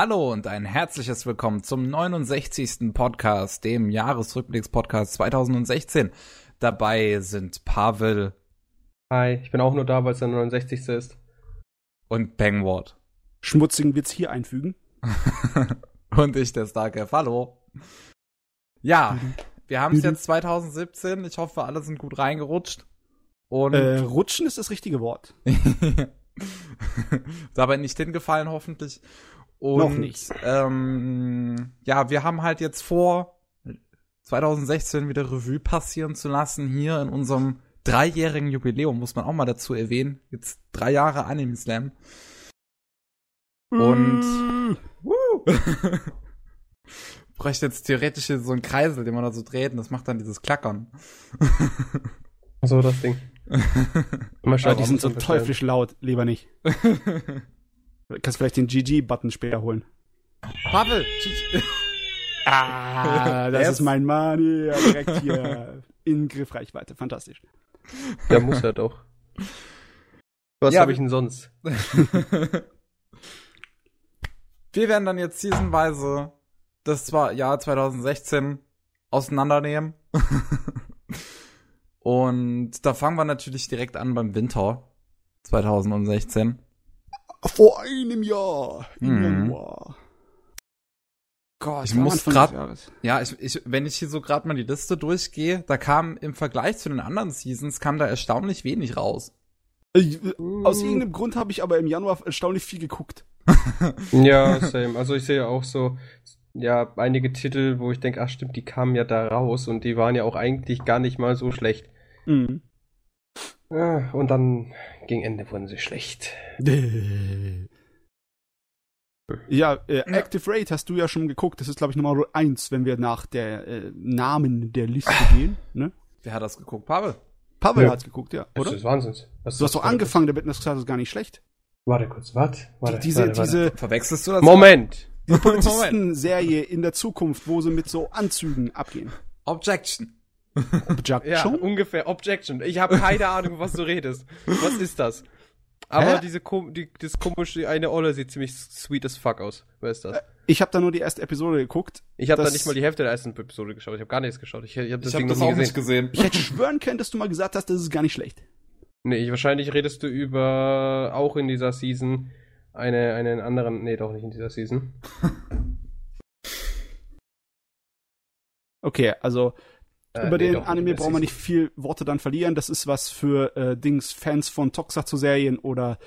Hallo und ein herzliches Willkommen zum 69. Podcast, dem Jahresrückblicks-Podcast 2016. Dabei sind Pavel. Hi, ich bin auch nur da, weil es der 69. ist. Und Bangward. Schmutzigen Witz hier einfügen. und ich, der Starcap. Hallo. Ja, wir haben es jetzt 2017. Ich hoffe, alle sind gut reingerutscht. Und äh, rutschen ist das richtige Wort. Dabei nicht hingefallen, hoffentlich. Und, Noch nicht. Ähm, ja, wir haben halt jetzt vor, 2016 wieder Revue passieren zu lassen, hier in unserem dreijährigen Jubiläum, muss man auch mal dazu erwähnen. Jetzt drei Jahre Anime Slam. Und uh, bräuchte jetzt theoretisch hier so einen Kreisel, den man da so dreht und das macht dann dieses Klackern. so, das Ding. Immer schauen, die sind so teuflisch laut, lieber nicht. Du kannst vielleicht den GG-Button später holen. Pavel! ah, das ist mein Money. Direkt hier in Griffreichweite. Fantastisch. Ja, muss er doch. Was ja, habe ich denn sonst? wir werden dann jetzt seasonweise das war Jahr 2016 auseinandernehmen. Und da fangen wir natürlich direkt an beim Winter 2016. Vor einem Jahr. Im mhm. Januar. Gott, ich muss gerade, ja, ich, ich, wenn ich hier so gerade mal die Liste durchgehe, da kam im Vergleich zu den anderen Seasons kam da erstaunlich wenig raus. Ich, aus irgendeinem Grund habe ich aber im Januar erstaunlich viel geguckt. ja, same. Also ich sehe auch so, ja, einige Titel, wo ich denke, ach stimmt, die kamen ja da raus und die waren ja auch eigentlich gar nicht mal so schlecht. Mhm. Ja, und dann gegen Ende wurden sie schlecht. Ja, äh, Active Raid hast du ja schon geguckt. Das ist, glaube ich, Nummer 1, wenn wir nach der äh, Namen der Liste gehen. Ne? Wer hat das geguckt? Pavel? Pavel ja. hat's geguckt, ja. Oder? Das ist Wahnsinns. Was du hast doch angefangen damit und hast gesagt, das ist gar nicht schlecht. Warte kurz, was? Warte, diese, warte, warte. diese. Verwechselst du das? Moment! Die Polizisten-Serie in der Zukunft, wo sie mit so Anzügen abgehen. Objection. Objection? Ja, ungefähr. Objection. Ich habe keine Ahnung, was du redest. Was ist das? Aber Hä? diese die, das komische eine Olle sieht ziemlich sweet as fuck aus. Wer ist das? Äh, ich habe da nur die erste Episode geguckt. Ich habe da nicht mal die Hälfte der ersten Episode geschaut. Ich habe gar nichts geschaut. Ich, ich habe das, ich hab das auch gesehen. nicht gesehen. Ich hätte schwören können, dass du mal gesagt hast, das ist gar nicht schlecht. Nee, ich, wahrscheinlich redest du über auch in dieser Season eine einen anderen. Nee, doch nicht in dieser Season. okay, also äh, Über nee, den Anime braucht man nicht viel Worte dann verlieren. Das ist was für äh, Dings, Fans von Tokusatsu-Serien oder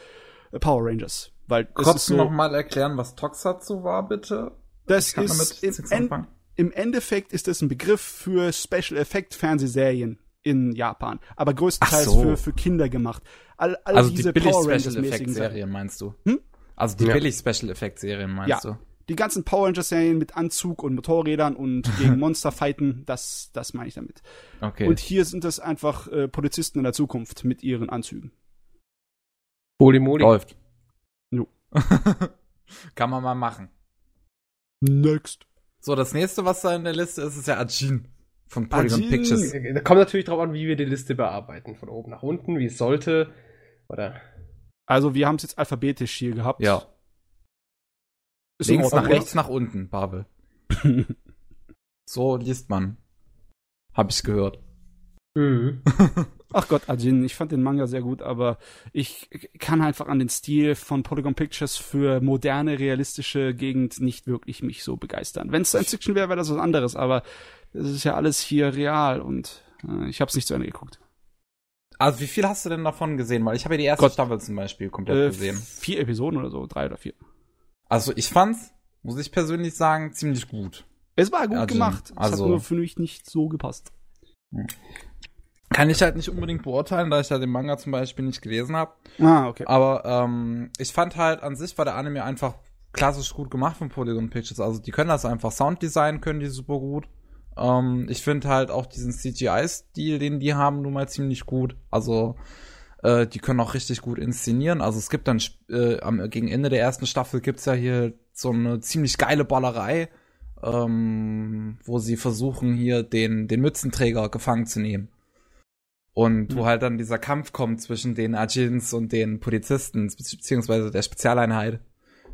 äh, Power Rangers. Weil du so, noch mal erklären, was Tokusatsu war, bitte? Das ist im, en im Endeffekt ist das ein Begriff für Special Effect Fernsehserien in Japan, aber größtenteils so. für, für Kinder gemacht. All, all also diese die billig Power Rangers Special Effect Serien meinst du? Hm? Also die ja. billig Special Effect Serien meinst ja. du? Die ganzen Power Rangers Serien mit Anzug und Motorrädern und gegen Monster fighten, das, das meine ich damit. Okay. Und hier sind es einfach äh, Polizisten in der Zukunft mit ihren Anzügen. Holy moly. Läuft. Jo. Kann man mal machen. Next. So, das nächste, was da in der Liste ist, ist ja Ajin von Polygon Ajin. Pictures. Da kommt natürlich drauf an, wie wir die Liste bearbeiten. Von oben nach unten, wie es sollte. Oder. Also, wir haben es jetzt alphabetisch hier gehabt. Ja. Ist Links nach rechts nach unten, Babel. so liest man. Hab ich gehört. Mhm. Ach Gott, Ajin, ich fand den Manga sehr gut, aber ich kann einfach an den Stil von Polygon Pictures für moderne, realistische Gegend nicht wirklich mich so begeistern. Wenn es Science Fiction wäre, wäre das was anderes, aber es ist ja alles hier real und äh, ich habe es nicht zu Ende geguckt. Also wie viel hast du denn davon gesehen? Weil ich habe ja die erste Gott, Staffel zum Beispiel komplett äh, gesehen. Vier Episoden oder so, drei oder vier. Also ich fand's, muss ich persönlich sagen, ziemlich gut. Es war gut Arjun. gemacht. Es also, hat nur für mich nicht so gepasst. Kann ich halt nicht unbedingt beurteilen, da ich ja den Manga zum Beispiel nicht gelesen habe. Ah, okay. Aber ähm, ich fand halt an sich war der Anime einfach klassisch gut gemacht von Polygon Pictures. Also die können das einfach Sounddesign, können die super gut. Ähm, ich finde halt auch diesen CGI-Stil, den die haben, nun mal ziemlich gut. Also äh, die können auch richtig gut inszenieren. Also es gibt dann äh, am, gegen Ende der ersten Staffel gibt's ja hier so eine ziemlich geile Ballerei, ähm, wo sie versuchen hier den den Mützenträger gefangen zu nehmen. Und mhm. wo halt dann dieser Kampf kommt zwischen den Agents und den Polizisten, beziehungsweise der Spezialeinheit,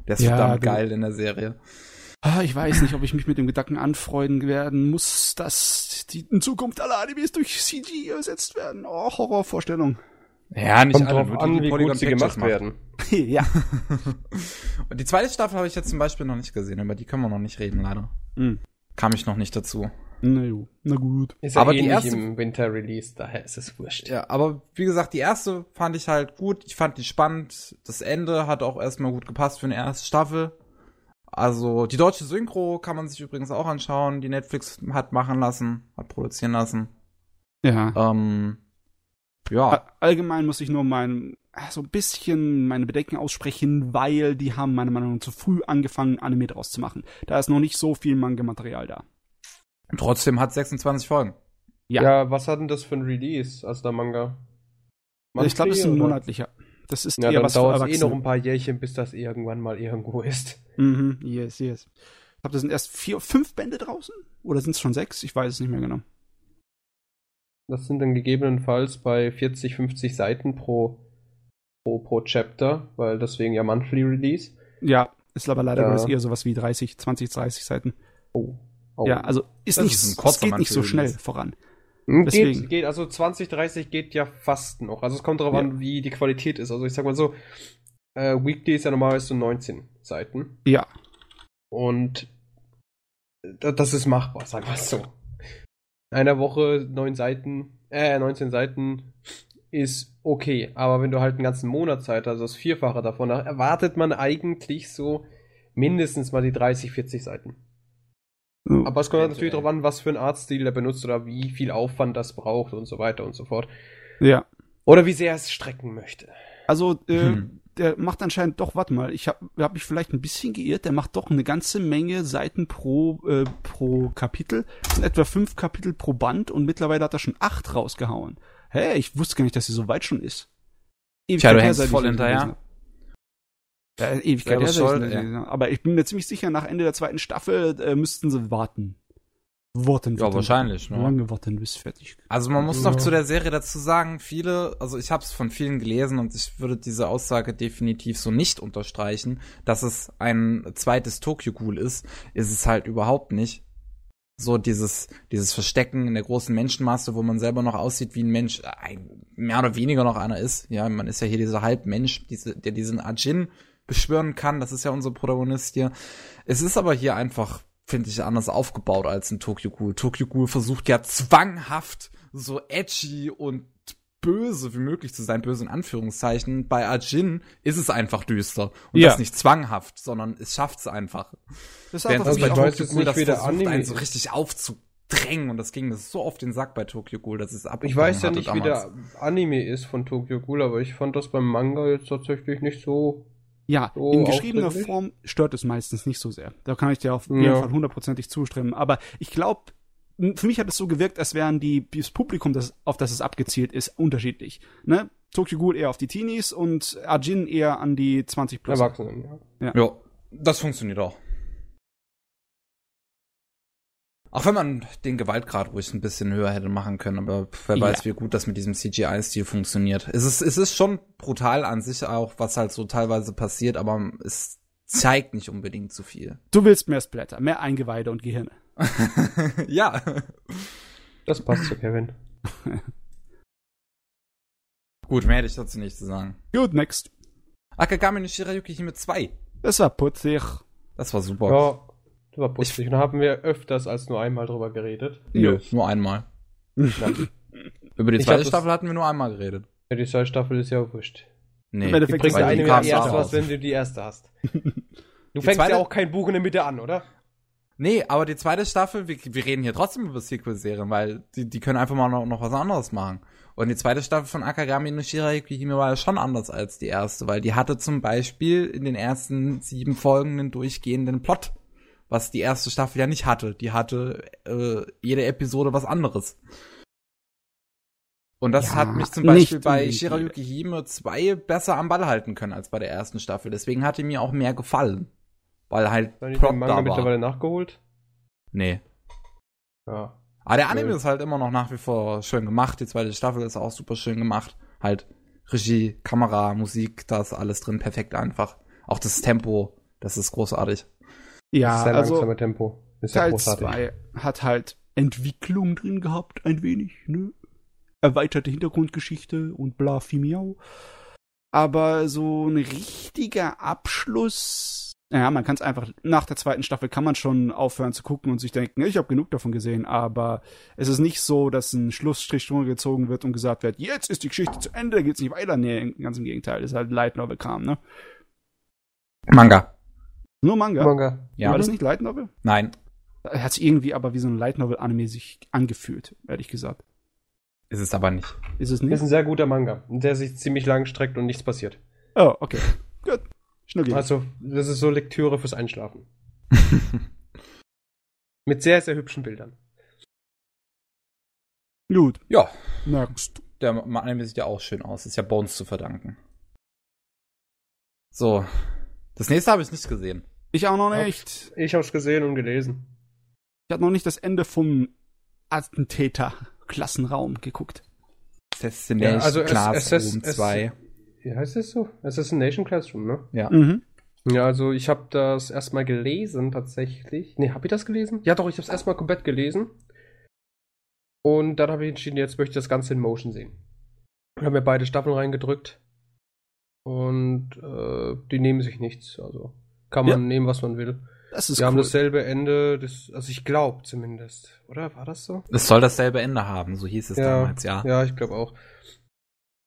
Der ist ja, verdammt geil in der Serie. Ah, ich weiß nicht, ob ich mich mit dem Gedanken anfreunden werden muss, dass die in Zukunft alle Animes durch CG ersetzt werden. Oh, Horrorvorstellung. Ja, nicht Kommt alle, drauf an, wie gut sie gemacht macht. werden. ja. Und die zweite Staffel habe ich jetzt zum Beispiel noch nicht gesehen, über die können wir noch nicht reden, leider. Mhm. Kam ich noch nicht dazu. Na, jo. na gut. Ist ja aber eh die erste im Winter Release, daher ist es wurscht. Ja, aber wie gesagt, die erste fand ich halt gut. Ich fand die spannend. Das Ende hat auch erstmal gut gepasst für eine erste Staffel. Also die deutsche Synchro kann man sich übrigens auch anschauen, die Netflix hat machen lassen, hat produzieren lassen. Ja. Ähm, ja. Allgemein muss ich nur mein so ein bisschen meine Bedenken aussprechen, weil die haben meiner Meinung nach zu früh angefangen, Anime draus zu machen. Da ist noch nicht so viel Manga-Material da. Trotzdem hat 26 Folgen. Ja. ja, was hat denn das für ein Release als der Manga? Monthly, ich glaube, es ist ein monatlicher. Das ist ja, eher dann was dauert es eh noch ein paar Jährchen, bis das irgendwann mal irgendwo ist. Mhm, yes, yes. Ich glaube, da sind erst vier, fünf Bände draußen? Oder sind es schon sechs? Ich weiß es nicht mehr genau. Das sind dann gegebenenfalls bei 40, 50 Seiten pro, pro, pro Chapter, weil deswegen ja Monthly Release. Ja, ist aber leider ja. eher sowas wie 30, 20, 30 Seiten. Oh. oh. Ja, also ist das nicht, ist es geht nicht so schnell voran. Hm, Deswegen. Geht, geht, also 20, 30 geht ja fast noch. Also es kommt darauf ja. an, wie die Qualität ist. Also ich sag mal so, äh, Weekly ist ja normalerweise so 19 Seiten. Ja. Und das ist machbar, sag mal so. In einer Woche neun Seiten, äh, 19 Seiten ist okay. Aber wenn du halt einen ganzen Monat Zeit hast, also das Vierfache davon, erwartet man eigentlich so mindestens mal die 30, 40 Seiten. Aber es kommt äh, natürlich darauf an, was für ein Artstil er benutzt oder wie viel Aufwand das braucht und so weiter und so fort. Ja. Oder wie sehr er es strecken möchte. Also, äh, hm. Der macht anscheinend doch, warte mal, ich habe hab mich vielleicht ein bisschen geirrt, der macht doch eine ganze Menge Seiten pro, äh, pro Kapitel. Das sind etwa fünf Kapitel pro Band und mittlerweile hat er schon acht rausgehauen. Hä, hey, ich wusste gar nicht, dass sie so weit schon ist. Ewig Tja, du hängst voll hinterher. Ja, Ewigkeit ja, soll, ja. Aber ich bin mir ziemlich sicher, nach Ende der zweiten Staffel äh, müssten sie warten. Warten. Ja, wahrscheinlich. Ne? Lange warten, bis fertig. Also man muss ja. noch zu der Serie dazu sagen, viele, also ich habe es von vielen gelesen und ich würde diese Aussage definitiv so nicht unterstreichen, dass es ein zweites Tokyo Ghoul ist, ist es halt überhaupt nicht. So dieses, dieses Verstecken in der großen Menschenmasse, wo man selber noch aussieht wie ein Mensch, ein, mehr oder weniger noch einer ist. Ja, man ist ja hier dieser Halbmensch, diese, der diesen Ajin beschwören kann. Das ist ja unser Protagonist hier. Es ist aber hier einfach, finde ich, anders aufgebaut als in Tokyo Ghoul. Tokyo Ghoul versucht ja zwanghaft so edgy und böse wie möglich zu sein, böse in Anführungszeichen. Bei Ajin ist es einfach düster. Und ja. das nicht zwanghaft, sondern es schafft es einfach. Das ist Während das bei Tokyo Ghoul das versucht, Anime einen so richtig aufzudrängen. Und das ging das so auf den Sack bei Tokyo Ghoul, dass es ab. Ich weiß ja nicht, damals. wie der Anime ist von Tokyo Ghoul, aber ich fand das beim Manga jetzt tatsächlich nicht so ja, so in geschriebener Form stört es meistens nicht so sehr. Da kann ich dir auf jeden ja. Fall hundertprozentig zustimmen. Aber ich glaube, für mich hat es so gewirkt, als wären die, das Publikum, das, auf das es abgezielt ist, unterschiedlich. Ne? Tokyo Ghoul eher auf die Teenies und Ajin eher an die 20 plus. Erwachsenen, ja. ja. Ja, das funktioniert auch. Auch wenn man den Gewaltgrad ruhig ein bisschen höher hätte machen können, aber wer weiß, wie gut das mit diesem CGI-Stil funktioniert. Es ist, es ist schon brutal an sich auch, was halt so teilweise passiert, aber es zeigt nicht unbedingt zu viel. Du willst mehr Splatter, mehr Eingeweide und Gehirne. ja. Das passt zu Kevin. gut, mehr hätte ich dazu nicht zu sagen. Gut, next. Akagami no Shirayuki hier mit zwei. Das war putzig. Das war super. Ja, das war putzig. Und da haben wir öfters als nur einmal drüber geredet. Nö, nur einmal. Über die zweite Staffel hatten wir nur einmal geredet. Ja, die zweite Staffel ist ja wurscht. Nee, die bringt ja eine erst was, wenn du die erste hast. Du fängst zweite... ja auch kein Buch in der Mitte an, oder? Nee, aber die zweite Staffel, wir, wir reden hier trotzdem über Sequel-Serien, weil die, die können einfach mal noch, noch was anderes machen. Und die zweite Staffel von Akagami no Shirayuki Hime war ja schon anders als die erste, weil die hatte zum Beispiel in den ersten sieben Folgen einen durchgehenden Plot was die erste Staffel ja nicht hatte. Die hatte äh, jede Episode was anderes. Und das ja, hat mich zum Beispiel bei Shirayuki Hime 2 besser am Ball halten können als bei der ersten Staffel. Deswegen hat die mir auch mehr gefallen. Weil halt Plot den Manga da war. mittlerweile nachgeholt? Nee. Ja. Aber der Anime ist halt immer noch nach wie vor schön gemacht. Die zweite Staffel ist auch super schön gemacht. Halt Regie, Kamera, Musik, da ist alles drin perfekt einfach. Auch das Tempo Das ist großartig. Ja, sehr also langsame Tempo. Ist ja Teil großartig. 2 hat halt Entwicklung drin gehabt, ein wenig, ne? Erweiterte Hintergrundgeschichte und bla, fi miau. Aber so ein richtiger Abschluss, naja, man kann es einfach, nach der zweiten Staffel kann man schon aufhören zu gucken und sich denken, ich habe genug davon gesehen, aber es ist nicht so, dass ein Schlussstrich drüber gezogen wird und gesagt wird, jetzt ist die Geschichte zu Ende, da geht's nicht weiter. Nee, ganz im Gegenteil, ist halt Light Novel Kram, ne? Manga. Nur Manga. Manga. Ja. War das nicht Light Novel? Nein. Hat sich irgendwie aber wie so ein Light Novel Anime sich angefühlt, ehrlich gesagt. Ist es aber nicht. Ist es Ist nicht? ein sehr guter Manga, der sich ziemlich lang streckt und nichts passiert. Oh, okay. Gut. Schnuggi. Also, das ist so Lektüre fürs Einschlafen. Mit sehr, sehr hübschen Bildern. Gut. Ja, Next. der Anime sieht ja auch schön aus. Ist ja Bones zu verdanken. So. Das nächste habe ich nicht gesehen. Ich auch noch nicht. Ich hab's gesehen und gelesen. Ich habe noch nicht das Ende vom Attentäter-Klassenraum geguckt. Assassination Ja, also es- Classroom es- es- 2. Wie heißt es so? Assassination Classroom, ne? Ja. Mhm. Ja, also ich habe das erstmal gelesen tatsächlich. Nee, habe ich das gelesen? Ja, doch, ich habe es erstmal komplett gelesen. Und dann habe ich entschieden, jetzt möchte ich das Ganze in Motion sehen. Ich habe mir beide Staffeln reingedrückt. Und äh, die nehmen sich nichts. Also kann man Ja. nehmen, was man will. Das ist Die haben cool. dasselbe Ende, das, also ich glaube zumindest. Oder war das so? Es soll dasselbe Ende haben, so hieß es damals, ja. Ja, ich glaube auch.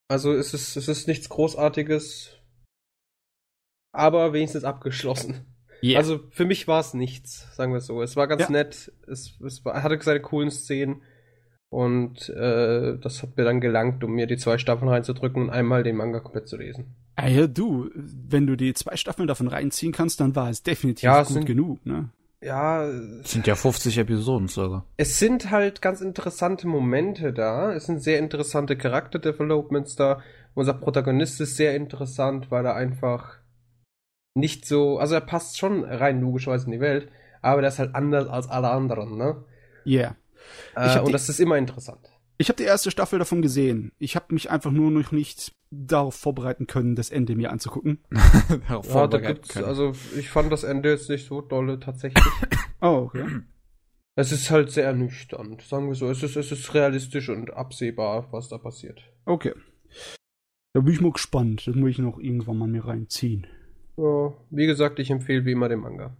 Also es ist, es ist nichts Großartiges, aber wenigstens abgeschlossen. Yeah. Also für mich war es nichts, sagen wir es so. Es war ganz Ja. nett, es, es war, hatte seine coolen Szenen und äh, das hat mir dann gelangt, um mir die zwei Staffeln reinzudrücken und einmal den Manga komplett zu lesen. Ah, ja, du, wenn du die zwei Staffeln davon reinziehen kannst, dann war es definitiv Ja, es gut sind- genug, ne? Ja, Es sind ja 50 Episoden sogar. es sind halt ganz interessante Momente da. Es sind sehr interessante Charakterdevelopments da. Unser Protagonist ist sehr interessant, weil er einfach nicht so, also er passt schon rein logischerweise in die Welt, aber der ist halt anders als alle anderen, ne? Yeah. Äh, und das ist immer interessant. Ich habe die erste Staffel davon gesehen. Ich habe mich einfach nur noch nicht darauf vorbereiten können, das Ende mir anzugucken. Darauf Ja, da vorbereiten gibt's, können. also ich fand das Ende jetzt nicht so dolle tatsächlich. Oh, okay. es ist halt sehr ernüchternd, sagen wir so. Es ist, es ist realistisch und absehbar, was da passiert. Okay. Da bin ich mal gespannt. Das muss ich noch irgendwann mal mir reinziehen. Ja, wie gesagt, ich empfehle wie immer den Manga.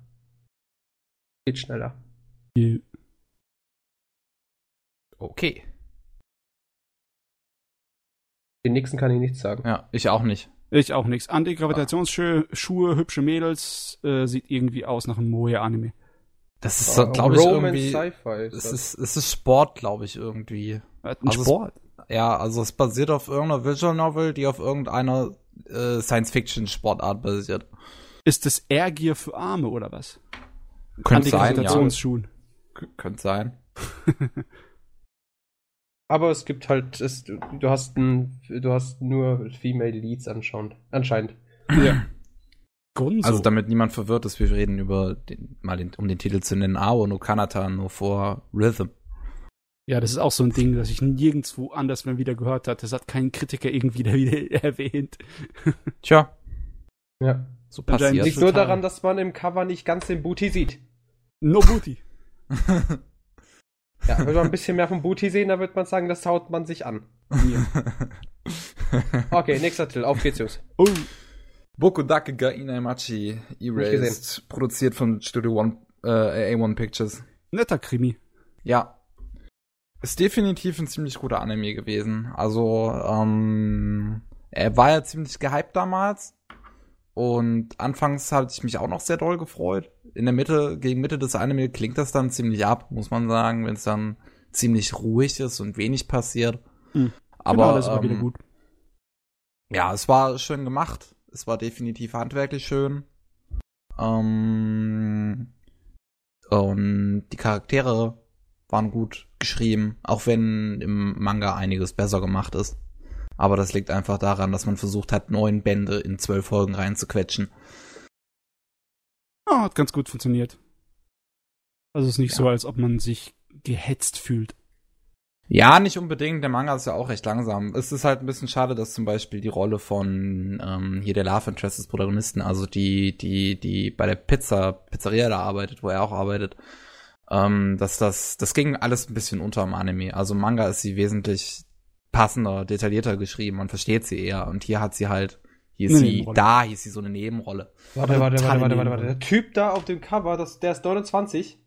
Geht schneller. Yeah. Okay. Den nächsten kann ich nichts sagen. Ja, ich auch nicht. Ich auch nix. Antigravitationsschuhe, Schuhe, hübsche Mädels, äh, sieht irgendwie aus nach einem Moe-Anime. Das ist, Äh, glaube ich, irgendwie. Es das. ist, es ist Sport, glaube ich, irgendwie. Äh, Ein Also es- Sport. Ja, also es basiert auf irgendeiner Visual Novel, die auf irgendeiner äh, Science-Fiction-Sportart basiert. Ist das Airgear für Arme oder was? Könnte sein, ja. Könnte sein. Aber es gibt halt, es, du hast ein, du hast nur Female Leads anschauen, anscheinend. Ja. Gonzo. Also damit niemand verwirrt ist, wir reden über den, mal den, um den Titel zu nennen, Ao no Kanata no for Rhythm. ja, das ist auch so ein Ding, das ich nirgendwo anders mehr wieder gehört hat. Das hat kein Kritiker irgendwie da wieder erwähnt. Tja, Ja. so Anscheinend passiert. Liegt nur daran, dass man im Cover nicht ganz den Booty sieht. No Booty. Ja, will man ein bisschen mehr vom Booty sehen, dann wird man sagen, das haut man sich an. Okay, nächster Titel, auf geht's, Jungs. Oh, Boku Dake ga Inaimachi Erased, produziert von Studio One, äh, A1 Pictures. netter Krimi. Ja. Ist definitiv ein ziemlich guter Anime gewesen. Also, ähm, er war ja ziemlich gehypt damals. Und anfangs hatte ich mich auch noch sehr doll gefreut. In der Mitte, gegen Mitte des Anime klingt das dann ziemlich ab, muss man sagen, wenn es dann ziemlich ruhig ist und wenig passiert. Hm. Aber, genau, das war ähm, wieder gut. ja, es war schön gemacht. Es war definitiv handwerklich schön. Ähm, und die Charaktere waren gut geschrieben, auch wenn im Manga einiges besser gemacht ist. Aber das liegt einfach daran, dass man versucht hat, neun Bände in zwölf Folgen reinzuquetschen. Ah, hat ganz gut funktioniert. Also es ist nicht Ja. so, als ob man sich gehetzt fühlt. Ja, nicht unbedingt. Der Manga ist ja auch recht langsam. Es ist halt ein bisschen schade, dass zum Beispiel die Rolle von ähm, hier der Love Interest des Protagonisten, also die, die, die bei der Pizza, Pizzeria da arbeitet, wo er auch arbeitet, ähm, dass das, das ging alles ein bisschen unter im Anime. Also im Manga ist sie wesentlich passender, detaillierter geschrieben. Man versteht sie eher. Und hier hat sie halt, hier ist sie da, hier ist sie so eine Nebenrolle. Warte, warte, warte, warte, warte, warte. Der Typ da auf dem Cover, das, der ist 29.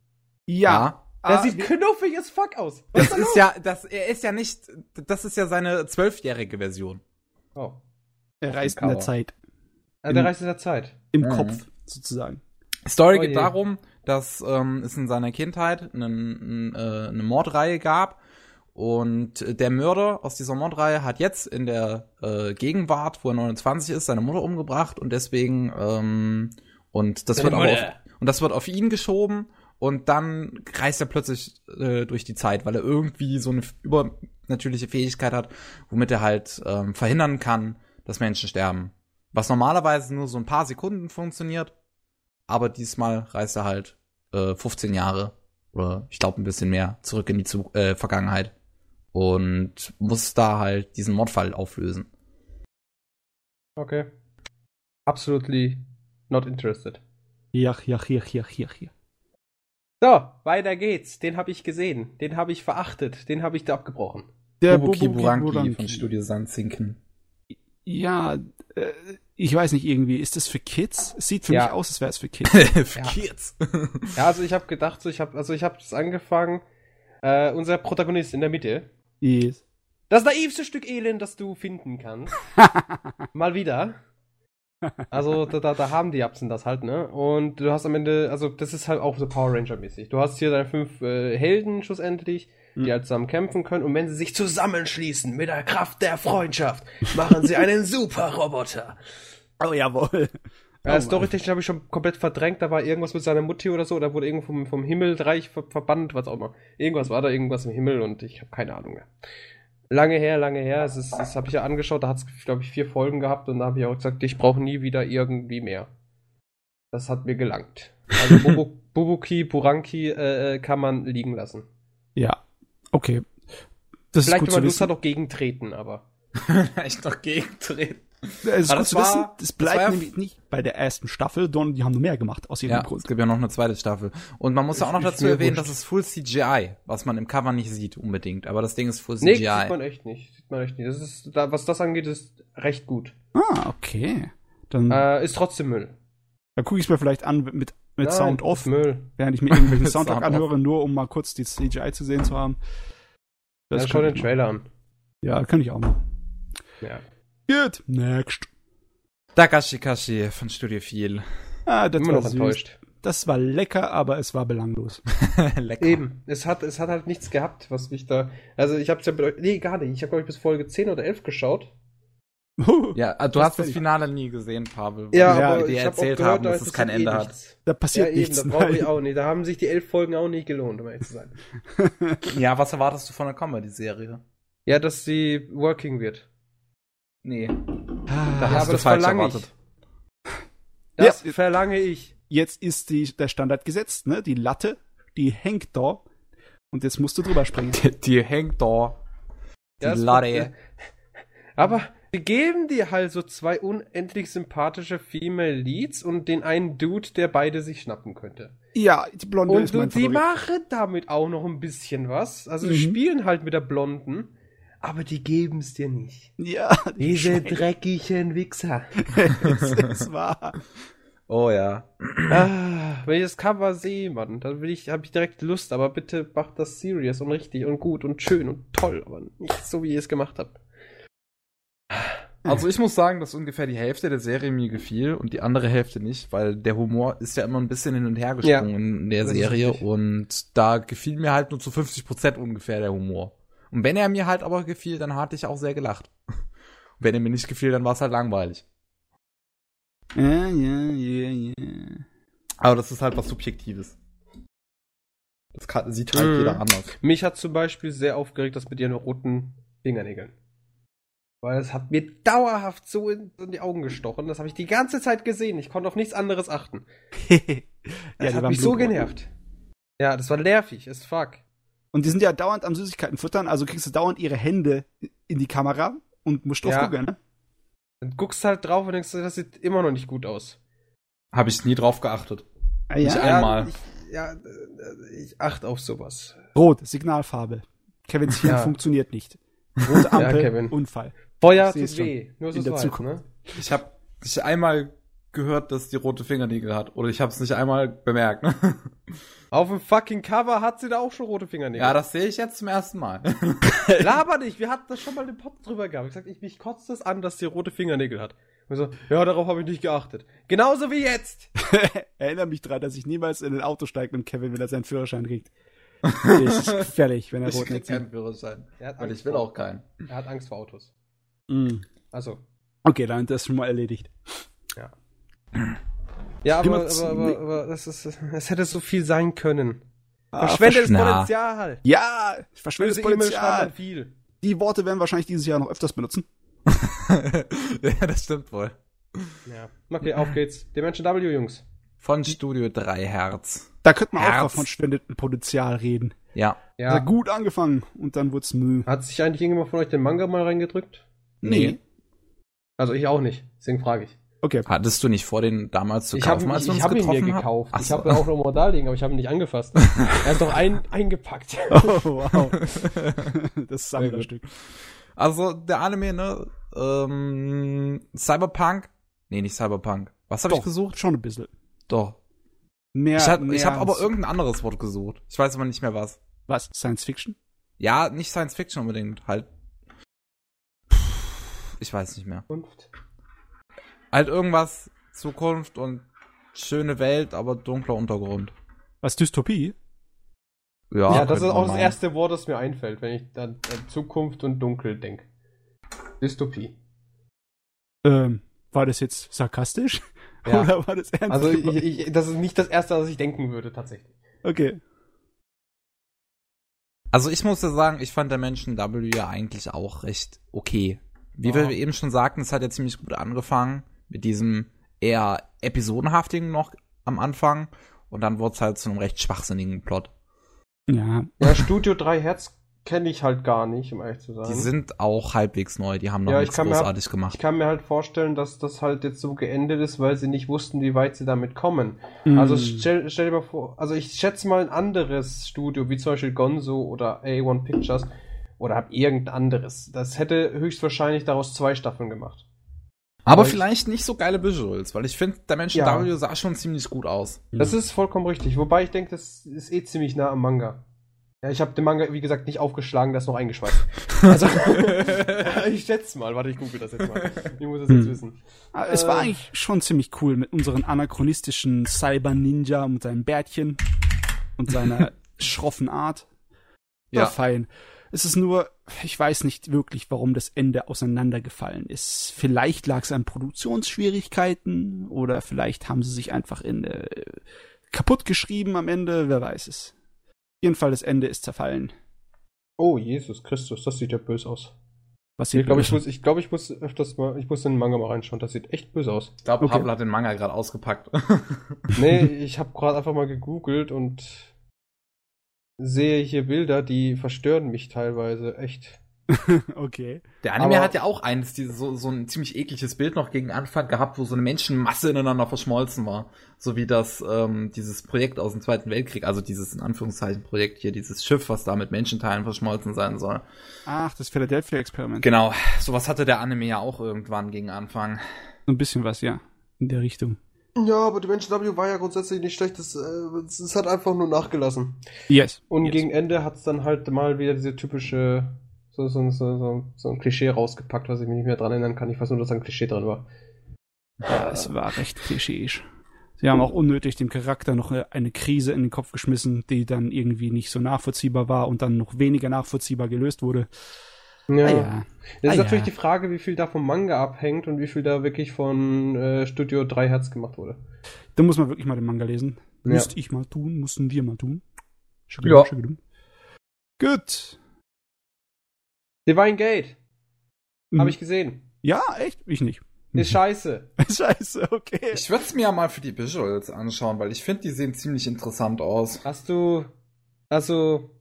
Ja. ja. Der ah, sieht knuffig as fuck aus. Was das ist, ist ja, das, er ist ja nicht, das ist ja seine zwölfjährige Version. Oh. Er reist in der Zeit. Ah, der reist in der Zeit. Im mhm. Kopf, sozusagen. Story oh geht darum, dass ähm, es in seiner Kindheit eine, eine, eine Mordreihe gab und der Mörder aus dieser Mordreihe hat jetzt in der äh, Gegenwart, wo er 29 ist, seine Mutter umgebracht und deswegen ähm, und das wird auch auf, und das wird auf ihn geschoben und dann reist er plötzlich äh, durch die Zeit, weil er irgendwie so eine übernatürliche Fähigkeit hat, womit er halt ähm, verhindern kann, dass Menschen sterben. Was normalerweise nur so ein paar Sekunden funktioniert, aber diesmal reist er halt äh, 15 Jahre oder ich glaube ein bisschen mehr zurück in die Zu äh, Vergangenheit und muss da halt diesen Mordfall auflösen. Okay. Absolutely not interested. Ja, ja, ja, ja, ja, ja. So, weiter geht's. Den habe ich gesehen. Den habe ich verachtet. Den habe ich da abgebrochen. Der Bubuki Buranki von Studio Sandzinken. Ja, äh, ich weiß nicht irgendwie, ist das für Kids? Es sieht für ja. mich aus, als wäre es für Kids. für ja. Kids. ja, also ich habe gedacht, so, ich habe also ich habe das angefangen. Äh, unser Protagonist in der Mitte. Yes. Das naivste Stück Elend, das du finden kannst. Mal wieder. Also da, da, da haben die Japsen das halt, ne? Und du hast am Ende, also das ist halt auch so Power Ranger-mäßig. Du hast hier deine fünf äh, Helden schlussendlich, die mhm. halt zusammen kämpfen können. Und wenn sie sich zusammenschließen mit der Kraft der Freundschaft, machen sie einen Super-Roboter. Oh jawohl. Ja, oh, Storytechnisch habe ich schon komplett verdrängt. Da war irgendwas mit seiner Mutti oder so. Da wurde irgendwo vom, vom Himmelreich ver verbannt, was auch immer. Irgendwas war da, irgendwas im Himmel und ich habe keine Ahnung mehr. Lange her, lange her. Das, ist, das habe ich ja angeschaut. Da hat es, glaube ich, vier Folgen gehabt und da habe ich auch gesagt, ich brauche nie wieder irgendwie mehr. Das hat mir gelangt. Also Bubu, Bubuki, Buranki äh, äh, kann man liegen lassen. Ja, okay. Das Vielleicht, wenn man Lust hat, auch gegentreten, aber. Vielleicht noch gegentreten. Es ist das, war, das bleibt das nämlich nicht bei der ersten Staffel, sondern die haben nur mehr gemacht, aus irgendeinem ja, Grund. Es gibt ja noch eine zweite Staffel. Und man muss ja auch noch dazu erwähnen, dass es Full CGI, was man im Cover nicht sieht unbedingt, aber das Ding ist Full CGI. Nee, sieht man echt nicht. Sieht man echt nicht. Das ist, was das angeht, ist recht gut. Ah, okay. Dann äh, ist trotzdem Müll. Dann gucke ich es mir vielleicht an mit, mit Nein, Sound off, Müll. während ich mir irgendwelchen Soundtrack anhöre, nur um mal kurz die CGI zu sehen zu haben. Das ja, schau den Trailer an. Ja, kann ich auch mal. Ja. Gut, next. Takashi Kashi von Studio Viel. Ah, das Immer war noch süß. enttäuscht. Das war lecker, aber es war belanglos. lecker. Eben, es hat, es hat halt nichts gehabt, was mich da. Also ich hab's ja Nee, gar nicht. Ich habe, glaube ich, bis Folge 10 oder 11 geschaut. ja, du hast das Finale nie gesehen, Pavel. Ja, ja aber die dir erzählt gehört, haben, dass es kein Ende hat. Da passiert ja, nichts. Eben, da brauche ich auch nicht. Da haben sich die elf Folgen auch nicht gelohnt, um ehrlich zu sein. ja, was erwartest du von der Comedy-Serie? Ja, dass sie working wird. Nee. Ah, da hast du falsch erwartet. Ich. Das ja, verlange ich. Jetzt ist die, der Standard gesetzt, ne? Die Latte, die hängt da. Und jetzt musst du drüber springen. Die, die hängt da. Die ja, Latte. Aber sie geben dir halt so zwei unendlich sympathische Female Leads und den einen Dude, der beide sich schnappen könnte. Ja, die Blonde und ist mein Und die machen damit auch noch ein bisschen was. Also mhm. spielen halt mit der Blonden aber die geben es dir nicht. Ja. Die Diese Schweine. dreckigen Wichser. es ist wahr. Oh ja. Ah, wenn ich das Cover sehe, Mann, dann will ich, habe ich direkt Lust, aber bitte macht das serious und richtig und gut und schön und toll, aber nicht so, wie ihr es gemacht habt. Also ich muss sagen, dass ungefähr die Hälfte der Serie mir gefiel und die andere Hälfte nicht, weil der Humor ist ja immer ein bisschen hin und her gesprungen ja, in der Serie und da gefiel mir halt nur zu 50 Prozent ungefähr der Humor. Und wenn er mir halt aber gefiel, dann hatte ich auch sehr gelacht. Und wenn er mir nicht gefiel, dann war es halt langweilig. Ja, ja, ja, ja. Aber das ist halt was Subjektives. Das kann, sieht halt mhm. jeder anders. Mich hat zum Beispiel sehr aufgeregt, das mit ihren roten Fingernägeln. Weil es hat mir dauerhaft so in, in die Augen gestochen. Das habe ich die ganze Zeit gesehen. Ich konnte auf nichts anderes achten. das ja, hat mich so genervt. Ja, das war nervig, ist fuck. Und die sind ja dauernd am Süßigkeiten futtern, also kriegst du dauernd ihre Hände in die Kamera und musst drauf Ja. gucken, ne? Dann guckst halt drauf und denkst, das sieht immer noch nicht gut aus. Habe ich nie drauf geachtet. Ah, Nicht ja. Einmal. Ich, ja, äh, ich achte auf sowas. Rot, Signalfarbe. Kevins Hirn Ja. funktioniert nicht. Rote Ampel, Kevin. Unfall. Feuer tut weh. Nur so In der Zukunft. ne? Ich habe einmal gehört, dass die rote Fingernägel hat. Oder ich habe es nicht einmal bemerkt. Auf dem fucking Cover hat sie da auch schon rote Fingernägel. Ja, das sehe ich jetzt zum ersten Mal. Laber nicht, wir hatten das schon mal im Pod drüber gehabt. Ich gesagt, ich mich kotzt das an, dass sie rote Fingernägel hat. Und so, ja, darauf habe ich nicht geachtet. Genauso wie jetzt. Erinnere mich dran, dass ich niemals in ein Auto steige mit Kevin, wenn er seinen Führerschein kriegt. Ist gefährlich, wenn er ich rot krieg keinen Führerschein. Er hat Weil Angst ich will vor- auch keinen. Er hat Angst vor Autos. Mm. Also. Okay, dann ist das schon mal erledigt. Ja, aber, aber, aber, aber das ist, es hätte so viel sein können. Ah, Verschwendetes. Potenzial. Ja, verschwendetes Potenzial. viel. Die Worte werden wahrscheinlich dieses Jahr noch öfters benutzen. ja, das stimmt wohl. Ja. Okay, auf geht's. Dimension W, Jungs. Von Studio 3 Herz. Da könnte man auch Herz. mal von verschwendetem Potenzial reden. Ja. Ja. Hat gut angefangen und dann wurd's Mühe. Hat sich eigentlich irgendjemand von euch den Manga mal reingedrückt? Nee. Also ich auch nicht. Deswegen frage ich. Okay. Hattest du nicht vor, den damals zu Ich habe kaufen, als wir ich uns hab ihn mir getroffen haben? gekauft. Ach Ich so. habe auch noch mal da liegen, aber ich habe ihn nicht angefasst. er ist doch ein, eingepackt. Oh, wow. das Sammlerstück. Also, der Anime, ne? Ähm, Cyberpunk? Nee, nicht Cyberpunk. Was habe ich gesucht? Schon ein bisschen. Doch. Mehr, ich habe mehr ich hab aber irgendein anderes Wort gesucht. Ich weiß aber nicht mehr was. Was? Science Fiction? Ja, nicht Science Fiction unbedingt. Halt. Ich weiß nicht mehr. Halt irgendwas, Zukunft und schöne Welt, aber dunkler Untergrund. Was? Dystopie? Ja, Ja, das ist auch das erste Wort, das mir einfällt, wenn ich an, an Zukunft und Dunkel denke. Dystopie. Ähm, war das jetzt sarkastisch? Ja. Oder war das ernst? Also ich, ich, das ist nicht das erste, was ich denken würde, tatsächlich. okay. Also ich muss ja sagen, ich fand der Menschen W ja eigentlich auch recht okay. Wie Ja. wir eben schon sagten, es hat ja ziemlich gut angefangen mit diesem eher episodenhaftigen noch am Anfang und dann wurde es halt zu einem recht schwachsinnigen Plot. Ja, Ja, Studio 3 Hertz kenne ich halt gar nicht, um ehrlich zu sein. Die sind auch halbwegs neu, die haben noch Ja, ich nichts großartig ich gemacht. kann mir halt vorstellen, dass das halt jetzt so geendet ist, weil sie nicht wussten, wie weit sie damit kommen. Mhm. Also stell, stell dir mal vor, also ich schätze mal ein anderes Studio, wie zum Beispiel Gonzo oder A1 Pictures oder hab irgendein anderes. Das hätte höchstwahrscheinlich daraus zwei Staffeln gemacht. Aber aber ich- vielleicht nicht so geile Visuals, weil ich finde, der Menschen Ja. W sah schon ziemlich gut aus. Das ist vollkommen richtig. Wobei ich denke, das ist eh ziemlich nah am Manga. Ja, ich habe den Manga, wie gesagt, nicht aufgeschlagen, der ist noch eingeschweißt. Also, ich schätze mal. Warte, ich google das jetzt mal. Ich muss das jetzt Hm. wissen. Ah, Es war Äh. eigentlich schon ziemlich cool mit unseren anachronistischen Cyber-Ninja mit seinem Bärtchen und seiner schroffen Art. War Ja. fein. Es ist nur, ich weiß nicht wirklich, warum das Ende auseinandergefallen ist. Vielleicht lag es an Produktionsschwierigkeiten oder vielleicht haben sie sich einfach in äh, kaputt geschrieben am Ende, wer weiß es. Jedenfalls das Ende ist zerfallen. Oh, Jesus Christus, das sieht ja böse aus. Was Ich glaube, ich muss, ich glaube, ich muss öfters mal, ich muss in den Manga mal reinschauen. Das sieht echt böse aus. Ich glaube, Okay. Pablo hat den Manga gerade ausgepackt. Nee, ich habe gerade einfach mal gegoogelt und sehe hier Bilder, die verstören mich teilweise. Echt. okay. Der Anime Aber- hat ja auch eines, dieses, so, so ein ziemlich ekliges Bild noch gegen Anfang gehabt, wo so eine Menschenmasse ineinander verschmolzen war. So wie das, ähm, dieses Projekt aus dem Zweiten Weltkrieg, also dieses in Anführungszeichen Projekt hier, dieses Schiff, was da mit Menschenteilen verschmolzen sein soll. Ach, das Philadelphia-Experiment. Genau, sowas hatte der Anime ja auch irgendwann gegen Anfang. So ein bisschen was, ja. In der Richtung. Ja, aber Dimension W war ja grundsätzlich nicht schlecht. Es, äh, es, hat einfach nur nachgelassen. Yes. Und yes. gegen Ende hat es dann halt mal wieder diese typische, so, so, so, so, ein Klischee rausgepackt, was ich mich nicht mehr dran erinnern kann. Ich weiß nur, dass da ein Klischee drin war. Ja, es war recht klischeeisch. Sie haben auch unnötig dem Charakter noch eine Krise in den Kopf geschmissen, die dann irgendwie nicht so nachvollziehbar war und dann noch weniger nachvollziehbar gelöst wurde. Ja. Ah ja. Das ist Ah, natürlich ja. die Frage, wie viel da vom Manga abhängt und wie viel da wirklich von äh, Studio 3 Hertz gemacht wurde. Da muss man wirklich mal den Manga lesen. Ja. Müsste ich mal tun, mussten wir mal tun. Ja. Schüggelum. Gut. Divine Gate, Mhm. habe ich gesehen. Ja, echt? Ich nicht. Ist scheiße. Scheiße, okay. Ich würde es mir ja mal für die Visuals anschauen, weil ich finde, die sehen ziemlich interessant aus. Hast du, also,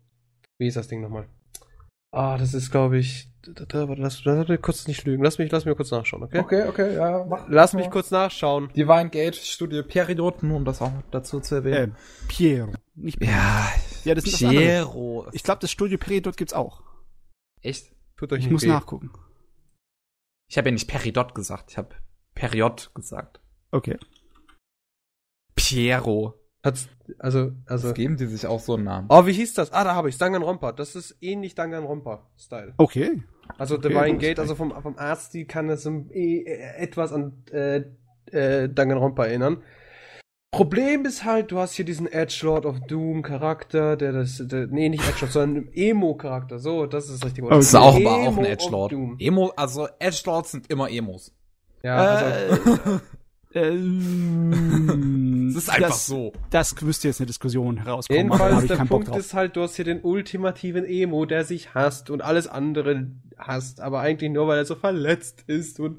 Wie ist das Ding nochmal? Ah, das ist, glaube ich. Lass, lass mich kurz nicht lügen. Lass mich, lass mich kurz nachschauen, okay? Okay, okay, ja. Mach, Lass mich kurz nachschauen. Divine Gate Studio Peridot, nur um das auch dazu zu Äh, erwähnen. Piero. Nicht Piero. ja, Ja, das das andere. Piero. Ich glaube, das Studio Peridot gibt's auch. Echt? Tut euch Ich nicht muss weh. nachgucken. Ich habe ja nicht Peridot gesagt, ich habe Period gesagt. Okay. Piero. Hat's, also, also. Das geben die sich auch so einen Namen. Oh, wie hieß das? Ah, da habe ich Danganronpa. Das ist ähnlich Danganronpa-Style. Okay. Also Okay, Divine Gate, also vom, vom Artstil kann es um, eh, äh, etwas an äh, äh, Danganronpa erinnern. Problem ist halt, du hast hier diesen Edgelord of Doom Charakter, der das, der, nee, nicht Edgelord, sondern Emo-Charakter. So, das ist das richtige Wort. Okay. Das ist auch aber Emo auch ein of Edgelord. Doom. Emo, also Edgelords sind immer Emos. Ja, also, Ähm, Das ist einfach das, so. Das müsste jetzt eine Diskussion herauskommen, aber da Jedenfalls, ich der Punkt drauf. ist halt, du hast hier den ultimativen Emo, der sich hasst und alles andere hasst, aber eigentlich nur, weil er so verletzt ist und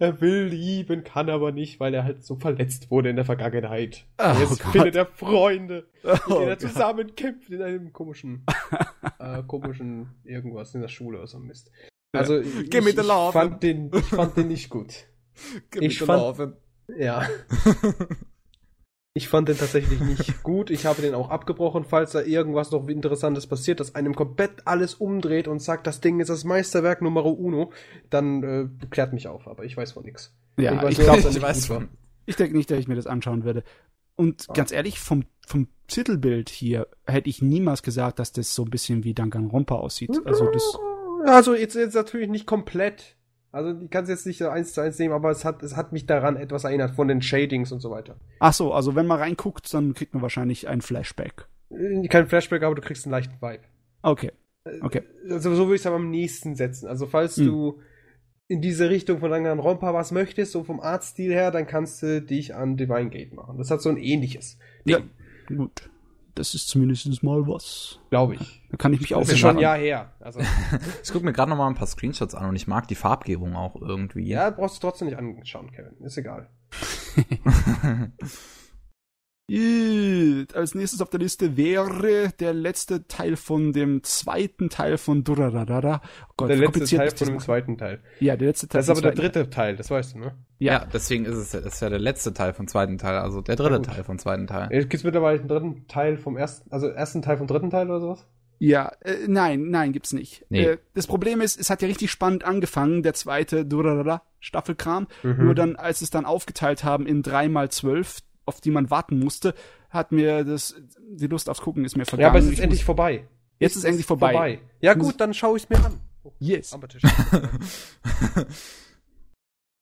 er will lieben, kann aber nicht, weil er halt so verletzt wurde in der Vergangenheit. Oh Jetzt Gott. findet er Freunde, mit Oh denen er Gott. zusammen kämpft in einem komischen, äh, komischen irgendwas in der Schule oder so ein Mist. Also, ich, Give the ich love. fand den, ich fand den nicht gut. Ich fand- Ja. Ich fand den tatsächlich nicht gut. Ich habe den auch abgebrochen, falls da irgendwas noch Interessantes passiert, dass einem komplett alles umdreht und sagt, das Ding ist das Meisterwerk Numero Uno, dann äh, klärt mich auf, aber ich weiß von nichts. Ja, weiß ich glaube, er ich nicht weiß schon. ich denke nicht, dass ich mir das anschauen werde. Und ganz ehrlich, vom, vom Titelbild hier hätte ich niemals gesagt, dass das so ein bisschen wie Danganronpa aussieht. Also das, Also jetzt, jetzt natürlich nicht komplett. Also ich kann es jetzt nicht so eins zu eins nehmen, aber es hat, es hat mich daran etwas erinnert, von den Shadings und so weiter. ach so, also wenn man reinguckt, dann kriegt man wahrscheinlich ein Flashback. Äh, Kein Flashback, aber du kriegst einen leichten Vibe. Okay, okay. Also so würde ich es aber am nächsten setzen. Also falls Hm. du in diese Richtung von Danganronpa was möchtest, so vom Artstil her, dann kannst du dich an Divine Gate machen. Das hat so ein ähnliches Ja, Ding, gut. Das ist zumindest mal was. glaube ich. Da kann ich mich auch Das ist schon ein. Jahr her. Also, Ich gucke mir gerade noch mal ein paar Screenshots an und ich mag die Farbgebung auch irgendwie. ja, brauchst du trotzdem nicht anschauen, Kevin. Ist egal. Als nächstes auf der Liste wäre der letzte Teil von dem zweiten Teil von Durarara. Oh Gott, der letzte kompliziert Teil ist von dem zweiten Teil. Ja, der letzte Teil. Das ist aber der dritte Teil, das weißt du, ne? Teil. Ja, Ja, deswegen ist es ist ja der letzte Teil vom zweiten Teil, also der dritte Ja. Teil vom zweiten Teil. Jetzt gibt's mittlerweile einen dritten Teil vom ersten, also ersten Teil vom dritten Teil oder sowas? ja äh, nein, nein, gibt's nicht. Nee. Äh, das Problem ist, es hat ja richtig spannend angefangen, der zweite Durarara Staffelkram. Mhm. Nur dann, als es dann aufgeteilt haben in drei mal zwölf, auf die man warten musste, hat mir das, die Lust aufs Gucken ist mir vergangen. Ja, aber es ist Ich endlich muss, vorbei. jetzt ist endlich vorbei. Ja Ich muss- gut, dann schaue ich's mir an. Yes. Aber Tisch.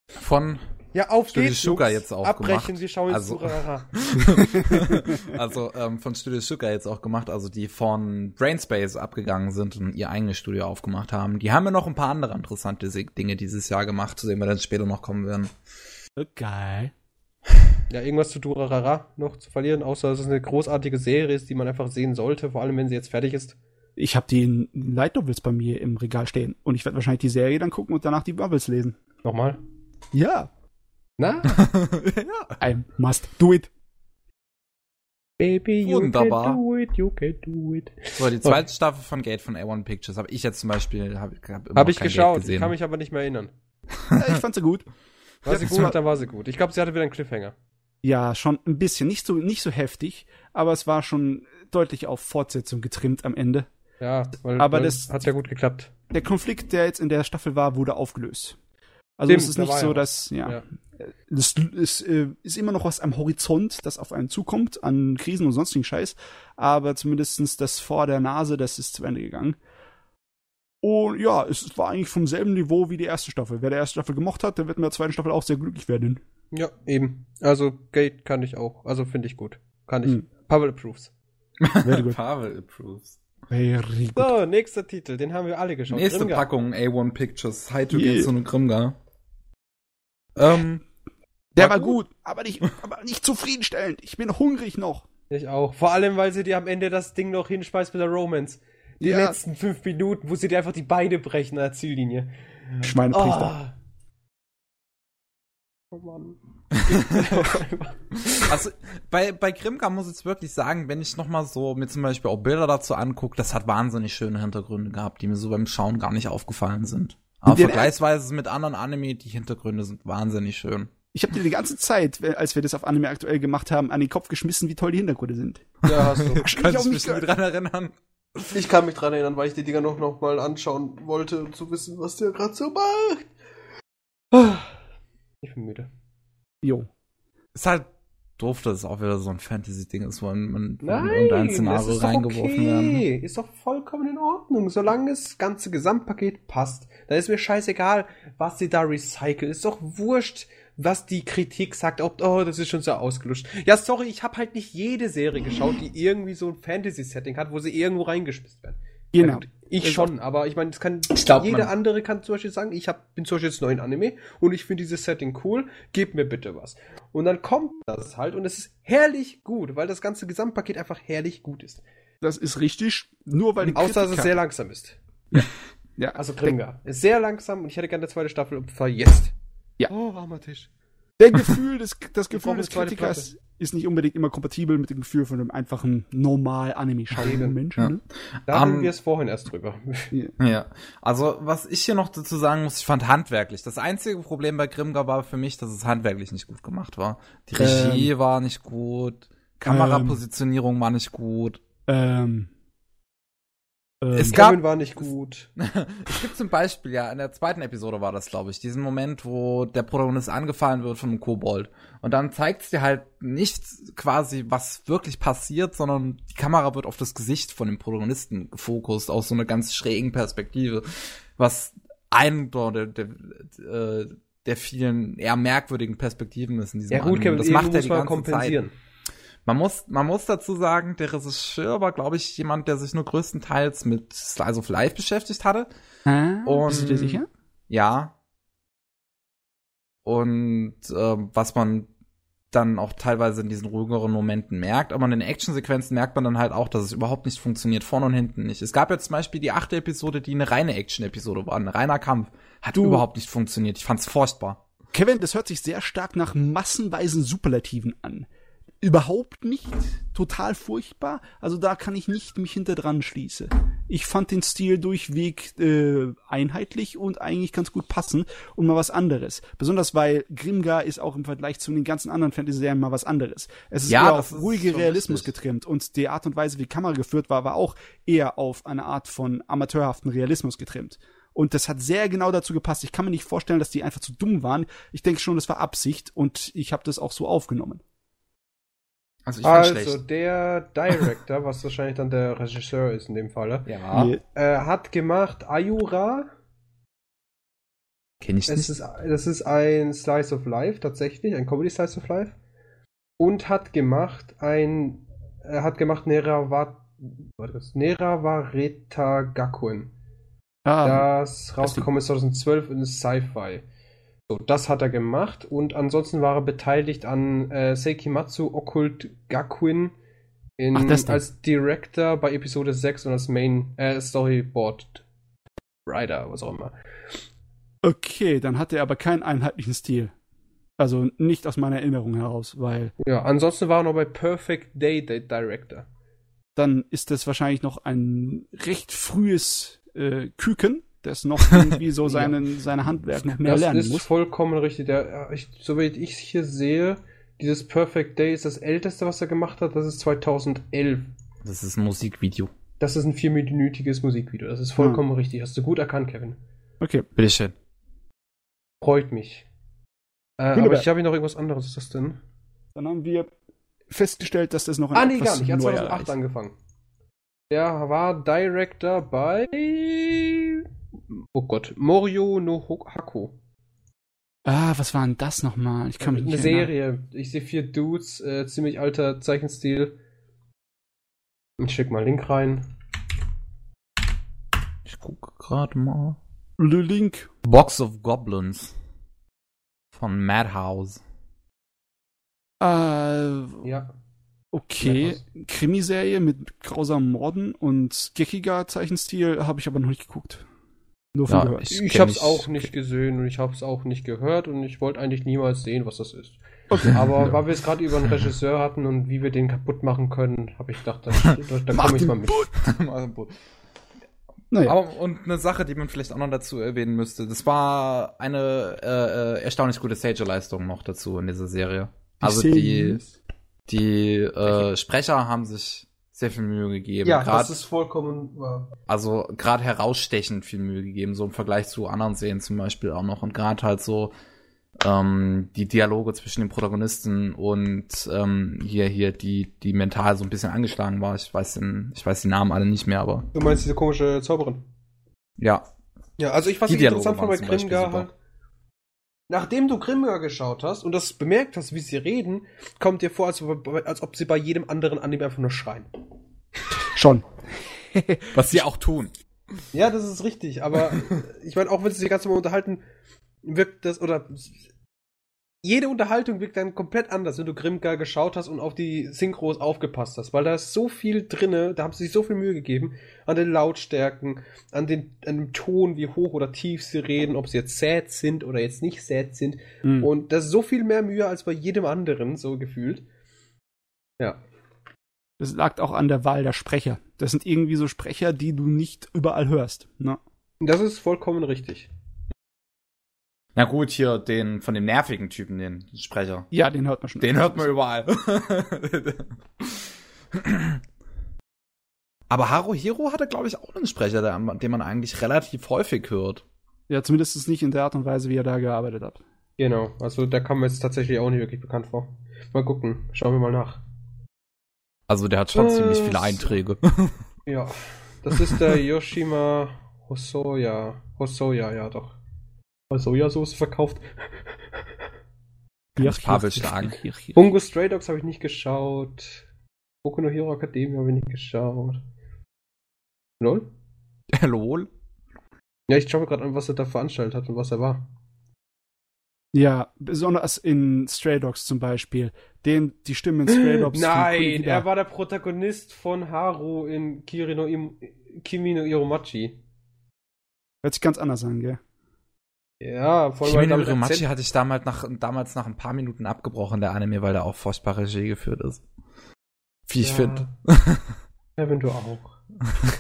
Von, Ja, auf Studio geht's. Sugar jetzt auch Abbrechen, gemacht. wir schauen jetzt Also- also ähm, von Studio Sugar jetzt auch gemacht, also die von Brainspace abgegangen sind und ihr eigenes Studio aufgemacht haben. Die haben ja noch ein paar andere interessante Dinge dieses Jahr gemacht, zu denen wir dann später noch kommen werden. Okay. Ja, irgendwas zu Durarara noch zu verlieren, außer dass es eine großartige Serie ist, die man einfach sehen sollte, vor allem wenn sie jetzt fertig ist. Ich habe die Light Novels bei mir im Regal stehen und ich werde wahrscheinlich die Serie dann gucken und danach die Bubbles lesen. Nochmal. Ja. Na? I must do it. Baby, you Wunderbar. can do it, you can do it. So, die zweite Staffel von Gate von A1 Pictures habe ich jetzt zum Beispiel hab, hab Hab ich geschaut, ich kann mich aber nicht mehr erinnern. Ja, ich fand sie gut. War sie das gut, dann war sie gut. Ich glaube, sie hatte wieder einen Cliffhanger. Ja, schon ein bisschen. Nicht so, nicht so heftig, aber es war schon deutlich auf Fortsetzung getrimmt am Ende. Ja, weil, Aber weil das- hat ja gut geklappt. Der Konflikt, der jetzt in der Staffel war, wurde aufgelöst. Also Stimmt, es ist da nicht so, ja dass, ja, Ja. es ist, äh, ist immer noch was am Horizont, das auf einen zukommt, an Krisen und sonstigen Scheiß, aber zumindestens das vor der Nase, das ist zu Ende gegangen. Und ja, es war eigentlich vom selben Niveau wie die erste Staffel. Wer der erste Staffel gemocht hat, der wird mit der zweiten Staffel auch sehr glücklich werden. Ja, eben. Also, Gate kann ich auch. Also, finde ich gut. Kann ich. Hm. Pavel approves. Very good. Pavel approves. Very good. So, nächster Titel. Den haben wir alle geschaut. Nächste Grimgar. Packung A1 Pictures, Hi to Yeah. Und Grimgar. Ähm, Der War war gut, aber nicht, aber nicht zufriedenstellend. Ich bin hungrig noch. Ich auch. Vor allem, weil sie dir am Ende das Ding noch hinspeist mit der Romance. Die Ja. letzten fünf Minuten, wo sie dir einfach die Beine brechen an der Ziellinie. Schweinepriester. Oh. oh Mann. also bei, bei Grimka muss ich wirklich sagen, wenn ich nochmal so mir zum Beispiel auch Bilder dazu angucke, das hat wahnsinnig schöne Hintergründe gehabt, die mir so beim Schauen gar nicht aufgefallen sind. Aber vergleichsweise mit anderen Anime, die Hintergründe sind wahnsinnig schön. Ich habe dir die ganze Zeit, als wir das auf Anime aktuell gemacht haben, an den Kopf geschmissen, wie toll die Hintergründe sind. Ja, hast du. ich kann mich dran erinnern. Ich kann mich dran erinnern, weil ich die Dinger noch, noch mal anschauen wollte, um zu wissen, was der gerade so macht. Ich bin müde. Jo. Ist halt doof, dass es auch wieder so ein Fantasy-Ding ist, wo man, in irgendein Szenario reingeworfen okay. werden. Ist doch vollkommen in Ordnung, solange das ganze Gesamtpaket passt. Da ist mir scheißegal, was sie da recyceln. Ist doch wurscht, was die Kritik sagt, ob, oh, das ist schon so ausgelutscht. Ja, sorry, ich habe halt nicht jede Serie geschaut, die irgendwie so ein Fantasy-Setting hat, wo sie irgendwo reingeschmissen werden. Genau. Ich Also- schon, aber ich meine, das kann Ich glaub, jeder man- andere kann zum Beispiel sagen, ich hab, bin zum Beispiel jetzt neu in Anime und ich finde dieses Setting cool, gib mir bitte was. Und dann kommt das halt und es ist herrlich gut, weil das ganze Gesamtpaket einfach herrlich gut ist. Das ist richtig. Nur weil die Außer dass es Kritiker- sehr langsam ist. ja, Also Grimga. Ist sehr langsam und ich hätte gerne eine zweite Staffel und zwar jetzt. Ja. Oh, armer Tisch. der Gefühl des, das Gefühl des Kritikers ist nicht unbedingt immer kompatibel mit dem Gefühl von einem einfachen normal Anime schauenden. Menschen. Ja. Ne? Da hatten Um, wir es vorhin erst drüber. Ja, also was ich hier noch dazu sagen muss, ich fand handwerklich. Das einzige Problem bei Grimgar war für mich, dass es handwerklich nicht gut gemacht war. Die Regie war nicht gut, Kamerapositionierung war nicht gut. Ähm, ähm, Es gab- Kevin war nicht gut. Es gibt zum Beispiel, ja, in der zweiten Episode war das, glaube ich, diesen Moment, wo der Protagonist angefallen wird von einem Kobold. Und dann zeigt es dir halt nicht quasi, was wirklich passiert, sondern die Kamera wird auf das Gesicht von dem Protagonisten gefokust, aus so einer ganz schrägen Perspektive, was ein der, der, äh, der vielen eher merkwürdigen Perspektiven ist in diesem Ja gut, Anime. Kevin, das macht er die man ganze kompensieren. Zeit. Man muss, man muss dazu sagen, der Regisseur war, glaube ich, jemand, der sich nur größtenteils mit Slice of Life beschäftigt hatte. ah, Und bist du dir sicher? Ja. Und ähm, was man dann auch teilweise in diesen ruhigeren Momenten merkt, aber in den Actionsequenzen merkt man dann halt auch, dass es überhaupt nicht funktioniert, vorne und hinten nicht. Es gab jetzt zum Beispiel die achte Episode, die eine reine Action-Episode war, ein reiner Kampf. Hat Du- überhaupt nicht funktioniert. Ich fand's furchtbar. Kevin, das hört sich sehr stark nach massenweisen Superlativen an. Überhaupt nicht. Total furchtbar. Also da kann ich nicht mich hinter dran schließen. Ich fand den Stil durchweg äh, einheitlich und eigentlich ganz gut passend und mal was anderes. Besonders weil Grimgar ist auch im Vergleich zu den ganzen anderen Fantasy-Serien mal was anderes. Es ist Ja, eher auf ruhige Realismus getrimmt und die Art und Weise, wie Kamera geführt war, war auch eher auf eine Art von amateurhaften Realismus getrimmt. Und das hat sehr genau dazu gepasst. Ich kann mir nicht vorstellen, dass die einfach zu dumm waren. Ich denke schon, das war Absicht und ich habe das auch so aufgenommen. Also ich Also, schlecht. der Director, was wahrscheinlich dann der Regisseur ist in dem Falle, Ja. Äh, hat gemacht Ayura. Kenn ich Es nicht. ist, das ist ein Slice of Life, tatsächlich, ein Comedy Slice of Life. Und hat gemacht ein, er hat gemacht Nerawareta Gakuen. Ah, Das rausgekommen ist 2012 und ist Sci-Fi. So, das hat er gemacht und ansonsten war er beteiligt an äh, Seikimatsu Occult Gakuen in, Ach, als Director bei Episode 6 und als Main äh, Storyboard Writer, was auch immer. okay, dann hat er aber keinen einheitlichen Stil. Also nicht aus meiner Erinnerung heraus, weil Ja, ansonsten war er noch bei Perfect Day der Director. dann ist das wahrscheinlich noch ein recht frühes äh, Küken, das noch irgendwie so seinen, seine Handwerk noch mehr das lernen ist muss. vollkommen richtig. Der, ja, ich, so wie ich es hier sehe, dieses Perfect Day ist das älteste, was er gemacht hat. Das ist 2011. Das ist ein Musikvideo. Das ist ein vierminütiges Musikvideo. Das ist vollkommen richtig. Hast du gut erkannt, Kevin. Okay, Bitteschön. Freut mich. Äh, aber ich habe hier noch irgendwas anderes. Was ist das denn? dann haben wir festgestellt, dass das noch ein Ah, nee, gar nicht. Er hat neuer 2008 ist. angefangen. Der war Director bei. Oh Gott. Morio no Hako. Ah, was war denn das nochmal? Ich kann mich Eine nicht erinnern. Serie. Ich sehe vier Dudes. Äh, ziemlich alter Zeichenstil. Ich schick mal Link rein. Ich gucke gerade mal. Le Link. Box of Goblins. Von Madhouse. Äh, Ja. okay. Krimiserie mit grausamen Morden und geckiger Zeichenstil habe ich aber noch nicht geguckt. Nur von Ja, gehört. ich- Ich habe es auch nicht gesehen und ich habe es auch nicht gehört und ich wollte eigentlich niemals sehen, was das ist. Okay. Aber ja. weil wir es gerade über einen Regisseur hatten und wie wir den kaputt machen können, habe ich gedacht, da, da komme ich mal mit. Naja. Aber, und eine Sache, die man vielleicht auch noch dazu erwähnen müsste, das war eine äh, äh erstaunlich gute Stage-Leistung noch dazu in dieser Serie. Die also die, die äh, Sprecher haben sich sehr viel Mühe gegeben. Ja, grad, das ist vollkommen wahr. Also gerade herausstechend viel Mühe gegeben, so im Vergleich zu anderen Serien zum Beispiel auch noch. Und gerade halt so ähm, die Dialoge zwischen den Protagonisten und ähm, hier hier die die mental so ein bisschen angeschlagen war. Ich weiß den, ich weiß die Namen alle nicht mehr, aber du meinst diese komische Zauberin? Ja. Ja, also ich was die ich interessant fand bei Grimgar halt, nachdem du Grimgar geschaut hast und das bemerkt hast, wie sie reden, kommt dir vor, als, als ob sie bei jedem anderen Anime einfach nur schreien. Schon. was sie auch tun. Ja, das ist richtig, aber ich meine, auch wenn sie sich ganz normal unterhalten, wirkt das, oder jede Unterhaltung wirkt dann komplett anders, wenn du Grimgar geschaut hast und auf die Synchros aufgepasst hast, weil da ist so viel drinne, da haben sie sich so viel Mühe gegeben an den Lautstärken, an, den, an dem Ton, wie hoch oder tief sie reden, ob sie jetzt sad sind oder jetzt nicht sad sind. Mhm. Und das ist so viel mehr Mühe als bei jedem anderen, so gefühlt. Ja. Das lag auch an der Wahl der Sprecher. Das sind irgendwie so Sprecher, die du nicht überall hörst. Ne? Das ist vollkommen richtig. Na gut, hier den von dem nervigen Typen, den Sprecher. Ja, den hört man schon. Den hört man überall. Aber Haruhiro hatte, glaube ich, auch einen Sprecher, den man eigentlich relativ häufig hört. Ja, zumindest ist nicht in der Art und Weise, wie er da gearbeitet hat. Genau, also der kam mir jetzt tatsächlich auch nicht wirklich bekannt vor. Mal gucken, schauen wir mal nach. Also der hat schon äh, ziemlich viele Einträge. ja, das ist der Yoshima Hosoya. Hosoya, ja doch. Sojasauce verkauft. Ja, Pavel schlagen. Bungo Stray Dogs habe ich nicht geschaut. Boku no Hero Academy habe ich nicht geschaut. Lol? Lol? Ja, ich schaue mir gerade an, was er da veranstaltet hat und was er war. Ja, besonders in Stray Dogs zum Beispiel. Den, die Stimmen in Stray Dogs. Nein, er war der Protagonist von Haru in Kiri no Im Kimi no Iromachi. Hört sich ganz anders an, gell? Ja, voll Kimi Urimachi hatte ich damals nach, damals nach ein paar Minuten abgebrochen, der Anime, weil der auch furchtbar Regie geführt ist. Wie ich ja. finde. ja, wenn du auch.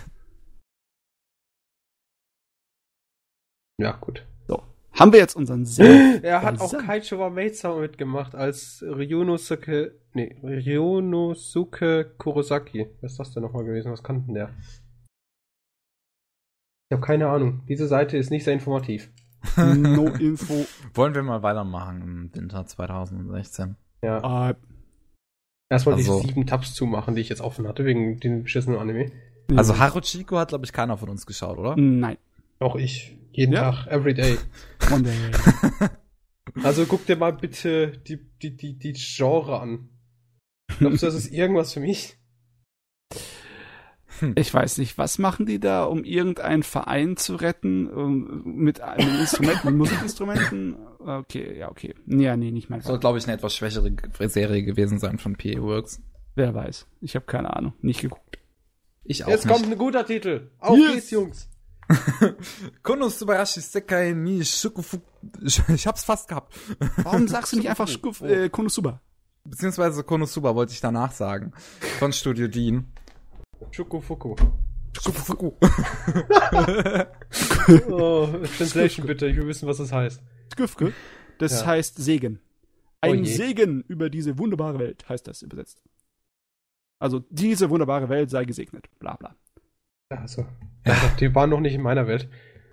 ja, gut. So. Haben wir jetzt unseren Sinn? er hat auch Kaichiro Meiza mitgemacht als Ryunosuke, nee, Ryunosuke Kurosaki. Was ist das denn nochmal gewesen? Was kannten der? Ich habe keine Ahnung. Diese Seite ist nicht sehr informativ. No Info. Wollen wir mal weitermachen im Winter 2016? Ja. Uh, Erstmal also, die sieben Tabs zumachen, die ich jetzt offen hatte, wegen den beschissenen Anime. Also Haruchiko hat, glaube ich, keiner von uns geschaut, oder? Nein. Auch ich. Jeden ja? Tag, every day. One day. also guck dir mal bitte die, die, die, die Genre an. Glaubst du, das ist irgendwas für mich? Hm. Ich weiß nicht, was machen die da, um irgendeinen Verein zu retten? mit, mit Instrumenten, mit Musikinstrumenten? Okay, ja, okay. Ja, nee, nicht mal. Soll, glaube ich, eine etwas schwächere Serie gewesen sein von PA Works. Wer weiß. Ich habe keine Ahnung. Nicht geguckt. Ich auch Jetzt nicht. kommt ein guter Titel. Auf yes. geht's, Jungs. Kono Subayashi Sekai ni Shukufu. Ich hab's fast gehabt. Warum sagst du nicht einfach Shukuf, äh, Konosuba? Beziehungsweise Konosuba wollte ich danach sagen. Von Studio Dean. Schukufuku. Schukufuku. oh, Translation bitte, ich will wissen, was das heißt. Sküfke, das ja. heißt Segen. Ein oh Segen über diese wunderbare Welt, heißt das übersetzt. Also, diese wunderbare Welt sei gesegnet, bla bla. Also, ja. die waren noch nicht in meiner Welt.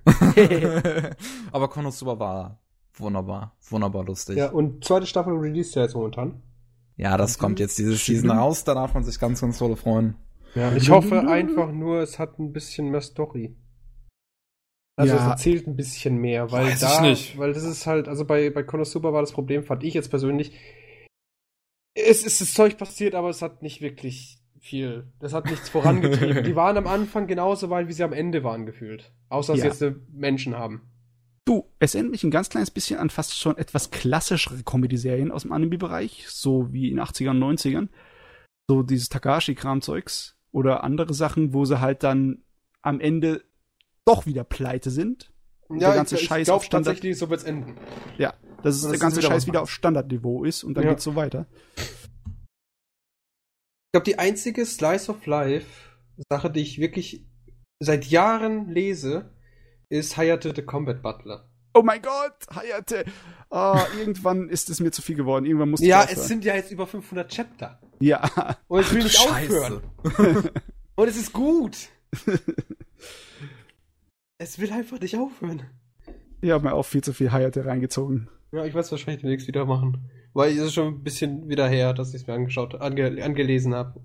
Aber Konosuba war wunderbar, wunderbar lustig. Ja, und zweite Staffel released ja jetzt momentan. Ja, das kommt jetzt diese Season raus, da darf man sich ganz, ganz toll freuen. Ja, ich hoffe einfach nur, es hat ein bisschen mehr Story. Also ja. es erzählt ein bisschen mehr, weil Weiß da, weil das ist halt, also bei, bei Konosuba war das Problem, fand ich jetzt persönlich, es ist das Zeug passiert, aber es hat nicht wirklich viel. Das hat nichts vorangetrieben. Die waren am Anfang genauso weit, wie sie am Ende waren, gefühlt. Außer dass ja. sie jetzt Menschen haben. Du, es erinnert mich ein ganz kleines bisschen an fast schon etwas klassischere Comedy-Serien aus dem Anime-Bereich, so wie in den 80ern und 90ern. So dieses Takashi-Kram-Zeugs oder andere Sachen, wo sie halt dann am Ende doch wieder pleite sind. Ja, der ganze ich, Scheiß ich glaube tatsächlich, so wird's enden. Ja, Dass es Das der ganze wieder Scheiß wieder auf Standardniveau ist und dann Ja. geht's so weiter. Ich glaube, die einzige Slice of Life Sache, die ich wirklich seit Jahren lese, ist Hayate the Combat Butler. Oh mein Gott, Hayate. Ah, irgendwann ist es mir zu viel geworden. Irgendwann musste Ja, ich es aufhören. sind ja jetzt über 500 Chapter. Ja. Und es will nicht aufhören. Und es ist gut. es will einfach nicht aufhören. Ich habe mir auch viel zu viel Hayate reingezogen. Ja, ich werde es wahrscheinlich demnächst wieder machen. Weil es ist schon ein bisschen wieder her, dass ich es mir angeschaut, ange, angelesen habe.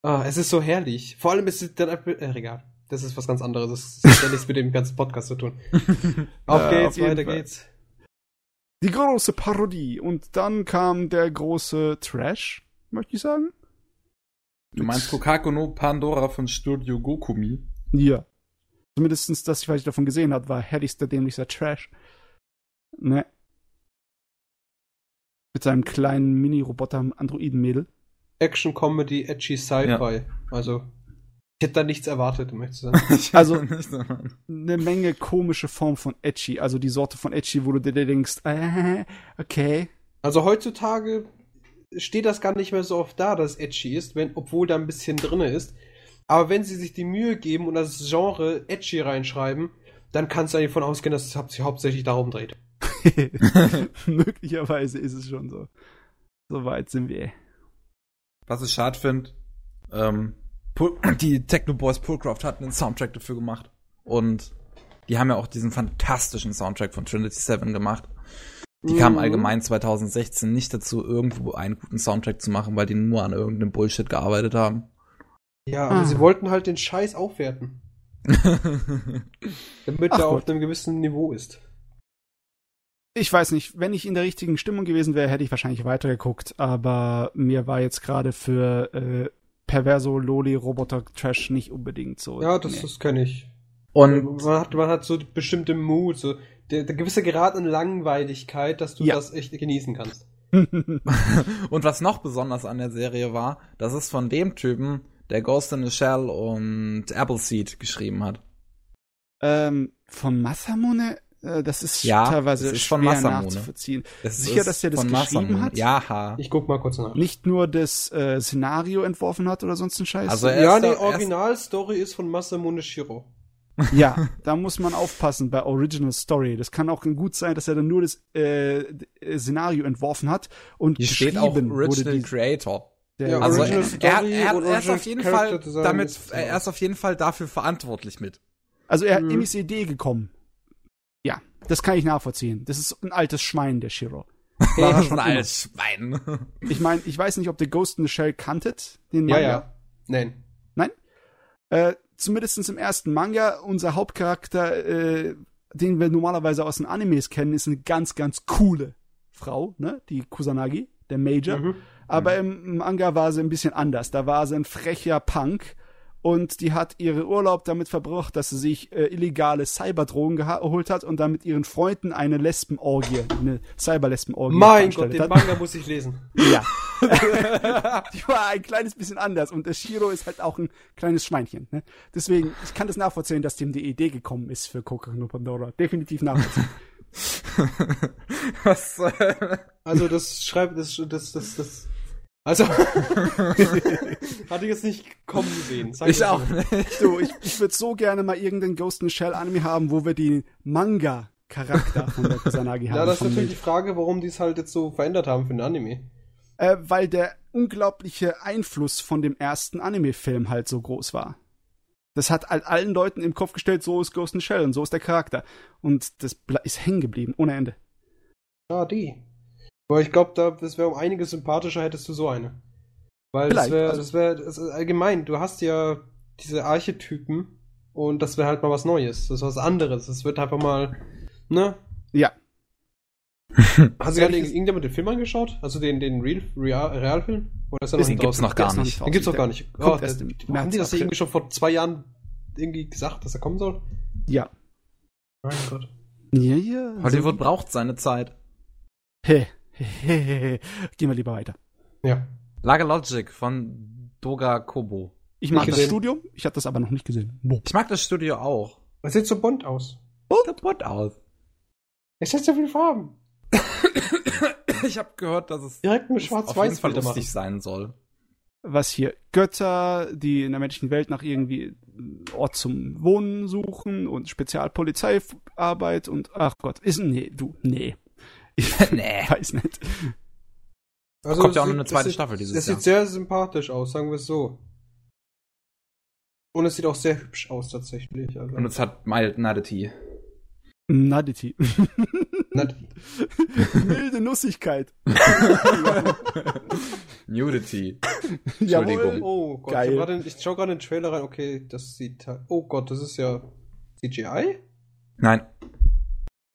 Ah, es ist so herrlich. Vor allem ist es dann einfach, äh, egal. Das ist was ganz anderes. Das hat ja nichts mit dem ganzen Podcast zu tun. Auf Ja, geht's, auf weiter Fall. geht's. Die große Parodie. Und dann kam der große Trash, möchte ich sagen. Du meinst Kokaku no Pandora von Studio Gokumi? Ja. Zumindestens das, was ich davon gesehen habe, war herrlichster, dämlichster Trash. Ne. Mit seinem kleinen Mini-Roboter-Androiden-Mädel. Action, Comedy, edgy, Sci-Fi. Also, ich hätte da nichts erwartet, um ehrlich zu sein. Also-. Eine Menge komische Form von Edgy. Also die Sorte von Edgy, wo du dir denkst, äh, okay. Also heutzutage steht das gar nicht mehr so oft da, dass es edgy ist, wenn, obwohl da ein bisschen drinne ist. Aber wenn sie sich die Mühe geben und das Genre edgy reinschreiben, dann kannst du eigentlich davon ausgehen, dass es sich hauptsächlich darum dreht. Möglicherweise ist es schon so. So weit sind wir. Was ich schade finde, ähm, die Techno Boys Pullcraft hatten einen Soundtrack dafür gemacht. Und die haben ja auch diesen fantastischen Soundtrack von Trinity 7 gemacht. Die kamen Mhm. allgemein 2016 nicht dazu, irgendwo einen guten Soundtrack zu machen, weil die nur an irgendeinem Bullshit gearbeitet haben. Ja, aber Ah. sie wollten halt den Scheiß aufwerten, damit Ach er auf einem gewissen Niveau ist. Ich weiß nicht, wenn ich in der richtigen Stimmung gewesen wäre, hätte ich wahrscheinlich weitergeguckt, aber mir war jetzt gerade für äh, Perverso Loli Roboter Trash nicht unbedingt so. Ja, das, nee. das kenne ich. Und man hat, man hat so bestimmte Mut, so der, der gewisse Grad an Langweiligkeit, dass du Ja. das echt genießen kannst. Und was noch besonders an der Serie war, das ist von dem Typen, der Ghost in the Shell und Appleseed geschrieben hat. ähm, von Masamune, das ist Ja, teilweise es ist von schwer Masamune. nachzuvollziehen. Das Sicher, dass der das von geschrieben Masamune. hat? Ja. Ich guck mal kurz nach. Nicht nur das äh, Szenario entworfen hat oder sonst ein Scheiß. Also er- Ja, die er Originalstory ist von Masamune Shiro. Ja, da muss man aufpassen bei Original Story. Das kann auch gut sein, dass er dann nur das äh, äh, Szenario entworfen hat und Hier steht auch geschrieben wurde Original die, Creator. der Ja, Also Original er, Story er, er, er ist auf jeden Fall damit, er ist auf jeden Fall dafür verantwortlich mit. Also er hat Mhm. in die Idee gekommen. Ja, das kann ich nachvollziehen. Das ist ein altes Schwein, der Shiro. War er schon altes Schwein. Ich meine, ich weiß nicht, ob der Ghost in the Shell kanntet, den Ja, Manga. ja. Nein. Äh, zumindest im ersten Manga, unser Hauptcharakter, äh, den wir normalerweise aus den Animes kennen, ist eine ganz, ganz coole Frau, ne? Die Kusanagi, der Major. Mhm. Aber im Manga war sie ein bisschen anders. Da war sie ein frecher Punk und die hat ihre Urlaub damit verbracht, dass sie sich äh, illegale Cyberdrogen geholt hat und dann mit ihren Freunden eine Lesbenorgie, eine Cyberlesbenorgie Mein Gott, den hat. Manga muss ich lesen. Ja. die war ein kleines bisschen anders und der Shiro ist halt auch ein kleines Schweinchen. Ne? Deswegen, ich kann das nachvollziehen, dass dem die Idee gekommen ist für Coca no Pandora. Definitiv nachvollziehen. Was, Also das schreibt, das, das, das, das. Also. hatte ich jetzt nicht kommen sehen. Sag ich auch nicht. so, ich, ich würde so gerne mal irgendeinen Ghost in Shell Anime haben, wo wir den Manga-Charakter von der Kusanagi haben. Ja, das ist natürlich die. Frage, warum die es halt jetzt so verändert haben für den Anime. äh, weil der unglaubliche Einfluss von dem ersten Anime-Film halt so groß war. Das hat halt allen Leuten im Kopf gestellt, so ist Ghost in Shell und so ist der Charakter. Und das ist hängen geblieben, ohne Ende. Ah, die. Aber ich glaube, da, das wäre um einiges sympathischer, hättest du so eine. Weil das wäre, also- das wäre, das ist allgemein, du hast ja diese Archetypen und das wäre halt mal was Neues. Das ist was anderes. Das wird einfach mal, ne? Ja. Hast du gerade irgendjemand den Film angeschaut? Also den, den Real, Real, Realfilm? Oder ist er noch Den gibt's noch gar nicht. Den gibt's noch gar nicht. Oh, der, im haben die das April. irgendwie schon vor zwei Jahren irgendwie gesagt, dass er kommen soll? Ja. Mein Gott. Ja, ja. Hollywood braucht seine Zeit. He, he, he, he. Gehen wir lieber weiter. Ja. Lage Logic von Doga Kobo. Ich mag das. Studium, ich habe das aber noch nicht gesehen. Boah. Ich mag das Studio auch. Es sieht so bunt aus. Der Bot aus. Es hat so viele Farben. ich habe gehört, dass es direkt mit auf jeden Schwarz-Weiß Fall machen. sein soll. Was hier? Götter, die in der menschlichen Welt nach irgendwie Ort zum Wohnen suchen und Spezialpolizeiarbeit und ach Gott, ist nee, du, nee. Ich nee. weiß nicht. Also Kommt ja auch es noch eine zweite Staffel dieses Das Jahr. sieht sehr sympathisch aus, sagen wir es so. Und es sieht auch sehr hübsch aus tatsächlich. Also. Und es hat mild nudity. Nudity. Milde Nussigkeit. Nudity. Jawohl. Entschuldigung. oh Gott, Geil. ich, ich schau gerade in den Trailer rein. Okay, das sieht halt. Oh Gott, das ist ja CGI? Nein.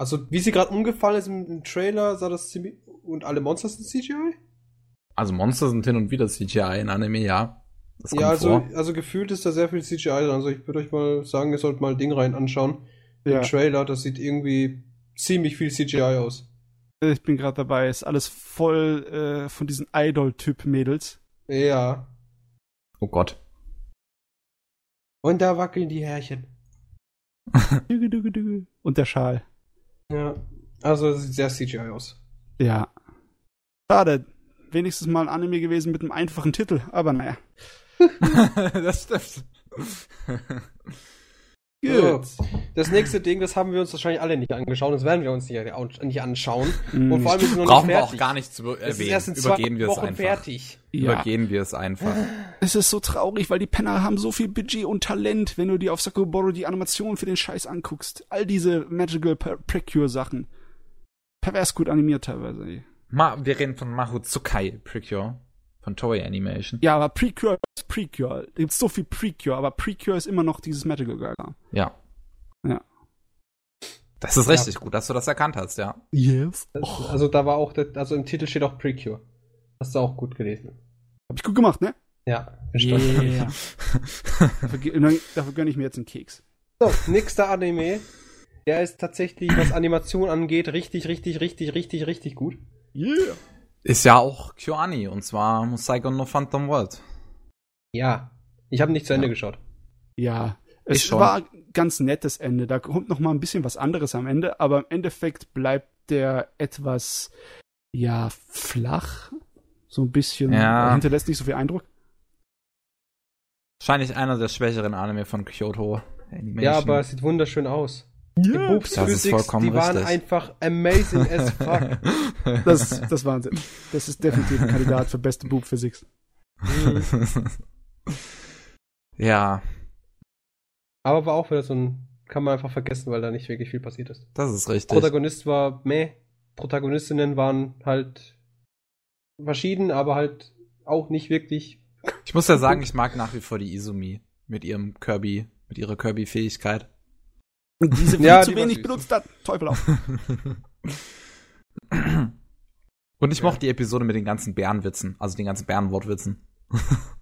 Also, wie sie gerade umgefallen ist im, im Trailer, sah das ziemlich. Und alle Monster sind CGI? Also Monster sind hin und wieder CGI in Anime, ja. Ja, also, vor. also gefühlt ist da sehr viel CGI drin. Also ich würde euch mal sagen, ihr sollt mal ein Ding rein anschauen. Ja, Den Trailer, das sieht irgendwie ziemlich viel CGI aus. ich bin gerade dabei. Ist alles voll äh, von diesen Idol-Typ-Mädels. Ja. Oh Gott. Und da wackeln die Härchen. Düge, düge, düge. Und der Schal. Ja. Also es sieht sehr CGI aus. Ja. Schade. Wenigstens mal ein Anime gewesen mit einem einfachen Titel, aber naja. das stimmt. So. Das nächste Ding, das haben wir uns wahrscheinlich alle nicht angeschaut. Das werden wir uns nicht, nicht anschauen. Mm, Und vor allem ist es noch Brauchen nicht wir auch fertig. gar nicht zu Es ist erwähnen. erst in zwei Übergehen wir es Wochen einfach. fertig. ja. Übergehen wir es einfach. Es ist so traurig, weil die Penner haben so viel Budget und Talent, wenn du dir auf Sakoboro die Animation für den Scheiß anguckst. All diese Magical Per- Precure-Sachen. Pervers gut animiert teilweise. ey. Ma, wir reden von Mahotsukai Precure von Toei Animation. Ja, aber Precure ist Precure. Da gibt's so viel Precure, aber Precure ist immer noch dieses Magical Gaga. Ja. Ja. Das ist richtig gut, dass du das erkannt hast, ja. Yes. Das, Also da war auch, der, also im Titel steht auch Precure. Hast du auch gut gelesen. Hab ich gut gemacht, ne? Ja. Yeah. dafür, dafür gönne ich mir jetzt einen Keks. So, nächster Anime. Der ist tatsächlich, was Animation angeht, richtig, richtig, richtig, richtig, richtig gut. Yeah. Ist ja auch KyoAni, und zwar Musaigon no Phantom World. Ja. Ich habe nicht zu Ende Ja. geschaut. Ja, Ich es schon. war ganz nettes Ende. Da kommt noch mal ein bisschen was anderes am Ende, aber im Endeffekt bleibt der etwas ja flach, so ein bisschen Ja. hinterlässt nicht so viel Eindruck. Wahrscheinlich einer der schwächeren Anime von Kyoto Animation. Ja, aber es sieht wunderschön aus. Die Boobs Das ist Physics, vollkommen die waren richtig. einfach amazing as fuck. Das, das ist Wahnsinn. Das ist definitiv ein Kandidat für beste Boob Physics. ja, Aber war auch wieder so ein, kann man einfach vergessen, weil da nicht wirklich viel passiert ist. das ist richtig. Protagonist war meh. Protagonistinnen waren halt verschieden, aber halt auch nicht wirklich. Ich muss ja sagen, ich mag nach wie vor die Izumi mit ihrem Kirby, mit ihrer Kirby-Fähigkeit. Und diese viel Ja, zu wenig benutzt hat. Teufel auf. Und ich Ja. mochte die Episode mit den ganzen Bärenwitzen, also den ganzen Bärenwortwitzen.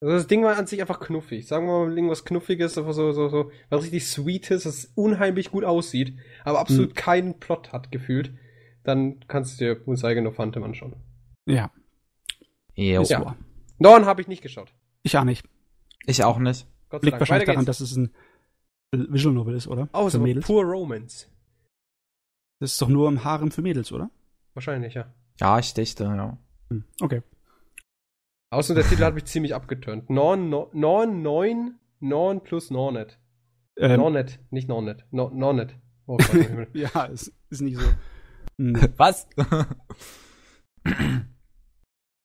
Also das Ding war an sich einfach knuffig. Sagen wir mal irgendwas Knuffiges, einfach so, so, so, was richtig Sweetes, das unheimlich gut aussieht, aber absolut Hm. keinen Plot hat gefühlt. Dann kannst du dir Musaigen no Phantom anschauen. Ja, Jo. Ja. Dorn habe ich nicht geschaut. Ich auch nicht. Ich auch nicht. Gott sei Liegt Dank. wahrscheinlich daran, dass es ein Visual Novel ist, oder? Oh, für so Mädels. Pure Romance. Das ist doch nur im Harem für Mädels, oder? Wahrscheinlich, ja. Ja, ich dächte, ja. Hm, Okay. Außer der Titel hat mich ziemlich abgeturnt. Norn, Norn, Norn, Neun, Norn plus Nornet. Ähm, Nornet, nicht Nornet. No, Nornet. Oh Gott, ja, es ist nicht so. Hm, Was?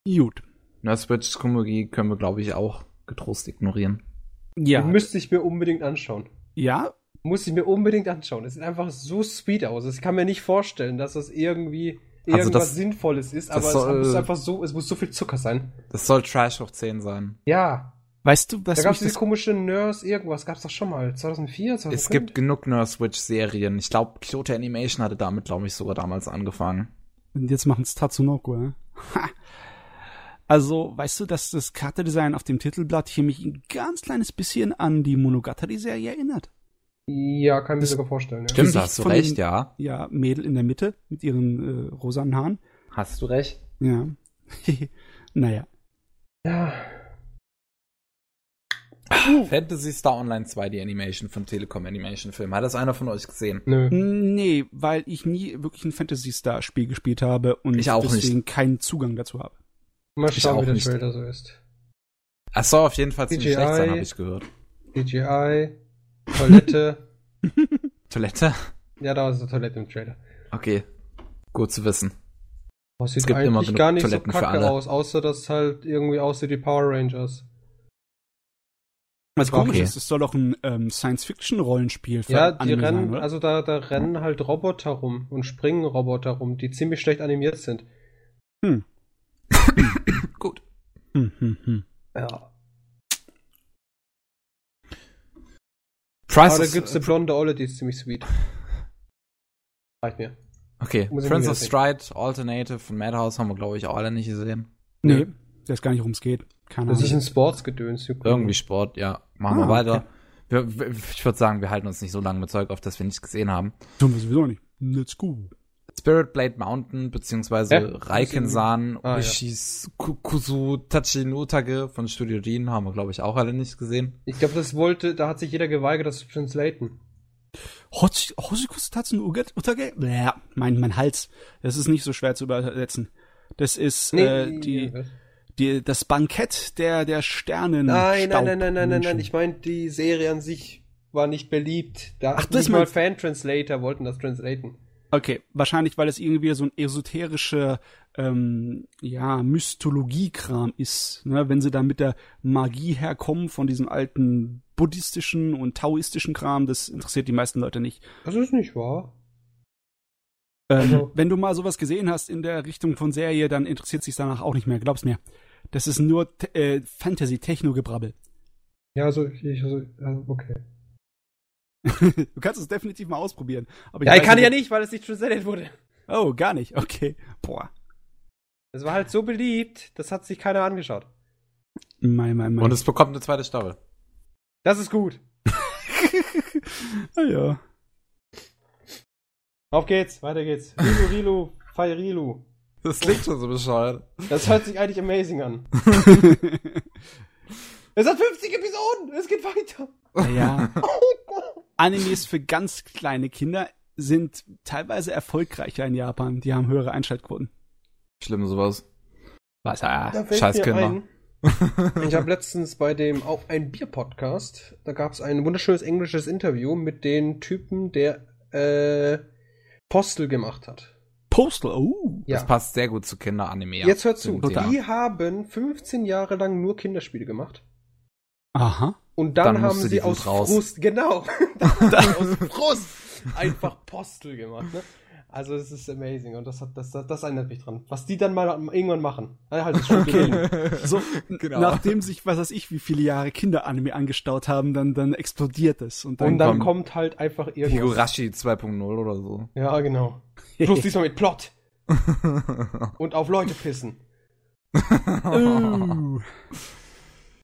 Gut. Na, Switch Komugi können wir, glaube ich, auch getrost ignorieren. Ja. Müsste ich mir unbedingt anschauen. Ja, Muss ich mir unbedingt anschauen. Es sieht einfach so sweet aus. Ich kann mir nicht vorstellen, dass das irgendwie Also irgendwas das- Sinnvolles ist, aber soll- es muss einfach so, es muss so viel Zucker sein. Das soll Trash hoch 10 sein. Ja. weißt du, was Da gab es diese das, komische Nurse, irgendwas gab's doch schon mal. 2004, 2005? Es gibt genug Nurse Switch-Serien. Ich glaube, Kyoto Animation hatte damit, glaube ich, sogar damals angefangen. Und jetzt machen es Tatsunoko, ja? Ha. Also, weißt du, dass das Charakterdesign auf dem Titelblatt hier mich ein ganz kleines bisschen an die Monogatari-Serie erinnert? Ja, kann ich mir sogar vorstellen. Ja. Stimmt, hast du recht, den- ja. Ja, Mädel in der Mitte mit ihren äh, rosanen Haaren. Hast du recht. Ja. naja. ja. Uh. Fantasy Star Online 2, die Animation von Telekom Animation Film. Hat das einer von euch gesehen? Nö. Nee, weil ich nie wirklich ein Fantasy Star Spiel gespielt habe und ich auch deswegen nicht. keinen Zugang dazu habe. Mal Ich schauen, auch wie der nicht. Trailer so ist. Soll auf jeden Fall ziemlich CGI. schlecht sein, habe ich gehört. CGI, Toilette. Toilette? ja, da ist eine Toilette im Trailer. Okay. Gut zu wissen. Oh, sieht Es gibt immer eigentlich genug gar nicht Toiletten so für kacke alle. aus, außer dass halt irgendwie aussieht wie Power Rangers. Was komisch Okay. ist, es soll doch ein ähm, Science-Fiction-Rollenspiel für Ja, die rennen, sein, also da, da rennen halt Roboter rum und springen Roboter rum, die ziemlich schlecht animiert sind. Hm, hm, hm. Ja. Price Aber da gibt's eine blonde Olle, die ist ziemlich sweet. Reicht mir. Okay, Muss Prince of. Stride Alternative von Madhouse haben wir, glaube ich, auch alle nicht gesehen. Nee, ich weiß gar nicht, worum es geht. Keine Das ist Ahnung. ein Sportsgedöns. Irgendwie Sport, ja. Machen Ah, wir weiter. okay. Wir, wir, ich würde sagen, wir halten uns nicht so lange mit Zeug auf, das wir nicht gesehen haben. Tun wir sowieso nicht. Let's go. Spirit Blade Mountain, beziehungsweise Ja, Raiken-san, Ah, ja. Ushis Ku- Kusu Tachinutage von Studio Jean haben wir, glaube ich, auch alle nicht gesehen. Ich glaube, das wollte, da hat sich jeder geweigert, das zu translaten. Hoshikus Tatsun Uget Utage? Ja, mein, mein Hals. Das ist nicht so schwer zu übersetzen. Das ist äh, die, was? die, das Bankett der, der Sternen. Nein, nein, nein, nein, nein, nein, nein. Ich meine, die Serie an sich war nicht beliebt. Da Ach, Ach, das nicht mal Fan-Translator wollten das translaten. Okay, wahrscheinlich, weil es irgendwie so ein esoterischer, ähm, ja, Mythologie-Kram ist. Ne? Wenn sie da mit der Magie herkommen von diesem alten buddhistischen und taoistischen Kram, das interessiert die meisten Leute nicht. Das ist nicht wahr. Ähm, Also- wenn du mal sowas gesehen hast in der Richtung von Serie, dann interessiert sich danach auch nicht mehr, glaub's mir. Das ist nur äh, Fantasy-Techno-Gebrabbel. Ja, also, ich, also, okay. du kannst es definitiv mal ausprobieren. Aber Ja, ich kann ja nicht, weil es nicht translated wurde. Oh, gar nicht. Okay. Boah. Es war halt so beliebt, das hat sich keiner angeschaut. Mein, mein, mein. Und es bekommt eine zweite Staffel. Das ist gut. ah, ja. Auf geht's, weiter geht's. Rilu, Rilu, Fei Rilu. Das klingt schon so bescheuert. Das hört sich eigentlich amazing an. Es hat 50 Episoden, es geht weiter. ja. Oh Gott. Animes für ganz kleine Kinder sind teilweise erfolgreicher in Japan. Die haben höhere Einschaltquoten. Schlimm sowas. Was? Ah. Da fällt Scheiß mir Kinder. ein, Ich habe letztens bei dem auch ein Bier-Podcast, da gab es ein wunderschönes englisches Interview mit den Typen, der äh, Postel gemacht hat. Postal. Oh. Ja. Das passt sehr gut zu Kinderanime. ja. Jetzt hört zu, die haben 15 Jahre lang nur Kinderspiele gemacht. Aha. Und dann, Dann haben sie aus raus. Frust, genau, dann aus Frust einfach Postel gemacht. Ne? Also es ist amazing und das hat das, das, das erinnert mich dran. Was die dann mal irgendwann machen. Halt das Studio. So, Genau. nachdem sich, was weiß ich, wie viele Jahre Kinderanime angestaut haben, dann, dann explodiert es. Und dann, Und dann kommt- halt einfach irgendwas. Higurashi 2.0 oder so. Ja, genau. Plus diesmal mit Plot. Und auf Leute pissen. Uh.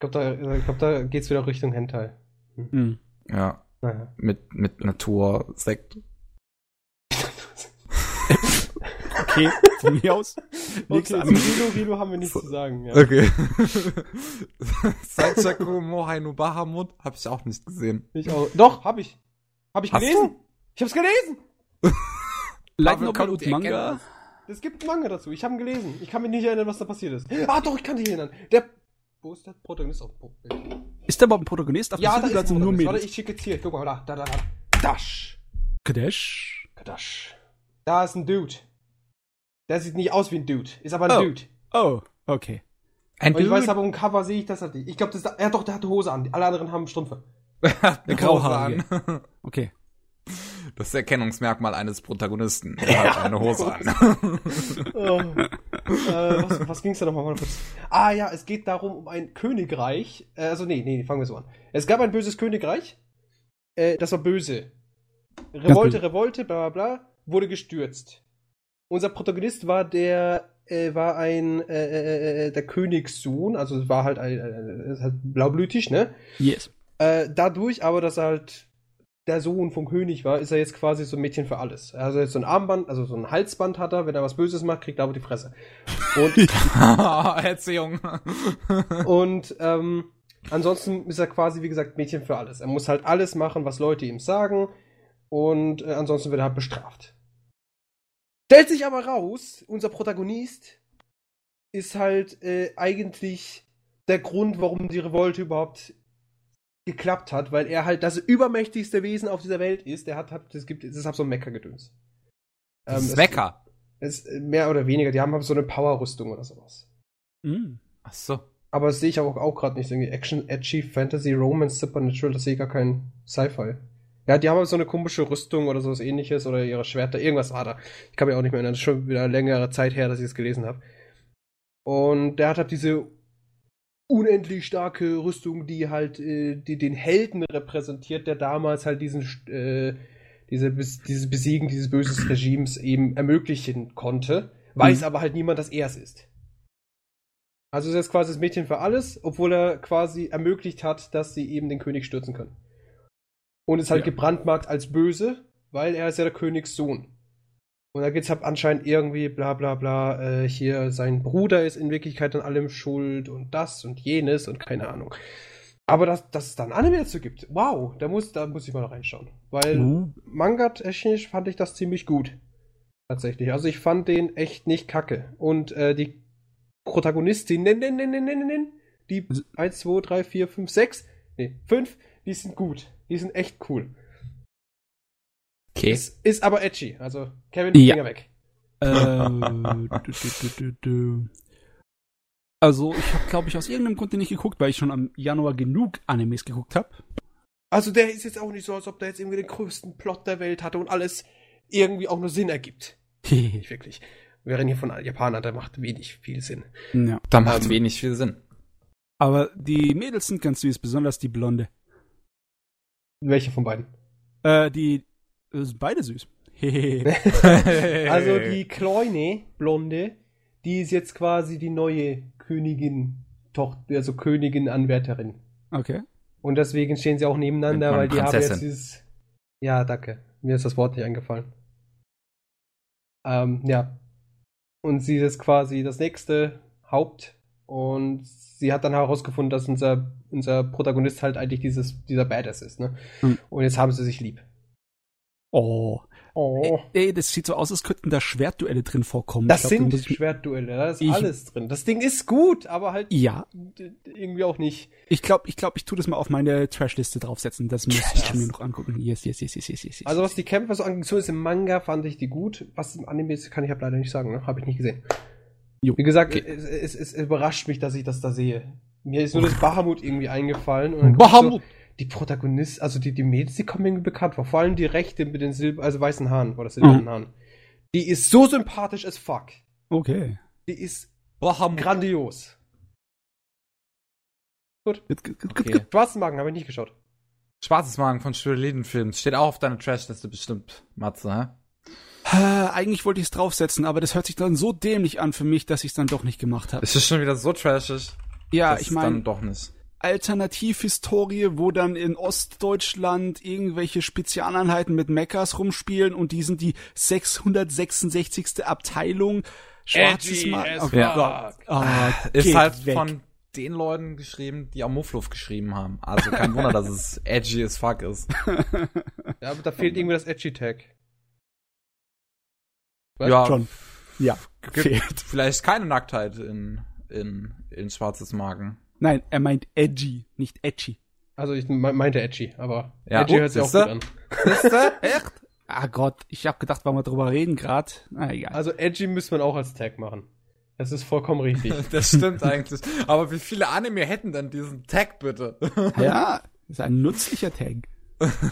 Ich glaube, da, ich glaub, da geht's wieder Richtung Hentai. Hm. Ja, Naja. mit, mit Natur, Sekt. Okay, von mir aus. Okay, Nächste zu Anime. Rilo, Rilo haben wir nichts zu sagen. Ja. Okay. Saichaku Mohai no Bahamut habe ich auch nicht gesehen. Ich auch. Doch, hab ich. Hab ich Hast gelesen. Ich hab's gelesen. Light Novel und Manga. Es gibt einen Manga dazu. Ich habe ihn gelesen. Ich kann mich nicht erinnern, was da passiert ist. Ah, doch, ich kann dich erinnern. Der. Wo ist der Protagonist auf? Ist der überhaupt ein Protagonist? Auf Ja, da ist ein nur Protagonist. Warte, Mädels. ich schicke jetzt hier. Guck mal, da, da, da, da. Dash. Kadesh. Kadash. Da ist ein Dude. Der sieht nicht aus wie ein Dude. Ist aber ein Oh. Dude. Oh, okay. Ein Und ich weiß Dude. aber, im Cover sehe ich das halt nicht. Ich glaube, das ist, ja doch, der hatte Hose an. Alle anderen haben Strümpfe. Der Grauhaarige. Okay. Das Erkennungsmerkmal eines Protagonisten. Er hat eine Hose an. Oh. äh, was was ging's da nochmal kurz? Ah ja, es geht darum um ein Königreich. Äh, also nee, nee, fangen wir so an. Es gab ein böses Königreich. Äh, das war böse. Revolte. Revolte, bla bla bla, wurde gestürzt. Unser Protagonist war der, äh, war ein, äh, äh, äh, der Königssohn, also es war halt ein, äh, ist halt blaublütig, ne? Yes. Äh, dadurch aber, dass er halt der Sohn vom König war, ist er jetzt quasi so ein Mädchen für alles. Also jetzt so ein Armband, also so ein Halsband hat er, wenn er was Böses macht, kriegt er aber die Fresse. Und, Erziehung. und ähm, ansonsten ist er quasi, wie gesagt, Mädchen für alles. Er muss halt alles machen, was Leute ihm sagen. Und äh, ansonsten wird er halt bestraft. Stellt sich aber raus, unser Protagonist ist halt äh, eigentlich der Grund, warum die Revolte überhaupt geklappt hat, weil er halt das übermächtigste Wesen auf dieser Welt ist. Der hat, hat es gibt, es ist halt so ein Mecker-Gedöns. Ähm, das Mecker. Es, es, mehr oder weniger, die haben halt so eine Power-Rüstung oder sowas. Mm. Ach so. Aber das sehe ich auch, auch gerade nicht. Irgendwie Action, Edgy, Fantasy, Romance, Supernatural, das sehe ich gar kein Sci-Fi. Ja, die haben halt so eine komische Rüstung oder sowas ähnliches oder ihre Schwerter, irgendwas war da. Ich kann mich auch nicht mehr erinnern, das ist schon wieder längere Zeit her, dass ich es gelesen habe. Und der hat halt diese unendlich starke Rüstung, die halt äh, die den Helden repräsentiert, der damals halt diesen äh, diese, dieses Besiegen dieses bösen Regimes eben ermöglichen konnte, weiß mhm. aber halt niemand, dass er es ist. Also ist jetzt quasi das Mädchen für alles, obwohl er quasi ermöglicht hat, dass sie eben den König stürzen können. Und ist halt ja. gebrandmarkt als böse, weil er ist ja der Königssohn. Und da geht's halt anscheinend irgendwie bla bla bla, äh, hier sein Bruder ist in Wirklichkeit an allem schuld und das und jenes und keine Ahnung. Aber dass, dass es dann Anime dazu gibt, wow, da muss, da muss ich mal noch reinschauen. Weil mhm. Manga-technisch fand ich das ziemlich gut. Tatsächlich. Also ich fand den echt nicht kacke. Und äh, die Protagonistin, nen, nen, nen, nen, nen, nen, die 1, 2, 3, 4, 5, 6, nee, 5, die sind gut. Die sind echt cool. Okay. Es ist aber edgy. Also, Kevin, ja. Finger weg. Äh, du, du, du, also, ich habe, glaube ich, aus irgendeinem Grund nicht geguckt, weil ich schon am Januar genug Animes geguckt habe. Also, der ist jetzt auch nicht so, als ob der jetzt irgendwie den größten Plot der Welt hatte und alles irgendwie auch nur Sinn ergibt. nicht wirklich. Wir reden hier von Japanern, der macht wenig viel Sinn. Ja. Da macht ähm, wenig viel Sinn. Aber die Mädels sind ganz süß, besonders die Blonde. Welche von beiden? Äh, die sind beide süß. also die kleine Blonde, die ist jetzt quasi die neue Königin, Tochter, also Königin Anwärterin. Okay. Und deswegen stehen sie auch nebeneinander, weil die Prinzessin. haben jetzt dieses. Ja, danke. Mir ist das Wort nicht eingefallen. Ähm, ja. Und sie ist quasi das nächste Haupt. Und sie hat dann herausgefunden, dass unser, unser Protagonist halt eigentlich dieses, dieser Badass ist, ne? Hm. Und jetzt haben sie sich lieb. Oh. Oh. Ey, das sieht so aus, als könnten da Schwertduelle drin vorkommen. Das glaub, sind Schwertduelle, da ist ich, alles drin. Das Ding ist gut, aber halt ja. irgendwie auch nicht. Ich glaube, ich glaube, ich tue das mal auf meine Trashliste draufsetzen. Das muss ich mir noch angucken. Yes, yes, yes, yes, yes, yes. Also was die Kämpfer so angeht, ist im Manga fand ich die gut. Was im Anime ist, kann ich ja leider nicht sagen, ne? Habe ich nicht gesehen. Jo. Wie gesagt, okay. es, es, es, überrascht mich, dass ich das da sehe. Mir ist nur das Bahamut irgendwie eingefallen. Und Bahamut! So, die Protagonisten, also die, die Mädels, die kommen irgendwie bekannt vor. Vor allem die Rechte mit den Silber, also weißen Haaren oder silbernen mhm. Haaren. Die ist so sympathisch as fuck. Okay. Die ist Bahamut. grandios. Gut. Gut, gut, gut, okay. Schwarzen Magen habe ich nicht geschaut. Schwarzes Magen von Films Steht auch auf deiner Trashliste bestimmt, Matze, hä? Eigentlich wollte ich es draufsetzen, aber das hört sich dann so dämlich an für mich, dass ich es dann doch nicht gemacht habe. Es ist schon wieder so trashig. Ja, ich meine. dann doch nicht. Alternativhistorie, wo dann in Ostdeutschland irgendwelche Spezialeinheiten mit Mechas rumspielen und die sind die 666. Abteilung. Schwarzes Mal. Okay. Ja. Oh, ist halt weg. von den Leuten geschrieben, die Amuffluff geschrieben haben. Also kein Wunder, dass es edgy as fuck ist. Ja, aber da fehlt irgendwie das Edgy-Tag. Ja, schon. Ja, fehlt. Vielleicht keine Nacktheit in, in, in Schwarzes Magen. Nein, er meint edgy, nicht edgy. Also ich meinte edgy, aber ja. edgy hört sich auch gut an. Echt? Ah Gott, ich hab gedacht, wollen wir drüber reden gerade. Na egal. Also edgy müsste man auch als Tag machen. Das ist vollkommen richtig. das stimmt eigentlich. Aber wie viele Anime hätten denn diesen Tag bitte? ja, ist ein nützlicher Tag.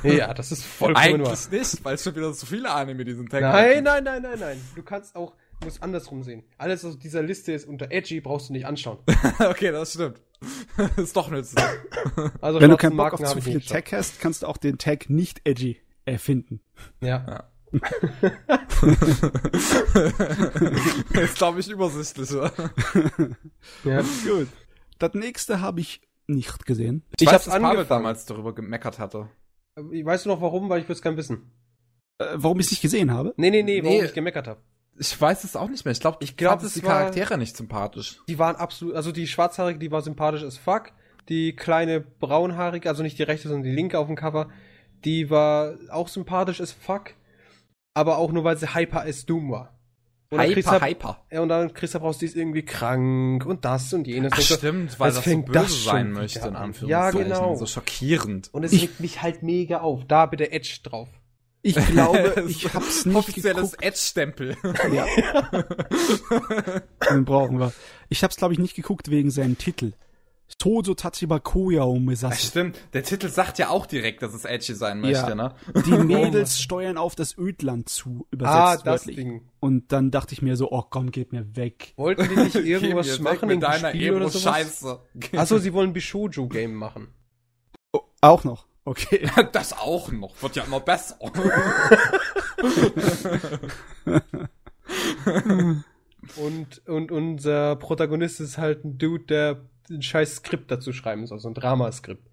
ja, das ist vollkommen Eigentlich nur. nicht, weil es schon wieder so viele Anime diesen Tag Nein, hätten. nein, nein, nein, nein. Du kannst auch, du musst andersrum sehen. Alles was auf dieser Liste ist unter edgy, brauchst du nicht anschauen. okay, das stimmt. ist doch nützlich. Also Wenn du keinen Bock auf zu viele Tag hast, kannst du auch den Tag nicht edgy erfinden. Ja. ja. ist, glaube ich, übersichtlicher. ja. Gut. Das nächste habe ich nicht gesehen. Ich, ich habe Pavel damals darüber gemeckert hatte. Weißt du noch warum? Weil ich würde es gern wissen. Äh, warum ich es nicht gesehen habe? Nee, nee, nee, warum nee. ich gemeckert habe. Ich weiß es auch nicht mehr. Ich glaube, ich glaube, die Charaktere nicht sympathisch. Die waren absolut, also die Schwarzhaarige, die war sympathisch as fuck. die kleine braunhaarige, also nicht die rechte, sondern die linke auf dem Cover, die war auch sympathisch as fuck, aber auch nur, weil sie hyper as Doom war. Und hyper, Christa, hyper. Ja, und dann Christa Braus, die ist irgendwie krank und das und jenes. Ach, Und so, stimmt, weil das so böse das sein möchte, in an? Anführungszeichen. Ja, genau. So schockierend. und es regt mich halt mega auf. Da bitte Edge drauf. Ich glaube, ich hab's nicht Offizielles. Edge-Stempel. Ja. Den brauchen wir. Ich hab's, glaube ich, nicht geguckt wegen seinem Titel. Tozo Tachiba Koya Umesasu. stimmt. Der Titel sagt ja auch direkt, dass es edgy sein möchte, Ja. ne? Die Mädels steuern auf das Ödland zu, Ah, übersetzt das wörtlich. Ding. Und dann dachte ich mir so, oh komm, geht mir weg. Wollten die nicht irgendwas machen mit in deiner Spiel oder sowas? Emo-Scheiße. Achso, sie wollen ein Bishojo-Game machen. Oh, auch noch. Okay. Das auch noch. Wird ja immer besser. Und, und unser Protagonist ist halt ein Dude, der ein scheiß Skript dazu schreiben soll, so ein Dramaskript.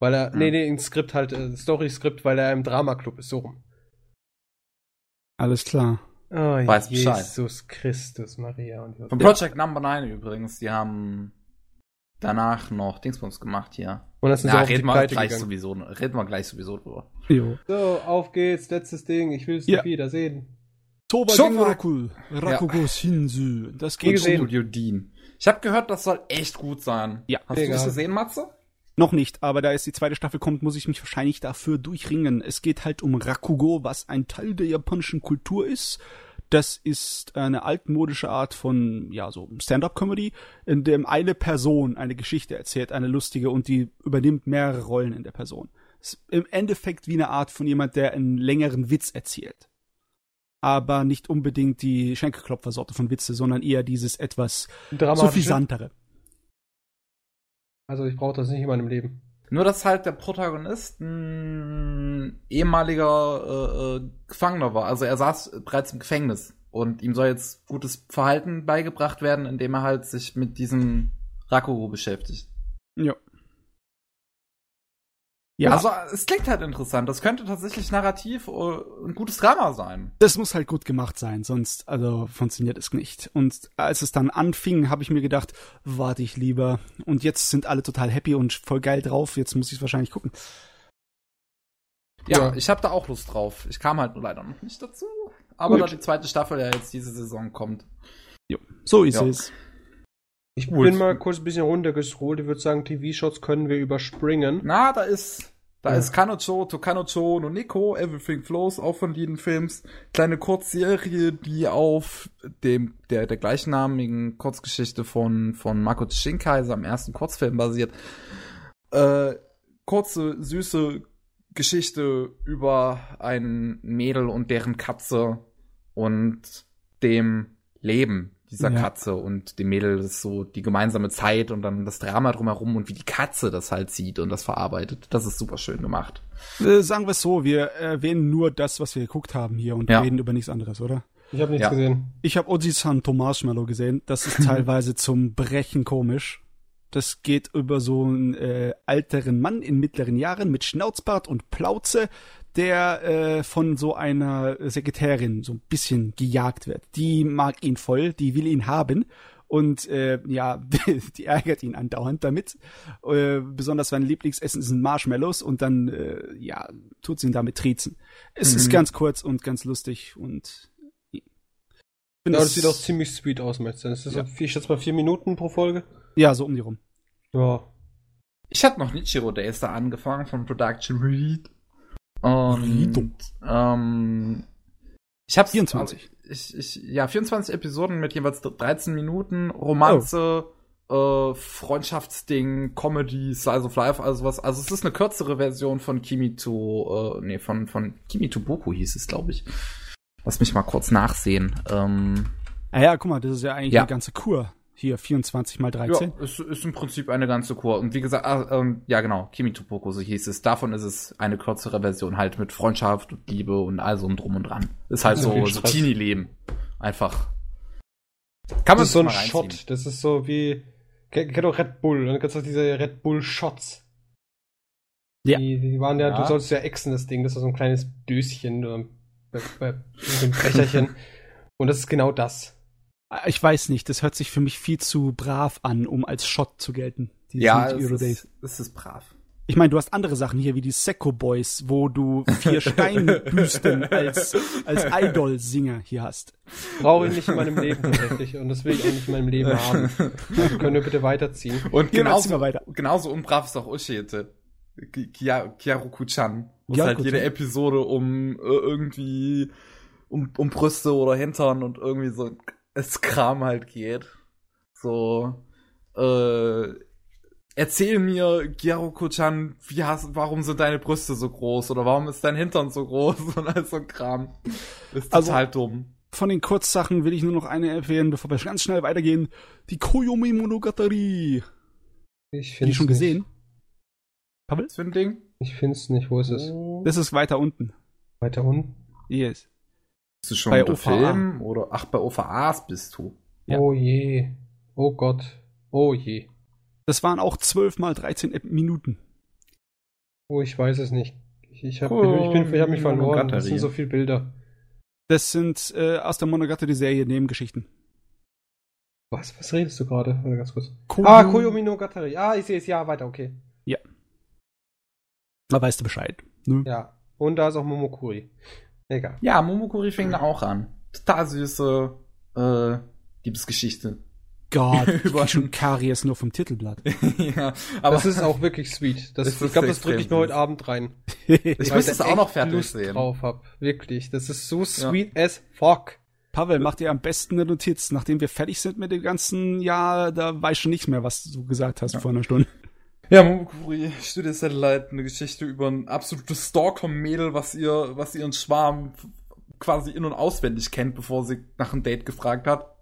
Weil er, Hm. nee, nee, ein Skript halt, äh, Story-Skript, weil er im Dramaclub ist, so rum. Alles klar. Oh, Weiß Bescheid. Jesus Christus, Maria und Von Project Number 9 übrigens, die haben danach noch Dingsbums gemacht hier. Und sind sie Ja, reden wir, gleich gegangen. sowieso, reden wir gleich sowieso drüber. Jo. So, auf geht's, letztes Ding, ich will es Ja. nicht wiedersehen. Toba Schon Genroku, Rakugo Shinzu. Das geht. Studio Dean. Ich habe gehört, das soll echt gut sein. Ja. Hast du Mega. das gesehen, Matze? Noch nicht, aber da jetzt die zweite Staffel kommt, muss ich mich wahrscheinlich dafür durchringen. Es geht halt um Rakugo, was ein Teil der japanischen Kultur ist. Das ist eine altmodische Art von, ja, so Stand-up-Comedy, in dem eine Person eine Geschichte erzählt, eine lustige, und die übernimmt mehrere Rollen in der Person. Ist im Endeffekt wie eine Art von jemand, der einen längeren Witz erzählt. Aber nicht unbedingt die Schenkelklopfer-Sorte von Witze, sondern eher dieses etwas suffisantere. Also ich brauche das nicht in meinem Leben. Nur, dass halt der Protagonist ein ehemaliger äh, äh, Gefangener war. Also er saß bereits im Gefängnis und ihm soll jetzt gutes Verhalten beigebracht werden, indem er halt sich mit diesem Rakugo beschäftigt. Ja. Ja, Also es klingt halt interessant. Das könnte tatsächlich narrativ äh, ein gutes Drama sein. das muss halt gut gemacht sein, sonst also funktioniert es nicht. Und als es dann anfing, habe ich mir gedacht, warte ich lieber. Und jetzt sind alle total happy und voll geil drauf. Jetzt muss ich es wahrscheinlich gucken. Ja, Ja. ich habe da auch Lust drauf. Ich kam halt nur leider noch nicht dazu. Aber Gut. da die zweite Staffel ja jetzt diese Saison kommt. So ist Ja. es. Ich Gut. bin mal kurz ein bisschen runtergescrollt. Ich würde sagen, TV-Shots können wir überspringen. Na, da ist, da Ja. ist Kanocho, Tokanocho no Nico, Everything Flows, auch von Liden Films. Kleine Kurzserie, die auf dem, der, der gleichnamigen Kurzgeschichte von, von Mako Shinkai, seinem ersten Kurzfilm basiert. Äh, kurze, süße Geschichte über ein Mädel und deren Katze und dem Leben dieser Ja. Katze und dem Mädel ist so die gemeinsame Zeit und dann das Drama drumherum und wie die Katze das halt sieht und das verarbeitet. Das ist super schön gemacht. Äh, sagen wir es so, wir erwähnen nur das, was wir geguckt haben hier und Ja. reden über nichts anderes, oder? Ich habe nichts Ja. gesehen. Ich habe Oji-san Marshmallow gesehen. Das ist teilweise zum Brechen komisch. Das geht über so einen äh, älteren Mann in mittleren Jahren mit Schnauzbart und Plauze, der äh, von so einer Sekretärin so ein bisschen gejagt wird. Die mag ihn voll, die will ihn haben. Und äh, ja, die ärgert ihn andauernd damit. Äh, besonders sein Lieblingsessen sind Marshmallows und dann äh, ja tut sie ihn damit triezen. Es Mhm. ist ganz kurz und ganz lustig und ich finde Ja, das es- sieht auch ziemlich sweet aus, Meister. Das ist Ja. so, vier- ich schätze mal vier Minuten pro Folge. Ja, so um die rum. Ja. Ich hatte noch Nichiro Days da angefangen von Production Read. Und ähm, ich hab's 24. Ich, ich, ja, 24 Episoden mit jeweils 13 Minuten, Romanze, äh, Freundschaftsding, Comedy, Slice of Life, also was. Also es ist eine kürzere Version von Kimi to, äh, nee, von, von Kimi to Boku hieß es, glaube ich. Lass mich mal kurz nachsehen. Ähm, Ah ja, guck mal, das ist ja eigentlich Ja. eine ganze Kur. Hier, 24 mal 13. Ja, es ist im Prinzip eine ganze Kur. Und wie gesagt, ah, ähm, ja genau, Kimi to Poco, so hieß es. Davon ist es eine kürzere Version, halt mit Freundschaft und Liebe und all so ein Drum und Dran. Ist halt so, so. Teenie-Leben. Einfach. Kann man Das ist so ein. Shot. Das ist so wie. Kennt auch Red Bull. Und dann gibt's auch diese Red Bull Shots. Ja. Die, die waren ja, Ja. du sollst ja exen, das Ding. Das ist so ein kleines Döschen oder so ein Becherchen. Und das ist genau das. Ah, Ich weiß nicht, das hört sich für mich viel zu brav an, um als Shot zu gelten. Ja, es ist, es ist brav. Ich meine, du hast andere Sachen hier wie die Secco Boys, wo du vier Steinbüsten als, als Idol-Singer hier hast. Brauche ich nicht in meinem Leben tatsächlich und das will ich auch nicht in meinem Leben haben. Also können wir bitte weiterziehen. Und genauso, weiter. genauso unbrav ist auch Ushete. Kyaruku-chan. Wo ja, halt jede Episode um äh, irgendwie um, um Brüste oder Hintern und irgendwie so es Kram halt geht. So, äh, erzähl mir, Gyaroko-chan, wie hast, warum sind deine Brüste so groß oder warum ist dein Hintern so groß und all so ein Kram. Ist also, total also, dumm. Von den Kurzsachen will ich nur noch eine empfehlen, bevor wir ganz schnell weitergehen. Die Koyomi Monogatari. Ich finde Die schon gesehen? Nicht. Pavel? Was für ein Ding? Ich finde es nicht. Wo ist es? Das ist weiter unten. Weiter unten? Yes. Bist du schon bei unter Film? Oder, ach, bei OVAs bist du. Ja. Oh je. Oh Gott. Oh je. Das waren auch 12 mal 13 Minuten. Oh, ich weiß es nicht. Ich, ich habe oh, ich ich hab mich verloren. Das sind so viele Bilder. Das sind äh, aus der Monogatari-Serie Nebengeschichten. Was? Was redest du gerade? Warte ganz kurz. Koyo ah, Koyomi no Gatari. Ah, ich sehe es. Ja, weiter, okay. Ja. Da weißt du Bescheid. Ne? Ja. Und da ist auch Momokuri. Egal. Ja, Momokuri fing da auch an. Total süße äh, Liebesgeschichte. Gott, über schon Karies nur vom Titelblatt. ja, aber das ist auch wirklich sweet. Das, ich glaube, das drücke ich mir heute Abend rein. ich muss es auch noch fertig Lust sehen. drauf hab. Wirklich, das ist so sweet ja. as fuck. Pavel, mach dir am besten eine Notiz. Nachdem wir fertig sind mit dem ganzen Jahr, da weiß schon nicht mehr, was du gesagt hast ja. vor einer Stunde. Ja, Momokuri, Studio Satellite, eine Geschichte über ein absolutes Stalker-Mädel, was ihr, was ihren Schwarm quasi in- und auswendig kennt, bevor sie nach einem Date gefragt hat.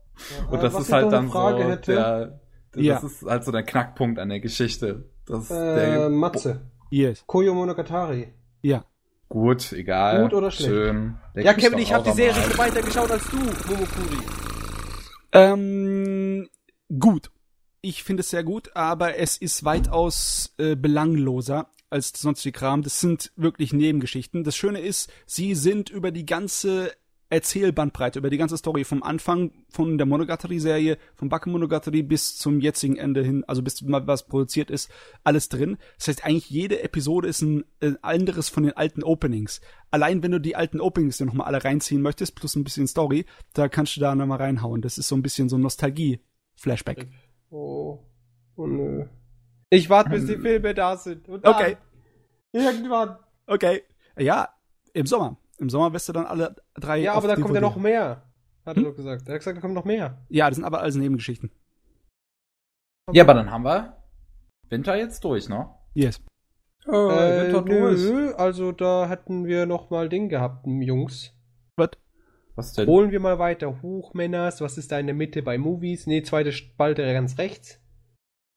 Und das ist halt dann so hätte. der, das ja. ist halt so der Knackpunkt an der Geschichte. Das äh, der Matze. Yes. Koyo Monogatari. Ja. Gut, egal. Gut oder schlecht? Schön. Der ja, Kevin, ich habe die Serie viel weiter geschaut als du, Momokuri. Ähm, gut. Ich finde es sehr gut, aber es ist weitaus äh, belangloser als sonstige Kram. Das sind wirklich Nebengeschichten. Das Schöne ist, sie sind über die ganze Erzählbandbreite über die ganze Story vom Anfang von der Monogatari-Serie, vom Bakke-Monogatari bis zum jetzigen Ende hin, also bis mal was produziert ist, alles drin. Das heißt, eigentlich jede Episode ist ein, ein anderes von den alten Openings. Allein wenn du die alten Openings dir nochmal alle reinziehen möchtest, plus ein bisschen Story, da kannst du da nochmal reinhauen. Das ist so ein bisschen so Nostalgie-Flashback. Oh, oh nö. Ich warte, bis die Filme da sind. okay. Irgendwann. Okay. Ja, im Sommer. Im Sommer wirst du dann alle drei. Ja, aber da kommt ja noch mehr. Hat hm? er doch gesagt. Er hat gesagt, da kommt noch mehr. Ja, das sind aber alles Nebengeschichten. Okay. Ja, aber dann haben wir Winter jetzt durch, ne? Yes. Äh, äh Winter durch. also da hätten wir noch mal Ding gehabt, Jungs. Was? Denn? Holen wir mal weiter. Huch, Männers, was ist da in der Mitte bei Movies? Nee, zweite Spalte ganz rechts.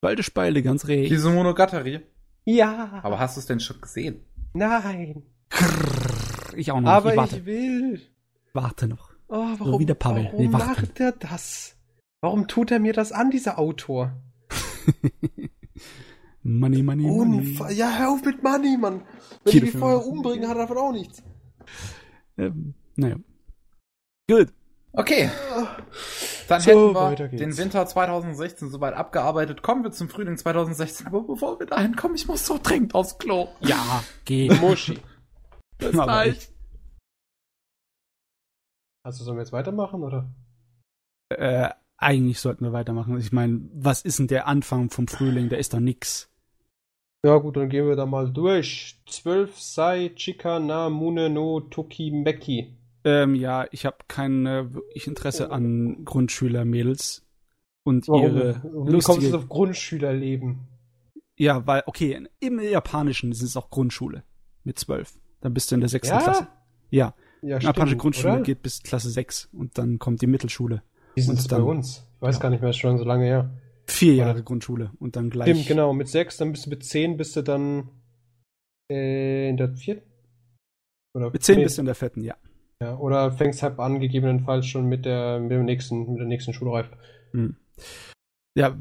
Zweite Spalte ganz rechts. Diese Monogatari. Ja. Aber hast du es denn schon gesehen? Nein. Krrr. Ich auch noch. Aber ich, ich will. Warte noch. Oh, warum, so wie der Pavel. Warum nee, macht er das? Warum tut er mir das an, dieser Autor? money, money, money. ja, hör auf mit Money, Mann. Wenn Hier ich mich vorher umbringen, hat er davon auch nichts. Ähm, naja. Gut. Okay. Dann so, hätten wir den Winter 2016 soweit abgearbeitet. Kommen wir zum Frühling 2016. Aber bevor wir dahin kommen, ich muss so dringend aufs Klo. Ja, geh. Muschi. Bis gleich. Also sollen wir jetzt weitermachen, oder? Äh, eigentlich sollten wir weitermachen. Ich meine, was ist denn der Anfang vom Frühling? Da ist doch nix. Ja gut, dann gehen wir da mal durch. 12 Sai Chika na Mune no Tokimeki. Ähm, ja, ich habe kein äh, wirklich Interesse an Grundschülermädels und Warum? ihre Wie lustige... kommst du auf Grundschülerleben? Ja, weil, okay, im Japanischen ist es auch Grundschule mit zwölf. Dann bist du in der sechsten ja? Klasse. Ja. Ja, Eine japanische Grundschule oder? geht bis Klasse 6 und dann kommt die Mittelschule. Wie ist das bei uns? Ich weiß ja. gar nicht mehr, ist schon so lange her. Vier Jahre Grundschule und dann gleich. Stimmt, genau. Mit sechs, dann bist du mit zehn, bist du dann äh, in der vierten? Oder mit zehn nee. bist du in der vierten, ja. Ja, oder fängst halt an, gegebenenfalls schon mit der, mit dem nächsten, mit der nächsten Schulreife. Hm. Ja,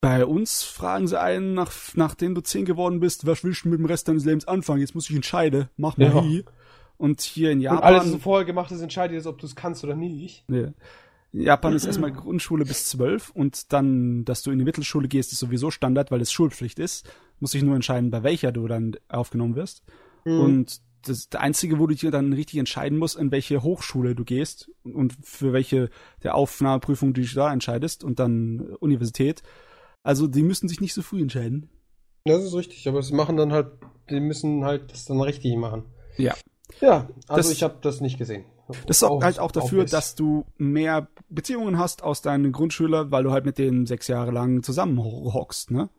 bei uns fragen sie einen, nach, nachdem du zehn geworden bist, was willst du mit dem Rest deines Lebens anfangen? Jetzt muss ich entscheiden. Mach mal ja. Und hier in Japan. Und alles, was du vorher gemacht hast, entscheidet jetzt, ob du es kannst oder nicht. Ja. Japan ist erstmal Grundschule bis zwölf und dann, dass du in die Mittelschule gehst, ist sowieso Standard, weil es Schulpflicht ist. Muss ich nur entscheiden, bei welcher du dann aufgenommen wirst. Mhm. Und das, der einzige, wo du dich dann richtig entscheiden musst, in welche Hochschule du gehst und für welche der Aufnahmeprüfung du dich da entscheidest und dann Universität. Also die müssen sich nicht so früh entscheiden. Das ist richtig, aber sie machen dann halt, die müssen halt das dann richtig machen. Ja. Ja, also das, ich habe das nicht gesehen. Das sorgt halt auch dafür, dass du mehr Beziehungen hast aus deinen Grundschülern, weil du halt mit denen sechs Jahre lang zusammenhockst, ne?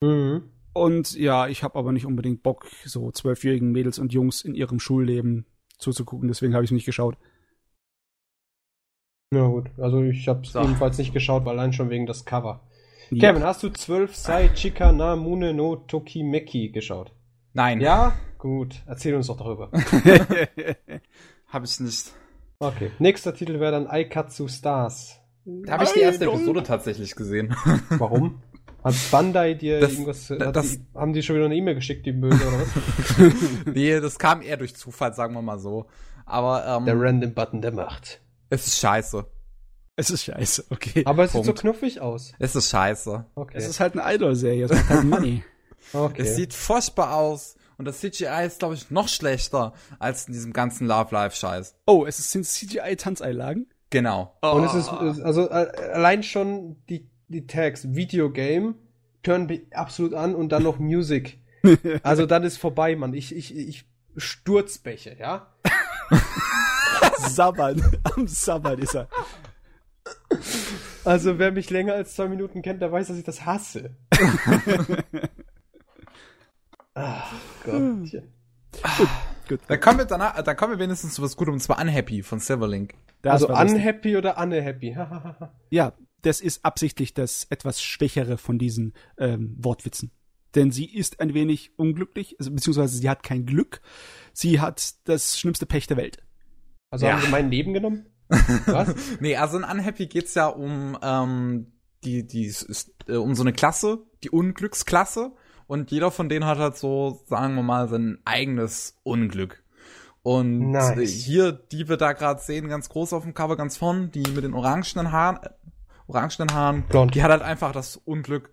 Mhm. Und ja, ich habe aber nicht unbedingt Bock, so zwölfjährigen Mädels und Jungs in ihrem Schulleben zuzugucken, deswegen habe ich es nicht geschaut. Ja gut, also ich habe es so. jedenfalls nicht geschaut, weil allein schon wegen das Cover. Ja. Kevin, hast du 12 Sai Chika na Mune no Tokimeki geschaut? Nein. Ja? Gut, erzähl uns doch darüber. Hab ich nicht. Okay. Nächster Titel wäre dann Aikatsu Stars. Da habe ich die erste Episode tatsächlich gesehen. Warum? Hat Bandai dir das, irgendwas, das, die, haben die schon wieder eine E-Mail geschickt, die Böse, oder was? nee, das kam eher durch Zufall, sagen wir mal so. Aber, ähm, Der Random Button der Macht. Es ist scheiße. Es ist scheiße, okay. Aber es Punkt. sieht so knuffig aus. Es ist scheiße. Okay. Es ist halt eine Idol-Serie, es hat halt Money. Okay. Es sieht furchtbar aus. Und das CGI ist, glaube ich, noch schlechter als in diesem ganzen Love Life Scheiß. Oh, es sind CGI-Tanzeinlagen? Genau. Oh. Und es ist, also allein schon die, die Tags Videogame, Turn absolut an und dann noch Music. also dann ist vorbei, Mann. Ich, ich, ich Sturzbäche, ja? Sabbern. Am Sabbern ist er. Also wer mich länger als zwei Minuten kennt, der weiß, dass ich das hasse. Ach Gottchen. Gut, gut. Dann kommen wir danach, dann kommen wir wenigstens zu was Gutem, und zwar Unhappy von Silverlink. Das also Unhappy oder Unhappy? ja, das ist absichtlich das etwas Schwächere von diesen ähm, Wortwitzen. Denn sie ist ein wenig unglücklich, also, beziehungsweise sie hat kein Glück. Sie hat das schlimmste Pech der Welt. Also ja. haben sie mein Leben genommen? Was? nee, also in Unhappy geht's ja um ähm, die, die ist, äh, um so eine Klasse, die Unglücksklasse. Und jeder von denen hat halt so, sagen wir mal, sein eigenes Unglück. Und nice. hier, die wir da gerade sehen, ganz groß auf dem Cover, ganz vorn, die mit den orangenen Haaren, äh, orangenen Haaren, Blond. die hat halt einfach das Unglück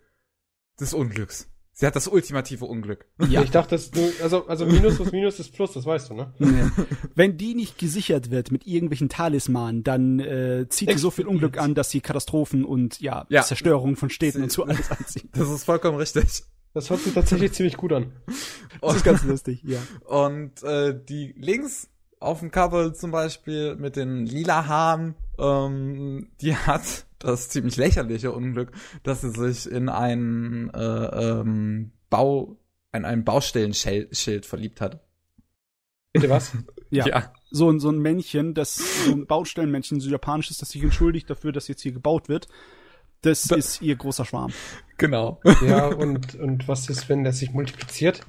des Unglücks. Sie hat das ultimative Unglück. Ja. Ich dachte, das nur, also, also Minus plus Minus ist Plus, das weißt du, ne? Wenn die nicht gesichert wird mit irgendwelchen Talismanen, dann äh, zieht sie so viel Unglück an, dass sie Katastrophen und ja, ja. Zerstörung von Städten sie, und so alles anzieht. Das ist vollkommen richtig. Das hört sich tatsächlich ziemlich gut an. Das ist ganz lustig, ja. Und äh, die links auf dem Cover zum Beispiel mit den lila Haaren, ähm, die hat das ziemlich lächerliche Unglück, dass sie sich in einen äh, ähm, Bau, in ein Baustellenschild verliebt hat. Bitte was? ja. ja. So, ein so ein Männchen, das so ein Baustellenmännchen, so japanisch ist, das sich entschuldigt dafür, dass jetzt hier gebaut wird. Das, das ist ihr großer Schwarm. Genau. Ja, und, und was ist, wenn der sich multipliziert?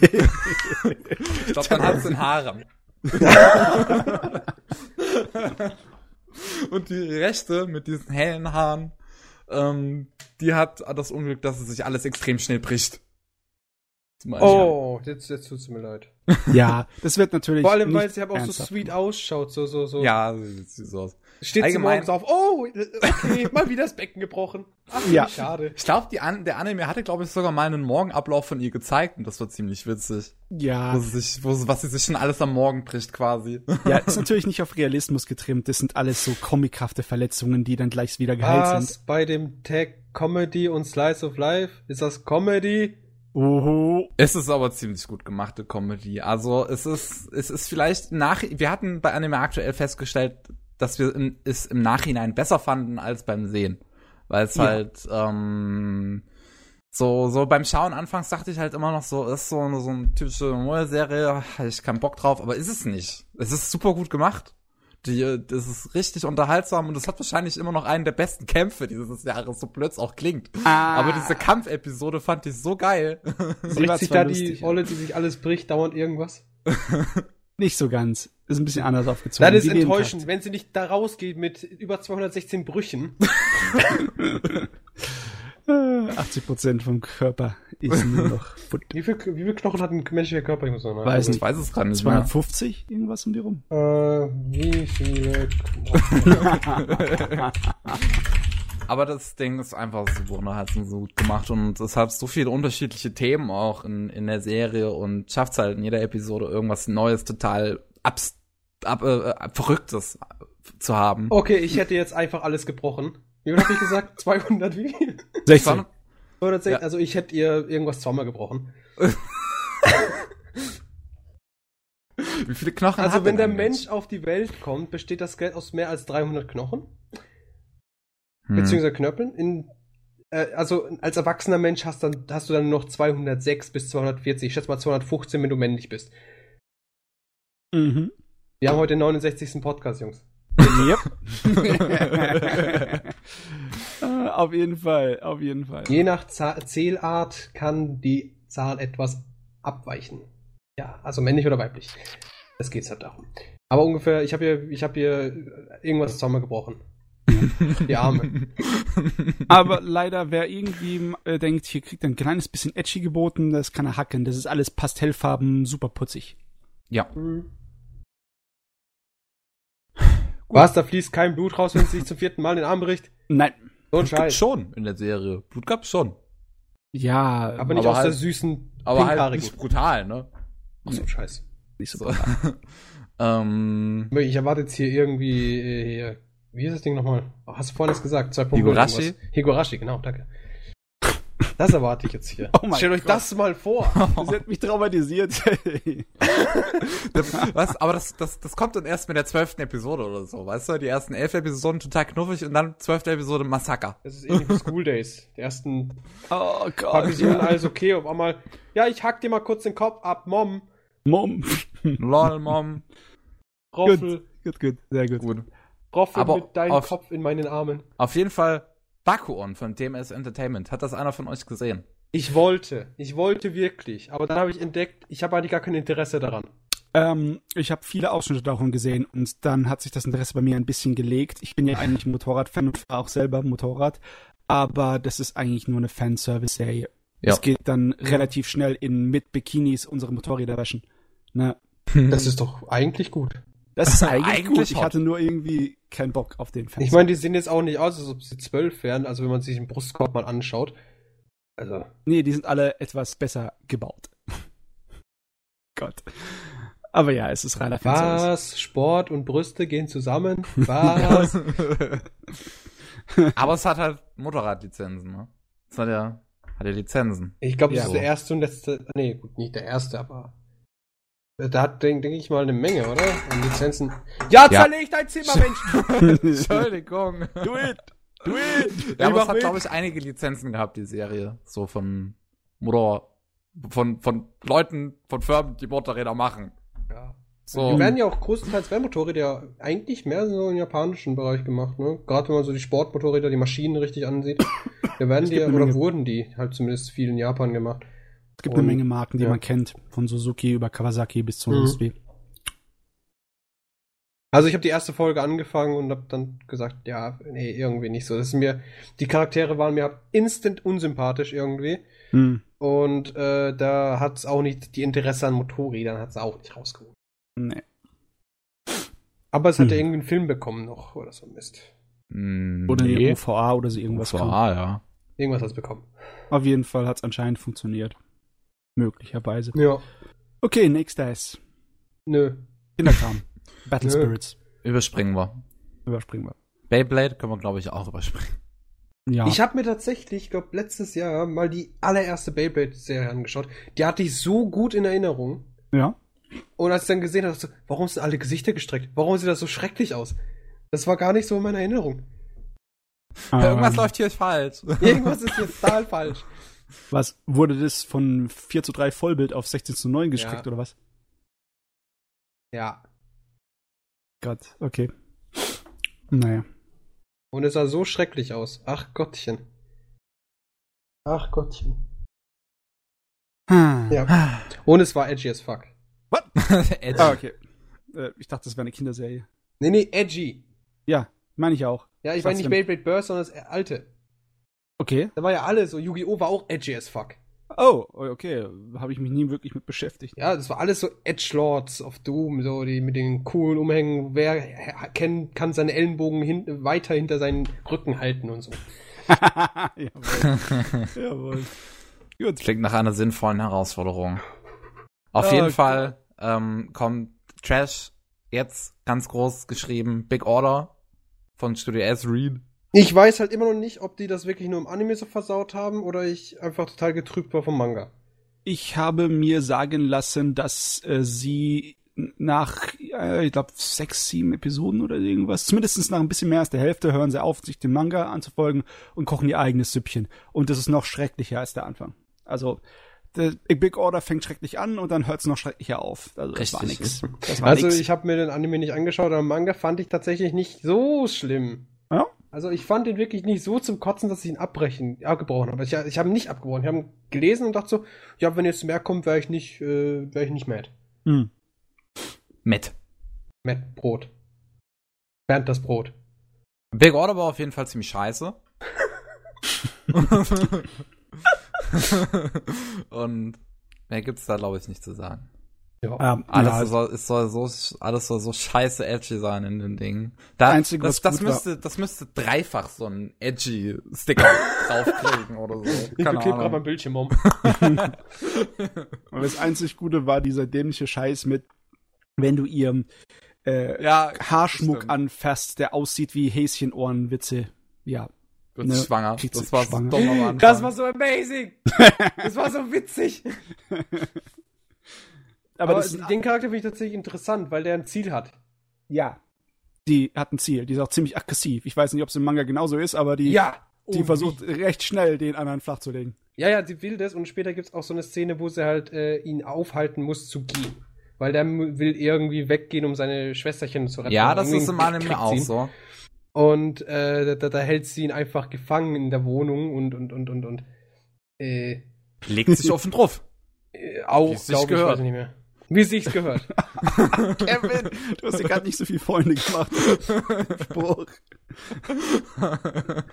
ich glaube, dann hat es einen Harem. Und die Rechte mit diesen hellen Haaren, ähm, die hat das Unglück, dass es sich alles extrem schnell bricht. Oh, jetzt, jetzt tut's mir leid. Ja, das wird natürlich. Vor allem, weil sie aber auch so sweet ausschaut, so, so, so. Ja, sieht so aus. Steht Allgemein, sie morgens auf, oh, okay, mal wieder das Becken gebrochen. Ach, ja. schade. Ich glaube, An der Anime hatte, glaube ich, sogar mal einen Morgenablauf von ihr gezeigt und das war ziemlich witzig. Ja. Wo sie sich, wo, was sie sich schon alles am Morgen bricht, quasi. Ja, ist natürlich nicht auf Realismus getrimmt. Das sind alles so comichafte Verletzungen, die dann gleich wieder geheilt was sind. bei dem Tag Comedy und Slice of Life? Ist das Comedy? Uhu. Es ist aber ziemlich gut gemachte Comedy. Also es ist, es ist vielleicht nach, wir hatten bei Anime aktuell festgestellt, dass wir in, es im Nachhinein besser fanden als beim Sehen. Weil es ja. halt, ähm, so, so beim Schauen anfangs dachte ich halt immer noch so, ist so eine, so eine typische Moe-Serie, hatte ich keinen Bock drauf, aber ist es nicht. Es ist super gut gemacht. Die, das ist richtig unterhaltsam und es hat wahrscheinlich immer noch einen der besten Kämpfe dieses Jahres, so blöd auch klingt. Ah. Aber diese Kampfepisode fand ich so geil. Bricht sich da die Olle, die sich alles bricht, dauernd irgendwas? Nicht so ganz. Ist ein bisschen anders aufgezogen. Das ist enttäuschend, wenn sie nicht da rausgeht mit über 216 Brüchen. 80% vom Körper ist nur noch Foot. Wie viel, wie viel Knochen hat ein menschlicher Körper? Ich muss noch weiß, ich weiß es gerade nicht 250? Mehr. Irgendwas um die rum? Äh, wie viele Knochen? Aber das Ding ist einfach super unterhaltsam so gut gemacht und es hat so viele unterschiedliche Themen auch in, in der Serie und schafft halt in jeder Episode irgendwas Neues, total abs ab, äh, Verrücktes zu haben. Okay, ich hätte jetzt einfach alles gebrochen. Wie viel habe ich gesagt? 200 wie viel? 16. 216, ja. also ich hätte ihr irgendwas zweimal gebrochen. Wie viele Knochen Also wenn der Mensch? Mensch auf die Welt kommt, besteht das Skelett aus mehr als 300 Knochen. Hm. Beziehungsweise Knöpeln. In, äh, also als erwachsener Mensch hast, dann, hast du dann noch 206 bis 240. Ich schätze mal 215, wenn du männlich bist. Mhm. Wir haben heute den 69. Podcast, Jungs. Yep. auf jeden Fall, auf jeden Fall. Je nach Zählart kann die Zahl etwas abweichen. Ja, also männlich oder weiblich. Das geht halt darum. Aber ungefähr, ich habe hier, ich habe hier irgendwas zusammengebrochen. Die Arme. Aber leider, wer irgendwie äh, denkt, hier kriegt er ein kleines bisschen Edgy geboten, das kann er hacken. Das ist alles Pastellfarben, super putzig. Ja. Mhm. Was, da fließt kein Blut raus, wenn es sich zum vierten Mal in den Arm bricht? Nein. So ein Scheiß. schon in der Serie. Blut gab's schon. Ja. Aber nicht aber aus halt, der süßen Aber halt nicht brutal, ne? Ach so, Scheiß. Nicht so brutal. ähm, ich erwarte jetzt hier irgendwie, äh, hier, wie ist das Ding nochmal? Hast du vorhin das gesagt? Zwei Punkte. Higurashi? Higurashi, genau, danke. Das erwarte ich jetzt hier. Oh Stellt euch das mal vor. Das hat mich traumatisiert. Was? Aber das, das, das kommt dann erst mit der zwölften Episode oder so, weißt du? Die ersten elf Episoden total knuffig und dann zwölfte Episode Massaker. Das ist ähnlich wie School Days. Die ersten oh Gott, Episoden, ja. alles okay. Auf einmal, ja, ich hack dir mal kurz den Kopf ab, Mom. Mom. Lol, Mom. Roffel. Gut, gut, gut. sehr gut. gut. Roffel Aber mit deinem Kopf in meinen Armen. Auf jeden Fall Bakuon von DMS Entertainment. Hat das einer von euch gesehen? Ich wollte. Ich wollte wirklich. Aber dann habe ich entdeckt, ich habe eigentlich gar kein Interesse daran. Ähm, ich habe viele Ausschnitte davon gesehen und dann hat sich das Interesse bei mir ein bisschen gelegt. Ich bin ja eigentlich ein Motorradfan und fahre auch selber Motorrad, aber das ist eigentlich nur eine Fanservice-Serie. Ja. Es geht dann relativ schnell in mit Bikinis unsere Motorräder waschen. Ne? Das ist doch eigentlich gut. Das ist eigentlich, eigentlich gut. Ich hatte nur irgendwie keinen Bock auf den Fans. Ich meine, die sehen jetzt auch nicht aus, als ob sie zwölf wären, also wenn man sich den Brustkorb mal anschaut. Also. Nee, die sind alle etwas besser gebaut. Gott. Aber ja, es ist reiner Fanservice. Was? Sport und Brüste gehen zusammen? Was? Aber es hat halt Motorradlizenzen, ne? Es hat ja, hat ja Lizenzen. Ich glaube, das ja, ist der erste und letzte. Nee, gut, nicht der erste, aber da hat, denke denk ich mal, eine Menge, oder? An Lizenzen. Ja, ja. zerleg dein Zimmer, Mensch! Entschuldigung. Do it! Do it! Ja, aber es hat, glaube ich, einige Lizenzen gehabt, die Serie. So von Motor, von, von Leuten, von Firmen, die Motorräder machen. Ja. So. Die werden ja auch größtenteils werden Motorräder ja eigentlich mehr so im japanischen Bereich gemacht, ne? Gerade wenn man so die Sportmotorräder, die Maschinen richtig ansieht. Da werden die, oder wurden die halt zumindest viel in Japan gemacht. Es gibt und, eine Menge Marken, die ja. man kennt, von Suzuki über Kawasaki bis zu mhm. Also ich habe die erste Folge angefangen und habe dann gesagt, ja, nee, irgendwie nicht so. Das ist mir, die Charaktere waren mir instant unsympathisch irgendwie. Mhm. Und äh, da hat es auch nicht die Interesse an Motorrädern hat es auch nicht rausgeholt. Nee. Aber es hat mhm. ja irgendwie einen Film bekommen noch oder so Mist. Mm, oder nee. eine UVA oder so irgendwas. UVA, ja. Irgendwas hat es bekommen. Auf jeden Fall hat es anscheinend funktioniert. Möglicherweise. Ja. Okay, nächster ist. Nö. Kinderkram. Battle Nö. Spirits. Überspringen wir. Überspringen wir. Beyblade können wir, glaube ich, auch überspringen. Ja. Ich habe mir tatsächlich, ich glaube, letztes Jahr mal die allererste Beyblade-Serie angeschaut. Die hatte ich so gut in Erinnerung. Ja. Und als ich dann gesehen habe, so, warum sind alle Gesichter gestreckt? Warum sieht das so schrecklich aus? Das war gar nicht so in meiner Erinnerung. Um, Irgendwas läuft hier falsch. Irgendwas ist hier total falsch. Was, wurde das von 4 zu 3 Vollbild auf 16 zu 9 gestreckt ja. oder was? Ja. Gott, okay. Naja. Und es sah so schrecklich aus. Ach Gottchen. Ach Gottchen. Hm. Ja. Und es war edgy as fuck. What? edgy. Ah, okay. Äh, ich dachte, das wäre eine Kinderserie. Nee, nee, edgy. Ja, meine ich auch. Ja, ich meine nicht Beyblade Burst, sondern das alte. Okay. Da war ja alles so. Yu-Gi-Oh! war auch edgy as fuck. Oh, okay. Habe ich mich nie wirklich mit beschäftigt. Ja, das war alles so Edgelords of Doom, so die mit den coolen Umhängen. Wer kennt, kann seine Ellenbogen hin, weiter hinter seinen Rücken halten und so. Jawohl. Jawohl. Gut. Klingt nach einer sinnvollen Herausforderung. Auf oh, jeden Fall ähm, kommt Trash jetzt ganz groß geschrieben, Big Order von Studio S Read. Ich weiß halt immer noch nicht, ob die das wirklich nur im Anime so versaut haben oder ich einfach total getrübt war vom Manga. Ich habe mir sagen lassen, dass äh, sie nach, äh, ich glaube, sechs, sieben Episoden oder irgendwas, zumindest nach ein bisschen mehr als der Hälfte, hören sie auf, sich dem Manga anzufolgen und kochen ihr eigenes Süppchen. Und das ist noch schrecklicher als der Anfang. Also, der Big Order fängt schrecklich an und dann hört es noch schrecklicher auf. Also das war nix. Das war also nix. ich habe mir den Anime nicht angeschaut, aber Manga fand ich tatsächlich nicht so schlimm. Also ich fand ihn wirklich nicht so zum Kotzen, dass ich ihn abbrechen, abgebrochen habe. Ich, ich habe ihn nicht abgebrochen. Ich habe ihn gelesen und dachte so, ja, wenn jetzt mehr kommt, wäre ich nicht, äh, wäre ich nicht mad. Hm. Matt. Matt Brot. Bernd das Brot. Big Order war auf jeden Fall ziemlich scheiße. und mehr gibt's da, glaube ich, nicht zu sagen. Ja, ähm, alles, ja, soll, es soll so, alles soll so scheiße edgy sein in den Dingen. Da, Einzige, das, das, müsste, das müsste dreifach so ein edgy Sticker draufkriegen oder so. Ich klebe gerade mein Bildschirm um. Und das einzig Gute war dieser dämliche Scheiß mit, wenn du ihr äh, ja, Haarschmuck anfasst, der aussieht wie Häschenohrenwitze. Ja, wird ne, schwanger. Das war schwanger. so dumm am Anfang. Das war so amazing. das war so witzig. Aber, Aber den Charakter finde ich tatsächlich interessant, weil der ein Ziel hat. Ja. Die hat ein Ziel. Die ist auch ziemlich aggressiv. Ich weiß nicht, ob es im Manga genauso ist, aber die, ja. die oh, versucht recht schnell, den anderen flach zu legen. Ja, ja, sie will das und später gibt es auch so eine Szene, wo sie halt äh, ihn aufhalten muss zu gehen. Weil der will irgendwie weggehen, um seine Schwesterchen zu retten. Ja, das ist im Anime auch so. Und äh, da, da, hält sie ihn einfach gefangen in der Wohnung und und und und und äh, legt sich offen drauf. Äh, auch, glaube ich, weiß ich nicht mehr. Wie sich's gehört. Kevin, du hast dir gerade nicht so viel Freunde gemacht. Spruch.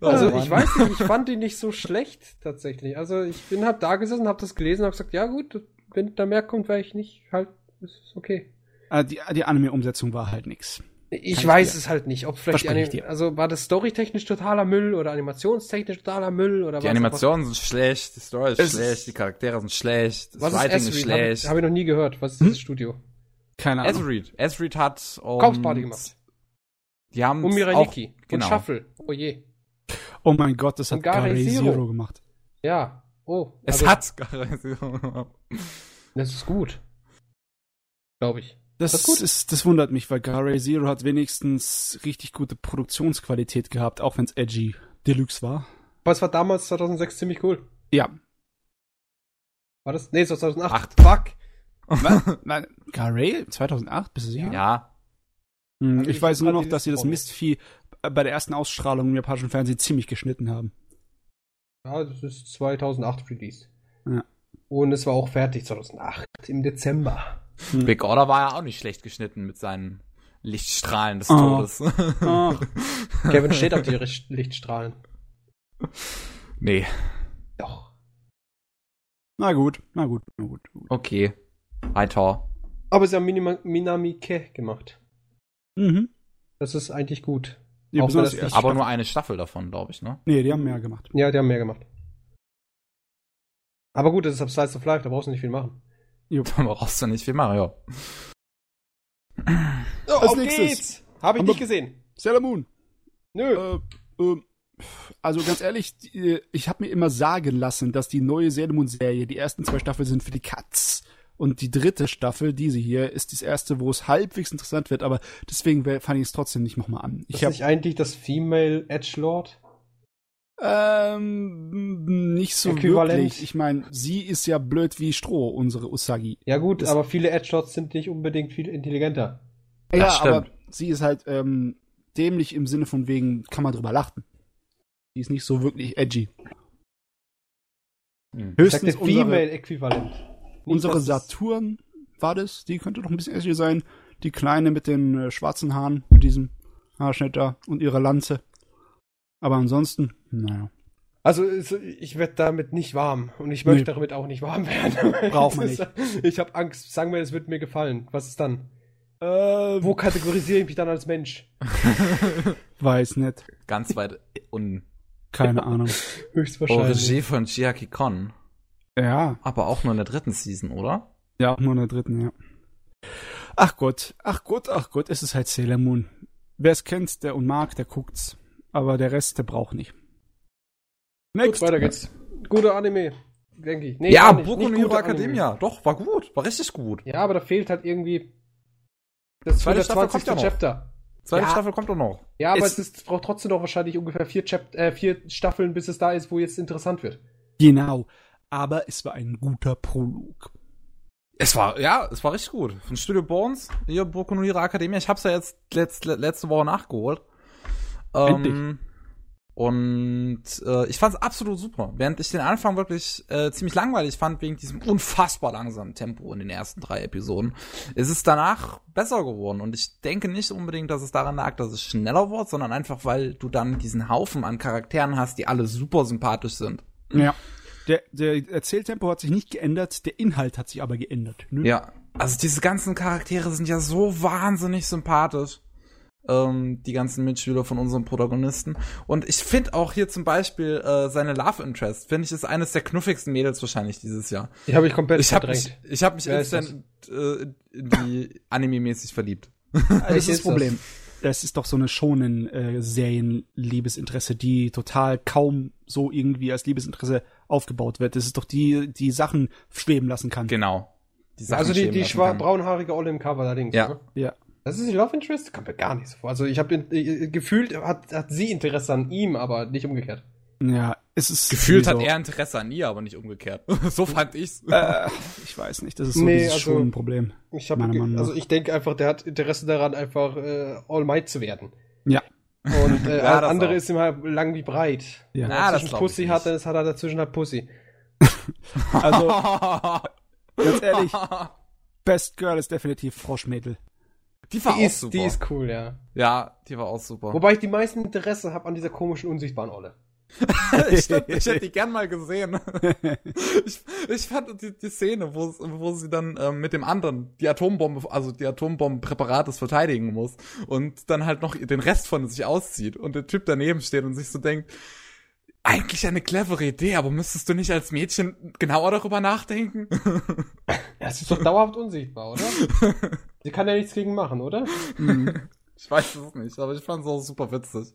Also ich weiß nicht, ich fand ihn nicht so schlecht tatsächlich. Also ich bin halt da gesessen, hab das gelesen, hab gesagt, ja gut, wenn da mehr kommt, wäre ich nicht halt, ist okay. Ah, die, die Anime-Umsetzung war halt nix. Ich weiß es halt nicht, ob vielleicht die Anim also war das storytechnisch totaler Müll oder animationstechnisch totaler Müll oder Die Animationen sind schlecht, die Story ist es schlecht, die Charaktere sind schlecht, das was Writing ist, ist schlecht. Habe hab ich noch nie gehört. Was ist hm? das Studio? Keine Ahnung. Ezreed. Ezreed hat um, Kaufsparty gemacht. Die haben und Miraniki genau. und Shuffle. Oh je. Oh mein Gott, das hat Gare Zero. Zero gemacht. Ja. Oh. Es also, hat Gare Zero gemacht. Das ist gut. Glaube ich. Das, das, ist, das wundert mich, weil Garay Zero hat wenigstens richtig gute Produktionsqualität gehabt, auch wenn es edgy Deluxe war. Aber es war damals 2006 ziemlich cool. Ja. War das? Nee, es war 2008. Acht. Fuck. Nein, Garay? 2008? Bist du sicher? Ja. Hm, ich, ich weiß nur noch, dass sie das Mistvieh bei der ersten Ausstrahlung im japanischen Fernsehen ziemlich geschnitten haben. Ja, das ist 2008 released. Ja. Und es war auch fertig 2008 im Dezember. Hm. Big Order war ja auch nicht schlecht geschnitten mit seinen Lichtstrahlen des oh. Todes. Oh. Kevin steht auf die Lichtstrahlen. Nee. Doch. Na gut, na gut, na gut. gut. Okay. Weiter. Aber sie haben Minima Minamike gemacht. Mhm. Das ist eigentlich gut. Ja, aber Staffel. nur eine Staffel davon, glaube ich, ne? Nee, die haben mehr gemacht. Ja, die haben mehr gemacht. Aber gut, das ist Slice of Life, da brauchst du nicht viel machen. Jo. Da brauchst du nicht viel machen, ja. So, Als auf nächstes. geht's. Habe ich nicht gesehen. Sailor Moon. Nö. Äh, äh, also ganz ehrlich, ich habe mir immer sagen lassen, dass die neue Sailor Moon Serie, die ersten zwei Staffeln sind für die Katz. Und die dritte Staffel, diese hier, ist das erste, wo es halbwegs interessant wird, aber deswegen fange ich es trotzdem nicht nochmal an. Ich ist nicht eigentlich das Female Edge Lord? Ähm, nicht so Äquivalent. wirklich. Ich meine, sie ist ja blöd wie Stroh, unsere Usagi. Ja gut, das aber viele Edgelords sind nicht unbedingt viel intelligenter. Ja, aber sie ist halt ähm, dämlich im Sinne von wegen, kann man drüber lachen. Die ist nicht so wirklich edgy. Hm. Höchstens unsere, Female-Äquivalent. Unsere Saturn war das, die könnte doch ein bisschen edgy sein. Die Kleine mit den äh, schwarzen Haaren, mit diesem Haarschnitt da und ihrer Lanze. Aber ansonsten, naja. Also ich werde damit nicht warm und ich möchte nee. damit auch nicht warm werden. Braucht man nicht. Ich habe Angst. Sagen wir, es wird mir gefallen. Was ist dann? Ähm, Wo kategorisiere ich mich dann als Mensch? Weiß nicht. Ganz weit unten. Keine Ahnung. Höchstwahrscheinlich. Regie von Chiaki Kon. Ja. Aber auch nur in der dritten Season, oder? Ja, auch nur in der dritten, ja. Ach Gott, ach Gott, ach Gott, es ist halt Sailor Moon. Wer es kennt, der und mag, der guckt's. Aber der Rest, der braucht nicht. Next. Gut, weiter geht's. Guter Anime, denke ich. Nee, ja, Boku no Hero Academia. Doch, war gut. War richtig gut. Ja, aber da fehlt halt irgendwie das zweite Staffel kommt ja noch. Chapter. Zweite ja. Staffel kommt doch noch. Ja, aber es, es braucht trotzdem noch wahrscheinlich ungefähr vier, Chap äh, vier Staffeln, bis es da ist, wo jetzt interessant wird. Genau. Aber es war ein guter Prolog. Es war, ja, es war richtig gut. Von Studio Bones, hier Boku no Hero Academia. Ich hab's ja jetzt letzt, letzte Woche nachgeholt. Ähm, und äh, ich fand's absolut super. Während ich den Anfang wirklich äh, ziemlich langweilig fand, wegen diesem unfassbar langsamen Tempo in den ersten drei Episoden, ist es danach besser geworden. Und ich denke nicht unbedingt, dass es daran lag, dass es schneller wird, sondern einfach, weil du dann diesen Haufen an Charakteren hast, die alle super sympathisch sind. Ja. Der, der Erzähltempo hat sich nicht geändert, der Inhalt hat sich aber geändert. Ne? Ja, also diese ganzen Charaktere sind ja so wahnsinnig sympathisch. Ähm, die ganzen Mitschüler von unserem Protagonisten. Und ich finde auch hier zum Beispiel äh, seine Love Interest, finde ich, ist eines der knuffigsten Mädels wahrscheinlich dieses Jahr. Die habe ich komplett ich hab verdrängt. Mich, ich habe mich instant äh, in die Anime-mäßig verliebt. Das ist das Problem. Das? ist doch so eine schonen äh, Serien-Liebesinteresse, die total kaum so irgendwie als Liebesinteresse aufgebaut wird. Das ist doch die, die Sachen schweben lassen kann. Genau. Die also die, die braunhaarige Olle im Cover allerdings. Ja. Oder? Ja. Das ist die Love Interest? Kommt mir gar nicht so vor. Also ich habe äh, gefühlt, hat, hat sie Interesse an ihm, aber nicht umgekehrt. Ja, es ist. Gefühlt hat er Interesse an ihr, aber nicht umgekehrt. so fand ich's. Äh, ich weiß nicht, das ist so nee, also, schon ein Problem. Ich hab, also ich denke einfach, der hat Interesse daran, einfach äh, All Might zu werden. Ja. Und äh, ja, andere auch. ist immer lang wie breit. Ja, Wenn er zwischen Pussy hat, dann hat er dazwischen halt Pussy. also, ganz ehrlich, Best Girl ist definitiv Froschmädel. Die war die auch ist, super. Die ist cool, ja. Ja, die war auch super. Wobei ich die meisten Interesse habe an dieser komischen, unsichtbaren Olle. ich, ich hätte die gern mal gesehen. ich, ich fand die, die Szene, wo, wo sie dann ähm, mit dem anderen die Atombombe, also die Atombombenpräparates verteidigen muss und dann halt noch den Rest von sich auszieht und der Typ daneben steht und sich so denkt, eigentlich eine clevere Idee, aber müsstest du nicht als Mädchen genauer darüber nachdenken? ja, sie ist doch dauerhaft unsichtbar, oder? sie kann ja nichts gegen machen, oder? ich weiß es nicht, aber ich fand es auch super witzig.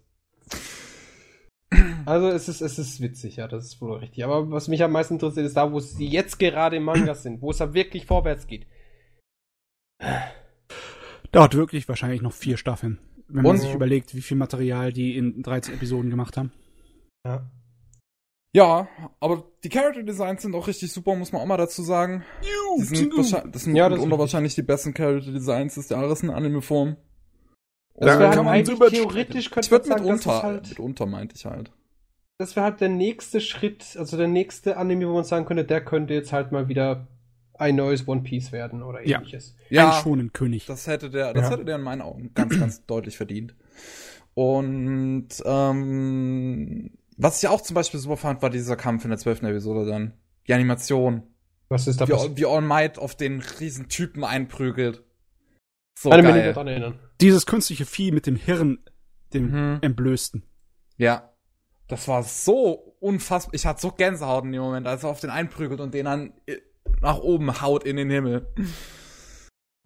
Also es ist, es ist witzig, ja, das ist wohl richtig. Aber was mich am meisten interessiert, ist da, wo sie jetzt gerade im Manga sind, wo es da wirklich vorwärts geht. Dauert wirklich wahrscheinlich noch vier Staffeln. Wenn man Und? sich überlegt, wie viel Material die in 13 Episoden gemacht haben. Ja. Ja, aber die Character Designs sind auch richtig super, muss man auch mal dazu sagen. Die sind das sind ja, das wahrscheinlich die besten Character Designs des Jahres in Anime-Form. Das wäre kann man drüber theoretisch könnte man sagen, mitunter, halt, mitunter meinte ich halt. Das wäre halt der nächste Schritt, also der nächste Anime, wo man sagen könnte, der könnte jetzt halt mal wieder ein neues One Piece werden oder ähnliches. Ja, ein schonen König. Das hätte der, das ja. hätte der in meinen Augen ganz, ganz deutlich verdient. Und ähm, was ich auch zum Beispiel super fand, war dieser Kampf in der zwölften Episode dann. Die Animation. Was ist da wie, wie All Might auf den riesen Typen einprügelt. So Kann geil. mich dran erinnern. Dieses künstliche Vieh mit dem Hirn, dem mhm. Entblößten. Ja. Das war so unfassbar. Ich hatte so Gänsehaut in dem Moment, als er auf den einprügelt und den dann äh, nach oben haut in den Himmel.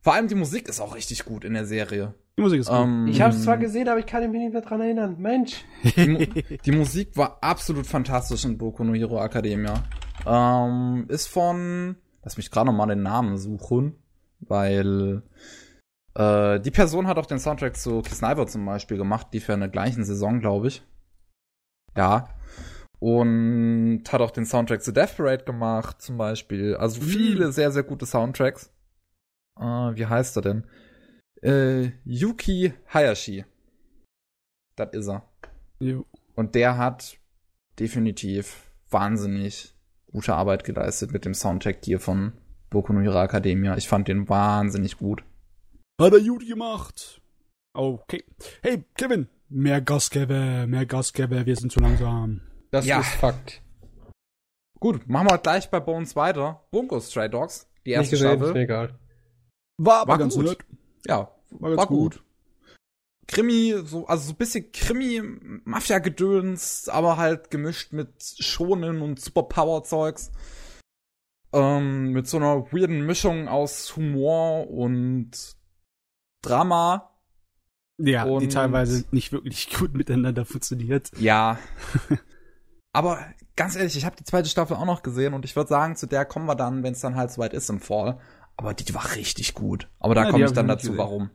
Vor allem die Musik ist auch richtig gut in der Serie. Die Musik ist gut. Ähm, ich habe es zwar gesehen, aber ich kann mich nicht mehr dran erinnern. Mensch. Die, die, Musik war absolut fantastisch in Boku no Hero Academia. Ähm, ist von, lass mich gerade noch mal den Namen suchen, weil äh, die Person hat auch den Soundtrack zu Sniper zum Beispiel gemacht, die für eine gleichen Saison, glaube ich. Ja. Und hat auch den Soundtrack zu Death Parade gemacht, zum Beispiel. Also mhm. viele sehr, sehr gute Soundtracks. Äh, wie heißt er denn? Äh, Yuki Hayashi. Das ist er. Jo. Und der hat definitiv wahnsinnig gute Arbeit geleistet mit dem Soundtrack hier von Boku no Hero Academia. Ich fand den wahnsinnig gut. Hat er gut gemacht. Okay. Hey, Kevin, Mehr Gasgeber, mehr Gasgeber, wir sind zu langsam. Das Ja. ist Fakt. Gut, machen wir gleich bei Bones weiter. Bunko Stray Dogs, die Nicht erste gesehen, ist mir Staffel. egal. War aber War ganz gut. nett. Ja, War ganz war gut. gut. Krimi, so, also so ein bisschen Krimi, Mafia-Gedöns, aber halt gemischt mit Schonen und Superpower-Zeugs. Ähm, mit so einer weirden Mischung aus Humor und Drama. Ja, die Und- teilweise nicht wirklich gut miteinander funktioniert. Ja. aber ganz ehrlich, ich habe die zweite Staffel auch noch gesehen und ich würde sagen, zu der kommen wir dann, wenn es dann halt soweit ist im Fall. Aber die war richtig gut. Aber da Ja, komme ich dann dazu, gesehen. warum.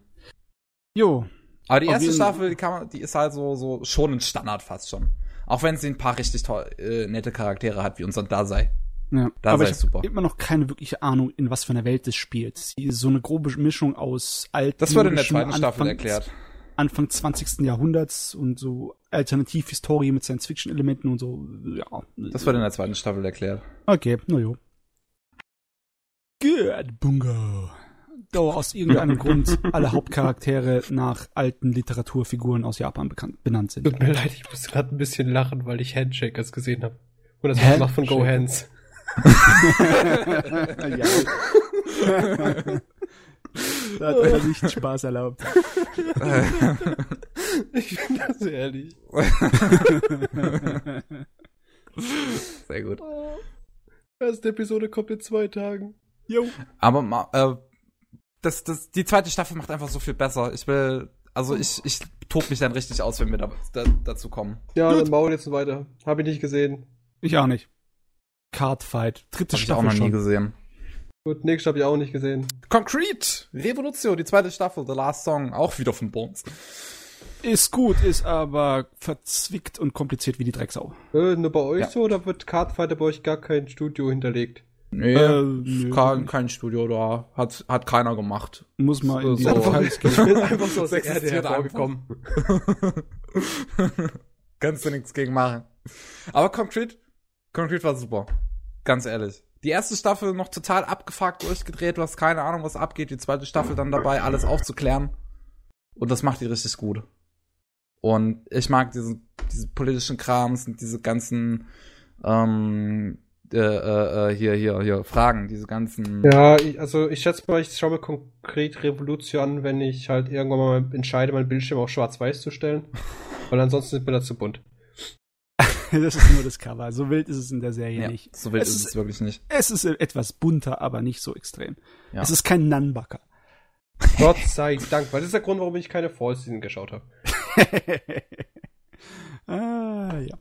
Jo, Aber die erste Staffel, die, kann man, die ist halt so, so schon ein Standard fast schon. Auch wenn sie ein paar richtig toll, äh, nette Charaktere hat, wie unser Dasei. Ja, Da aber ich super. habe immer noch keine wirkliche Ahnung, in was für einer Welt es spielt. Sie ist so eine grobe Mischung aus alten Das wird in der zweiten Staffel Anfang- erklärt. Anfang 20. Jahrhunderts und so Alternativhistorie mit Science-Fiction-Elementen und so. Ja. Das wird in der zweiten Staffel erklärt. Okay, na jo. Good, Bungo. Da aus irgendeinem Grund alle Hauptcharaktere nach alten Literaturfiguren aus Japan bekannt, benannt sind. Tut mir leid, ich muss gerade ein bisschen lachen, weil ich Handshakers gesehen habe. Und das macht von Go Hands. ja. da hat er sich Spaß erlaubt. Ich finde das ehrlich. Sehr gut. Erste Episode kommt in zwei Tagen. Jo. Aber äh, das, das, die zweite Staffel macht einfach so viel besser. Ich will, also ich, ich tob mich dann richtig aus, wenn wir da, da, dazu kommen. Ja, Gut. dann bauen jetzt weiter. Habe ich nicht gesehen. Ich auch nicht. Cardfight. Dritte Hab ich auch Staffel noch nie schon. gesehen. Gut, nächstes habe ich auch nicht gesehen. Concrete! Revolution, die zweite Staffel, The Last Song, auch wieder von Bones. Ist gut, ist aber verzwickt und kompliziert wie die Drecksau. Äh, nur bei euch Ja. so oder wird Cardfighter bei euch gar kein Studio hinterlegt? Nee, Äh, nö. kein, kein Studio da. Hat, hat keiner gemacht. Muss mal in die So. Details gehen. einfach so aus der Erde hervorgekommen. Kannst du nichts gegen machen. Aber Concrete, Concrete war super. Ganz ehrlich. Die erste Staffel noch total abgefuckt durchgedreht, du hast keine Ahnung, was abgeht. Die zweite Staffel dann dabei, alles aufzuklären. Und das macht die richtig gut. Und ich mag diesen, diese politischen Krams und diese ganzen, ähm, äh, äh, äh, hier, hier, hier, Fragen, diese ganzen. Ja, ich, also ich schätze mal, ich schaue mir konkret Revolution an, wenn ich halt irgendwann mal entscheide, meinen Bildschirm auf schwarz-weiß zu stellen. Weil ansonsten ist mir das zu bunt. Das ist nur das Cover. So wild ist es in der Serie Ja, nicht. so wild Es ist ist- es wirklich nicht. Es ist etwas bunter, aber nicht so extrem. Ja. Es ist kein Nunbucker. Gott sei Dank, weil das ist der Grund, warum ich keine Fall Season geschaut habe. ah, ja.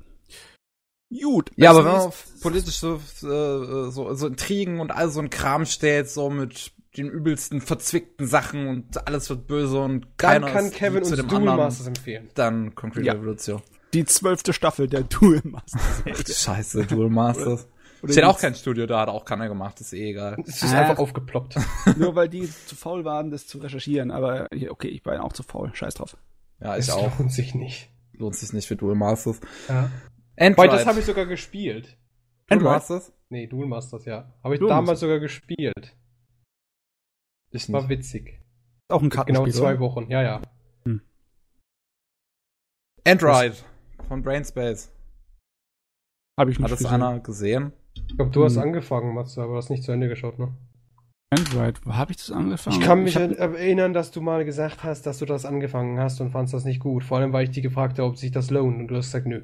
Gut. Ja, aber wenn man auf politische äh, so, so Intrigen und all so ein Kram steht, so mit den übelsten verzwickten Sachen und alles wird böse und Dann keiner kann ist Kevin zu dem Duel anderen, Masters empfehlen. dann Concrete Ja. Revolution. die zwölfte Staffel der Duel Masters. Scheiße, Duel Masters. Oder Steht auch kein Studio da, hat auch keiner gemacht, ist eh egal. Es ist Ah. einfach aufgeploppt. Nur weil die zu faul waren, das zu recherchieren. Aber ja, okay, ich war auch zu faul. Scheiß drauf. Ja, ich Es auch. lohnt sich nicht. Lohnt sich nicht für Duel Masters. Ja. Android. Weil das habe ich sogar gespielt. Duel Android? Masters? Nee, Duel Masters, ja. Habe ich Duel damals Masters. sogar gespielt. Ich War nicht. witzig. Auch ein Genau Kartenspiel. zwei oder? Wochen, ja, ja. Android von Brainspace. Habe ich nicht Hat das gesehen. einer gesehen? Ich glaube, du hast Hm. angefangen, Matze, aber hast nicht zu Ende geschaut, ne? Android. Wo habe ich das angefangen? Ich kann mich hab- an- erinnern, dass du mal gesagt hast, dass du das angefangen hast und fandst das nicht gut. Vor allem, weil ich dich gefragt habe, ob sich das lohnt und du hast gesagt, nö.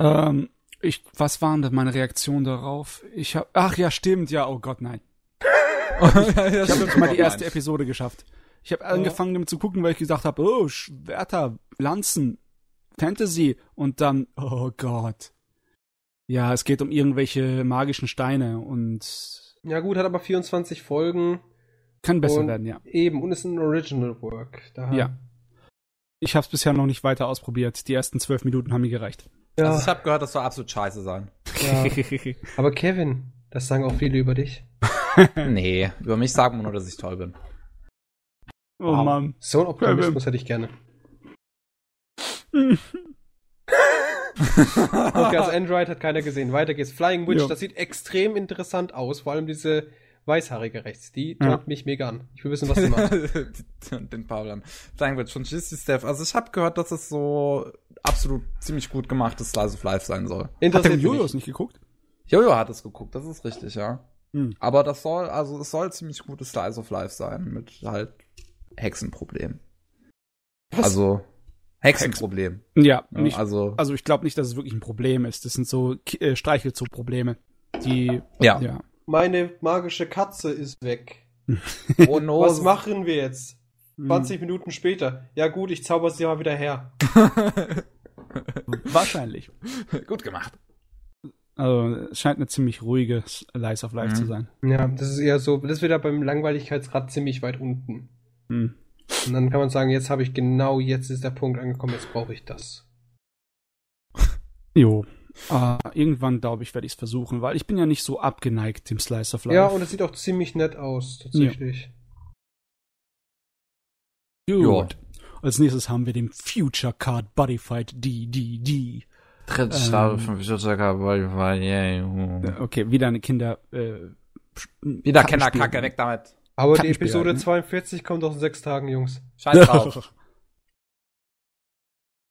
Ähm, ich, was waren denn meine Reaktionen darauf? Ich habe, ach ja, stimmt, ja, oh Gott, nein. ich Ich habe nicht mal die erste Episode geschafft. Ich habe angefangen damit zu gucken, weil ich gesagt habe, oh, Schwerter, Lanzen, Fantasy und dann, oh Gott. Ja, es geht um irgendwelche magischen Steine und Ja gut, hat aber 24 Folgen. kann besser werden, ja. Eben, und ist ein Original Work. Da Ja. Ich habe es bisher noch nicht weiter ausprobiert. Die ersten zwölf Minuten haben mir gereicht. Ja, Also ich habe gehört, das soll absolut scheiße sein. ja. Aber Kevin, das sagen auch viele über dich. nee, über mich sagt man nur, dass ich toll bin. oh Wow. Mann. So ein Optimismus hätte ich gerne. Okay, also Android hat keiner gesehen. Weiter geht's. Flying Witch, Ja. das sieht extrem interessant aus. Vor allem diese Weißhaarige rechts. Die ja. mich mega an. Ich will wissen, was sie macht. Den Paul Sagen wir schon Jissy Steph. Also ich habe gehört, dass es so absolut ziemlich gut gemachtes Slice of Life sein soll. Hat der Jojos nicht geguckt? Jojo hat es geguckt, das ist richtig, ja. Hm. Aber das soll, also es soll ziemlich gutes Slice of Life sein, mit halt Hexenproblem. Was? Also Hexenproblem. Ja, nicht, also, also ich glaube nicht, dass es wirklich ein Problem ist. Das sind so äh, Streichelzoo-Probleme. Die, ja. ja. Meine magische Katze ist weg. oh no. Was machen wir jetzt? 20 hm. Minuten später. Ja gut, ich zauber sie mal wieder her. Wahrscheinlich. Gut gemacht. Also, es scheint eine ziemlich ruhige Lies of Life mhm. zu sein. Ja, das ist eher so, das ist wieder beim Langweiligkeitsgrad ziemlich weit unten. Mhm. Und dann kann man sagen, jetzt habe ich genau, jetzt ist der Punkt angekommen, jetzt brauche ich das. Jo. Uh, irgendwann, glaube ich, werde ich es versuchen, weil ich bin ja nicht so abgeneigt dem Slice of Life. Ja, und es sieht auch ziemlich nett aus, tatsächlich. Ja. Gut. Als nächstes haben wir den Future Card Bodyfight DDD. Dritte Staffel von Future Card Bodyfight, yeah. Okay, wieder eine Kinder, äh, Wieder Kinderkacke, weg damit. Aber die Episode 42 kommt doch in sechs Tagen, Jungs. Scheiß drauf.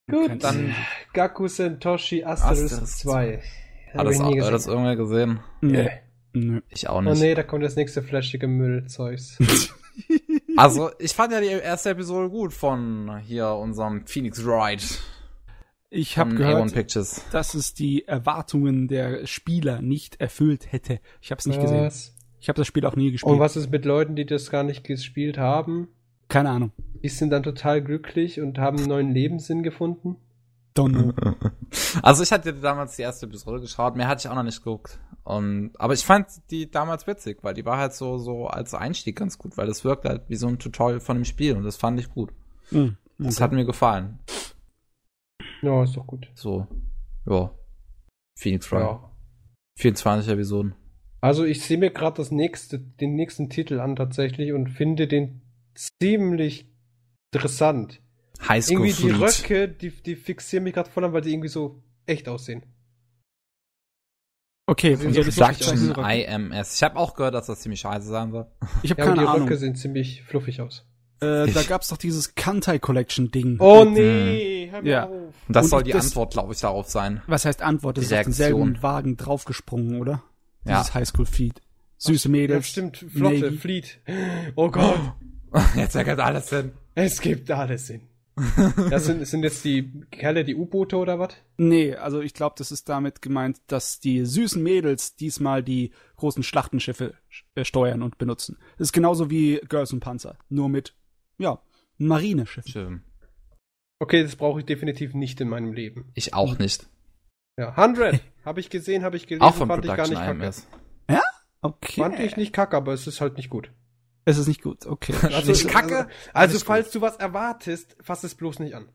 Gut, dann Gaku Sentoshi Asterix, Asterix 2. Hat das, auch, hat das irgendwer gesehen? Nee. nee. Ich auch nicht. Oh nee, da kommt das nächste flashige Müllzeugs. also, ich fand ja die erste Episode gut von hier unserem Phoenix Wright. Ich habe gehört, dass es die Erwartungen der Spieler nicht erfüllt hätte. Ich habe es nicht was? gesehen. Ich habe das Spiel auch nie gespielt. Und was ist mit Leuten, die das gar nicht gespielt haben? Keine Ahnung. Die sind dann total glücklich und haben einen neuen Lebenssinn gefunden. Don't Also ich hatte damals die erste Episode geschaut, mehr hatte ich auch noch nicht geguckt. Und, aber ich fand die damals witzig, weil die war halt so, so als Einstieg ganz gut, weil das wirkt halt wie so ein Tutorial von dem Spiel und das fand ich gut. Mm, okay. Das hat mir gefallen. Ja, ist doch gut. So, ja. Phoenix Fry. Ja. 24 Episoden. Also ich sehe mir gerade das nächste, den nächsten Titel an tatsächlich und finde den ziemlich interessant. Highschool Irgendwie die Röcke, die, die fixieren mich gerade voll an, weil die irgendwie so echt aussehen. Okay, von so Production IMS. Ich habe auch gehört, dass das ziemlich scheiße sein soll. Ich habe ja, keine die Ahnung. Röcke sehen ziemlich fluffig aus. Äh, da gab's doch dieses Kantai Collection Ding. Oh nee, hör mir ja. auf. Und das Und soll die das, Antwort, glaube ich, darauf sein. Was heißt Antwort? Das die ist auf denselben Wagen draufgesprungen, oder? Ja. Dieses Highschool-Feed. Süße Mädels. Ja, stimmt. Flotte, nee. Fleet. Oh Gott. Jetzt ergibt alles Sinn. Es gibt alles Sinn. Das sind, sind jetzt die Kerle, die U-Boote oder was? Nee, also ich glaube, das ist damit gemeint, dass die süßen Mädels diesmal die großen Schlachtenschiffe äh, steuern und benutzen. Das ist genauso wie Girls und Panzer, nur mit, ja, Marineschiffen. Schön. Okay, das brauche ich definitiv nicht in meinem Leben. Ich auch nicht. Ja, 100. habe ich gesehen, habe ich gelesen, auch von fand Production ich gar nicht IMS. kacke. Ja? Okay. Fand ich nicht kacke, aber es ist halt nicht gut. Es ist nicht gut, okay. Also, nicht kacke? Also, also falls gut. du was erwartest, fass es bloß nicht an.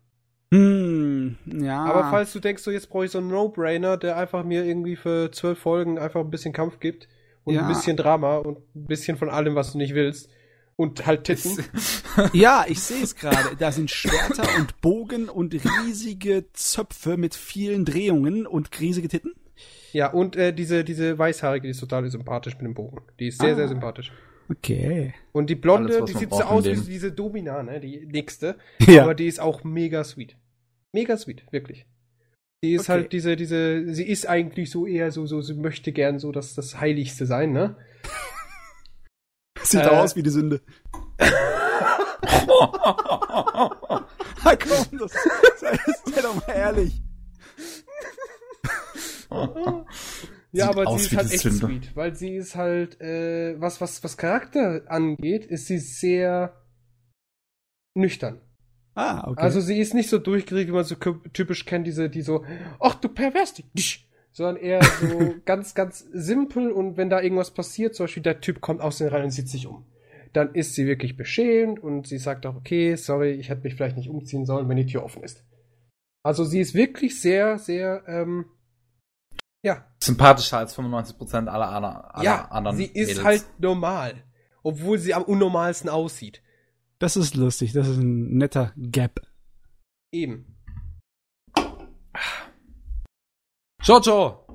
Hm, ja. Aber falls du denkst, so jetzt brauche ich so einen No-Brainer, der einfach mir irgendwie für zwölf Folgen einfach ein bisschen Kampf gibt und ja. ein bisschen Drama und ein bisschen von allem, was du nicht willst, und halt Titten. ja, ich sehe es gerade. Da sind Schwerter und Bogen und riesige Zöpfe mit vielen Drehungen und riesige Titten. Ja, und äh, diese, diese Weißhaarige, die ist total sympathisch mit dem Bogen. Die ist sehr, ah. sehr sympathisch. Okay. Und die Blonde, Alles, die sieht so aus wie diese Domina, ne? Die nächste. Ja. Aber die ist auch mega sweet. Mega sweet, wirklich. Die ist okay. halt diese, diese, sie ist eigentlich so eher so, so, sie möchte gern so das, das Heiligste sein, ne? Sieht äh, aus wie die Sünde. Na komm, das, sei, sei doch mal ehrlich. ja, aber sie ist halt echt Sünde. sweet, weil sie ist halt, äh, was, was, was Charakter angeht, ist sie sehr nüchtern. Ah, okay. Also sie ist nicht so durchgeregt, wie man so typisch kennt, diese, die so, ach du pervers, sondern eher so ganz, ganz simpel und wenn da irgendwas passiert, zum Beispiel der Typ kommt aus den Reihen und sieht sich um, dann ist sie wirklich beschämt und sie sagt auch, okay, sorry, ich hätte mich vielleicht nicht umziehen sollen, wenn die Tür offen ist. Also sie ist wirklich sehr, sehr, ähm, ja. Sympathischer als 95% aller, aller, aller ja, anderen. Sie ist Mädels. halt normal. Obwohl sie am unnormalsten aussieht. Das ist lustig, das ist ein netter Gap. Eben. Jojo!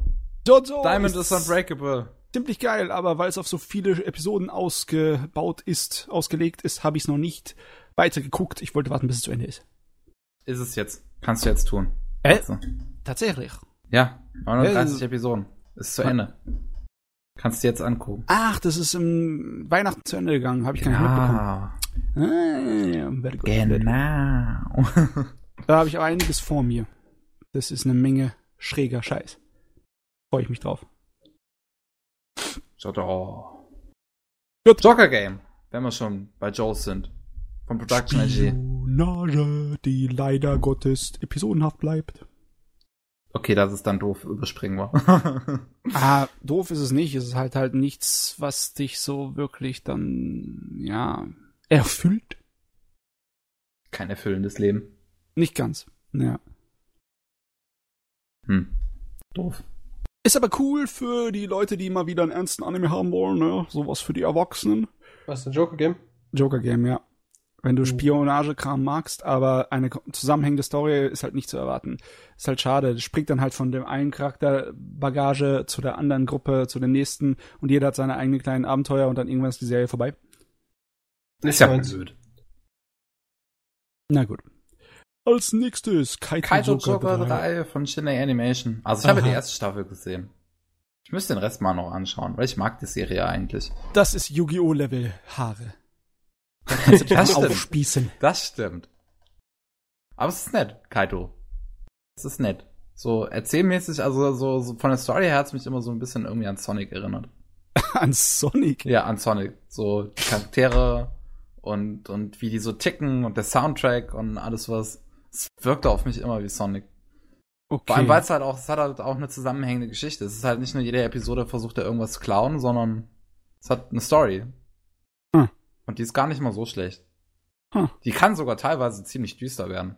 Jojo! Diamond is unbreakable. ziemlich geil, aber weil es auf so viele Episoden ausgebaut ist, ausgelegt ist, habe ich es noch nicht weitergeguckt. Ich wollte warten, bis es zu Ende ist. Ist es jetzt. Kannst du jetzt tun. Äh? Also. Tatsächlich. Ja, 39 Äh, Episoden. Ist zu Ende. Kannst du jetzt angucken. Ach, das ist im Weihnachten zu Ende gegangen, habe ich gar nicht mitbekommen. Ah, genau. Da habe ich aber einiges vor mir. Das ist eine Menge schräger Scheiß. Freue ich mich drauf. Doch. Gut. Joker Game, wenn wir schon bei Joes sind. Von Production AG. Spionage, die leider Gottes episodenhaft bleibt. Okay, das ist dann doof, überspringen wir. Ah, doof ist es nicht. Es ist halt halt nichts, was dich so wirklich dann, ja, erfüllt. Kein erfüllendes Leben. Nicht ganz. Ja. Hm. Doof. Ist aber cool für die Leute, die mal wieder einen ernsten Anime haben wollen, ne? Sowas für die Erwachsenen. Was, ein Joker-Game? Joker Game, ja. Wenn du Oh. Spionagekram magst, aber eine zusammenhängende Story ist halt nicht zu erwarten. Ist halt schade. Das springt dann halt von dem einen Charakter Bagage zu der anderen Gruppe, zu der nächsten und jeder hat seine eigenen kleinen Abenteuer und dann irgendwann ist die Serie vorbei. Ist ja blöd. Na gut. Als nächstes Kaito, Kaito Joker, Joker 3. 3 von Shinei Animation. Also ich habe Aha. die erste Staffel gesehen. Ich müsste den Rest mal noch anschauen, weil ich mag die Serie eigentlich. Das ist Yu-Gi-Oh! Level Haare. Kannst du Das mal stimmt. aufspießen. Das stimmt. Aber es ist nett, Kaito. Es ist nett. So erzählmäßig, also so, so von der Story her hat's mich immer so ein bisschen irgendwie an Sonic erinnert. An Sonic. Ja, an Sonic. So die Charaktere und, und wie die so ticken und der Soundtrack und alles was. Es wirkte auf mich immer wie Sonic. Okay. Vor allem, weil es halt auch, es hat halt auch eine zusammenhängende Geschichte. Es ist halt nicht nur jede Episode versucht er irgendwas zu klauen, sondern es hat eine Story. Hm. Und die ist gar nicht mal so schlecht. Hm. Die kann sogar teilweise ziemlich düster werden.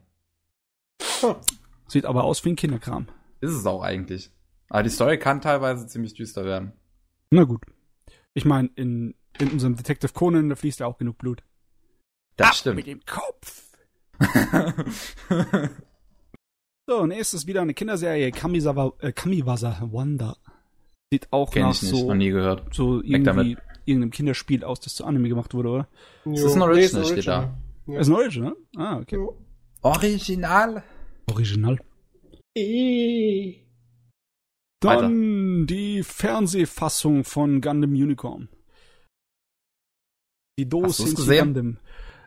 Sieht aber aus wie ein Kinderkram. Ist es auch eigentlich. Aber die Story kann teilweise ziemlich düster werden. Na gut. Ich meine, in, in unserem Detective Conan, da fließt ja auch genug Blut. Das Mit stimmt. dem Kopf. So, nächstes wieder eine Kinderserie, Kamisawa, äh, Kamiwasa Wanda. Sieht auch Kenn nach ich nicht, so, noch nie gehört. so Weg damit. Irgendeinem Kinderspiel aus, das zu Anime gemacht wurde, oder? Es ist ein Jo, Original, nee, steht da. Ja. Ist ein Original? Ah, okay. Jo. Original. Original. Ih. Dann die Fernsehfassung von Gundam Unicorn. Die Dose gesehen? Gundam.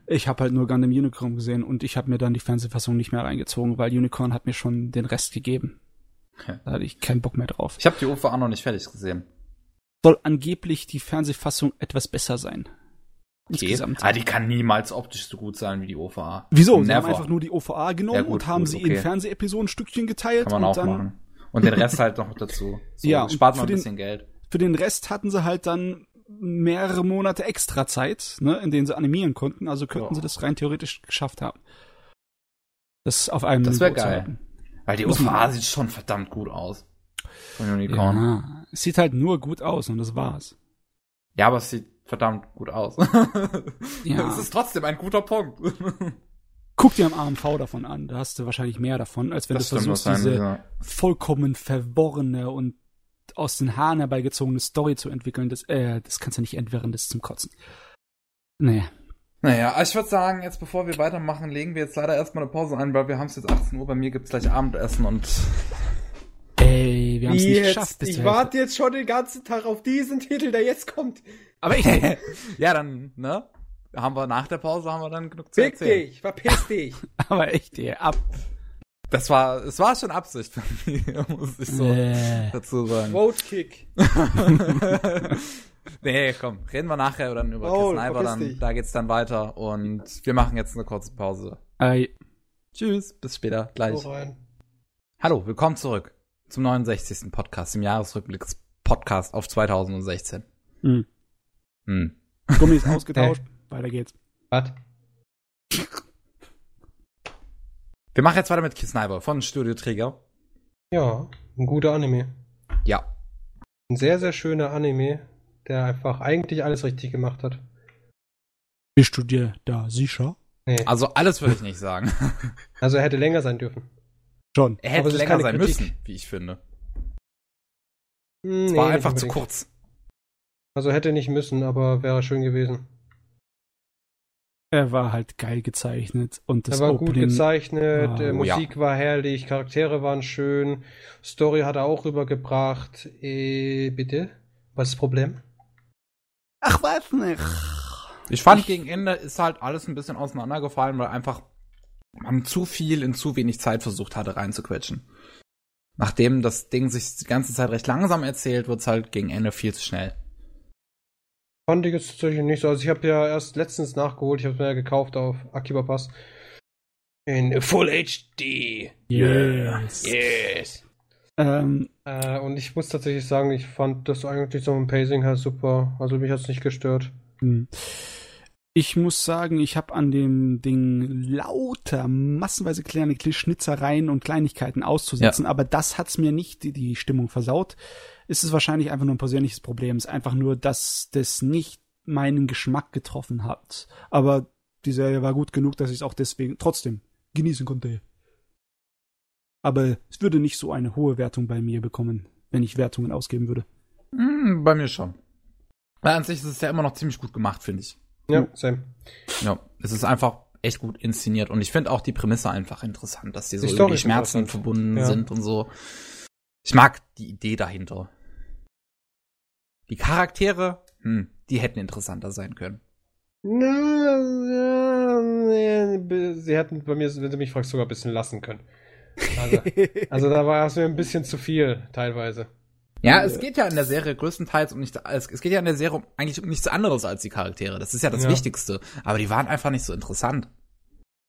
Ich habe halt nur Gundam Unicorn gesehen und ich habe mir dann die Fernsehfassung nicht mehr reingezogen, weil Unicorn hat mir schon den Rest gegeben. Okay. Da hatte ich keinen Bock mehr drauf. Ich habe die OVA noch nicht fertig gesehen. Soll angeblich die Fernsehfassung etwas besser sein. Insgesamt. Ah, die kann niemals optisch so gut sein wie die OVA. Wieso? Sie haben Never. einfach nur die OVA genommen Ja, gut, und haben gut, sie okay. in Fernsehepisoden Stückchen geteilt Kann man und auch dann machen. Und den Rest halt noch dazu. So, Ja, spart man für ein den- bisschen Geld. Für den Rest hatten sie halt dann mehrere Monate extra Zeit, ne, in denen sie animieren konnten. Also könnten Ja. sie das rein theoretisch geschafft haben. Das auf einem Das wär Niveau zu geil. Weil die Muss OVA sieht schon verdammt gut aus. Von Unicorn. Ja, Ja, es sieht halt nur gut aus und das war's. aber es sieht verdammt gut aus. Ja. Es ist trotzdem ein guter Punkt. Guck dir am AMV davon an, da hast du wahrscheinlich mehr davon, als wenn du versuchst, diese ja. vollkommen verworrene und aus den Haaren herbeigezogene Story zu entwickeln. Das, äh, das kannst du nicht entwirren, das ist zum Kotzen. Nee. Naja, ich würde sagen, jetzt bevor wir weitermachen, legen wir jetzt leider erstmal eine Pause ein, weil wir haben es jetzt 18 Uhr, bei mir gibt's gleich Abendessen und Ey, wir haben es nicht geschafft bis ich warte jetzt schon den ganzen Tag auf diesen Titel, der jetzt kommt. Aber ich, ja, dann, ne? Haben wir nach der Pause haben wir dann genug zu Fick erzählen. dich, verpiss dich. aber echt, ey, ab. Das war, es war schon Absicht von mir, muss ich so Äh. dazu sagen. Vote Kick. nee, komm, reden wir nachher dann über Oh, Sniper, dann, dich. da geht's dann weiter und wir machen jetzt eine kurze Pause. Ey, Tschüss, bis später, gleich. Hallo, willkommen zurück zum 69. Podcast, im Jahresrückblicks-Podcast auf 2016. hm. Hm. Gummi ist ausgetauscht, weiter geht's. Was? Wir machen jetzt weiter mit Kiss Sniper von Studio Trigger. Ja, ein guter Anime. Ja. Ein sehr, sehr schöner Anime, der einfach eigentlich alles richtig gemacht hat. Bist du dir da sicher? Nee. Also alles würde ich nicht sagen. Also er hätte länger sein dürfen. Schon. Er hätte Aber es ist länger sein Kritik. müssen, wie ich finde. Hm, Es war nee, einfach zu kurz. Also hätte nicht müssen, aber wäre schön gewesen. Er war halt geil gezeichnet und das er war Opening gut gezeichnet, war- äh, Oh, Musik war herrlich, Charaktere waren schön, Story hat er auch rübergebracht. Äh, bitte? Was ist das Problem? Ach, weiß nicht. Ich fand, gegen Ende ist halt alles ein bisschen auseinandergefallen, weil einfach man zu viel in zu wenig Zeit versucht hatte reinzuquetschen. Nachdem das Ding sich die ganze Zeit recht langsam erzählt, wird's halt gegen Ende viel zu schnell. Fand ich jetzt tatsächlich nicht so. Also ich habe ja erst letztens nachgeholt, ich habe mir ja gekauft auf Akiba Pass. In Full HD. Yes. Yes. Ähm, Äh, und ich muss tatsächlich sagen, ich fand das eigentlich so im Pacing her super. Also mich hat's nicht gestört. Hm. Ich muss sagen, ich habe an dem Ding lauter, massenweise kleine Schnitzereien und Kleinigkeiten auszusetzen, aber das hat's mir nicht die, die Stimmung versaut. Es ist wahrscheinlich einfach nur ein persönliches Problem. Es ist einfach nur, dass das nicht meinen Geschmack getroffen hat. Aber die Serie war gut genug, dass ich es auch deswegen trotzdem genießen konnte. Aber es würde nicht so eine hohe Wertung bei mir bekommen, wenn ich Wertungen ausgeben würde. Hm, bei mir schon. Weil an sich ist es ja immer noch ziemlich gut gemacht, finde ich. Ja, same. Ja, es ist einfach echt gut inszeniert und ich finde auch die Prämisse einfach interessant, dass die so Die über die Schmerzen verbunden Ja. sind und so. Ich mag die Idee dahinter. Die Charaktere, hm, die hätten interessanter sein können. Na, ja, nee, sie hätten bei mir, wenn du mich fragst, sogar ein bisschen lassen können. Also, also da war es mir ein bisschen zu viel, teilweise. Ja, es geht ja in der Serie größtenteils um nicht, es, geht ja in der Serie um, eigentlich um nichts anderes als die Charaktere. Das ist ja das Ja. Wichtigste. Aber die waren einfach nicht so interessant.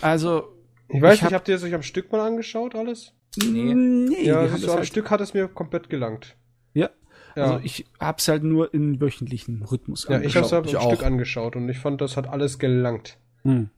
Also, Ich weiß Ich nicht, hab- habt ihr es euch am Stück mal angeschaut, alles? Nee. nee ja, so am halt- Stück hat es mir komplett gelangt. Ja. Ja, Also ich hab's halt nur in wöchentlichen Rhythmus ja ich habe es angeschaut. am ich Stück auch. angeschaut und ich fand, das hat alles gelangt. Hm.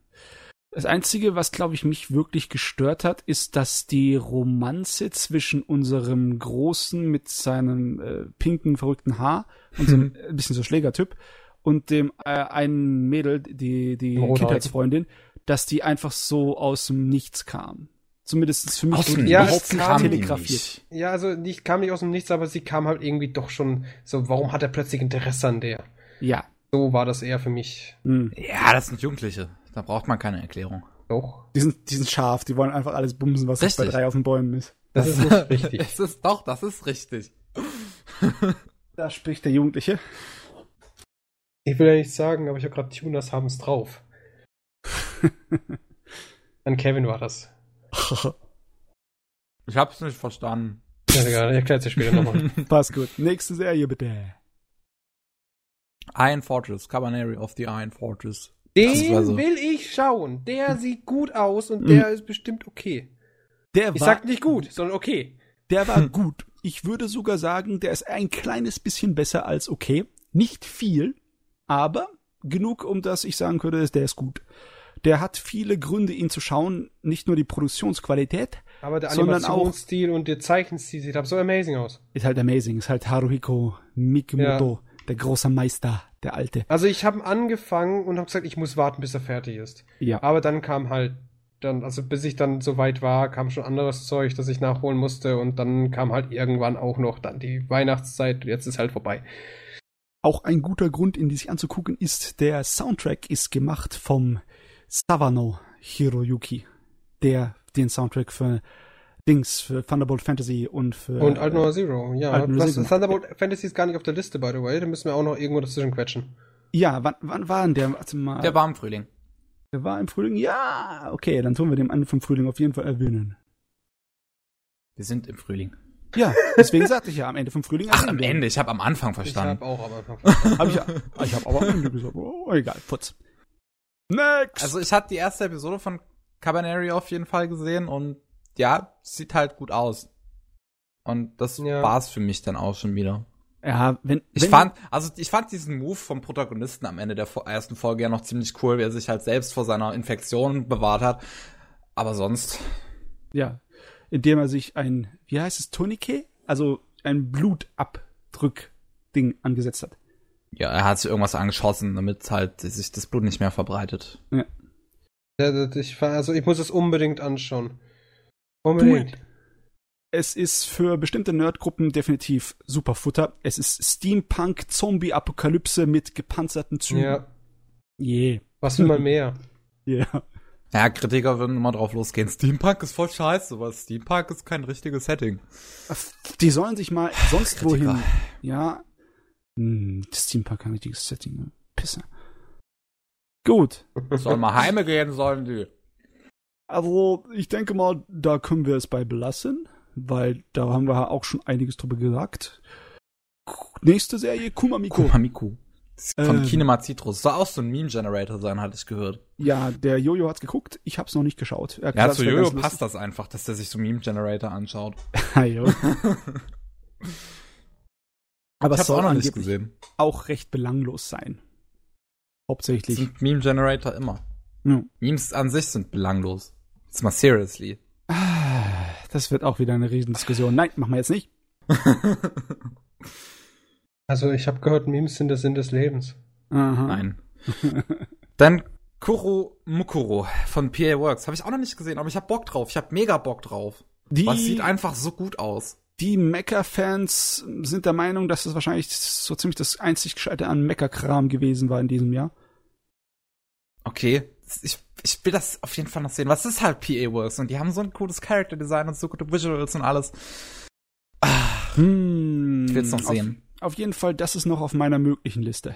Das Einzige, was, glaube ich, mich wirklich gestört hat, ist, dass die Romanze zwischen unserem Großen mit seinem äh, pinken, verrückten Haar und so ein bisschen so Schlägertyp und dem äh, einen Mädel, die, die. Kindheitsfreundin, dass die einfach so aus dem Nichts kam. Zumindest für mich Aus dem nicht Ja, kam die telegrafiert. nicht. Ja, also nicht, kam nicht aus dem Nichts, aber sie kam halt irgendwie doch schon so, warum hat er plötzlich Interesse an der? Ja. So war das eher für mich. Hm. Ja, das sind Jugendliche. Da braucht man keine Erklärung. Doch. Die sind, die sind scharf, die wollen einfach alles bumsen, was nicht bei drei auf den Bäumen ist. Das ist nicht richtig. Es ist doch, das ist richtig. Da spricht der Jugendliche. Ich will ja nichts sagen, aber ich habe gerade Tuners haben's drauf. An Kevin war das. Ich hab's nicht verstanden. Ja, egal, ich erklär's dir später nochmal. Passt gut. Nächste Serie bitte. Iron Fortress, Cabaneri of the Iron Fortress. Den so. will ich schauen. Der sieht gut aus und der ist bestimmt okay. Der Ich war, sag nicht gut, sondern okay. der war gut. Ich würde sogar sagen, der ist ein kleines bisschen besser als okay. Nicht viel, aber genug, um dass ich sagen könnte, der ist gut. Der hat viele Gründe, ihn zu schauen. Nicht nur die Produktionsqualität, Aber der Sondern auch- Animationsstil und der Zeichenstil sieht halt so amazing aus. ist halt amazing. Ist halt Haruhiko Mikimoto, der große Meister, der Alte. Also ich habe angefangen und habe gesagt, ich muss warten, bis er fertig ist. Ja. Aber dann kam halt dann, also bis ich dann so weit war, kam schon anderes Zeug, das ich nachholen musste und dann kam halt irgendwann auch noch dann die Weihnachtszeit. Jetzt ist halt vorbei. Auch ein guter Grund, ihn sich anzugucken, ist, der Soundtrack ist gemacht vom Savano Hiroyuki, der den Soundtrack für Dings, für Thunderbolt Fantasy und für Und Alt Noir Zero, ja. Alt Noir Zero. Thunderbolt Fantasy ist gar nicht auf der Liste, by the way. Da müssen wir auch noch irgendwo dazwischen quetschen. Ja, wann, wann war denn der? Warte mal. Der war im Frühling. der war im Frühling? Ja, okay, dann tun wir den Ende vom Frühling auf jeden Fall erwähnen. Wir sind im Frühling. Ja, deswegen sagte ich ja am Ende vom Frühling. Ach, am Ende. Ich habe am Anfang Ich verstanden. habe auch am Anfang verstanden. Hab ich, ja- ich habe aber am Ende gesagt, oh, egal, putz. Next! Also ich hatte die erste Episode von Cabaneri auf jeden Fall gesehen und ja, sieht halt gut aus. Und das Ja. war's für mich dann auch schon wieder. ja, wenn, Ich wenn, fand, also ich fand diesen Move vom Protagonisten am Ende der ersten Folge ja noch ziemlich cool, wie er sich halt selbst vor seiner Infektion bewahrt hat. Aber sonst, Ja, indem er sich ein, wie heißt es, Tourniquet? Also ein Blutabdrück-Ding angesetzt hat. ja, er hat sich irgendwas angeschossen, damit halt sich das Blut nicht mehr verbreitet. Ja, das- ich, also ich muss es unbedingt anschauen. Unbedingt. Es ist für bestimmte Nerdgruppen definitiv super Futter. Es ist Steampunk, Zombie-Apokalypse mit gepanzerten Zügen. Ja. Yeah. Was will man mehr? Ja. Yeah. Ja, Kritiker würden immer drauf losgehen. Steampunk ist voll scheiße, aber Steampunk ist kein richtiges Setting. Die sollen sich mal sonst Kritiker. wohin. Ja. Hm, Steampunk kein richtiges Setting. Ne? Pisse. Gut. Sollen mal heime gehen, sollen die. Also, ich denke mal, da können wir es bei belassen, weil da haben wir auch schon einiges drüber gesagt. Nächste Serie, Kumamiku. Kumamiku. Von ähm, Kinema Citrus. Soll auch so ein Meme-Generator sein, hatte ich gehört. Ja, der Jojo hat's geguckt, ich hab's noch nicht geschaut. Er ja, zu Jojo passt das einfach, dass der sich so Meme-Generator anschaut. jo. Aber es soll auch noch nicht gesehen. auch recht belanglos sein. Hauptsächlich. Sind Meme-Generator immer. Ja. Memes an sich sind belanglos. Jetzt mal seriously. Das wird auch wieder eine Riesendiskussion. Nein, machen wir jetzt nicht. Also ich habe gehört, Memes sind der Sinn des Lebens. Aha. Nein. Dann Kuro Mukuro von PA Works. Habe ich auch noch nicht gesehen, aber ich habe Bock drauf. Ich habe mega Bock drauf. Die, Was sieht einfach so gut aus. Die Mecha-Fans sind der Meinung, dass es wahrscheinlich so ziemlich das einzig Gescheite an Mecha-Kram gewesen war in diesem Jahr. Okay. Ich, ich will das auf jeden Fall noch sehen. Was ist halt PA Works? Und die haben so ein cooles Character-Design und so gute Visuals und alles. Ah, hm, ich will's noch sehen. Auf jeden Fall, das ist noch auf meiner möglichen Liste.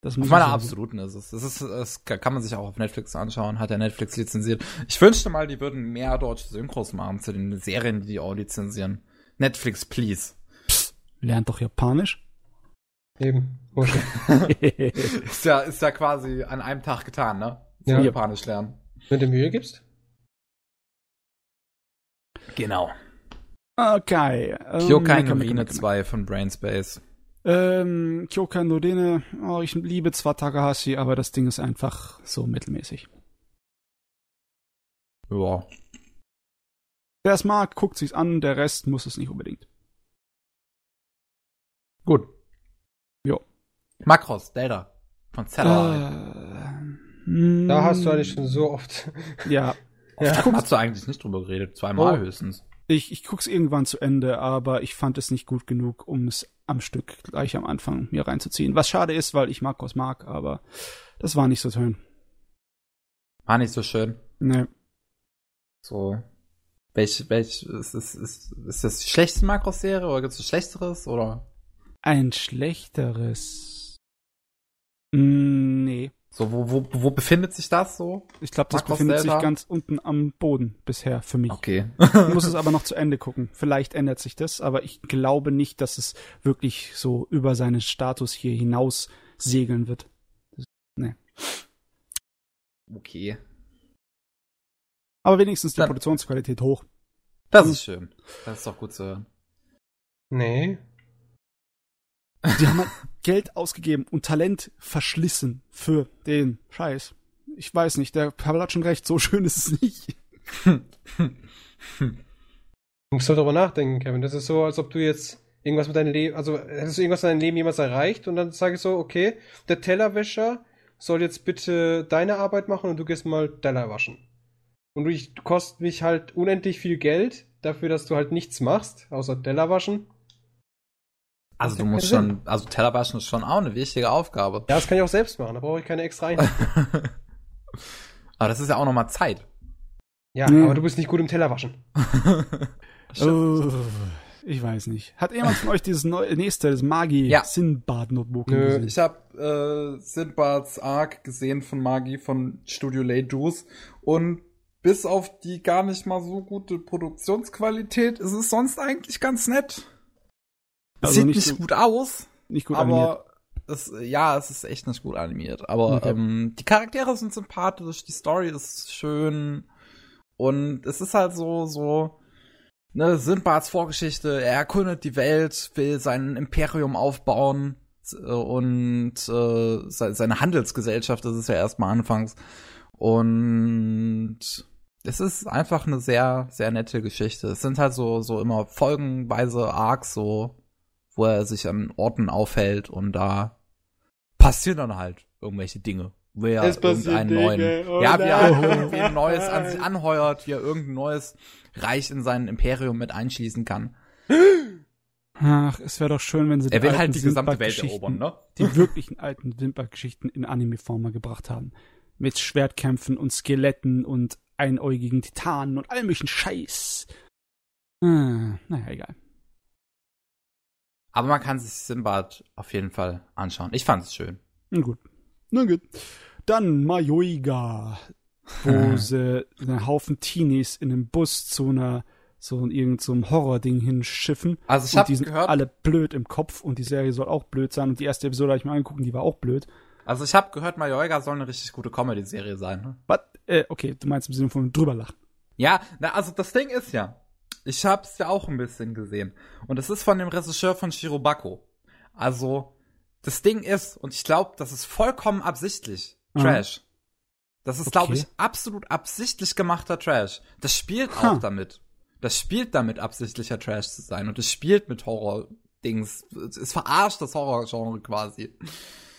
Das auf meiner absoluten ist es. Das, ist, das kann man sich auch auf Netflix anschauen, hat ja Netflix lizenziert. Ich wünschte mal, die würden mehr deutsche Synchros machen zu den Serien, die die auch lizenzieren. Netflix, please. Psst, lernt doch Japanisch. Eben. ist ja, ist ja quasi an einem Tag getan, ne? Ja. Japanisch lernen. Wenn du Mühe gibst? Genau. Okay. Ähm, Kyokai no Rine 2 von Brainspace. Ähm, Kyokai no Rine, oh, ich liebe zwar Takahashi, aber das Ding ist einfach so mittelmäßig. Ja. Wer es mag, guckt sich's an, der Rest muss es nicht unbedingt. Gut. Makros, Delta. Von Zelda. Äh, da hast du eigentlich schon so oft. Ja. ja. Hast du eigentlich nicht drüber geredet, zweimal oh. höchstens. Ich, ich guck's irgendwann zu Ende, aber ich fand es nicht gut genug, um es am Stück gleich am Anfang mir reinzuziehen. Was schade ist, weil ich Marcos mag, aber das war nicht so schön. War nicht so schön. Nee. So. Welch, welch, ist, ist, ist, ist das die schlechteste Makros-Serie oder gibt's ein schlechteres oder? Ein schlechteres. Mm, nee. So, wo, wo, wo befindet sich das so? Ich glaube, das Macross befindet Delta? sich ganz unten am Boden bisher für mich. Okay. ich muss es aber noch zu Ende gucken. Vielleicht ändert sich das, aber ich glaube nicht, dass es wirklich so über seinen Status hier hinaus segeln wird. Das, nee. Okay. Aber wenigstens die Dann, Produktionsqualität hoch. Das ist schön. Das ist doch gut zu hören. Nee. Die haben halt Geld ausgegeben und Talent verschlissen für den Scheiß. Ich weiß nicht, der Pavel hat schon recht, so schön ist es nicht. Du musst halt darüber nachdenken, Kevin. Das ist so, als ob du jetzt irgendwas mit deinem Leben, also hättest du irgendwas in deinem Leben jemals erreicht und dann sage ich so, okay, der Tellerwäscher soll jetzt bitte deine Arbeit machen und du gehst mal Teller waschen. Und du, du kostet mich halt unendlich viel Geld dafür, dass du halt nichts machst, außer Teller waschen. Also du musst schon, Sinn. also Tellerwaschen ist schon auch eine wichtige Aufgabe. Ja, das kann ich auch selbst machen, da brauche ich keine extra Einheit. aber das ist ja auch nochmal Zeit. Ja, mhm. aber du bist nicht gut im Tellerwaschen. oh, ich weiß nicht. Hat jemand von euch dieses neue, nächste, das Magi ja. Sinbad Notebook Nö, gesehen? ich habe äh, Sinbads Arc gesehen von Magi von Studio Lay Juice und bis auf die gar nicht mal so gute Produktionsqualität ist es sonst eigentlich ganz nett. Also Sieht nicht, nicht so, gut aus. Nicht gut aber animiert. Es, ja, es ist echt nicht gut animiert. Aber okay. ähm, die Charaktere sind sympathisch, die Story ist schön. Und es ist halt so, so, ne, Sindbads Vorgeschichte. Er erkundet die Welt, will sein Imperium aufbauen und äh, seine Handelsgesellschaft, das ist ja erstmal anfangs. Und es ist einfach eine sehr, sehr nette Geschichte. Es sind halt so, so immer folgenweise Arcs, so wo er sich an Orten aufhält und da passieren dann halt irgendwelche Dinge. wie er irgendeinen neuen, oh ja, wie er halt irgendwie Neues an sich anheuert, wie er irgendein neues Reich in sein Imperium mit einschließen kann. Ach, es wäre doch schön, wenn sie er will halt die gesamte Welt erobern, ne? Die wirklichen alten Wimper-Geschichten in Anime-Form gebracht haben. Mit Schwertkämpfen und Skeletten und einäugigen Titanen und allem möglichen Scheiß. Hm, naja, egal. Aber man kann sich Simbad auf jeden Fall anschauen. Ich fand es schön. Na gut. Na gut. Dann Mayoiga, wo sie einen Haufen Teenies in einem Bus zu einer so in irgendeinem so Horror-Ding hinschiffen. Also ich habe gehört, alle blöd im Kopf und die Serie soll auch blöd sein und die erste Episode habe ich mir angeguckt die war auch blöd. Also ich habe gehört, Mayoiga soll eine richtig gute Comedy-Serie sein. Ne? Was? Äh, okay, du meinst im Sinne von drüber lachen. Ja, na, also das Ding ist ja, ich hab's ja auch ein bisschen gesehen. Und es ist von dem Regisseur von Shirobako. Also, das Ding ist, und ich glaube, das ist vollkommen absichtlich, mhm. Trash. Das ist, okay. glaube ich, absolut absichtlich gemachter Trash. Das spielt huh. auch damit. Das spielt damit, absichtlicher Trash zu sein. Und es spielt mit Horror-Dings. Es verarscht das Horror-Genre quasi.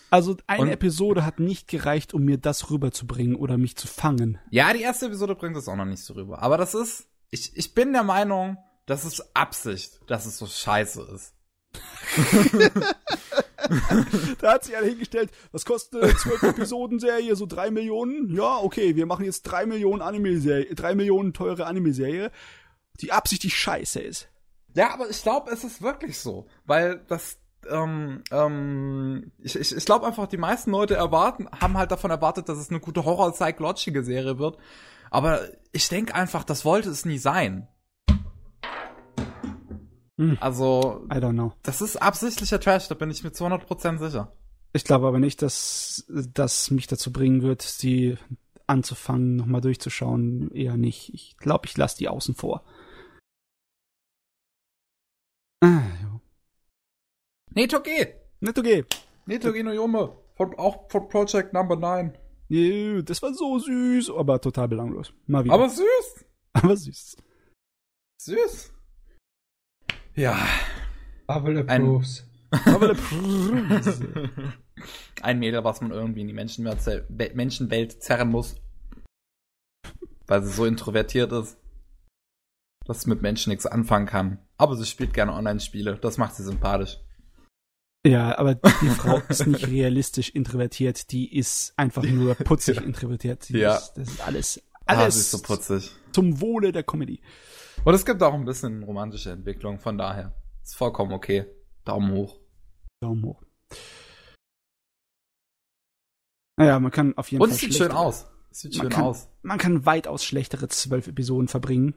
Also eine und, Episode hat nicht gereicht, um mir das rüberzubringen oder mich zu fangen. Ja, die erste Episode bringt es auch noch nicht so rüber. Aber das ist, ich, ich bin der Meinung, das ist Absicht, dass es so scheiße ist. da hat sich einer hingestellt, was kostet eine 12 Episoden-Serie? So drei Millionen? Ja, okay, wir machen jetzt drei Millionen Anime-Serie, drei Millionen teure Anime-Serie, die absichtlich scheiße ist. Ja, aber ich glaube, es ist wirklich so, weil das ähm, ähm, ich, ich, ich glaube einfach, die meisten Leute erwarten, haben halt davon erwartet, dass es eine gute Horror-Psychologische Serie wird. Aber ich denke einfach, das wollte es nie sein. Hm. Also, I don't know. Das ist absichtlicher Trash, da bin ich mir zu 100% sicher. Ich glaube aber nicht, dass das mich dazu bringen wird, sie anzufangen, nochmal durchzuschauen. Eher nicht. Ich glaube, ich lasse die außen vor. Ah, jo. Netoge! Netoge! Netoge no Yome. Von, auch von Project Number 9. Yeah, das war so süß, aber total belanglos. Mal wieder. Aber süß. Aber süß. Süß. Ja. Pavel approves. Pavel approves. Ein Mädel, was man irgendwie in die Menschenwelt, Menschenwelt zerren muss. Weil sie so introvertiert ist. Dass sie mit Menschen nichts anfangen kann. Aber sie spielt gerne Online-Spiele. Das macht sie sympathisch. Ja, aber die Frau ist nicht realistisch introvertiert, die ist einfach nur putzig ja. introvertiert. ja. Ist, das ist alles, alles ah, ist so putzig. zum Wohle der Comedy. Und es gibt auch ein bisschen romantische Entwicklung, von daher. Ist vollkommen okay. Daumen hoch. Daumen hoch. Naja, man kann auf jeden Und Fall. Und es sieht schön aus. Es sieht schön kann, aus. Man kann weitaus schlechtere zwölf Episoden verbringen.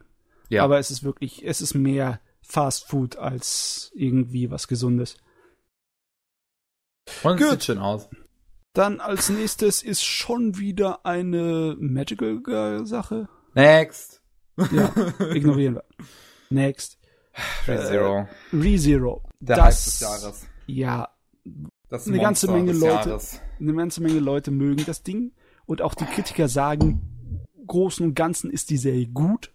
Ja. Aber es ist wirklich, es ist mehr Fast Food als irgendwie was Gesundes. Und Gut. sieht schön aus. Dann als nächstes ist schon wieder eine Magical-Sache. Next. Ja, ignorieren wir. Next. ReZero. Äh, ReZero. Der das, Hype des Jahres. Ja. Das eine ganze Menge Leute, Jahres. eine ganze Menge Leute mögen das Ding und auch die Kritiker sagen, großen und ganzen ist die Serie gut,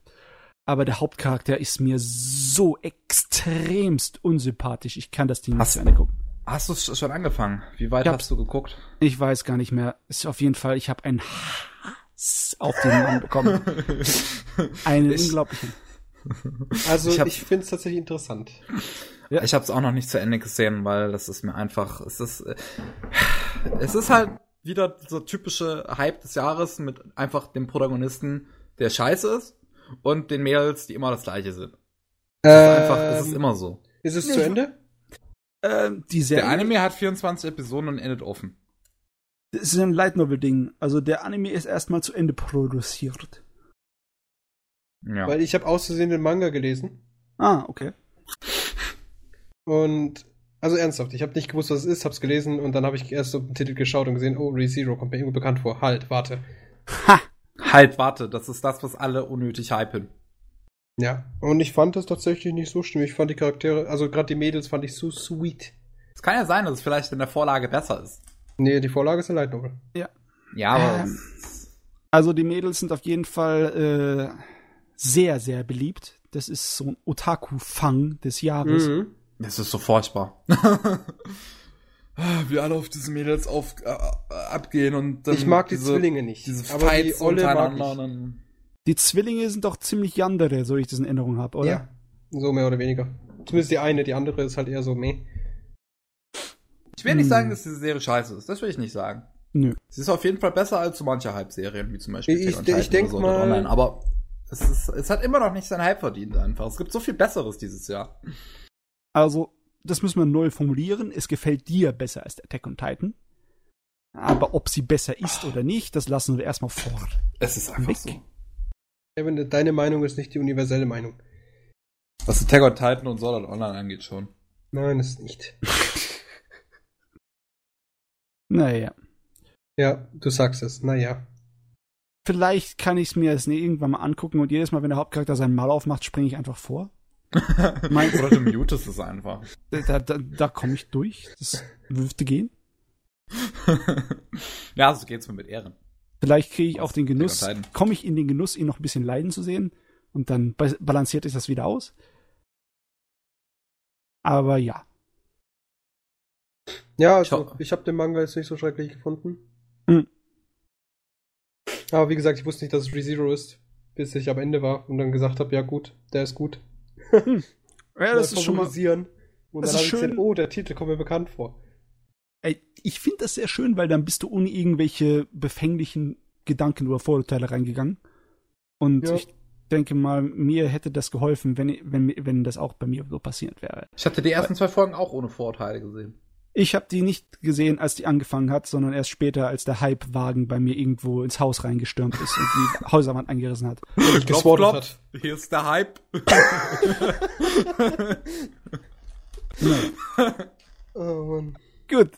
aber der Hauptcharakter ist mir so extremst unsympathisch. Ich kann das Ding nicht zu Ende gucken. Hast du es schon angefangen? Wie weit hast du geguckt? Ich weiß gar nicht mehr. Ist auf jeden Fall, ich habe einen Hass auf den Mann bekommen. einen ich, unglaublichen. Also ich, ich finde es tatsächlich interessant. Ja. Ich habe es auch noch nicht zu Ende gesehen, weil das ist mir einfach, es ist, äh, es ist halt wieder so typische Hype des Jahres mit einfach dem Protagonisten, der scheiße ist und den Mädels, die immer das gleiche sind. Ähm, ist einfach, es ist immer so. Ist es zu Ende? Ähm, die Serie, der Anime hat 24 Episoden und endet offen. Das ist ein Light Novel Ding. Also der Anime ist erstmal zu Ende produziert. Ja. Weil ich habe auszusehen den Manga gelesen. Ah, okay. Und also ernsthaft, ich habe nicht gewusst, was es ist, hab's gelesen und dann habe ich erst so den Titel geschaut und gesehen, oh, ReZero kommt mir irgendwo bekannt vor. Halt, warte. Ha! Halt, warte, das ist das, was alle unnötig hypen. Ja, und ich fand das tatsächlich nicht so schlimm. Ich fand die Charaktere, also gerade die Mädels fand ich so sweet. Es kann ja sein, dass es vielleicht in der Vorlage besser ist. Nee, die Vorlage ist eine Light Novel. Ja. Ja, aber. Ähm, also die Mädels sind auf jeden Fall äh, sehr, sehr beliebt. Das ist so ein Otaku-Fang des Jahres. Mhm. Das ist so furchtbar. wie alle auf diese Mädels auf, äh, abgehen und dann Ich mag diese, die Zwillinge nicht. Diese aber die Fights Olle mag ich. Die Zwillinge sind doch ziemlich Yandere, so ich das in Erinnerung habe, oder? Ja, so mehr oder weniger. Zumindest die eine, die andere ist halt eher so meh. Ich will nicht Hm. sagen, dass diese Serie scheiße ist. Das will ich nicht sagen. Nö. Sie ist auf jeden Fall besser als so manche Hype-Serien, wie zum Beispiel Ich- Attack on ich Titan denk oder mal- Online. Aber es, ist, es hat immer noch nicht seinen Hype verdient einfach. Es gibt so viel Besseres dieses Jahr. Also, das müssen wir neu formulieren. Es gefällt dir besser als Attack on Titan. Aber ob sie besser ist oder nicht, das lassen wir erstmal vor. Es ist einfach Weg. so. Kevin, deine Meinung ist nicht die universelle Meinung. Was Attack on Titan und Sword Art Online angeht schon. Nein, ist nicht. Naja. Ja, du sagst es. Naja. Vielleicht kann ich es mir jetzt irgendwann mal angucken und jedes Mal, wenn der Hauptcharakter seinen Mal aufmacht, springe ich einfach vor. Mein- Oder du mutest es einfach. Da, da, da komme ich durch. Das dürfte gehen. ja, so geht's mir mit Ehren. Vielleicht kriege ich auch den Genuss, komme ich in den Genuss, ihn noch ein bisschen leiden zu sehen und dann ba- balanciert sich das wieder aus. Aber ja. Ja, also, ich habe den Manga jetzt nicht so schrecklich gefunden. Hm. Aber wie gesagt, ich wusste nicht, dass es ReZero ist, bis ich am Ende war und dann gesagt habe, ja gut, der ist gut. Ja, das ist schon mal. Und das dann ist habe ich gesehen, schön. oh, der Titel kommt mir bekannt vor. Ey, ich finde das sehr schön, weil dann bist du ohne irgendwelche befänglichen Gedanken oder Vorurteile reingegangen. Und Ja. ich denke mal, mir hätte das geholfen, wenn, wenn, wenn das auch bei mir so passiert wäre. Ich hatte die ersten zwei Folgen auch ohne Vorurteile gesehen. Ich habe die nicht gesehen, als die angefangen hat, sondern erst später, als der Hype-Wagen bei mir irgendwo ins Haus reingestürmt ist und die Hauswand eingerissen hat. Und geswattet hat. Hier ist der Hype. Oh, Mann. Gut,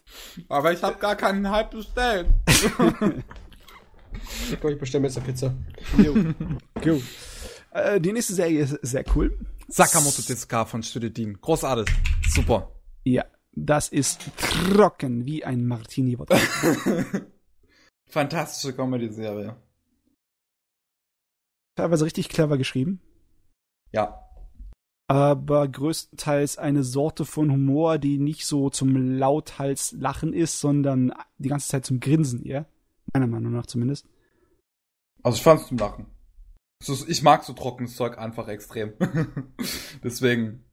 Aber ich habe gar keinen Hype bestellt. Ich glaube, ich bestelle mir jetzt eine Pizza. gut. Äh, die nächste Serie ist sehr cool. Sakamoto Tezuka von Studio Dean. Großartig. Super. Ja, das ist trocken wie ein Martini-Wodka. Fantastische Comedy-Serie. Teilweise richtig clever geschrieben. Ja. Aber größtenteils eine Sorte von Humor, die nicht so zum lauthals Lachen ist, sondern die ganze Zeit zum Grinsen, ja? Meiner Meinung nach zumindest. Also ich fand's zum Lachen. Ich mag so trockenes Zeug einfach extrem. Deswegen,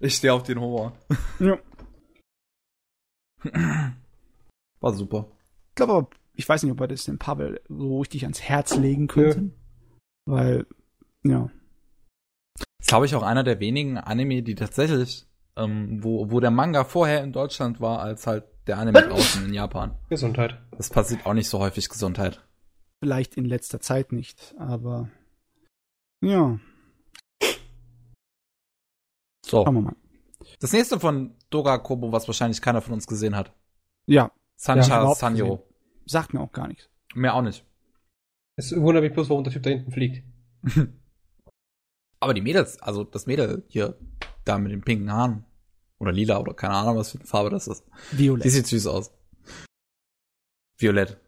ich stehe auf den Humor. Ja. War super. Ich glaube aber, ich weiß nicht, ob wir das dem Pavel so richtig ans Herz legen könnten. Weil, ja. Ist, glaube ich, auch einer der wenigen Anime, die tatsächlich, ähm, wo, wo der Manga vorher in Deutschland war, als halt der Anime draußen in Japan. Gesundheit. Das passiert auch nicht so häufig Gesundheit. Vielleicht in letzter Zeit nicht, aber ja, So. schauen wir mal. Das nächste von Doga Kobo, was wahrscheinlich keiner von uns gesehen hat. Ja, Sancha überhaupt Sanyo. sagt mir auch gar nichts. Mehr auch nicht. Es wundert mich bloß, warum der Typ da hinten fliegt. Aber die Mädels, also das Mädel hier, da mit den pinken Haaren. Oder lila oder keine Ahnung, was für eine Farbe das ist. Violett. Die sieht süß aus. Violett.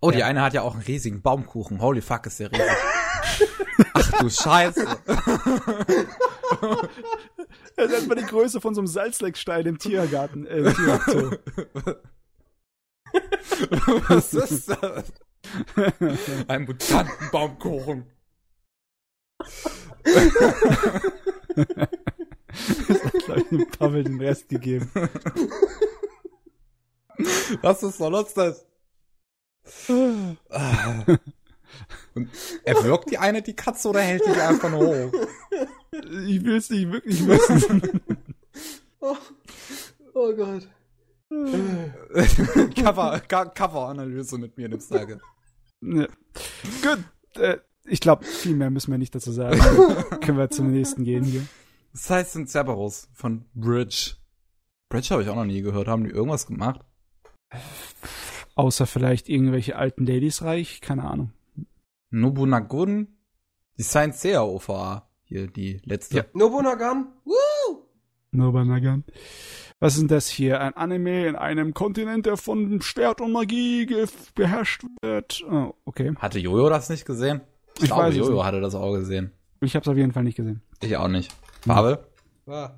Oh, die Ja. eine hat ja auch einen riesigen Baumkuchen. Holy fuck, ist der riesig. Ach du Scheiße. Das ist etwa die Größe von so einem Salzleckstein im Tiergarten. Äh, im Tierzoo. Was ist das? Ein Mutantenbaumkuchen. Glaub ich, dem Pavel den Rest gegeben. Was ist soll uns das? Und erwürgt die eine die Katze oder hält die die einfach nur hoch? Ich will es nicht wirklich wissen. Oh, oh Gott. Cover, Co- Cover-Analyse mit mir nimmst Tage. Ja. Gut. Äh, ich glaube, viel mehr müssen wir nicht dazu sagen. Können wir zum nächsten gehen hier. Das heißt, sind Cerberus von Bridge. Bridge habe ich auch noch nie gehört. Haben die irgendwas gemacht? Außer vielleicht irgendwelche alten Dailies reich. Keine Ahnung. Nobunagun? Die Science Seiya OVA. Hier, die letzte. Ja. Nobunagan? Woo! Nobanagan. Was ist denn das hier? Ein Anime in einem Kontinent, der von Schwert und Magie ge- beherrscht wird. Oh, okay. Hatte Jojo das nicht gesehen? Ich, Ich glaube, weiß Jojo hatte das auch gesehen. Ich habe es auf jeden Fall nicht gesehen. Ich auch nicht. Fabel? Ah.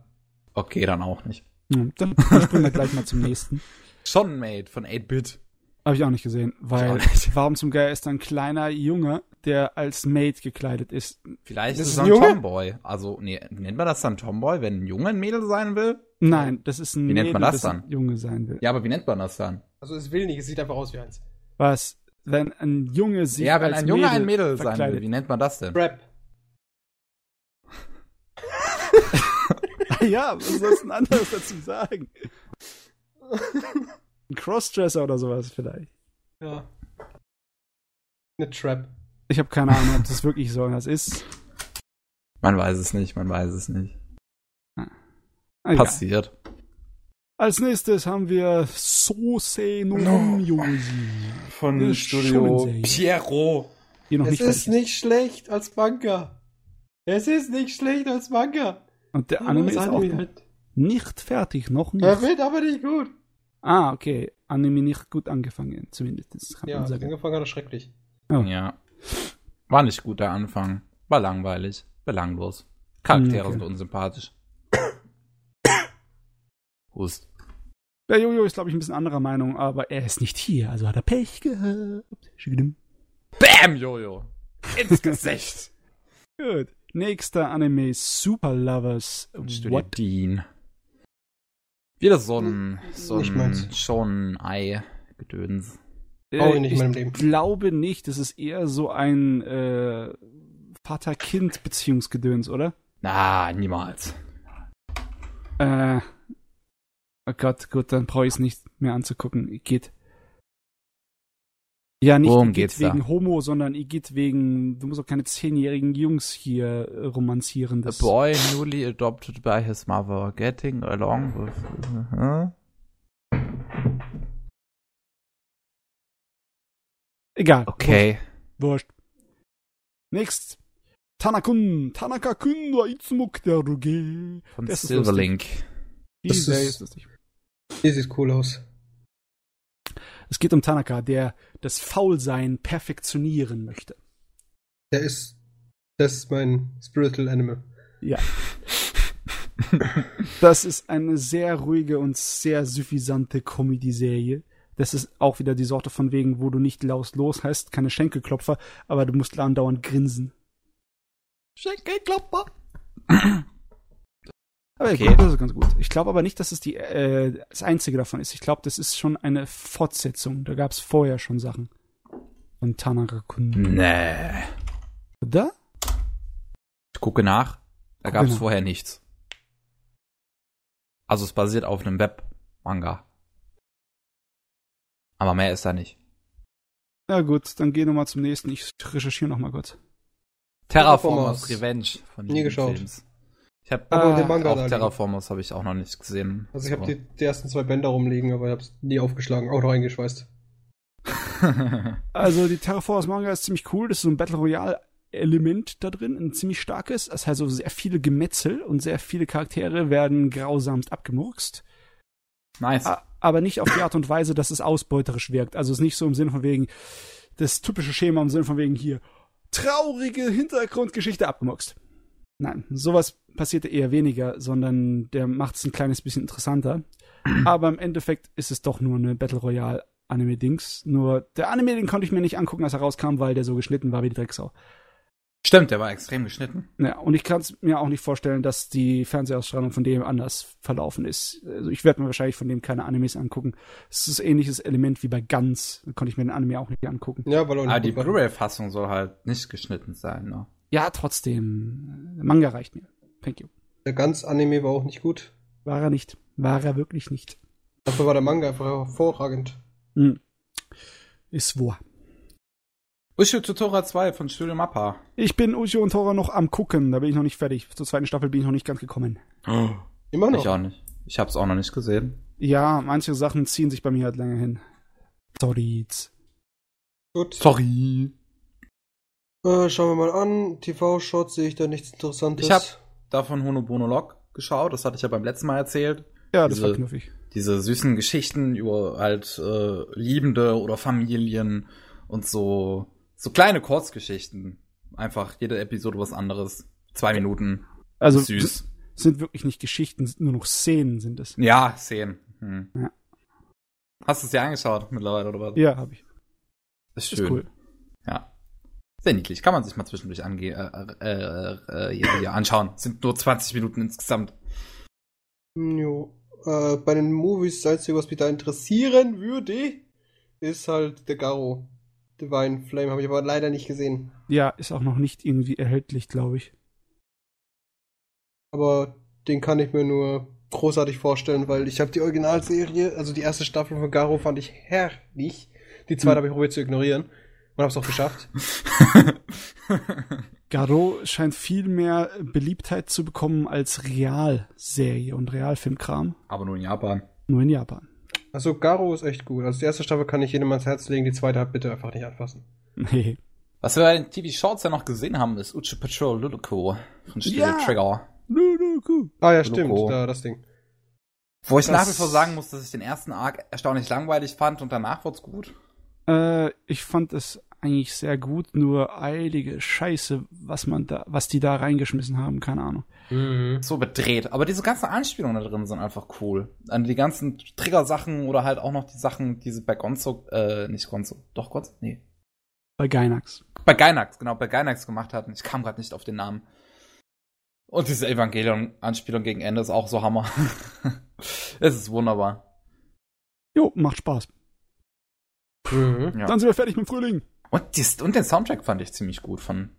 Okay, dann auch nicht. Hm, dann springen wir gleich mal zum nächsten. Schon Made von 8-Bit. Habe ich auch nicht gesehen, weil nicht. warum zum Geier ist da ein kleiner Junge, der als Maid gekleidet ist? Vielleicht Das ist es ein ein Junge? Tomboy. Also, nee, nennt man das dann Tomboy, wenn ein Junge ein Mädel sein will? Nein, das ist ein Wie nennt man Mädel, das ein dann? Junge sein will. Ja, aber wie nennt man das dann? Also es will nicht, es sieht einfach aus wie eins. Was? Wenn ein Junge sich ja, wenn als ein Junge Mädel ein Mädel sein will, wie nennt man das denn? Rap. ja, was sollst du denn anderes dazu sagen? Ein Crossdresser oder sowas vielleicht. Ja. Eine Trap. Ich habe keine Ahnung, ob das wirklich so was ist. Man weiß es nicht, man weiß es nicht. Egal. Passiert. Als nächstes haben wir Sose no Myoji. Von Studio noch Es nicht ist nicht schlecht als Manga. Es ist nicht schlecht als Manga. Und der Anime ist auch Anime halt. nicht fertig, noch Er nicht. wird aber nicht gut. Ah, okay. Anime nicht gut angefangen, zumindest. Das kann Ja, man sagen. angefangen hat er schrecklich. Oh. Ja. War nicht gut der Anfang. War langweilig. Belanglos. Charaktere Okay. sind unsympathisch. Hust. Der Jojo ist, glaube ich, ein bisschen anderer Meinung, aber er ist nicht hier, also hat er Pech gehabt. Bam, Jojo. Ins Gesicht. Gut. Nächster Anime Super Lovers. What? Dean. Wieder so ein, so Nicht ein schon Ei-Gedöns. Brauche ich nicht in ich meinem Leben. glaube nicht, das ist eher so ein äh, Vater-Kind-Beziehungsgedöns, oder? Na, niemals. Äh, oh Gott, gut, dann brauche ich es nicht mehr anzugucken. Geht. Ja, nicht Worum Igitt geht's da? wegen Homo, sondern Igitt wegen, du musst auch keine zehnjährigen Jungs hier äh, romanzieren. A Das, boy newly adopted by his mother, getting along with... Huh? Egal. Okay. Wurscht. Next. Tanakun, Tanaka-kun wa kitaruge. Von Das ist Silverlink. Das ist- Hier sieht cool aus. Es geht um Tanaka, der das Faulsein perfektionieren möchte. Der ist. Das ist mein Spiritual Animal. Ja. Das ist eine sehr ruhige und sehr suffisante Comedy-Serie. Das ist auch wieder die Sorte von wegen, wo du nicht laus los hast, keine Schenkelklopfer, aber du musst andauernd grinsen. Schenkelklopper. Aber Okay. gut, das ist ganz gut. Ich glaube aber nicht, dass es die, äh, das einzige davon ist. Ich glaube, das ist schon eine Fortsetzung. Da gab es vorher schon Sachen. Von Tanaka-kun. Nee. Oder? Ich gucke nach. Da gab es nach. vorher nichts. Also es basiert auf einem Web-Manga. Aber mehr ist da nicht. Ja gut, dann geh nochmal zum nächsten. Ich recherchiere noch mal kurz. Terraformers. Revenge von Nie geschaut. Films. Ich habe Aber Ah, den Manga auch. Terraformers habe ich auch noch nicht gesehen. Also ich habe die, die ersten zwei Bänder rumliegen, aber ich habe es nie aufgeschlagen, auch noch eingeschweißt. Also die Terraformers Manga ist ziemlich cool. Das ist so ein Battle Royale Element da drin, ein ziemlich starkes. Es hat so sehr viele Gemetzel und sehr viele Charaktere werden grausamst abgemurkst. nice. A- Aber nicht auf die Art und Weise, dass es ausbeuterisch wirkt. Also es ist nicht so im Sinne von wegen, das typische Schema im Sinne von wegen hier, traurige Hintergrundgeschichte abgemurkst. Nein, sowas passiert eher weniger, sondern der macht es ein kleines bisschen interessanter. Aber im Endeffekt ist es doch nur eine Battle Royale Anime-Dings. Nur der Anime, den konnte ich mir nicht angucken, als er rauskam, weil der so geschnitten war wie die Drecksau. Stimmt, der war extrem geschnitten. Ja, und ich kann es mir auch nicht vorstellen, dass die Fernsehausstrahlung von dem anders verlaufen ist. Also ich werde mir wahrscheinlich von dem keine Animes angucken. Es ist ein ähnliches Element wie bei Guns. Da konnte ich mir den Anime auch nicht angucken. Ja, weil er Aber nicht die gut war. Blu-ray-Fassung soll halt nicht geschnitten sein, ne? Ja, trotzdem. Der Manga reicht mir. Thank you. Der ganz Anime war auch nicht gut. War er nicht. War er wirklich nicht. Dafür war der Manga einfach hervorragend. Hm. Ist wahr. Ushu Tutora 2 von Studio Mappa. Ich bin Uchi und Tora noch am gucken. Da bin ich noch nicht fertig. Zur zweiten Staffel bin ich noch nicht ganz gekommen. Immer noch. Ich auch nicht. Ich hab's auch noch nicht gesehen. Ja, manche Sachen ziehen sich bei mir halt länger hin. Sorry. Gut. Sorry. Äh, schauen wir mal an. TV-Shots sehe ich da nichts Interessantes. Ich hab davon Honobono Log geschaut. Das hatte ich ja beim letzten Mal erzählt. Ja, das Diese- war knuffig. Diese süßen Geschichten über halt äh, Liebende oder Familien und so so kleine Kurzgeschichten. Einfach jede Episode was anderes. Zwei Minuten. Also Süß. sind wirklich nicht Geschichten, nur noch Szenen sind es. Ja, Szenen. Hm. Ja. Hast du es dir angeschaut mittlerweile oder was? Ja, habe ich. Ist Ist schön. cool. Ja. Sehr niedlich. Kann man sich mal zwischendurch ange äh, äh, äh, hier, hier anschauen. Sind nur 20 Minuten insgesamt. Jo. Äh, bei den Movies, das Einzige, was mich da interessieren würde, ist halt der Garo. Divine Flame habe ich aber leider nicht gesehen. Ja, ist auch noch nicht irgendwie erhältlich, glaube ich. Aber den kann ich mir nur großartig vorstellen, weil ich habe die Originalserie, also die erste Staffel von Garo fand ich herrlich. Die zweite Hm. habe ich probiert zu ignorieren und habe es auch geschafft. Garo scheint viel mehr Beliebtheit zu bekommen als Realserie und Realfilmkram. Aber nur in Japan. Nur in Japan. Also Garo ist echt gut. Also die erste Staffel kann ich jedem ans Herz legen, die zweite halt bitte einfach nicht anfassen. Nee. Was wir bei den TV-Shorts ja noch gesehen haben, ist Uchi Patrol Luluko von Studio Ja. Ah Trigger. ja, Logo. stimmt, da, das Ding. Wo ich Das- nach wie vor sagen muss, dass ich den ersten Arc erstaunlich langweilig fand und danach wird's gut. Äh, ich fand es eigentlich sehr gut, nur eilige Scheiße, was man da, was die da reingeschmissen haben, keine Ahnung. Mhm. So bedreht. Aber diese ganzen Anspielungen da drin sind einfach cool. An die ganzen Trigger-Sachen oder halt auch noch die Sachen, die sie bei Gonzo, äh, nicht Gonzo, doch Gonzo? Nee. Bei Gainax. Bei Gainax, genau, bei Gainax gemacht hatten. Ich kam gerade nicht auf den Namen. Und diese Evangelion-Anspielung gegen Ende ist auch so Hammer. es ist wunderbar. Jo, macht Spaß. Mhm. Ja. Dann sind wir fertig mit dem Frühling. Und, dies, und den Soundtrack fand ich ziemlich gut von,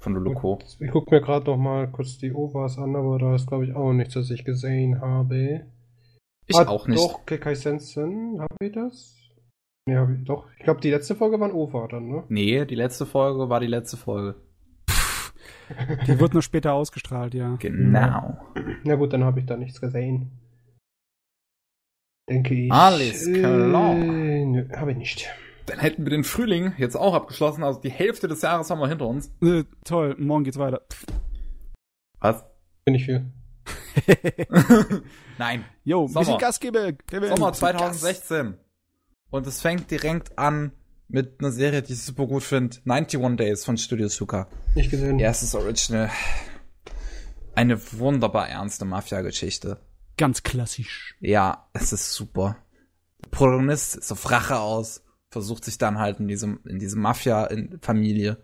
von Luluko. Ich gucke mir gerade noch mal kurz die OVAs an, aber da ist glaube ich auch nichts, was ich gesehen habe. Ich Ah, auch nicht. Doch, Kekai Sensen, habe ich das? Nee, habe ich doch. Ich glaube, die letzte Folge war ein OVA dann, ne? Nee, die letzte Folge war die letzte Folge. Die wird nur später ausgestrahlt, ja. Genau. Na gut, dann habe ich da nichts gesehen. Denke ich. Alles klar. Äh, nö, habe ich nicht. Dann hätten wir den Frühling jetzt auch abgeschlossen. Also die Hälfte des Jahres haben wir hinter uns. Äh, toll, morgen geht's weiter. Was? Bin ich viel. Nein. Jo, ein Sommer. bisschen Gas gebe. Kevin. Sommer Bisschen Gas. 2016. Und es fängt direkt an mit einer Serie, die ich super gut finde. 91 Days von Studio Suka. Nicht gesehen. Erstes Original. Eine wunderbar ernste Mafia-Geschichte. Ganz klassisch. Ja, es ist super. Der Protagonist ist auf Rache aus, versucht sich dann halt in diese, in diese Mafia-Familie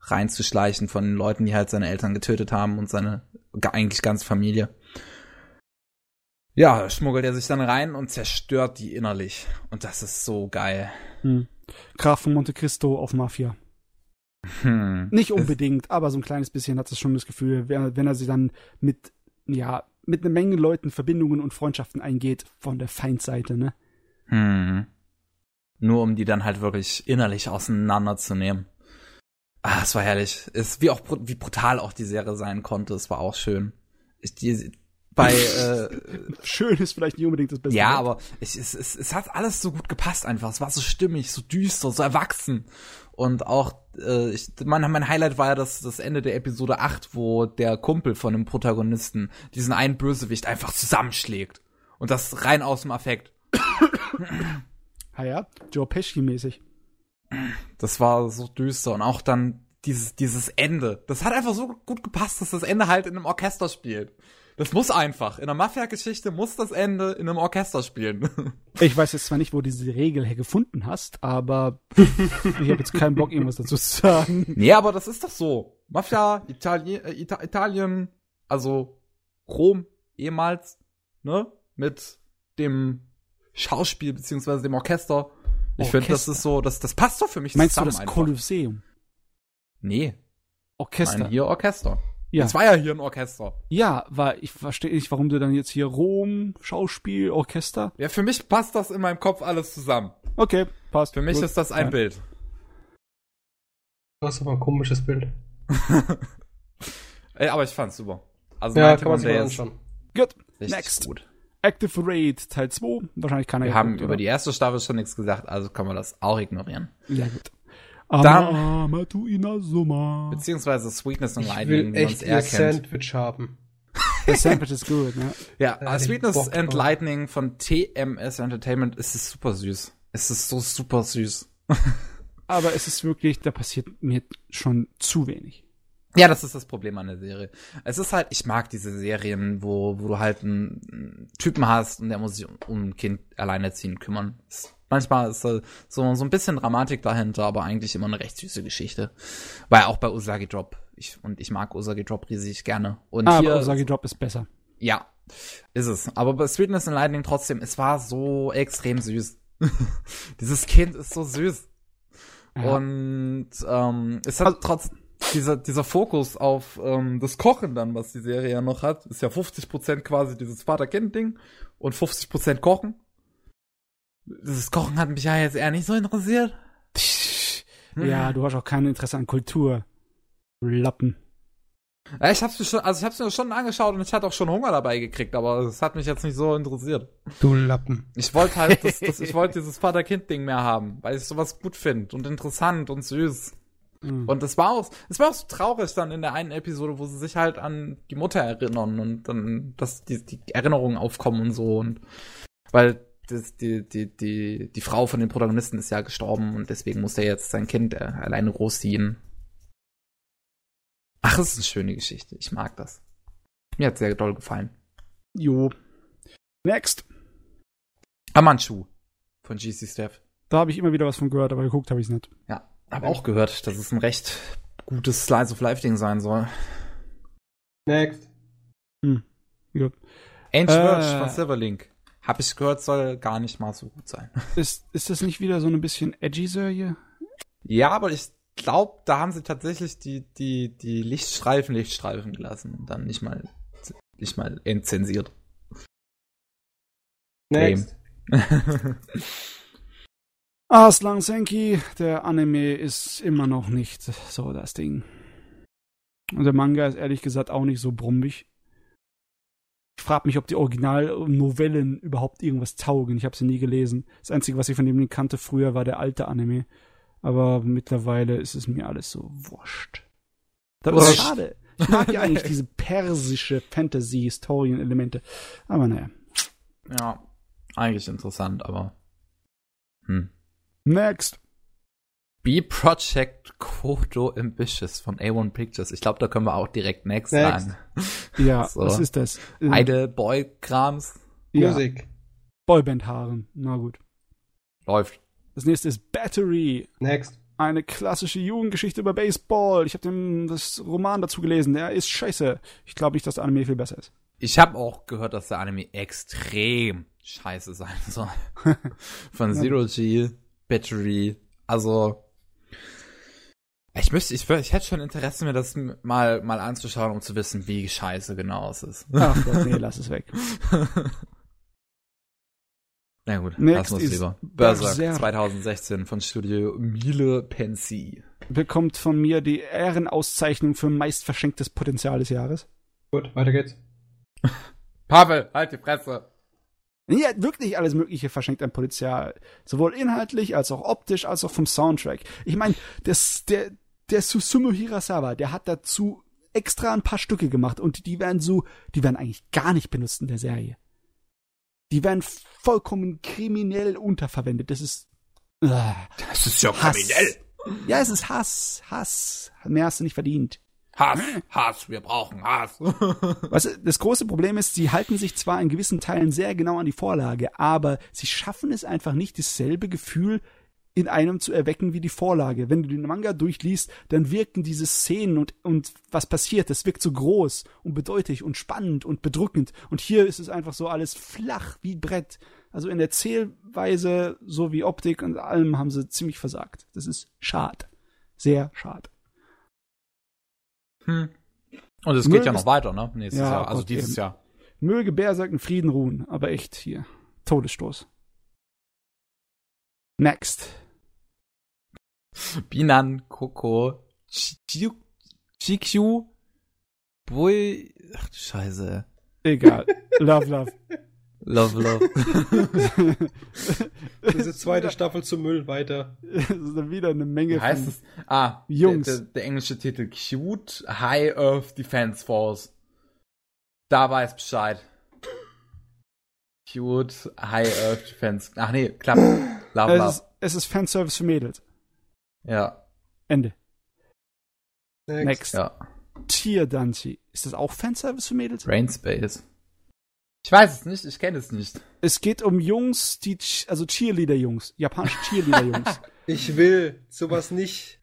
reinzuschleichen von den Leuten, die halt seine Eltern getötet haben und seine eigentlich ganze Familie. Ja, schmuggelt er sich dann rein und zerstört die innerlich. Und das ist so geil. Hm. Graf von Monte Cristo auf Mafia. Hm. Nicht unbedingt, aber so ein kleines bisschen hat es schon das Gefühl, wenn, wenn er sie dann mit, ja, mit einer Menge Leuten Verbindungen und Freundschaften eingeht von der Feindseite, ne? Hm. Nur um die dann halt wirklich innerlich auseinanderzunehmen. Ah, es war herrlich. Es, wie auch wie brutal auch die Serie sein konnte, es war auch schön. Ich, die, bei äh, Schön ist vielleicht nicht unbedingt das Beste. ja, aber ich, es, es, es hat alles so gut gepasst einfach. Es war so stimmig, so düster, so erwachsen. Und auch, äh, ich, mein, mein Highlight war ja das, das Ende der Episode 8, wo der Kumpel von dem Protagonisten diesen einen Bösewicht einfach zusammenschlägt. Und das rein aus dem Affekt. Ah ja, Joe Pesci-mäßig. Das war so düster und auch dann dieses, dieses Ende. Das hat einfach so gut gepasst, dass das Ende halt in einem Orchester spielt. Das muss einfach. In einer Mafia-Geschichte muss das Ende in einem Orchester spielen. Ich weiß jetzt zwar nicht, wo du diese Regel her gefunden hast, aber ich habe jetzt keinen Bock, irgendwas dazu zu sagen. nee, aber das ist doch so. Mafia, Itali äh, Ita Italien, also Rom ehemals, ne? Mit dem Schauspiel beziehungsweise dem Orchester. Ich finde, das ist so, das, das passt doch für mich Meinst du das einfach. Kolosseum? Nee, Orchester. nein, hier Orchester. ja. Es war ja hier ein Orchester. ja, war ich verstehe nicht, warum du dann jetzt hier Rom, Schauspiel, Orchester. Ja, für mich passt das in meinem Kopf alles zusammen. Okay, passt. Für mich Gut. ist das ein Ja. Bild. Das ist aber ein komisches Bild. Ey, aber ich fand's super. Also Ja, 91 kann man sich anschauen. Gut. richtig Next. gut. Active Raid Teil 2. Wahrscheinlich keiner Wir haben geguckt, über oder? die erste Staffel schon nichts gesagt, also kann man das auch ignorieren. Ja, gut. Dann-. Beziehungsweise Sweetness and Ich Lightning, wie man es eher kennt. Sandwich haben. The Sandwich ist gut, ne? Ja, ich Sweetness Bock and drauf. Lightning von TMS Entertainment es ist super süß. Es ist so super süß. Aber es ist wirklich, da passiert mir schon zu wenig. Ja, das ist das Problem an der Serie. Es ist halt, ich mag diese Serien, wo, wo du halt einen Typen hast und der muss sich um, ein Kind alleinerziehend kümmern. Manchmal ist so, so ein bisschen Dramatik dahinter, aber eigentlich immer eine recht süße Geschichte. Weil auch bei Usagi Drop. Ich, und ich mag Usagi Drop riesig gerne. Und ah, hier, aber Usagi Drop ist besser. Ja, ist es. Aber bei Sweetness and Lightning trotzdem, es war so extrem süß. Dieses Kind ist so süß. Ja. Und ähm, es hat also, trotz dieser, dieser Fokus auf ähm, das Kochen dann, was die Serie ja noch hat, ist ja 50% quasi dieses Vater-Kind-Ding und 50% Kochen. Das Kochen hat mich ja jetzt eher nicht so interessiert. Ja, du hast auch kein Interesse an Kultur. Lappen. Ja, ich hab's mir schon, also ich hab's mir schon angeschaut und ich hatte auch schon Hunger dabei gekriegt, aber es hat mich jetzt nicht so interessiert. Du Lappen. Ich wollte halt, das, das, ich wollte dieses Vater-Kind-Ding mehr haben, weil ich sowas gut finde und interessant und süß. Mhm. Und es war auch, es war auch so traurig dann in der einen Episode, wo sie sich halt an die Mutter erinnern und dann, dass die, die Erinnerungen aufkommen und so und, weil das, die, die, die, die Frau von den Protagonisten ist ja gestorben und deswegen muss er jetzt sein Kind äh, alleine großziehen. Ach, es ist eine schöne Geschichte. Ich mag das. Mir hat sehr doll gefallen. Jo. Next. Amanchu von GC Steph. Da habe ich immer wieder was von gehört, aber geguckt habe ich es nicht. Ja, habe auch gehört, dass es ein recht gutes Slice of Life Ding sein soll. Next. Hm. Gut. Angel äh, von Silverlink. Hab ich gehört, soll gar nicht mal so gut sein. Ist, ist das nicht wieder so ein bisschen edgy Serie? Ja, aber ich glaube, da haben sie tatsächlich die, die, die Lichtstreifen Lichtstreifen gelassen und dann nicht mal, nicht mal entzensiert. Next. Aslan Senki, der Anime ist immer noch nicht so das Ding. Und der Manga ist ehrlich gesagt auch nicht so brummig. Ich frage mich, ob die Originalnovellen überhaupt irgendwas taugen. Ich habe sie nie gelesen. Das Einzige, was ich von dem kannte früher, war der alte Anime. Aber mittlerweile ist es mir alles so wurscht. Das ist schade. Ich mag ja eigentlich diese persische Fantasy-Historien-Elemente. Aber naja. Ja, eigentlich interessant, aber. Hm. Next. B-Project Kodo Ambitious von A1 Pictures. Ich glaube, da können wir auch direkt next, next. sagen. Ja, so. was ist das? Idle Boy Krams. Ja. Musik. Boyband Haaren. Na gut. Läuft. Das nächste ist Battery. Next. Eine klassische Jugendgeschichte über Baseball. Ich habe das Roman dazu gelesen. Der ist scheiße. Ich glaube nicht, dass der Anime viel besser ist. Ich habe auch gehört, dass der Anime extrem scheiße sein soll. Von Zero G, Battery. Also, ich müsste, ich, ich hätte schon Interesse, mir das mal, mal anzuschauen, um zu wissen, wie scheiße genau es ist. Ach Gott, nee, lass es weg. Na gut, Next lass uns lieber. Berserk, Berserk 2016 von Studio Miele Pensi. Bekommt von mir die Ehrenauszeichnung für meist verschenktes Potenzial des Jahres. Gut, weiter geht's. Pavel, halt die Fresse. Ja, wirklich alles Mögliche verschenkt an Potenzial. Sowohl inhaltlich, als auch optisch, als auch vom Soundtrack. Ich meine, der, der Susumu Hirasawa, der hat dazu extra ein paar Stücke gemacht und die werden so, die werden eigentlich gar nicht benutzt in der Serie. Die werden vollkommen kriminell unterverwendet. Das ist. Uh, das ist ja Hass. kriminell. Ja, es ist Hass. Hass. Mehr hast du nicht verdient. Hass, Hass, wir brauchen Hass. Was, das große Problem ist, sie halten sich zwar in gewissen Teilen sehr genau an die Vorlage, aber sie schaffen es einfach nicht, dasselbe Gefühl in einem zu erwecken wie die Vorlage. Wenn du den Manga durchliest, dann wirken diese Szenen und, und was passiert, das wirkt so groß und bedeutig und spannend und bedrückend. Und hier ist es einfach so alles flach wie Brett. Also in der Zählweise sowie Optik und allem haben sie ziemlich versagt. Das ist schade. Sehr schade. Hm. Und es geht ja noch weiter, ne? Nächstes ja, Jahr, also Gott, dieses eben. Jahr. Möge Berserk in Frieden ruhen, aber echt hier. Todesstoß. Next. Binan, Koko, GQ, Boy. Ach du Scheiße. Egal. Love, love. Love, love. Diese zweite Staffel zum Müll weiter. Das ist wieder eine Menge Wie heißt es? Ah, Jungs. Der, der, der, englische Titel Cute High Earth Defense Force. Da weiß Bescheid. Cute High Earth Defense. Ach nee, klappt. Love, es love. Ist, es ist Fanservice für Mädels. Ja. Ende. Next. Next. Ja. Tier Danchi. Ist das auch Fanservice für Mädels? Rainspace. Ich weiß es nicht, ich kenne es nicht. Es geht um Jungs, die, also Cheerleader-Jungs, japanische Cheerleader-Jungs. ich will sowas nicht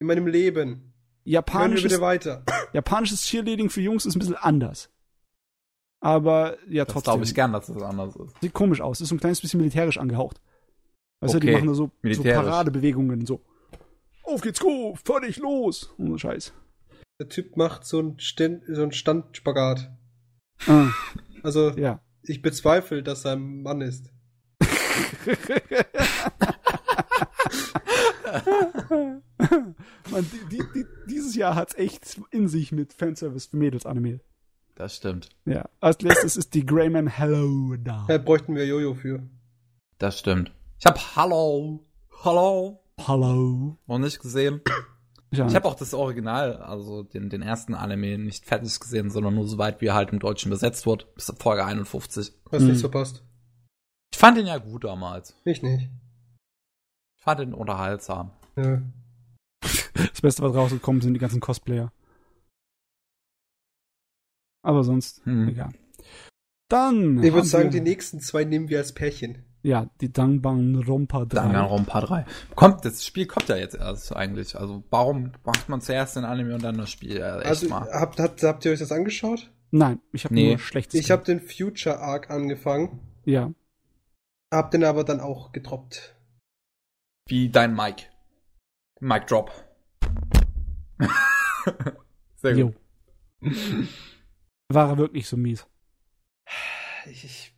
in meinem Leben. Japanisches, bitte weiter. Japanisches Cheerleading für Jungs ist ein bisschen anders. Aber ja, das trotzdem. glaube ich gern, dass es anders ist. Sieht komisch aus. Ist so ein kleines bisschen militärisch angehaucht. Weißt du, Okay, die machen da so, so. Paradebewegungen, so. Auf geht's, go, fertig, los. Und so Scheiß. Der Typ macht so einen, Stand, so einen Standspagat. Ah, Also, ja. ich bezweifle, dass er ein Mann ist. Man, die, die, die, dieses Jahr hat's echt in sich mit Fanservice für Mädels-Anime. Das stimmt. Ja. Als letztes ist die Greyman Hello da. Da bräuchten wir Jojo für. Das stimmt. Ich habe Hallo, Hallo Hallo. noch nicht gesehen. Ja, Ich habe auch das Original, also den, den ersten Anime, nicht fertig gesehen, sondern nur so weit, wie er halt im Deutschen besetzt wird, bis Folge 51. Hast Hm. nichts verpasst. Ich fand ihn ja gut damals. Ich nicht. Ich fand ihn unterhaltsam. Ja. das Beste, was rausgekommen sind, die ganzen Cosplayer. Aber sonst, Hm. egal. Dann. Ich würde sagen, wir- die nächsten zwei nehmen wir als Pärchen. Ja, die Dangbang Rompa 3. Danganronpa 3. Kommt, das Spiel kommt ja jetzt erst eigentlich. Also warum macht man zuerst den Anime und dann das Spiel? Ja, echt Also, mal. habt, habt, habt ihr euch das angeschaut? Nein, ich habe Nee. nur schlechtes. Ich habe den Future Arc angefangen, Ja. hab den aber dann auch gedroppt. Wie dein Mic. Mic Drop. Sehr Jo. gut. War er wirklich so mies? Ich, ich,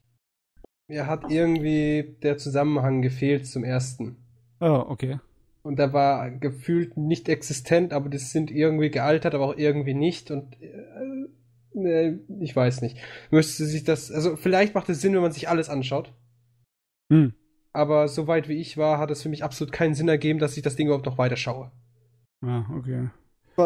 mir hat irgendwie der Zusammenhang gefehlt zum ersten. Oh, okay. Und der war gefühlt nicht existent, aber das sind irgendwie gealtert, aber auch irgendwie nicht. Und äh, ne, ich weiß nicht. Müsste sich das, also vielleicht macht es Sinn, wenn man sich alles anschaut. Hm. Aber soweit wie ich war, hat es für mich absolut keinen Sinn ergeben, dass ich das Ding überhaupt noch weiter schaue. Ah, okay.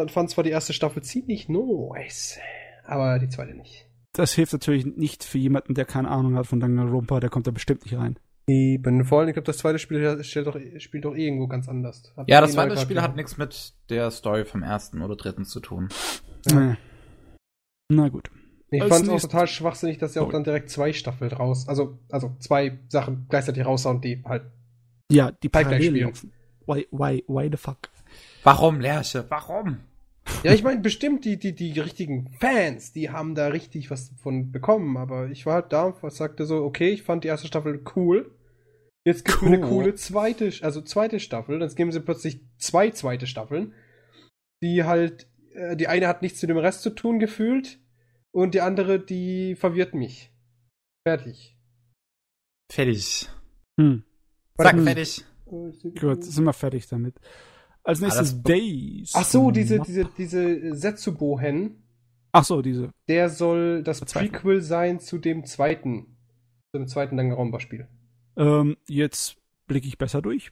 Ich fand zwar die erste Staffel ziemlich nice, aber die zweite nicht. Das hilft natürlich nicht für jemanden, der keine Ahnung hat von Danganronpa, der kommt da bestimmt nicht rein. Eben, vor allem, ich glaube, das zweite Spiel spielt doch, spielt doch eh irgendwo ganz anders. Hat Ja, das zweite Spiel hat nichts mit der Story vom ersten oder dritten zu tun. Ja. Na gut. Ich fand es auch total schwachsinnig, dass sie auch dann direkt zwei Staffeln raus, also, also zwei Sachen gleichzeitig raushauen, die halt. Ja, die Parallelen. Why, why, why the fuck? Warum, Lerche? Warum? Ja, ich meine, bestimmt die, die, die richtigen Fans, die haben da richtig was davon bekommen, aber ich war halt da und sagte so, okay, ich fand die erste Staffel cool. Jetzt gibt mir eine Cool. coole zweite, also zweite Staffel, dann geben sie plötzlich zwei zweite Staffeln, die halt, äh, die eine hat nichts mit dem Rest zu tun gefühlt und die andere, die verwirrt mich. Fertig. Fertig. Hm. Sag Hm. fertig. Gut, sind wir fertig damit. Als nächstes Alles- Days. Ach so, diese, diese, diese Setsubo-Hen, Ach so, diese. der soll das Verzweiflung. Prequel sein zu dem zweiten, zu dem zweiten Danganronpa-Spiel. Ähm, jetzt blicke ich besser durch.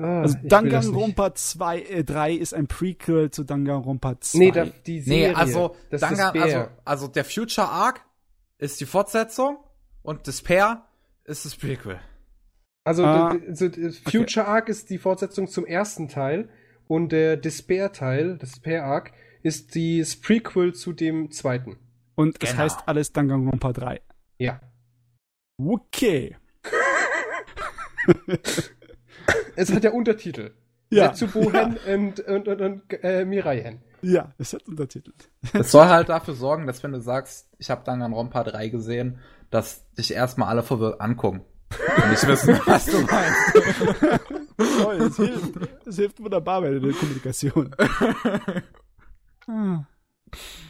Ah, Also das. Danganronpa 2, äh, 3 ist ein Prequel zu Danganronpa 2. Nee, da, die Nee, Serie. also, das Dangan, ist also, also der Future Arc ist die Fortsetzung und Despair ist das Prequel. Also, Ah, also d- Future Arc ist die Fortsetzung zum ersten Teil und der Despair-Teil, das Despair Arc, ist die- das Prequel zu dem zweiten. Und es Genau. heißt alles Danganronpa 3. Ja. Okay. Es hat ja Untertitel. Ja. Setsubo-Hen und, und, und, und äh, Mirai-Hen. Ja, es hat Untertitel. Es soll halt dafür sorgen, dass wenn du sagst, ich habe Danganronpa 3 gesehen, dass dich erstmal alle verwirrt angucken. Und nicht wissen, was du meinst. Toll, das hilft. Das hilft wunderbar bei der Kommunikation. Ah.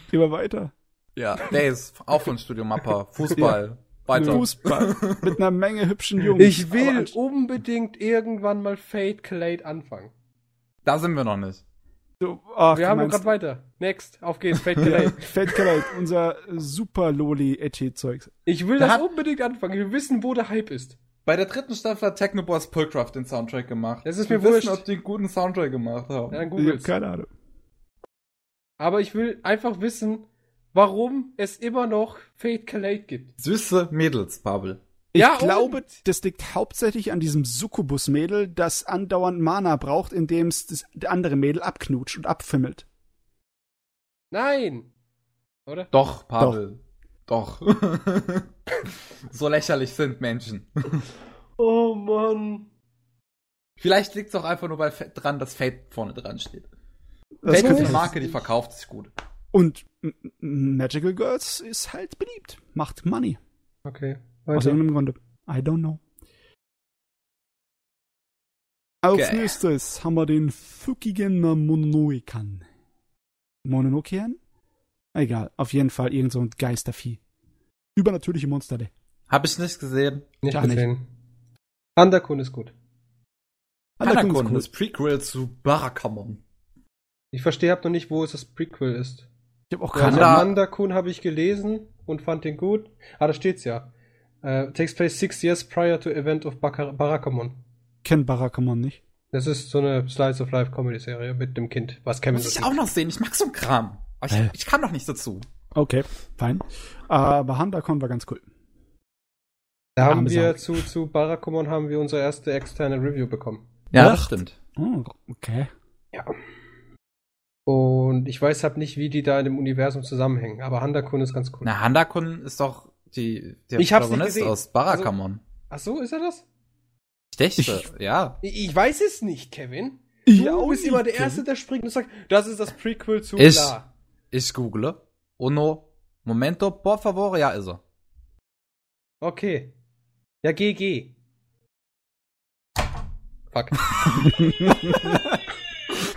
Gehen wir weiter. Ja, Days, auch von Studio Mappa, Fußball, weiter. Fußball. Mit einer Menge hübschen Jungs. Ich will unbedingt irgendwann mal Fate Clade anfangen. Da sind wir noch nicht. Du, ach, Wir du haben gerade weiter. Next, auf geht's, Fate Clade. Fat Knight, unser super loli edgy Zeugs. Ich will Der das unbedingt anfangen. Ich will wissen, wo der Hype ist. Bei der dritten Staffel hat Technoboys Pullcraft den Soundtrack gemacht. Das ist Wir mir wissen, wurscht. ob die einen guten Soundtrack gemacht haben. Ja, dann Ja, googelt's. keine Ahnung. Aber ich will einfach wissen, warum es immer noch Fate Clade gibt. Süße Mädels, Pavel. Ich Ja, glaube, und? das liegt hauptsächlich an diesem Succubus-Mädel, das andauernd Mana braucht, indem es das andere Mädel abknutscht und abfimmelt. Nein! Oder? Doch, Pavel. Doch. so lächerlich sind Menschen. Oh Mann. Vielleicht liegt es auch einfach nur bei dran, dass Fate vorne dran steht. Das Fate ist eine. Marke, die verkauft sich gut. Und Magical Girls ist halt beliebt. Macht Money. Okay. Aus Weiter. irgendeinem Grunde. I don't know. Als Okay. nächstes haben wir den Fukigen Mononoikan. Mononokean? Egal, auf jeden Fall irgend so ein Geistervieh. Übernatürliche Monster. Hab ich nicht gesehen. Nicht Gar nicht. gesehen. Underkun ist gut. Hanakun, das Prequel zu Barakamon. Ich verstehe hab noch nicht, wo es das Prequel ist. Ich habe auch keine Handa- Mandakun habe ich gelesen und fand den gut. Ah, da steht's ja. Äh, takes place six years prior to event of Baka- Barakamon. kenn Barakamon nicht. Das ist so eine Slice of Life Comedy Serie mit dem Kind, was Kevin Muss ich auch noch sehen. Ich mag so einen Kram. Aber Hä? ich, ich kann doch nicht dazu. Okay, fein. Aber Handakon war ganz cool. Da haben Arme wir zu, zu Barakamon haben wir unsere erste externe Review bekommen. Ja, das stimmt. Oh, okay. Ja. Und ich weiß halt nicht, wie die da in dem Universum zusammenhängen, aber Handakun ist ganz cool. Na, Handakun ist doch die, der Ich Protagonist gesehen. Also aus Barakamon. Ach so, ist er das? ich dachte, Ich- ja. Ich, weiß es nicht, Kevin. Ich Du bist immer der Kevin. Erste, der springt und sagt, das ist das Prequel zu Ich- bla. Ich google. Uno. Momento, por favor. Ja, ist er. Okay. Ja, GG. Fuck.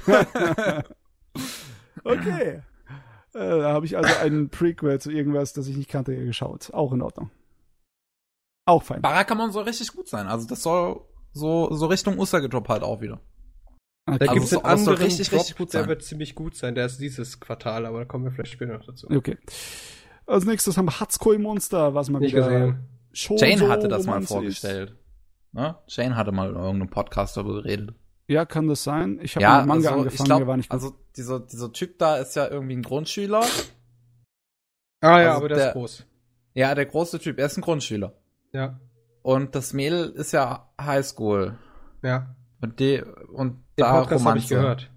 okay. Äh, da habe ich also einen Prequel zu irgendwas, das ich nicht kannte, geschaut. Auch in Ordnung. Auch fein. Barakamon soll richtig gut sein. Also, das soll so, so Richtung Usagi-Drop halt auch wieder. Da Okay. Also gibt's so- einen aber es soll anderen richtig, Drop, richtig gut der sein. wird ziemlich gut sein. Der ist dieses Quartal, aber da kommen wir vielleicht später noch dazu. okay. Als nächstes haben wir Hatsukoi Monster, was mal Nicht wieder gesehen. Jane hatte das mal vorgestellt. Ne? Jane hatte mal in irgendeinem Podcast darüber geredet. Ja, kann das sein? Ich habe Ja, mit Manga also, angefangen, ich glaub, der war nicht gut. also dieser, dieser Typ da ist ja irgendwie ein Grundschüler. Ah ja, Also aber der, der- ist groß. Ja, der große Typ, er ist ein Grundschüler. Ja. Und das Mädel ist ja Highschool. Ja. Und die, und Den da Podcast habe ich Romanze. gehört.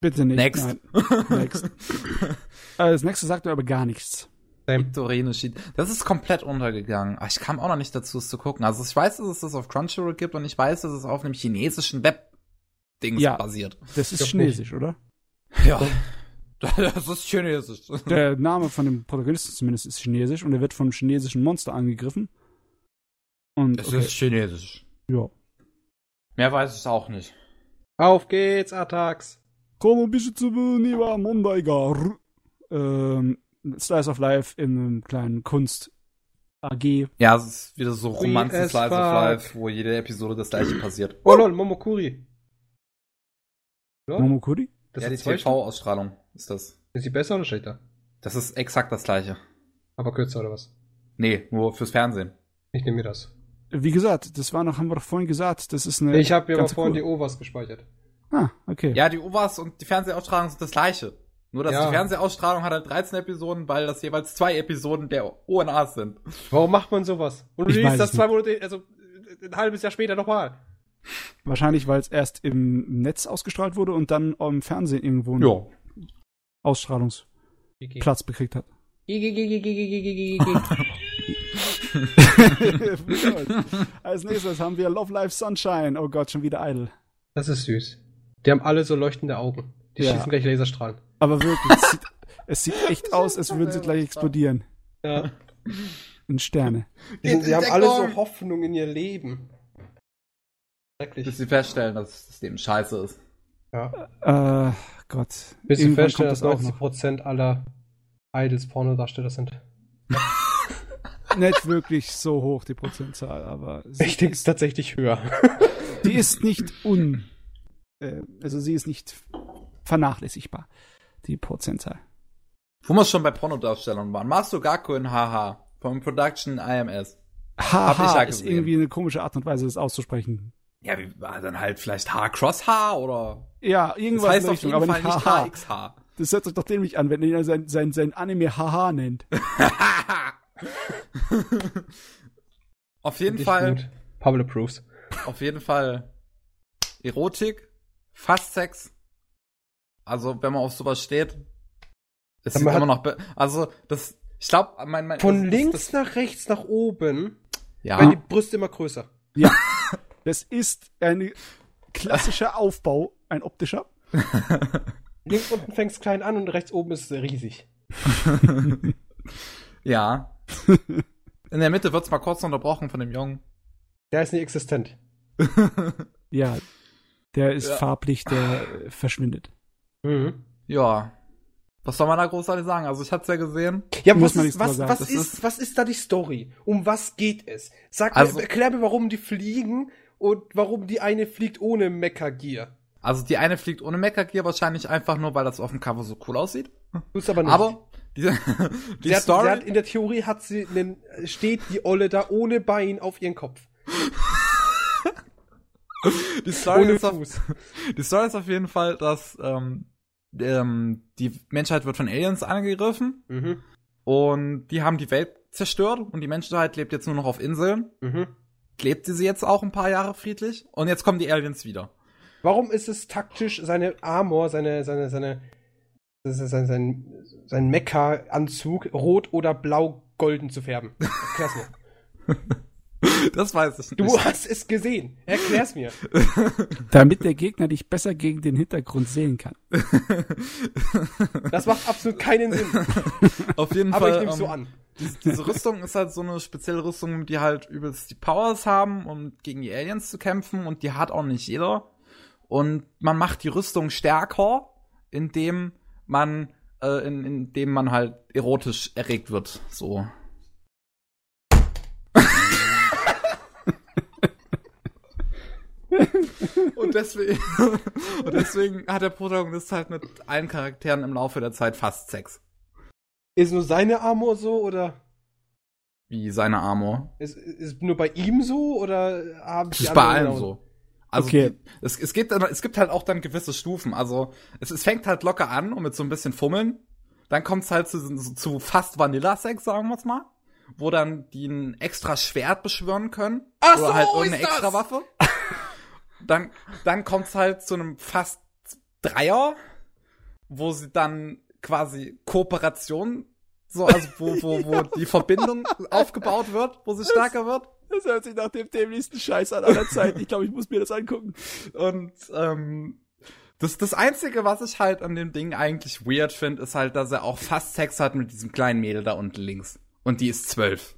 Bitte nicht. Next. Nein. Next. Äh, das nächste sagt mir aber gar nichts. Same. Torino Sheet. Das ist komplett untergegangen. Aber ich kam auch noch nicht dazu, es zu gucken. Also ich weiß, dass es das auf Crunchyroll gibt und ich weiß, dass es auf einem chinesischen Web-Dings Ja. basiert. Das ist Chinesisch, oder? Ja. Das ist chinesisch. Der Name von dem Protagonisten zumindest ist Chinesisch und er wird vom chinesischen Monster angegriffen. Und Das okay, ist chinesisch. ja. Mehr weiß ich auch nicht. Auf geht's, Attacks. Komo Bishitsubu Niwa Mondai ga. R- Ähm, Slice of Life in einem kleinen Kunst AG. Ja, es ist wieder so Romanzen Slice of. Life, wo jede Episode das gleiche passiert. Oh lol, Momokuri. Ja? Momokuri? Das ja, die TV-Ausstrahlung ist das. Ist sie besser oder schlechter? Das ist exakt das gleiche. Aber kürzer oder was? Nee, nur fürs Fernsehen. Ich nehme mir das. Wie gesagt, das war noch, haben wir doch vorhin gesagt, das ist eine. Ich habe ganze vorhin die Kur- OVAs gespeichert. Ah, okay. Ja, die OVAs und die Fernsehausstrahlung sind das gleiche. Nur, dass Ja. die Fernsehausstrahlung hat halt 13 Episoden, weil das jeweils zwei Episoden der ONAs sind. Warum macht man sowas? Und du liest das zwei Monate, also ein halbes Jahr später nochmal. Wahrscheinlich, weil es erst im Netz ausgestrahlt wurde und dann im Fernsehen irgendwo einen Ja. Ausstrahlungsplatz bekriegt hat. Als nächstes haben wir Love Life Sunshine. Oh Gott, schon wieder Idol. Das ist süß. Die haben alle so leuchtende Augen. Die Ja. schießen gleich Laserstrahlen. Aber wirklich, es sieht, es sieht echt aus, als würden sie gleich explodieren. Ja. In Sterne. Die in haben alle so Hoffnung in ihr Leben. Bis Schrecklich. sie feststellen, dass das Leben scheiße ist. Ja. Äh, Gott. Bis sie Irgendwann feststellen, kommt dass das auch noch. 90% aller Idols Pornodarsteller sind. Nicht wirklich so hoch, die Prozentzahl, aber sie, Ich denke es tatsächlich höher. die ist nicht un... Äh, also sie ist nicht vernachlässigbar, die Prozentzahl. Wo wir schon bei Pornodarstellern waren. Masu Gaku in HH vom Production IMS. Hab ich Haha ja ist irgendwie eine komische Art und Weise, das auszusprechen. Ja, wie war dann halt vielleicht H-Cross-H oder? Ja, Das irgendwas heißt in auf der jeden Richtung, Fall aber nicht. HXH. Das hört sich doch dämlich an, wenn er sein, sein, sein Anime Haha nennt. auf jeden Fall, gut. Pablo approves. auf jeden Fall Erotik, fast Sex Also, wenn man auf sowas steht, es sieht immer noch, also, das, ich glaube, mein, mein, Von das, links das, nach rechts nach oben, ja. werden die Brüste immer größer. Ja. das ist ein klassischer Aufbau, ein optischer. links unten fängt es klein an und rechts oben ist es riesig. ja. In der Mitte wird's mal kurz unterbrochen von dem Jungen. Der ist nicht existent. ja, der ist ja. farblich, der verschwindet. Mhm. Ja. Was soll man da großartig sagen? Also ich hab's ja gesehen. Ja, was, ist, was, was, ist, ist, was ist da die Story? Um was geht es? Sag also, mir, erklär mir, warum die fliegen und warum die eine fliegt ohne Mecha-Gear. Also die eine fliegt ohne Mecha-Gear wahrscheinlich einfach nur, weil das auf dem Cover so cool aussieht. Tut's aber nicht. Aber die, die sie Story... Hat, sie hat, in der Theorie hat sie einen, steht die Olle da ohne Bein auf ihren Kopf. die, Story auf, die Story ist auf jeden Fall, dass ähm, ähm, die Menschheit wird von Aliens angegriffen mhm. und die haben die Welt zerstört und die Menschheit lebt jetzt nur noch auf Inseln. Mhm. Lebt sie jetzt auch ein paar Jahre friedlich und jetzt kommen die Aliens wieder. Warum ist es taktisch, seine Armor, seine, seine, seine, sein, sein, sein Mecha-Anzug rot oder blau-golden zu färben? Mir. Das weiß ich nicht. Du hast es gesehen. Erklär's mir. Damit der Gegner dich besser gegen den Hintergrund sehen kann. Das macht absolut keinen Sinn. Auf jeden Aber Fall. Aber ich nehme so um, an. Diese, diese Rüstung ist halt so eine spezielle Rüstung, die halt übelst die Powers haben, um gegen die Aliens zu kämpfen und die hat auch nicht jeder. Und man macht die Rüstung stärker, indem man, äh, in, indem man halt erotisch erregt wird. So. und, deswegen, und deswegen hat der Protagonist halt mit allen Charakteren im Laufe der Zeit fast Sex. Ist nur seine Armor so oder? Wie seine Armor? Ist, ist nur bei ihm so oder haben die Ist bei allen so. Also okay. es, es, gibt, es gibt halt auch dann gewisse Stufen. Also es, es fängt halt locker an und mit so ein bisschen Fummeln. Dann kommt es halt zu, zu fast Vanilla-Sex, sagen wir es mal. Wo dann die ein extra Schwert beschwören können. Ach oder so, halt irgendeine extra Waffe. dann, dann kommt's halt zu einem fast Dreier, wo sie dann quasi Kooperation, so, also wo, wo, wo die Verbindung aufgebaut wird, wo sie stärker wird. Das hört sich nach dem dämlichsten Scheiß an aller Zeiten. Ich glaube, ich muss mir das angucken. Und ähm, das, das Einzige, was ich halt an dem Ding eigentlich weird finde, ist halt, dass er auch fast Sex hat mit diesem kleinen Mädel da unten links. Und die ist zwölf.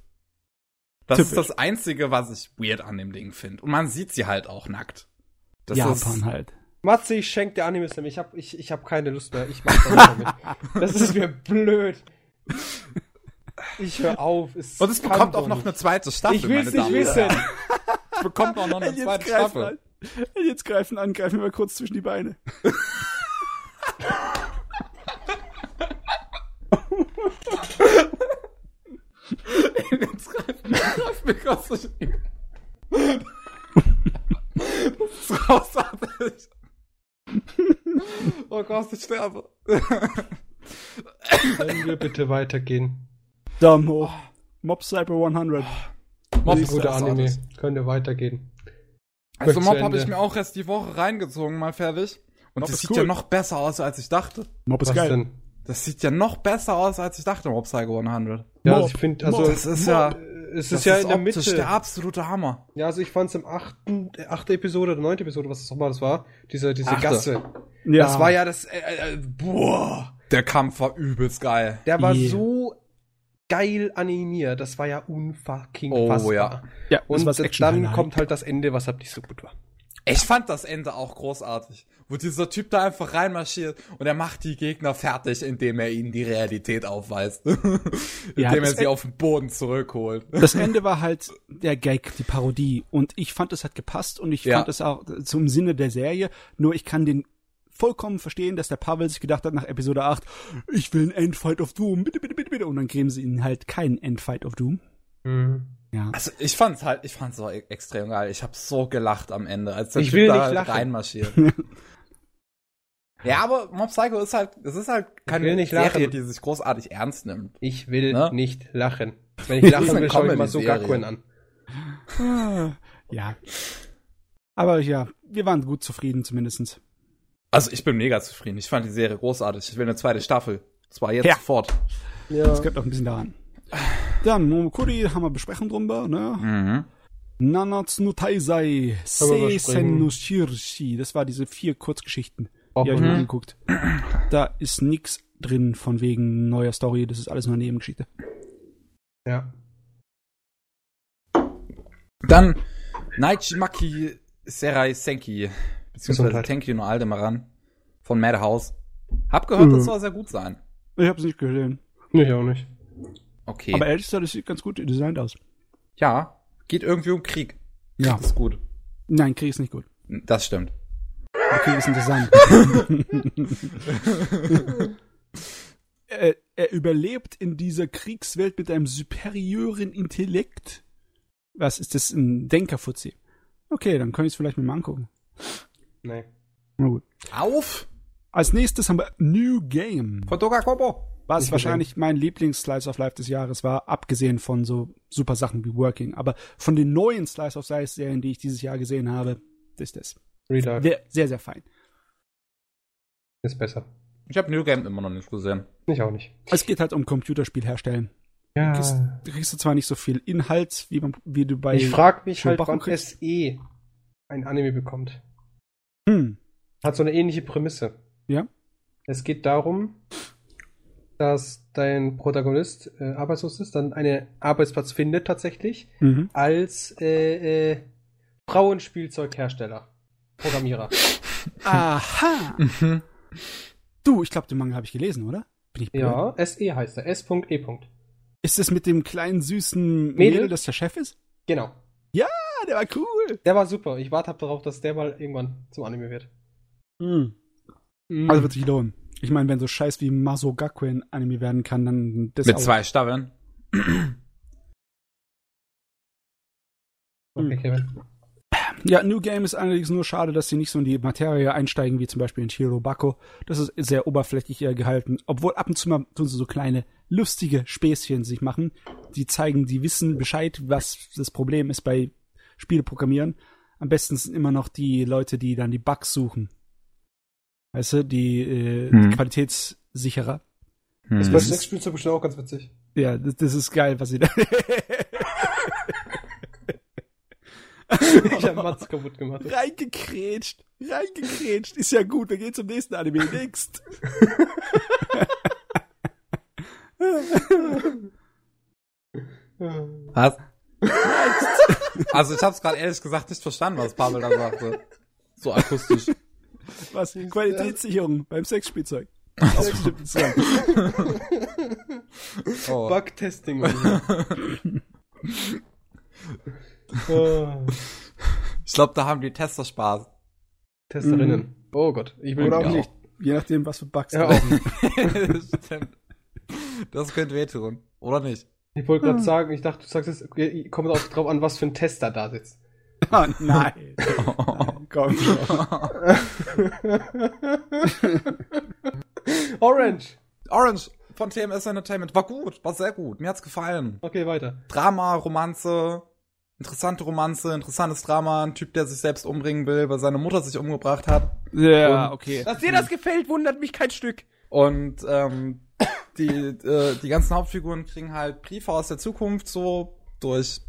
Das Typisch. ist das Einzige, was ich weird an dem Ding finde. Und man sieht sie halt auch nackt. Das Japan ist, halt. Matze, ich schenk dir Animes nämlich. Ich hab, ich, ich hab keine Lust mehr. Ich mach das nicht mehr. Das ist mir blöd. Ich höre auf. Es Und es bekommt auch noch eine zweite Staffel. Ich will's nicht wissen. Es bekommt auch noch eine zweite Staffel. An. Jetzt greifen an, greifen wir mal kurz zwischen die Beine. Jetzt greifen, greifen wir kurz zwischen die Beine. Das ist großartig. oh Gott, ich sterbe. Können wir bitte weitergehen? Daumen hoch. Mob Cyber 100. Mob ist guter Anime. Können wir weitergehen? Also Mob habe ich mir auch erst die Woche reingezogen, mal fertig. Und Mob das sieht cool. ja noch besser aus, als ich dachte. Mob ist Was geil. Denn? Das sieht ja noch besser aus, als ich dachte, Mob Psycho 100. Ja, Mob. also ich finde, also das ist ja es ist ja ist in der Mitte. der absolute Hammer. Ja, also ich fand es im achten, achte Episode oder neunte Episode, was das auch mal das war, diese, diese Gasse. Ja. Das war ja das, äh, äh, boah. Der Kampf war übelst geil. Der war yeah. so geil animiert, das war ja unfucking oh, fassbar. Ja. ja und dann kommt halt das Ende, was halt nicht so gut war. Ich fand das Ende auch großartig, wo dieser Typ da einfach reinmarschiert und er macht die Gegner fertig, indem er ihnen die Realität aufweist. ja, indem er sie auf den Boden zurückholt. Das Ende war halt der Gag, die Parodie und ich fand, es hat gepasst und ich ja. fand es auch zum Sinne der Serie, nur ich kann den vollkommen verstehen, dass der Pavel sich gedacht hat nach Episode 8, ich will einen Endfight of Doom, bitte, bitte, bitte, bitte, und dann geben sie ihnen halt keinen Endfight of Doom. Mhm. Ja. Also ich fand's halt, ich fand's so e- extrem geil. Ich habe so gelacht am Ende, als der ich typ da halt reinmarschiert. ja, aber Mob Psycho ist halt, es ist halt keine Serie, lachen. die sich großartig ernst nimmt. Ich will ne? nicht lachen. Wenn ich lachen will, schaue ich mal so Gakuen an. ja. Aber ja, wir waren gut zufrieden zumindestens. Also ich bin mega zufrieden. Ich fand die Serie großartig. Ich will eine zweite Staffel. Zwar jetzt Ja. sofort. Ja. Das gehört auch ein bisschen daran. Dann, Momokuri haben wir Besprechung drüber, ne? Mhm. Nanatsu no Taisai, Seisen no Shirshi. Das war diese vier Kurzgeschichten. Braucht Die habe ich mir nicht. angeguckt. Da ist nix drin von wegen neuer Story. Das ist alles nur Nebengeschichte. Ja. Dann Naichimaki Serai Senki. Beziehungsweise. Tenki no Aldemaran von Madhouse. Hab gehört, Mhm. das soll sehr gut sein. Ich habe es nicht gesehen. Ich auch nicht. Okay. Aber ehrlich gesagt, das sieht ganz gut designt aus. ja, geht irgendwie um Krieg. Ja. Das ist gut. Nein, Krieg ist nicht gut. Das stimmt. Der Krieg ist interessant. er, er überlebt in dieser Kriegswelt mit einem superiören Intellekt. Was ist das? Ein Denkerfuzzi. Okay, dann kann ich es vielleicht mir mal angucken. Nee. Na gut. Auf Als nächstes haben wir New Game. von Togakobo. Was Nicht wahrscheinlich mein Lieblings-Slice of Life des Jahres war, abgesehen von so super Sachen wie Working. Aber von den neuen Slice of Life-Serien, die ich dieses Jahr gesehen habe, ist das. Real Life Sehr, sehr, sehr fein. ist besser. Ich habe New Game immer noch nicht gesehen. Ich auch nicht. Es geht halt um Computerspiel herstellen. Ja. kriegst, du kriegst du zwar nicht so viel Inhalt, wie, man, wie du bei. Ich frage mich halt, wann kriegst. SE ein Anime bekommt. Hm. Hat so eine ähnliche Prämisse. Ja. Es geht darum, dass dein Protagonist äh, arbeitslos ist, dann einen Arbeitsplatz findet tatsächlich Mhm. als äh, äh, Frauenspielzeughersteller, Programmierer. Aha. Mhm. Du, ich glaube, den Manga habe ich gelesen, oder? Bin ich blöd? ja, SE heißt er. S.E. Ist das mit dem kleinen süßen Mädel? Mädel, das der Chef ist? Genau. Ah, der war cool. Der war super. Ich warte darauf, dass der mal irgendwann zum Anime wird. Mhm. Also wird sich lohnen. Ich meine, wenn so Scheiß wie Masogaku ein Anime werden kann, dann das Mit auch. zwei Staffeln. okay, Kevin. Ja, New Game ist allerdings nur schade, dass sie nicht so in die Materie einsteigen, wie zum Beispiel in Shirobako. Das ist sehr oberflächlich eher gehalten. Obwohl ab und zu mal tun sie so kleine, lustige Späßchen sich machen. Die zeigen, die wissen Bescheid, was das Problem ist bei Spieleprogrammieren. Am besten sind immer noch die Leute, die dann die Bugs suchen. Weißt du, die, äh, Hm. die Qualitätssicherer. Das Hm. bei Sex Spielzeug bestimmt auch ganz witzig. Ja, das, das ist geil, was sie da. Ich hab Mats kaputt gemacht. reingekrätscht, reingekrätscht. Ist ja gut, wir gehen zum nächsten Anime. Next. Was? also ich habe es gerade ehrlich gesagt nicht verstanden, was Pavel da sagte. So akustisch. Was? Qualitätssicherung beim Sexspielzeug. Oh. Bug-Testing. Oh. Ich glaube, da haben die Tester Spaß. Testerinnen. Oh Gott, ich will Oder auch nicht. Je nachdem, was für Bugs Ja. Das könnte wehtun. Oder nicht? Ich wollte gerade sagen, ich dachte, du sagst es, kommt auch drauf an, was für ein Tester da sitzt. Ah, Nein. Nein. Komm schon. Orange. Orange von TMS Entertainment war gut, war sehr gut. Mir hat's gefallen. Okay, weiter. Drama, Romanze, interessante Romanze, interessantes Drama. Ein Typ, der sich selbst umbringen will, weil seine Mutter sich umgebracht hat. Ja, okay. Dass dir das gefällt, wundert mich kein Stück. Und ähm, die, äh, die ganzen Hauptfiguren kriegen halt Briefe aus der Zukunft so durch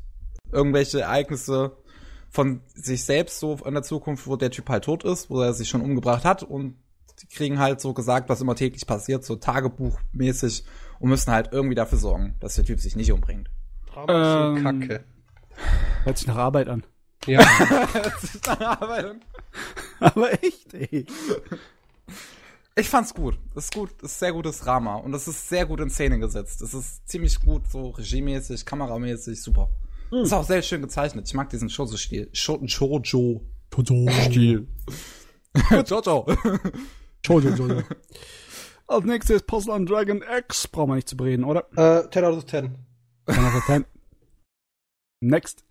irgendwelche Ereignisse von sich selbst so in der Zukunft, wo der Typ halt tot ist, wo er sich schon umgebracht hat und die kriegen halt so gesagt, was immer täglich passiert, so Tagebuchmäßig und müssen halt irgendwie dafür sorgen, dass der Typ sich nicht umbringt. Drama Ähm, Kacke. Hört sich nach Arbeit an. Ja. Aber echt, ey. Ich fand's gut. Das ist gut, das ist sehr gutes Drama und das ist sehr gut in Szene gesetzt. Das ist ziemlich gut, so regiemäßig, kameramäßig, super. Ist auch sehr schön gezeichnet. Ich mag diesen Shoujo-Stil. Sho- Shoujo. Stil. Jojo. Jojo, Jojo. Als nächstes Puzzle and Dragon X. Brauchen wir nicht zu bereden, oder? äh, 10 out of 10. One out of ten. Next.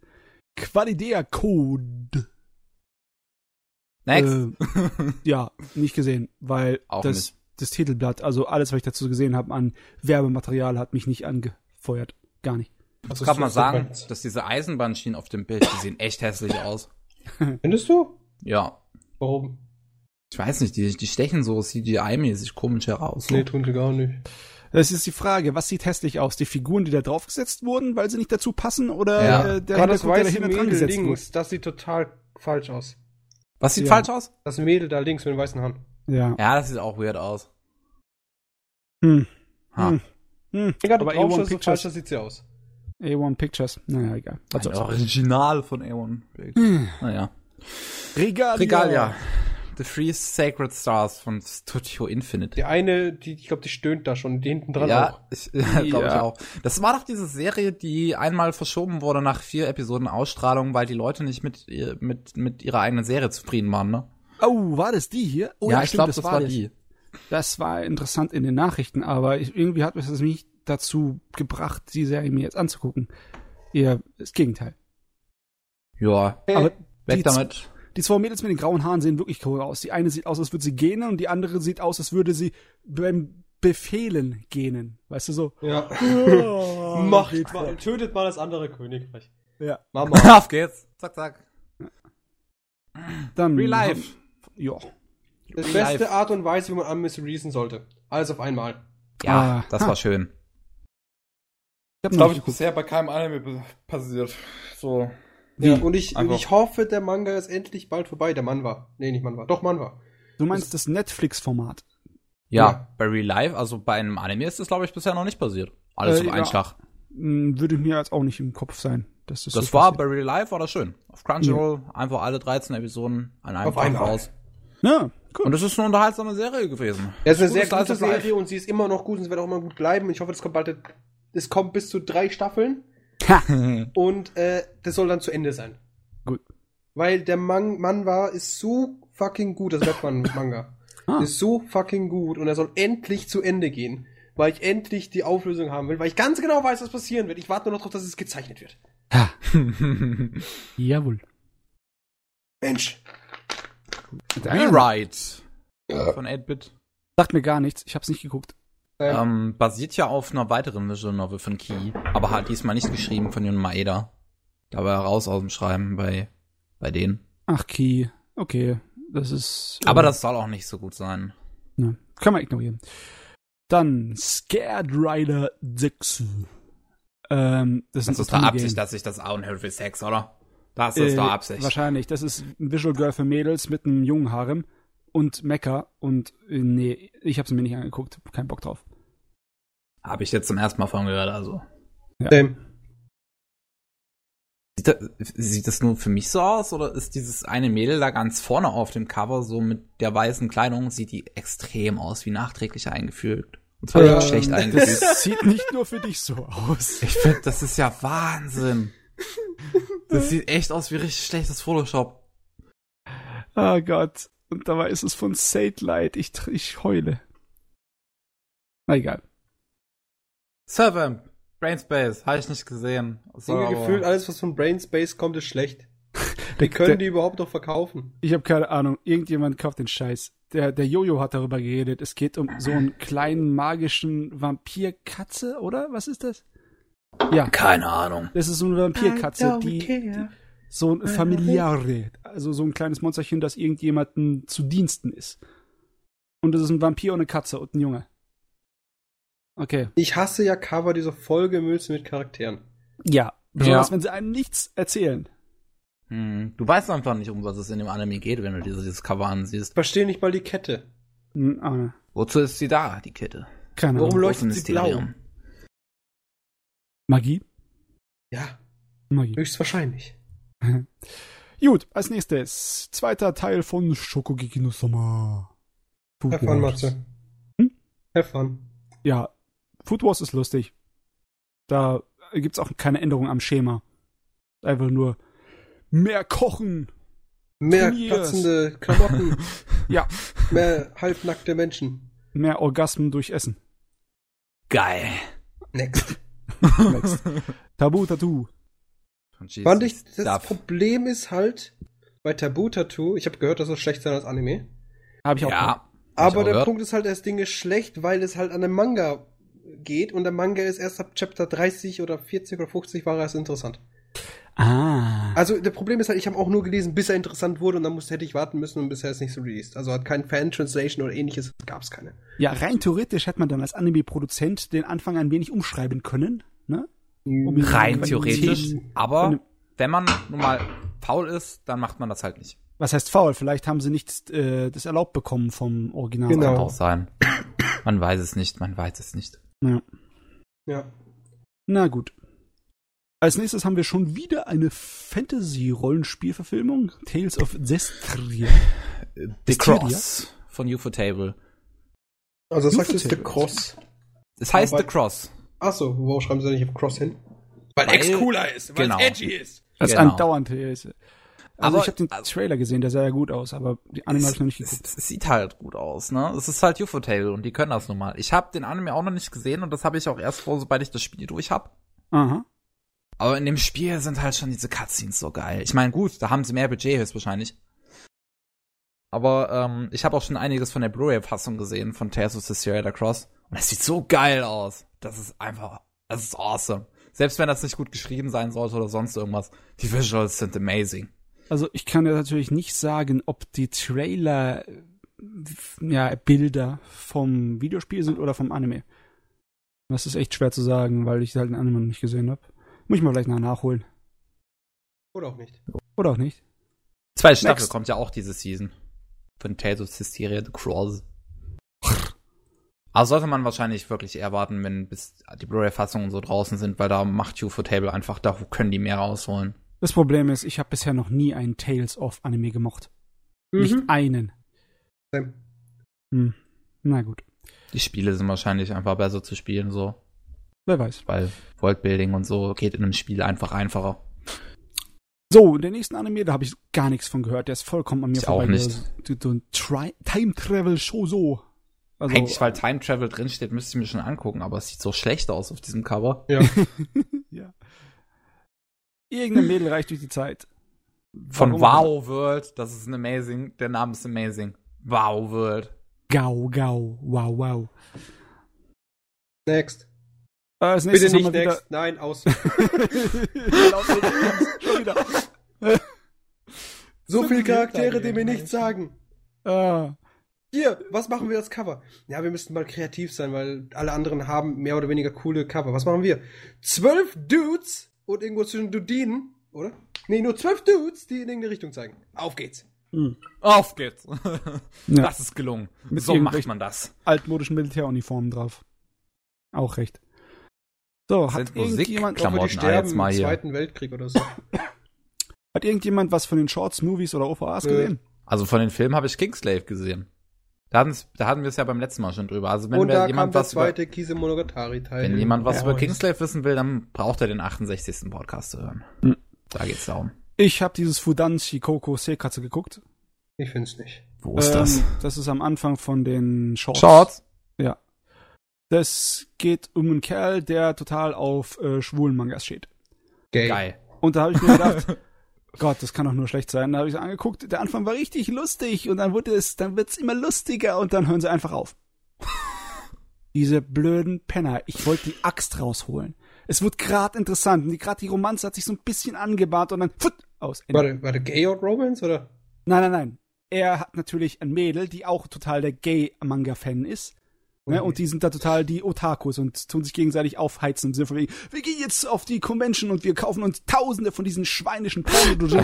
Qualidea Code. Next. Äh, ja, nicht gesehen, weil Auch das, nicht. das Titelblatt, also alles, was ich dazu gesehen habe an Werbematerial, hat mich nicht angefeuert. Gar nicht. Ich muss das gerade mal ist sagen, super. dass diese Eisenbahnschienen auf dem Bild, die sehen echt hässlich aus. Findest du? Ja. Warum? Ich weiß nicht, die, die stechen so CGI-mäßig komisch heraus. So. Nee, tun sie gar nicht. Das ist die Frage, was sieht hässlich aus? Die Figuren, die da draufgesetzt wurden, weil sie nicht dazu passen oder Ja. äh, der Gerade das Hintergrund, der weiße dran Mädel gesetzt links, das sieht total falsch aus. Was sieht Ja. falsch aus? Das Mädel da links mit den weißen Haaren. Ja. Ja, das sieht auch weird aus. Hm. Ha. Hm. Hm. Egal, du Aber A1 das so falsch, das sieht sie aus. A1 Pictures. Naja, egal. Was Ein. Original von A1. Naja. Regalia. Regalia. The Three Sacred Stars von Studio Infinite. Die eine, die, ich glaube, die stöhnt da schon, die hinten dran auch. ja, ich, glaube ich Ja. auch. Das war doch diese Serie, die einmal verschoben wurde nach vier Episoden Ausstrahlung, weil die Leute nicht mit, mit, mit ihrer eigenen Serie zufrieden waren, ne? Oh, war das die hier? Oh, ja, ich glaube, das, war das. die. Das war interessant in den Nachrichten, aber ich, irgendwie hat mich das nicht dazu gebracht, die Serie mir jetzt anzugucken. Eher das Gegenteil. Ja, Hey, Aber weg die, damit. die zwei Mädels mit den grauen Haaren sehen wirklich cool aus. Die eine sieht aus, als würde sie gähnen und die andere sieht aus, als würde sie beim Befehlen gähnen. Weißt du so? ja. Oh, Macht mal, tötet mal das andere Königreich. Ja. Mama. Auf geht's. Zack, zack. Dann Real Life. Ja. Das Real beste Life. Art und Weise, wie man Unmissed Reason sollte. Alles auf einmal. Ja, Ah, das ha. war schön. Ich hab Das noch glaube ich geguckt. bisher bei keinem Anime passiert. So. Ja, und ich, Einfach. ich hoffe, der Manga ist endlich bald vorbei. Der Mann war. Nee, nicht Mann war. Doch, Mann war. Du meinst das Netflix-Format? Ja, Ja. bei Real Life, also bei einem Anime ist das, glaube ich, bisher noch nicht passiert. Alles Äh, auf einen ja. Schlag. Hm, Würde mir jetzt auch nicht im Kopf sein. dass Das, Das so war passiert. bei Real Life, war das schön. Auf Crunchyroll einfach alle 13 Episoden an einem Auf Tag raus. Ja, cool. Und es ist eine unterhaltsame Serie gewesen. Ja, es ist eine sehr gute. Serie und sie ist immer noch gut und es wird auch immer gut bleiben. Ich hoffe, das kommt bald. Es kommt bis zu drei Staffeln und äh, das soll dann zu Ende sein. Gut. Weil der Man Mann war, ist so fucking gut, das Webman-Manga. Ah. Ist so fucking gut und er soll endlich zu Ende gehen. Weil ich endlich die Auflösung haben will, weil ich ganz genau weiß, was passieren wird. Ich warte nur noch darauf, dass es gezeichnet wird. Ha. Jawohl. Mensch. Rewrite von 8-Bit. Sagt mir gar nichts. Ich hab's nicht geguckt. Ähm, Ähm, basiert ja auf einer weiteren Visual Novel von Key, aber hat diesmal nicht geschrieben von Jun Maeda. Da war er raus aus dem Schreiben bei, bei denen. Ach, Key. Okay. Das ist. Aber äh, das soll auch nicht so gut sein. Ne, kann man ignorieren. Dann Scared Rider 6. Ähm, das, Das ist doch. Absicht, dass ich das Auenhöhe für Sex, oder? Das ist Äh, doch Absicht. Wahrscheinlich. Das ist ein Visual Girl für Mädels mit einem jungen Harem und Mecha und äh, nee, ich hab's mir nicht angeguckt. Kein Bock drauf. Habe ich jetzt zum ersten Mal von gehört, also. Same. Sieht, da, sieht das nur für mich so aus oder ist dieses eine Mädel da ganz vorne auf dem Cover so mit der weißen Kleidung, sieht die extrem aus wie nachträglich eingefügt? Und zwar Ähm, nicht schlecht eingefügt. Das sieht nicht nur für dich so aus. Ich finde, das ist ja Wahnsinn. Das sieht echt aus wie richtig schlechtes Photoshop. Oh Gott. Und dabei ist es von Satelight. Ich, ich heule. Na egal. Servamp, Brainspace, habe ich nicht gesehen. So, Irgendwie aber- gefühlt alles, was von Brainspace kommt, ist schlecht. Wie können die überhaupt noch verkaufen? Ich habe keine Ahnung. Irgendjemand kauft den Scheiß. Der, der Jojo hat darüber geredet. Es geht um so einen kleinen magischen Vampirkatze, oder? Was ist das? Ja, Keine Ahnung. das ist so eine Vampirkatze, die, die so ein familiare, also so ein kleines Monsterchen, das irgendjemanden zu Diensten ist. Und das ist ein Vampir und eine Katze und ein Junge. Okay. Ich hasse ja Cover, die so vollgemüllt sind mit Charakteren. Ja. Besonders Ja. wenn sie einem nichts erzählen. Hm, du weißt einfach nicht, um was es in dem Anime geht, wenn du dieses, dieses Cover ansiehst. verstehe nicht mal die Kette. Hm, ah, Wozu ist sie da, die Kette? keine Warum Ahnung. leuchtet Großes sie blau? Magie? Ja, Magie. höchstwahrscheinlich. Gut, als nächstes. Zweiter Teil von Shokugeki no Soma. Food Have fun, Wars. Matze. Hm? Have fun. Ja, Food Wars ist lustig. Da gibt's auch keine Änderung am Schema. Einfach nur mehr kochen. Mehr Turniers. platzende Klamotten. Ja. Mehr halbnackte Menschen. Mehr Orgasmen durch Essen. Geil. Next. Next. Tabu Tattoo. Von Jesus Fand ich, das Stuff. Problem ist halt, bei Tabu Tattoo, ich habe gehört, das soll schlecht sein als Anime. Habe ich auch Ja. gehört. Hab ich Aber auch der gehört. Punkt ist halt, das Ding ist schlecht, weil es halt an einem Manga geht und der Manga ist erst ab Chapter 30 oder 40 oder 50 war er erst interessant. Ah. Also, der Problem ist halt, ich habe auch nur gelesen, bis er interessant wurde und dann musste, hätte ich warten müssen und bisher ist nicht so released. Also hat kein Fan-Translation oder ähnliches, gab es keine. Ja, rein theoretisch hätte man dann als Anime-Produzent den Anfang ein wenig umschreiben können, ne? Um Rein theoretisch, aber wenn man nun mal faul ist, dann macht man das halt nicht. Was heißt faul? Vielleicht haben sie nicht äh, das erlaubt bekommen vom Original. Genau. Kann auch sein. Man weiß es nicht, man weiß es nicht. Ja. Ja. Na gut. Als nächstes haben wir schon wieder eine Fantasy-Rollenspielverfilmung. Tales of Zestria. The Cross von Ufotable. Also das heißt The Cross. Es heißt The Cross. Achso, wo schreiben sie nicht auf Cross hin? Weil, weil X cooler ist, weil genau. es edgy ist. Das genau. andauernd ist. Also aber, ich habe den also, Trailer gesehen, der sah ja gut aus, aber die Anime habe ich noch nicht geguckt. Es, es, sieht halt gut aus, ne? Es ist halt Ufotable und die können das nun mal. Ich habe den Anime auch noch nicht gesehen und das habe ich auch erst vor, sobald ich das Spiel durch hab. Aha. Aber in dem Spiel sind halt schon diese Cutscenes so geil. Ich meine, gut, da haben sie mehr Budget höchstwahrscheinlich. Aber ähm, ich habe auch schon einiges von der Blu-ray-Fassung gesehen von Tales of the Cross. Und es sieht so geil aus. Das ist einfach, das ist awesome. Selbst wenn das nicht gut geschrieben sein sollte oder sonst irgendwas, die Visuals sind amazing. Also ich kann ja natürlich nicht sagen, ob die Trailer ja, Bilder vom Videospiel sind oder vom Anime. Das ist echt schwer zu sagen, weil ich halt den Anime noch nicht gesehen habe. Muss ich mal vielleicht nachholen. Oder auch nicht. Oder auch nicht. Zweite Staffel kommt ja auch diese Season. Von Tales of Hysteria The Cross. Aber sollte man wahrscheinlich wirklich eher warten, wenn bis die Blu-ray-Fassungen so draußen sind, weil da macht Ufotable einfach, da können die mehr rausholen. Das Problem ist, ich habe bisher noch nie einen Tales of Anime gemocht. Mhm. Nicht einen. Hm. Na gut. Die Spiele sind wahrscheinlich einfach besser zu spielen, so. Wer weiß. Weil Worldbuilding und so geht in einem Spiel einfach einfacher. So, der nächsten Anime, da habe ich gar nichts von gehört. Der ist vollkommen an mir ich vorbei. Auch nicht. So ein Time Travel Show so. Also, Eigentlich, weil Time Travel drinsteht, müsste ich mir schon angucken, aber es sieht so schlecht aus auf diesem Cover. Ja. ja. Irgendein Mädel reicht durch die Zeit. Von Wow World, das ist ein amazing, der Name ist amazing. Wow World. Gau, gau, wow, wow. Next. Äh, als Bitte nicht next. Nein, aus. Schon wieder. so viele Charaktere, die mir nichts sagen. Ah. Hier, was machen wir als Cover? Ja, wir müssten mal kreativ sein, weil alle anderen haben mehr oder weniger coole Cover. Was machen wir? Zwölf Dudes und irgendwo zwischen Dudinen, oder? Nee, nur zwölf Dudes, die in irgendeine Richtung zeigen. Auf geht's. Mhm. Auf geht's. ja. Das ist gelungen. Mit so macht man das. Altmodischen Militäruniformen drauf. Auch recht. So, hat irgendjemand Klamotten die sterben jetzt mal im Zweiten Weltkrieg oder so? Hat irgendjemand was von den Shorts, Movies oder OVAs gesehen? Also von den Filmen habe ich Kingslave gesehen. Da, da hatten wir es ja beim letzten Mal schon drüber. Also wenn Und da jemand kam was zweite Kise Monogatari Teil. Wenn jemand was ja, über Kingslave wissen will, dann braucht er den 68. Podcast zu hören. Hm. Da geht's darum. Ich habe dieses Fudan Shikoko Seikatsu geguckt. Ich find's nicht. Wo ist ähm, das? Das ist am Anfang von den Shorts. Shorts? Ja. Das geht um einen Kerl, der total auf äh, schwulen Mangas steht. Gay. Geil. Und da habe ich mir gedacht, Gott, das kann doch nur schlecht sein. Da habe ich so angeguckt, der Anfang war richtig lustig und dann wurde es, dann wird's immer lustiger und dann hören sie einfach auf. Diese blöden Penner. Ich wollte die Axt rausholen. Es wird gerade interessant und gerade die Romanze hat sich so ein bisschen angebahnt und dann pfutt, aus. War war der Gay or Romance oder? Nein, nein, nein. Er hat natürlich ein Mädel, die auch total der Gay-Manga-Fan ist. Ne? Und die sind da total die Otakus und tun sich gegenseitig aufheizen im Sinne von wegen, wir gehen jetzt auf die Convention und wir kaufen uns tausende von diesen schweinischen porno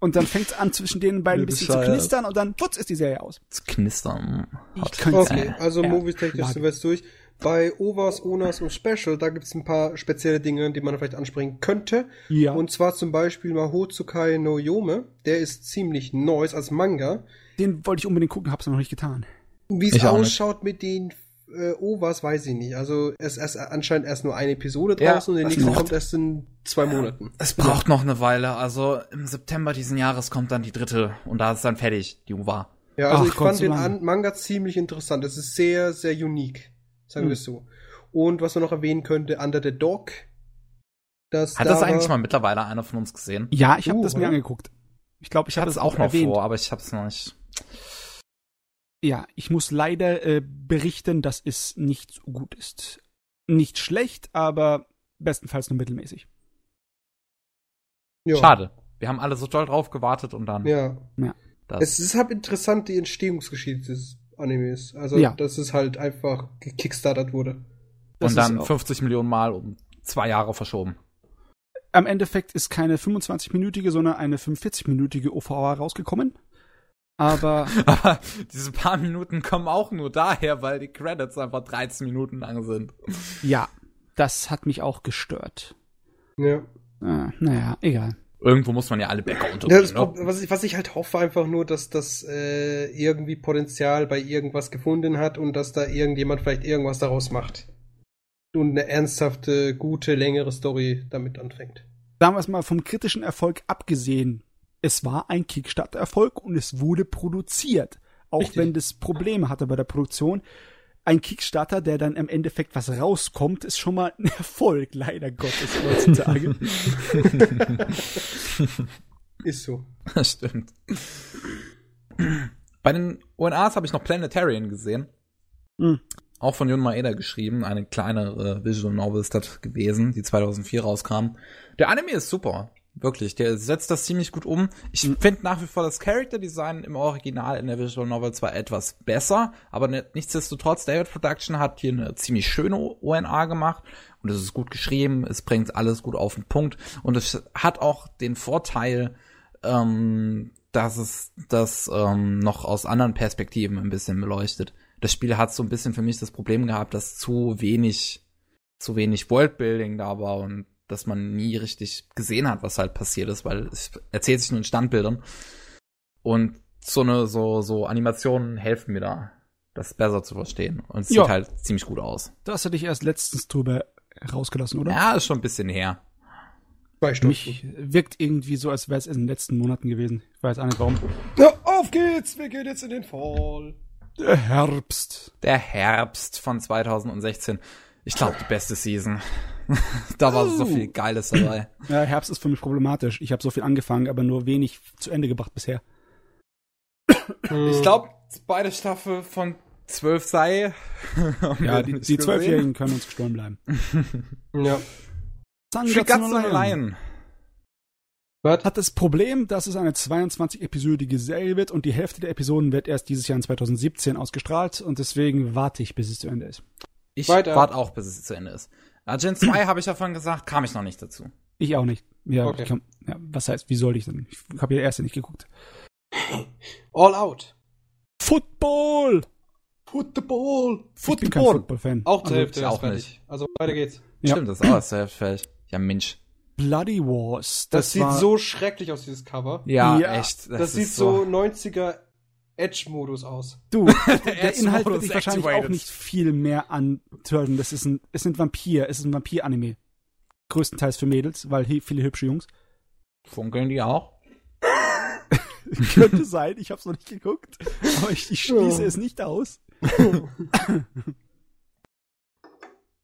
Und dann fängt es an, zwischen den beiden ein bisschen zu knistern und dann, putz, ist die Serie aus. Zu knistern. Ich okay, also ja, Movies-technisch sind wir jetzt durch. Bei OVAs, ONAS und Special, da gibt es ein paar spezielle Dinge, die man vielleicht ansprechen könnte. Ja. Und zwar zum Beispiel Mahotsukai no Yome. Der ist ziemlich neu als Manga. Den wollte ich unbedingt gucken, hab's noch nicht getan. Wie es ausschaut mit den äh, OVAs, weiß ich nicht. Also es ist anscheinend erst nur eine Episode draußen ja, und der nächste kommt erst in zwei Monaten. Es braucht ja. noch eine Weile. Also im September diesen Jahres kommt dann die dritte und da ist dann fertig, die OVA. Ja, also Ach, ich fand den An Manga ziemlich interessant. Es ist sehr, sehr unique. Sagen hm. wir es so. Und was man noch erwähnen könnte, Under the Dog. Das Hat da das eigentlich mal mittlerweile einer von uns gesehen? Ja, ich habe uh, das mir angeguckt. Ich glaube, ich habe es auch noch erwähnt. vor, aber ich habe es noch nicht. Ja, ich muss leider äh, berichten, dass es nicht so gut ist. Nicht schlecht, aber bestenfalls nur mittelmäßig. Ja. Schade. Wir haben alle so toll drauf gewartet und dann. Ja. ja. Das. Es ist halt interessant, die Entstehungsgeschichte des Animes. Also, ja. dass es halt einfach gekickstartet wurde. Das und dann 50 Millionen Mal um zwei Jahre verschoben. Am Endeffekt ist keine 25-minütige, sondern eine 45-minütige OVA rausgekommen. Aber, Aber diese paar Minuten kommen auch nur daher, weil die Credits einfach 13 Minuten lang sind. Ja, das hat mich auch gestört. Ja. Ah, naja, egal. Irgendwo muss man ja alle Bäcker unterbringen. Ja, ne? was, ich, was ich halt hoffe, einfach nur, dass das äh, irgendwie Potenzial bei irgendwas gefunden hat und dass da irgendjemand vielleicht irgendwas daraus macht. Und eine ernsthafte, gute, längere Story damit anfängt. Sagen wir es mal, vom kritischen Erfolg abgesehen, es war ein Kickstarter-Erfolg und es wurde produziert. Auch Richtig. wenn das Probleme hatte bei der Produktion. Ein Kickstarter, der dann im Endeffekt was rauskommt, ist schon mal ein Erfolg, leider Gottes heutzutage. ist so. Das stimmt. Bei den UNAs habe ich noch Planetarian gesehen. Mhm. Auch von Jun Maeda geschrieben, eine kleinere Visual Novel ist das gewesen, die 2004 rauskam. Der Anime ist super. Wirklich, der setzt das ziemlich gut um. Ich mhm. finde nach wie vor das Character Design im Original in der Visual Novel zwar etwas besser, aber nichtsdestotrotz, David Production hat hier eine ziemlich schöne ONA gemacht und es ist gut geschrieben, es bringt alles gut auf den Punkt und es hat auch den Vorteil, ähm, dass es das ähm, noch aus anderen Perspektiven ein bisschen beleuchtet. Das Spiel hat so ein bisschen für mich das Problem gehabt, dass zu wenig, zu wenig Worldbuilding da war und dass man nie richtig gesehen hat, was halt passiert ist, weil es erzählt sich nur in Standbildern. Und so eine, so, so Animationen helfen mir da, das besser zu verstehen. Und es ja. sieht halt ziemlich gut aus. Das hatte ich erst letztens drüber rausgelassen, oder? Ja, ist schon ein bisschen her. Zwei Stunden. Mich wirkt irgendwie so, als wäre es in den letzten Monaten gewesen. Ich weiß auch nicht warum. Na, auf geht's! Wir gehen jetzt in den Fall. Der Herbst. Der Herbst von 2016. Ich glaube, die beste Season. da war so viel Geiles dabei. Ja, Herbst ist für mich problematisch. Ich habe so viel angefangen, aber nur wenig zu Ende gebracht bisher. Ich glaube, beide Staffeln von zwölf sei. ja, die, die Zwölfjährigen können uns gestohlen bleiben. ja. Shigatsu Lion. Was? Hat das Problem, dass es eine 22-episodige Serie wird und die Hälfte der Episoden wird erst dieses Jahr in 2017 ausgestrahlt und deswegen warte ich, bis es zu Ende ist. Ich warte auch, bis es zu Ende ist. Agent 2 habe ich davon gesagt, kam ich noch nicht dazu. Ich auch nicht. Ja, okay. kann, ja was heißt, wie soll ich denn? Ich habe ja erste nicht geguckt. All Out. Football! Football! Football! Ich bin kein Football-Fan. Auch zur also, Hälfte auch nicht. Also weiter geht's. Ja. Stimmt, das ist auch zur Hälfte fertig. Ja, Mensch. Bloody Wars. Das, das sieht so schrecklich aus, dieses Cover. Ja, ja. echt. Das, das sieht so 90er Edge-Modus aus. Du, der Inhalt wird dich wahrscheinlich auch nicht viel mehr antören. Das ist ein, es sind Vampir, es ist ein Vampir-Anime. Größtenteils für Mädels, weil viele hübsche Jungs. Funkeln die auch? Könnte sein, ich hab's noch nicht geguckt. Aber ich, ich schließe es nicht aus.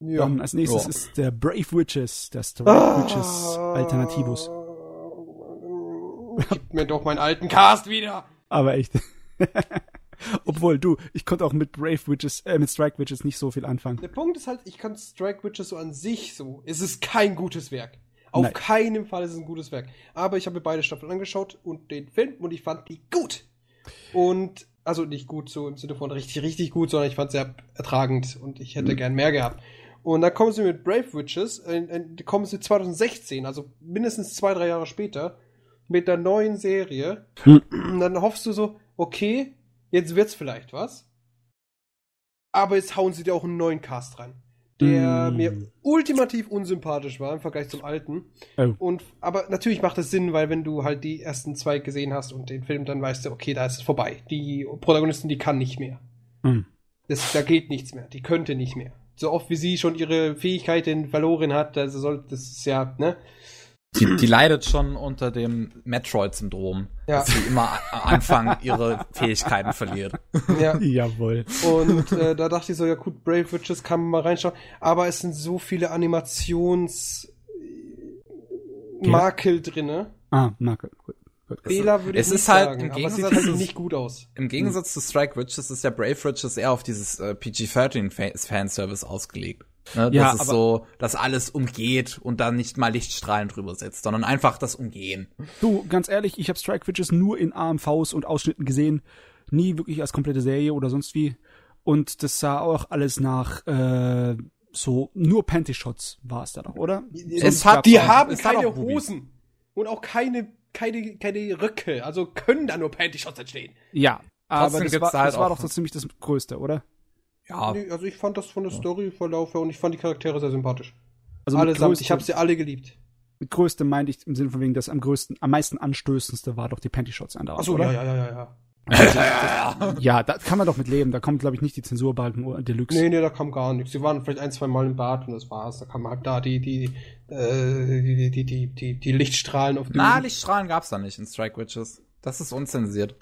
ja. Dann als nächstes oh. ist der Brave Witches, der Brave ah. Witches Alternativus. Gib mir doch meinen alten Cast wieder! Aber echt. Obwohl, du, ich konnte auch mit Brave Witches, äh, mit Strike Witches nicht so viel anfangen. Der Punkt ist halt, ich kann Strike Witches so an sich so. Es ist kein gutes Werk. Auf Nein. keinen Fall ist es ein gutes Werk. Aber ich habe mir beide Staffeln angeschaut und den Film und ich fand die gut. Und, also nicht gut so im Sinne von richtig, richtig gut, sondern ich fand sehr ertragend und ich hätte mhm. gern mehr gehabt. Und dann kommen sie mit Brave Witches, äh, äh, kommen sie 2016, also mindestens zwei, drei Jahre später, mit der neuen Serie. Mhm. Und dann hoffst du so, okay, jetzt wird's vielleicht was. Aber jetzt hauen sie dir auch einen neuen Cast rein. Der mm. mir ultimativ unsympathisch war im Vergleich zum alten. Oh. Und, aber natürlich macht es Sinn, weil wenn du halt die ersten zwei gesehen hast und den Film, dann weißt du, okay, da ist es vorbei. Die Protagonistin, die kann nicht mehr. Mm. Das, da geht nichts mehr. Die könnte nicht mehr. So oft wie sie schon ihre Fähigkeiten verloren hat, also soll, das ist ja, ne? Die, die leidet schon unter dem Metroid-Syndrom, ja. dass sie immer anfangen, ihre Fähigkeiten verliert. Ja. Jawohl. Und äh, da dachte ich so, ja gut, Brave Witches kann man mal reinschauen, aber es sind so viele Animations Makel drinne. Ah, Makel, gut. Fehler würde ich es nicht ist halt sagen, im Gegensatz aber sieht halt nicht gut aus. Im Gegensatz hm. zu Strike Witches ist ja Brave Witches eher auf dieses äh, PG-13 Fanservice ausgelegt. Ne, ja, das ist so, dass alles umgeht und dann nicht mal Lichtstrahlen drüber setzt, sondern einfach das Umgehen. Du, ganz ehrlich, ich habe Strike Witches nur in AMVs und Ausschnitten gesehen, nie wirklich als komplette Serie oder sonst wie. Und das sah auch alles nach äh, so nur Panty-Shots war es da doch, oder? Es hat, die haben keine Hosen und auch keine keine keine Röcke, also können da nur Panty-Shots entstehen. Ja, aber das war, halt das war doch so ziemlich das Größte, oder? Ja. Nee, also ich fand das von der Story-Verlauf her und ich fand die Charaktere sehr sympathisch. Also Allesamt, ich habe sie alle geliebt. Mit größte meinte ich im Sinne von wegen, das am größten, am meisten anstößendste war doch die Panty-Shots an der Achso, ja, ja, ja, ja, ja. Also, ja, da kann man doch mit leben. Da kommt, glaube ich, nicht die Zensurbalken Deluxe. Nee, nee, da kam gar nichts. Sie waren vielleicht ein, zwei Mal im Bad und das war's. Da kam halt da die, die, äh, die, die, die, die, die Lichtstrahlen auf dem. Na, Lichtstrahlen gab's da nicht in Strike Witches. Das ist unzensiert.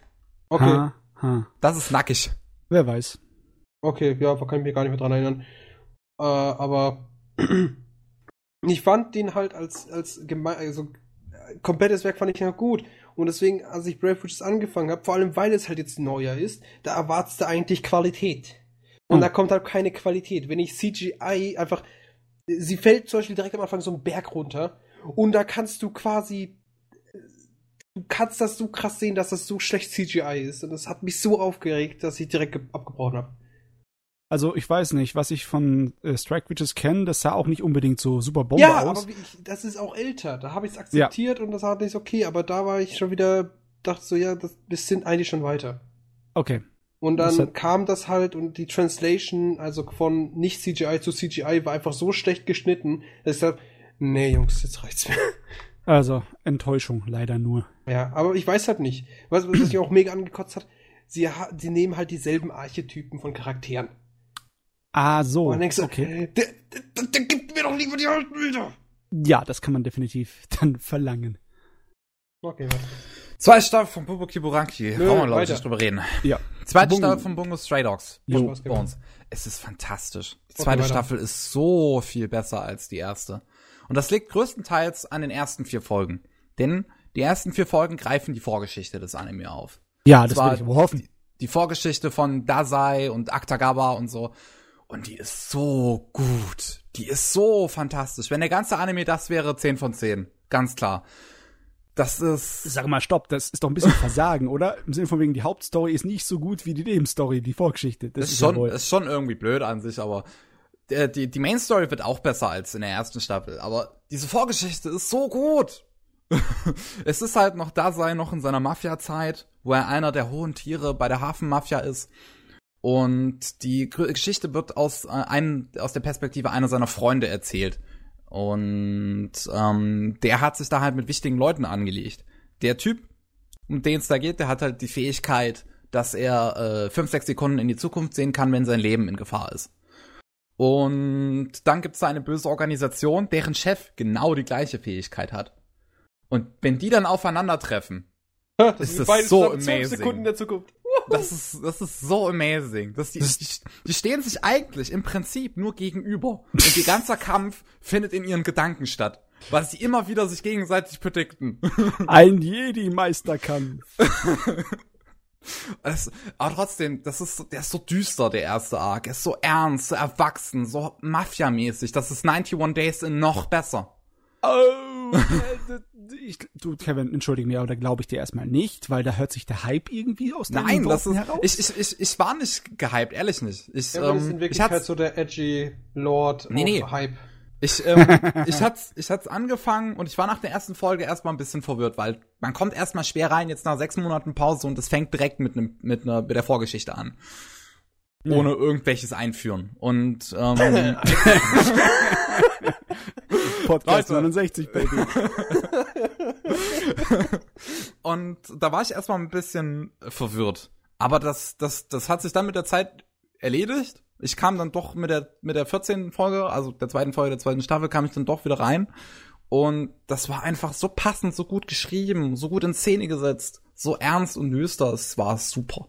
Okay. Ha, ha. Das ist nackig. Wer weiß. Okay, ja, da kann ich mich gar nicht mehr dran erinnern. Äh, aber ich fand den halt als, als gemein, also komplettes Werk fand ich ja gut. Und deswegen, als ich Brave Witches angefangen habe, vor allem weil es halt jetzt neuer ist, da erwartest du eigentlich Qualität. Und hm. da kommt halt keine Qualität. Wenn ich CGI einfach. Sie fällt zum Beispiel direkt am Anfang so einen Berg runter und da kannst du quasi. Du kannst das so krass sehen, dass das so schlecht CGI ist. Und das hat mich so aufgeregt, dass ich direkt abgebrochen habe. Also ich weiß nicht, was ich von äh, Strike Witches kenne, das sah auch nicht unbedingt so super Bombe ja, aus. Ja, aber ich, das ist auch älter. Da habe ich es akzeptiert ja. und das war nicht okay. Aber da war ich schon wieder, dachte so, ja, das, wir sind eigentlich schon weiter. Okay. Und dann das kam das halt und die Translation, also von nicht CGI zu CGI, war einfach so schlecht geschnitten, dass ich dachte, nee, Jungs, jetzt reicht's mir. Also, Enttäuschung, leider nur. Ja, aber ich weiß halt nicht. Was, was mich auch mega angekotzt hat, sie, sie nehmen halt dieselben Archetypen von Charakteren. Ah, so. Und dann denkst du, okay. Der, der, der, gibt mir doch lieber die alten Bilder. Ja, das kann man definitiv dann verlangen. Okay, warte. Zweite Staffel von Bubo Kiburanki. Brauchen wir, glaube ich, nicht drüber reden. Ja. Zweite Bungo. Staffel von Bungo Stray Dogs. Jo. Bones. Es ist fantastisch. Die zweite okay, Staffel ist so viel besser als die erste. Und das liegt größtenteils an den ersten vier Folgen. Denn die ersten vier Folgen greifen die Vorgeschichte des Anime auf. Ja, das war ich hoffen. Die, die Vorgeschichte von Dazai und Aktagawa und so. Und die ist so gut. Die ist so fantastisch. Wenn der ganze Anime das wäre, 10 von 10. Ganz klar. Das ist. Sag mal, stopp, das ist doch ein bisschen Versagen, oder? Im Sinne von wegen, die Hauptstory ist nicht so gut wie die Nebenstory, die Vorgeschichte. Das ist, ist schon, ist schon irgendwie blöd an sich, aber der, die, die Main Story wird auch besser als in der ersten Staffel. Aber diese Vorgeschichte ist so gut. es ist halt noch da sein, noch in seiner Mafia-Zeit, wo er einer der hohen Tiere bei der Hafenmafia ist. Und die Geschichte wird aus, äh, einem, aus der Perspektive einer seiner Freunde erzählt. Und ähm, der hat sich da halt mit wichtigen Leuten angelegt. Der Typ, um den es da geht, der hat halt die Fähigkeit, dass er äh, fünf, sechs Sekunden in die Zukunft sehen kann, wenn sein Leben in Gefahr ist. Und dann gibt es da eine böse Organisation, deren Chef genau die gleiche Fähigkeit hat. Und wenn die dann aufeinandertreffen, das ist das so amazing. Sekunden in der Zukunft. Das ist, das ist so amazing. Das, die, die, die stehen sich eigentlich im Prinzip nur gegenüber. Und ihr ganzer Kampf findet in ihren Gedanken statt. Weil sie immer wieder sich gegenseitig predikten. Ein Jedi-Meisterkampf. Das, aber trotzdem, das ist, der ist so düster, der erste Arc. Er ist so ernst, so erwachsen, so Mafia-mäßig. Das ist 91 Days in noch besser. Oh, ich, du, Kevin, entschuldige mir, aber da glaube ich dir erstmal nicht, weil da hört sich der Hype irgendwie aus deinen Nein, das ist, heraus. Ich, ich, ich, ich war nicht gehypt, ehrlich nicht. Ich, ja, ähm, ist in Wirklichkeit so der edgy Lord nee, nee. Hype. Ich, ähm, ich hat's, ich hat's angefangen und ich war nach der ersten Folge erstmal ein bisschen verwirrt, weil man kommt erstmal schwer rein, jetzt nach sechs Monaten Pause und es fängt direkt mit nem, mit einer, mit der Vorgeschichte an. Ja. Ohne irgendwelches Einführen. Und, ähm, Podcast 69, Baby. und da war ich erstmal ein bisschen verwirrt. Aber das, das, das hat sich dann mit der Zeit erledigt. Ich kam dann doch mit der, mit der 14. Folge, also der zweiten Folge der zweiten Staffel, kam ich dann doch wieder rein. Und das war einfach so passend, so gut geschrieben, so gut in Szene gesetzt, so ernst und düster. Es war super.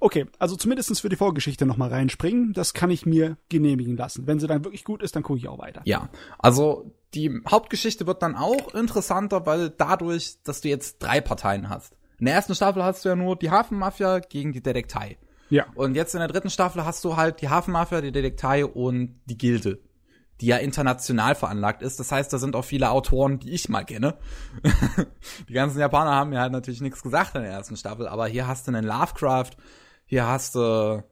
Okay, also zumindestens für die Vorgeschichte nochmal reinspringen, das kann ich mir genehmigen lassen. Wenn sie dann wirklich gut ist, dann gucke ich auch weiter. Ja, also die Hauptgeschichte wird dann auch interessanter, weil dadurch, dass du jetzt drei Parteien hast. In der ersten Staffel hast du ja nur die Hafenmafia gegen die Detektei. Ja. Und jetzt in der dritten Staffel hast du halt die Hafenmafia, die Detektei und die Gilde. die ja international veranlagt ist. Das heißt, da sind auch viele Autoren, die ich mal kenne. die ganzen Japaner haben mir halt natürlich nichts gesagt in der ersten Staffel, aber hier hast du einen Lovecraft, hier hast du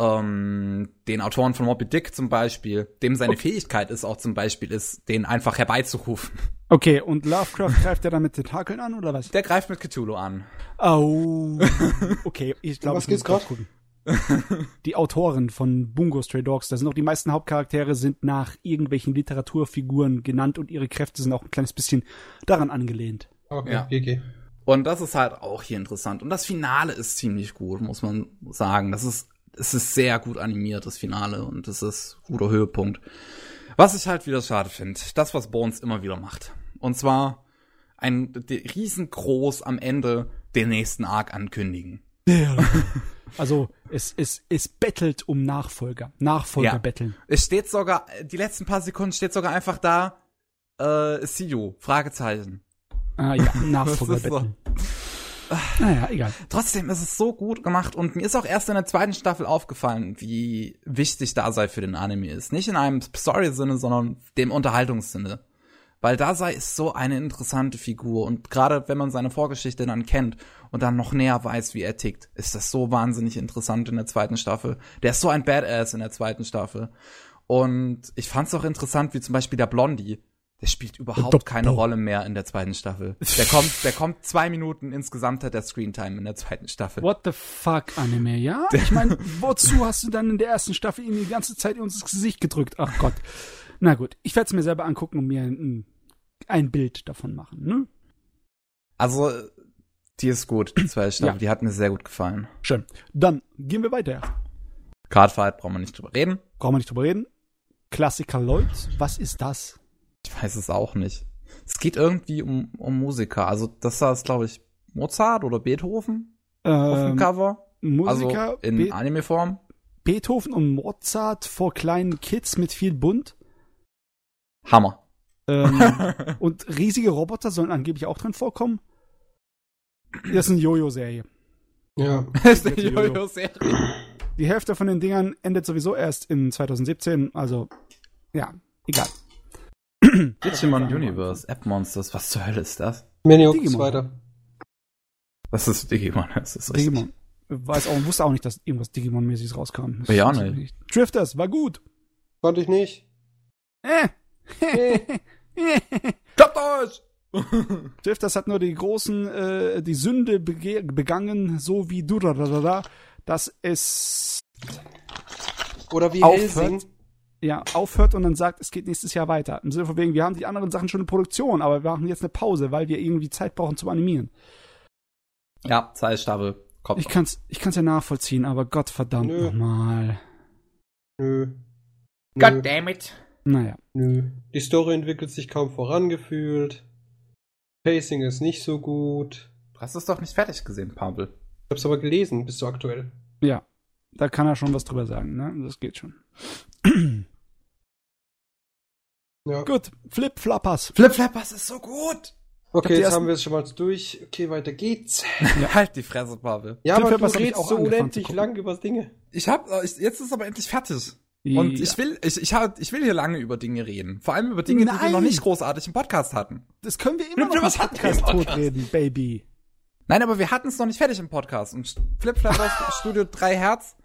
ähm, den Autoren von Moby Dick zum Beispiel, dem seine okay. Fähigkeit ist auch zum Beispiel, ist, den einfach herbeizurufen. Okay, und Lovecraft greift er dann mit Tentakeln an oder was? Der greift mit Cthulhu an. Oh, okay, ich glaube, was geht's gerade? die Autoren von Bungo Stray Dogs, da sind auch die meisten Hauptcharaktere sind nach irgendwelchen Literaturfiguren genannt und ihre Kräfte sind auch ein kleines bisschen daran angelehnt. Okay, ja. okay. Und das ist halt auch hier interessant. Und das Finale ist ziemlich gut, muss man sagen. Das ist, es ist sehr gut animiert, das Finale, und das ist guter Höhepunkt. Was ich halt wieder schade finde, das, was Bones immer wieder macht. Und zwar ein riesengroß am Ende den nächsten Arc ankündigen. Ja. Also es, es, es bettelt um Nachfolger. Nachfolger ja. betteln. Es steht sogar, die letzten paar Sekunden steht sogar einfach da, äh, see you, Fragezeichen. Ah ja, Nachfolger betteln. So. Naja, egal. Trotzdem ist es so gut gemacht und mir ist auch erst in der zweiten Staffel aufgefallen, wie wichtig Dasei für den Anime ist. Nicht in einem Story-Sinne, sondern dem Unterhaltungssinne. Weil Dasei ist so eine interessante Figur und gerade wenn man seine Vorgeschichte dann kennt und dann noch näher weiß, wie er tickt, ist das so wahnsinnig interessant in der zweiten Staffel. Der ist so ein Badass in der zweiten Staffel. Und ich fand's auch interessant, wie zum Beispiel der Blondie. Der spielt überhaupt keine Rolle mehr in der zweiten Staffel. Der kommt, der kommt zwei Minuten insgesamt hat der Screentime in der zweiten Staffel. What the fuck, Anime, ja? Ich meine, wozu hast du dann in der ersten Staffel ihn die ganze Zeit in uns Gesicht gedrückt? Ach Gott. Na gut, ich werde es mir selber angucken und mir ein, ein Bild davon machen, ne? Also, die ist gut, die zweite Staffel, ja. die hat mir sehr gut gefallen. Schön. Dann gehen wir weiter. Cardfight brauchen wir nicht drüber reden. Brauchen wir nicht drüber reden. Klassiker Lloyd, was ist das? Ich weiß es auch nicht. Es geht irgendwie um, um Musiker. Also, das ist, glaube ich, Mozart oder Beethoven ähm, auf dem ähm, Cover. Musiker. Also in Be Anime-Form. Beethoven und Mozart vor kleinen Kids mit viel Bunt. Hammer. Ähm, und riesige Roboter sollen angeblich auch drin vorkommen. Das ist eine Jojo-Serie. Ja. Das ist eine Jojo-Serie. Die Hälfte von den Dingern endet sowieso erst in 2017, also ja, egal. Digimon Universe, App Monsters, was zur Hölle ist das? Maniac Digimon. weiter. Was ist Digimon? Das ist Digimon. Weiß auch, wusste auch nicht, dass irgendwas Digimon-mäßiges rauskam. Das ja, nicht. Drifters, war gut. Fand ich nicht. Äh. Klappt euch! Drifters hat nur die großen, äh, die Sünde begangen, so wie du, dass es oder wie aufhört, ja, aufhört und dann sagt, es geht nächstes Jahr weiter. Im Sinne von wegen, wir haben die anderen Sachen schon in Produktion, aber wir machen jetzt eine Pause, weil wir irgendwie Zeit brauchen zum Animieren. Ja, Zeitstaffel. Kommt ich kann's, ich kann's ja nachvollziehen, aber Gott verdammt nochmal. Nö. God damn it. Naja. Nö. Die Story entwickelt sich kaum vorangefühlt. Pacing ist nicht so gut. Du hast es doch nicht fertig gesehen, Pavel. Ich hab's aber gelesen, bis so aktuell. Ja. Da kann er schon was drüber sagen, ne? Das geht schon. ja. Gut, Flip Flappers. Flip Flappers ist so gut. Okay, jetzt haben wir es schon mal durch. Okay, weiter geht's. Ja, halt die Fresse, Pavel. Ja, Flip aber Flappers du redest so unendlich lang über Dinge. Ich hab, ich, jetzt ist aber endlich fertig. Und ja. ich will, ich, ich, hab, ich will hier lange über Dinge reden. Vor allem über Dinge, Nein. die wir noch nicht großartig im Podcast hatten. Das können wir immer noch im Podcast totreden, Baby. Nein, aber wir hatten es noch nicht fertig im Podcast. Und Flip Flappers Studio 3 Herz,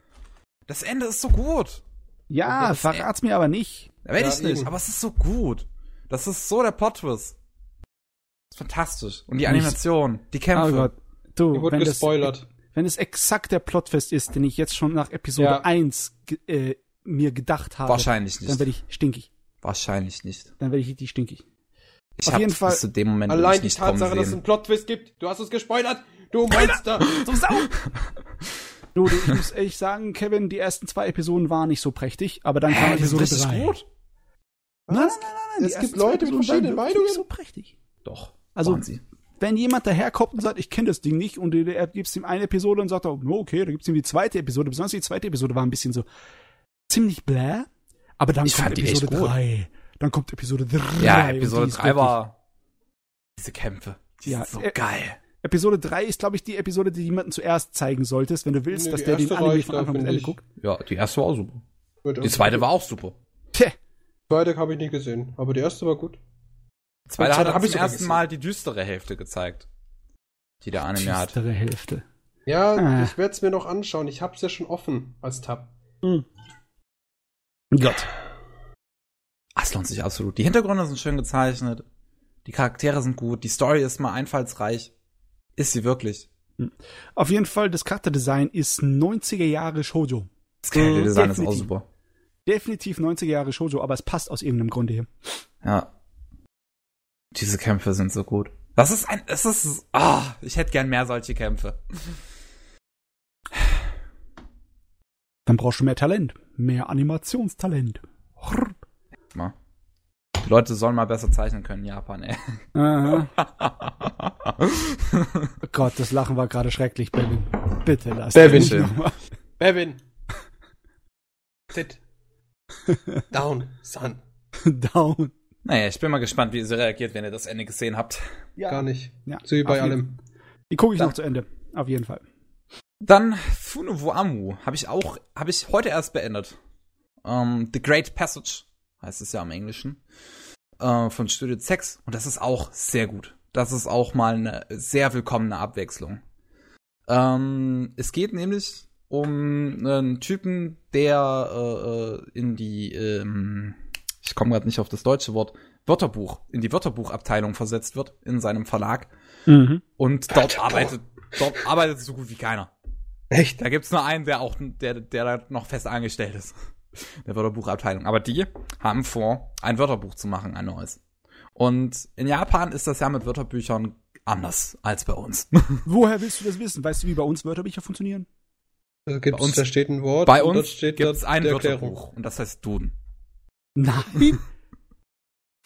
das Ende ist so gut. Ja, verrat's mir aber nicht. Ja, werde ich nicht, aber es ist so gut. Das ist so der Plot-Twist. Fantastisch. Und die Animation, die Kämpfe. Oh Gott. Du, wenn gespoilert. Das, wenn es exakt der Plotfest ist, den ich jetzt schon nach Episode ja. 1 äh, mir gedacht habe, wahrscheinlich nicht. Dann werde ich stinkig. Wahrscheinlich nicht. Dann werde ich richtig stinkig. Ich Auf jeden Fall. Bis zu dem Moment allein die Tatsache, dass es einen Plot-Twist gibt. Du hast es gespoilert. Du Monster. du Sau. Du, ich muss ehrlich sagen, Kevin, die ersten zwei Episoden waren nicht so prächtig, aber dann kam Episode 3. gut. Nein, nein, nein, nein. Es gibt Leute mit verschiedenen Meinungen. Nicht so prächtig. Doch. Also, wenn jemand daherkommt und sagt, ich kenne das Ding nicht, und er gibt ihm eine Episode und sagt, oh, okay, da gibt es ihm die zweite Episode. Besonders die zweite Episode war ein bisschen so, ziemlich bläh, aber dann ich kommt Episode 3. Dann kommt Episode 3. Ja, Episode 3 war diese Kämpfe. Die ja, sind so äh, geil. Episode 3 ist, glaube ich, die Episode, die jemanden zuerst zeigen solltest, wenn du willst, nee, dass der den Anime von Anfang bis Ende guckt. Ja, die erste war auch super. Die zweite war auch super. Tja. Zweite habe ich nicht gesehen, aber die erste war gut. Zweite hat zum ersten Mal die düstere Hälfte gezeigt, die der Anime düstere hat. Düstere Hälfte. Ja, ah. ich werde es mir noch anschauen. Ich habe es ja schon offen als Tab. Hm. Gott. Es lohnt sich absolut. Die Hintergründe sind schön gezeichnet. Die Charaktere sind gut. Die Story ist mal einfallsreich. Ist sie wirklich. Hm. Auf jeden Fall, das Charakterdesign ist 90er Jahre Shoujo. Das Charakterdesign ist auch super. Definitiv 90er Jahre Shoujo, aber es passt aus irgendeinem Grunde hier. Ja. Diese Kämpfe sind so gut. Das ist ein, es ist, ah, oh, ich hätte gern mehr solche Kämpfe. Dann brauchst du mehr Talent. Mehr Animationstalent. Leute sollen mal besser zeichnen können in Japan, ey. oh Gott, das Lachen war gerade schrecklich, Bevin. Bitte lass Bevin. nochmal. Bevin. Sit. Down, son. Down. Naja, ich bin mal gespannt, wie ihr so reagiert, wenn ihr das Ende gesehen habt. Ja. Gar nicht. Ja. So wie bei allem. Die gucke ich Dann. noch zu Ende. Auf jeden Fall. Dann Funovo Amu habe ich auch, habe ich heute erst beendet. Um, ähm, The Great Passage heißt es ja im Englischen uh, von Studio Sex und das ist auch sehr gut. Das ist auch mal eine sehr willkommene Abwechslung. Ähm, es geht nämlich um einen Typen, der uh, in die, ähm, ich komme gerade nicht auf das deutsche Wort, Wörterbuch, in die Wörterbuchabteilung versetzt wird in seinem Verlag mhm. und dort arbeitet, dort arbeitet so gut wie keiner. Echt? Da gibt's nur einen, der auch, der, der da noch fest angestellt ist. Der Wörterbuchabteilung. Aber die haben vor, ein Wörterbuch zu machen, ein neues. Und in Japan ist das ja mit Wörterbüchern anders als bei uns. Woher willst du das wissen? Weißt du, wie bei uns Wörterbücher funktionieren? Da, gibt's, uns, da steht ein Wort. Bei uns steht gibt's ein Wörterbuch und das heißt Duden. Nein.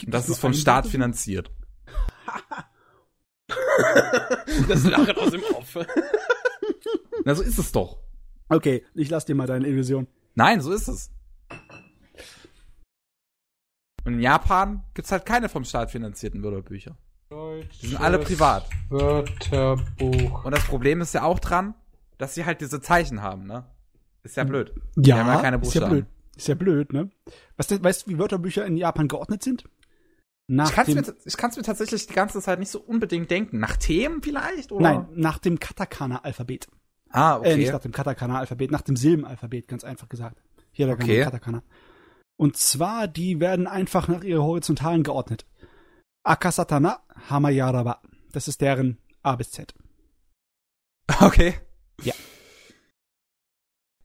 und das ist vom Staat finanziert. das Lachen aus dem Off. Na, so ist es doch. Okay, ich lass dir mal deine Illusion. Nein, so ist es. Und in Japan gibt's halt keine vom Staat finanzierten Wörterbücher. Die sind alle privat. Wörterbuch. Und das Problem ist ja auch dran, dass sie halt diese Zeichen haben, ne? Ist ja blöd. Ja, die haben ja keine Buchstaben. ist ja blöd. Ist ja blöd, ne? Was, weißt du, wie Wörterbücher in Japan geordnet sind? Nach ich kann es mir, mir, tatsächlich die ganze Zeit nicht so unbedingt denken. Nach Themen vielleicht? Oder? Nein, nach dem Katakana-Alphabet. Ah, okay. Äh, nicht nach dem Katakana-Alphabet, nach dem Silbenalphabet, ganz einfach gesagt. Hier der okay. Katakana. Und zwar, die werden einfach nach ihrer Horizontalen geordnet. Akasatana Hamayaraba. Das ist deren A bis Z. Okay. Ja.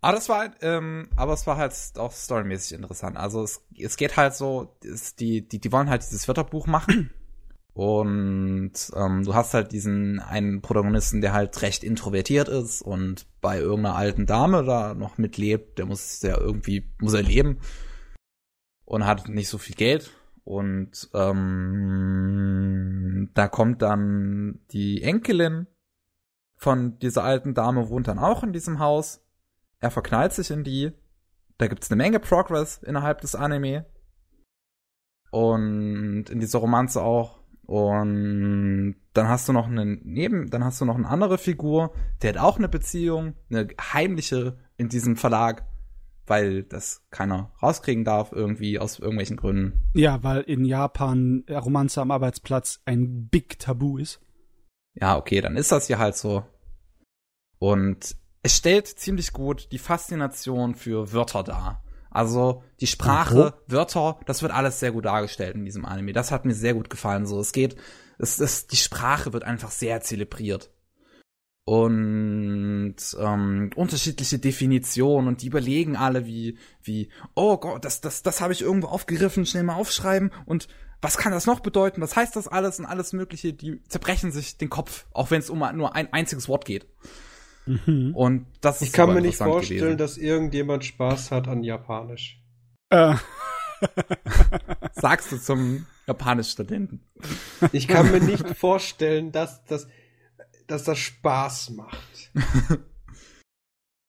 Aber das war, ähm, aber es war halt auch storymäßig interessant. Also es, es geht halt so, es, die, die, die wollen halt dieses Wörterbuch machen. Und ähm, du hast halt diesen einen Protagonisten, der halt recht introvertiert ist und bei irgendeiner alten Dame da noch mitlebt. Der muss ja irgendwie, muss er leben und hat nicht so viel Geld. Und ähm, da kommt dann die Enkelin von dieser alten Dame, wohnt dann auch in diesem Haus. Er verknallt sich in die. Da gibt's eine Menge Progress innerhalb des Anime. Und in dieser Romanze auch. Und dann hast du noch einen neben, dann hast du noch eine andere Figur, der hat auch eine Beziehung, eine heimliche in diesem Verlag, weil das keiner rauskriegen darf, irgendwie aus irgendwelchen Gründen. Ja, weil in Japan Romanze am Arbeitsplatz ein Big Tabu ist. Ja, okay, dann ist das ja halt so. Und es stellt ziemlich gut die Faszination für Wörter dar. Also die Sprache, oh. Wörter, das wird alles sehr gut dargestellt in diesem Anime. Das hat mir sehr gut gefallen. So, es geht, es, es, die Sprache wird einfach sehr zelebriert und ähm, unterschiedliche Definitionen und die überlegen alle wie wie oh Gott das das das habe ich irgendwo aufgegriffen schnell mal aufschreiben und was kann das noch bedeuten was heißt das alles und alles mögliche die zerbrechen sich den Kopf auch wenn es um nur ein einziges Wort geht Mhm. Und das ist Ich kann mir nicht vorstellen, gewesen. dass irgendjemand Spaß hat an Japanisch. Äh. Sagst du zum Japanisch-Studenten. Ich kann mir nicht vorstellen, dass, dass, dass das Spaß macht.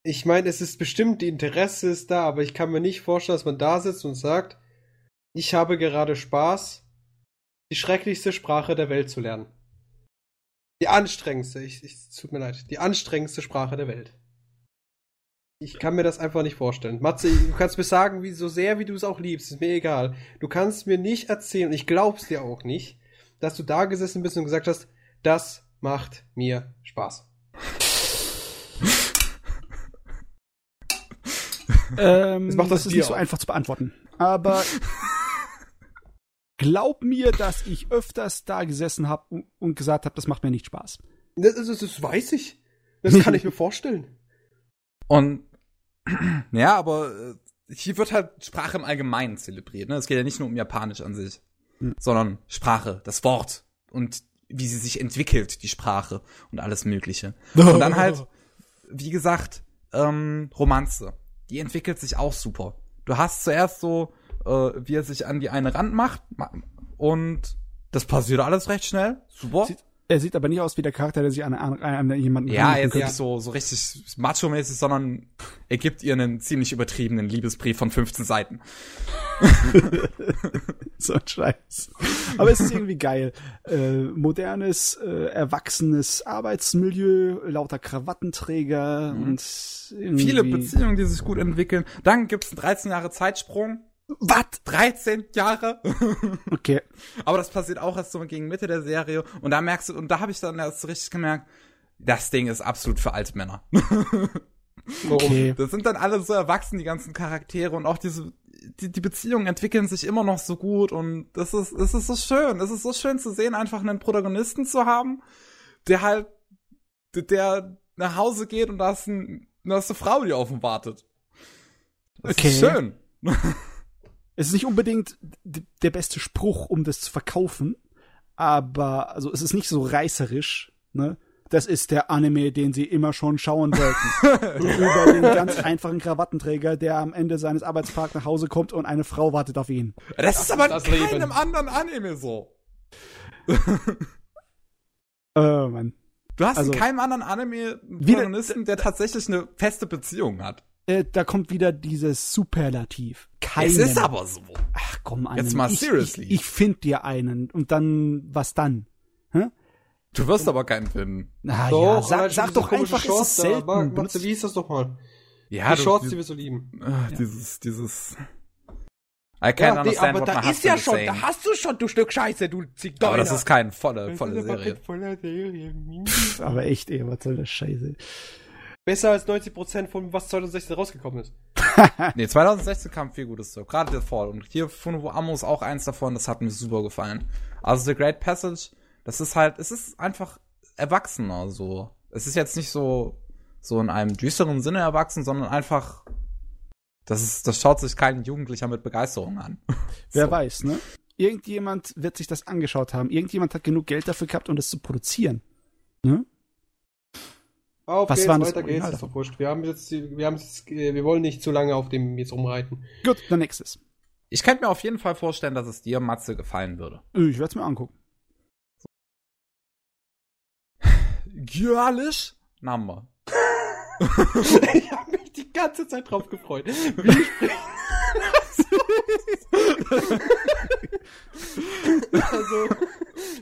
Ich meine, es ist bestimmt, die Interesse ist da, aber ich kann mir nicht vorstellen, dass man da sitzt und sagt, ich habe gerade Spaß, die schrecklichste Sprache der Welt zu lernen. Die anstrengendste, ich, ich tut mir leid, die anstrengendste Sprache der Welt. Ich kann mir das einfach nicht vorstellen. Matze, du kannst mir sagen, wie so sehr wie du es auch liebst, ist mir egal. Du kannst mir nicht erzählen, und ich glaub's dir auch nicht, dass du da gesessen bist und gesagt hast, das macht mir Spaß. ähm, das macht das, das ist nicht auch. so einfach zu beantworten. Aber glaub mir, dass ich öfters da gesessen habe und gesagt habe, das macht mir nicht Spaß. Das, das, das weiß ich. Das kann ich mir vorstellen. Und ja, aber äh, hier wird halt Sprache im Allgemeinen zelebriert. Ne? Es geht ja nicht nur um Japanisch an sich, mhm. sondern Sprache, das Wort und wie sie sich entwickelt, die Sprache und alles Mögliche. Und dann halt, wie gesagt, ähm, Romanze. Die entwickelt sich auch super. Du hast zuerst so, äh, wie er sich an die eine Rand macht und das passiert alles recht schnell. Super. Sieht, er sieht aber nicht aus wie der Charakter, der sich an, an, an jemanden Ja, er ist nicht so, so richtig macho-mäßig, sondern er gibt ihr einen ziemlich übertriebenen Liebesbrief von 15 Seiten. so ein Scheiß. Aber es ist irgendwie geil. Äh, modernes, äh, erwachsenes Arbeitsmilieu, lauter Krawattenträger mhm. und viele Beziehungen, die sich gut entwickeln. Dann gibt's einen 13 Jahre Zeitsprung. Was? 13 Jahre? okay. Aber das passiert auch erst so gegen Mitte der Serie. Und da merkst du, und da habe ich dann erst so richtig gemerkt, das Ding ist absolut für Altmänner. okay. Das sind dann alle so erwachsen, die ganzen Charaktere und auch diese, die, die Beziehungen entwickeln sich immer noch so gut und das ist, es ist so schön. Es ist so schön zu sehen, einfach einen Protagonisten zu haben, der halt, der nach Hause geht und da ist, ein, da ist eine Frau, die auf ihn wartet. Das okay. ist schön. Es ist nicht unbedingt der beste Spruch, um das zu verkaufen, aber also es ist nicht so reißerisch, ne? Das ist der Anime, den sie immer schon schauen wollten. Über den ganz einfachen Krawattenträger, der am Ende seines Arbeitsparks nach Hause kommt und eine Frau wartet auf ihn. Das, das ist aber in keinem anderen Anime so. oh Mann. Du hast also, in keinem anderen Anime Protagonisten, der tatsächlich eine feste Beziehung hat äh, da kommt wieder dieses Superlativ. Keinen. Es ist aber so. Ach komm, einen. Jetzt mal ich, seriously. Ich, ich finde dir einen und dann, was dann? Hä? Du wirst aber keinen finden. Na doch, ja, sag, sag doch einfach, Shorts es ist selten. Da, wie hieß das doch mal? Ja, die Shorts, die wir so lieben. Ach, ja. Dieses, dieses. I can't ja, understand, aber da ist ja schon, da hast du schon, du Stück Scheiße, du Zigeuner. Aber das ist keine volle, volle Serie. Serie. aber echt, ey, was soll das Scheiße? Besser als 90% von was 2016 rausgekommen ist. nee, 2016 kam viel Gutes so. Gerade der Fall. Und hier Funobu Amo ist auch eins davon, das hat mir super gefallen. Also The Great Passage, das ist halt, es ist einfach erwachsener so. Es ist jetzt nicht so, so in einem düsteren Sinne erwachsen, sondern einfach, das ist, das schaut sich kein Jugendlicher mit Begeisterung an. Wer so. weiß, ne? Irgendjemand wird sich das angeschaut haben. Irgendjemand hat genug Geld dafür gehabt, um das zu produzieren. Ne? Auf Was geht's, war weiter geht's, ist doch wurscht. Wir haben jetzt, wir haben jetzt, wir wollen nicht zu lange auf dem jetzt rumreiten. Gut, dann nächstes. Ich könnte mir auf jeden Fall vorstellen, dass es dir, Matze, gefallen würde. Ich werde es mir angucken. Girlish Number. ich habe mich die ganze Zeit drauf gefreut. Wie spricht also,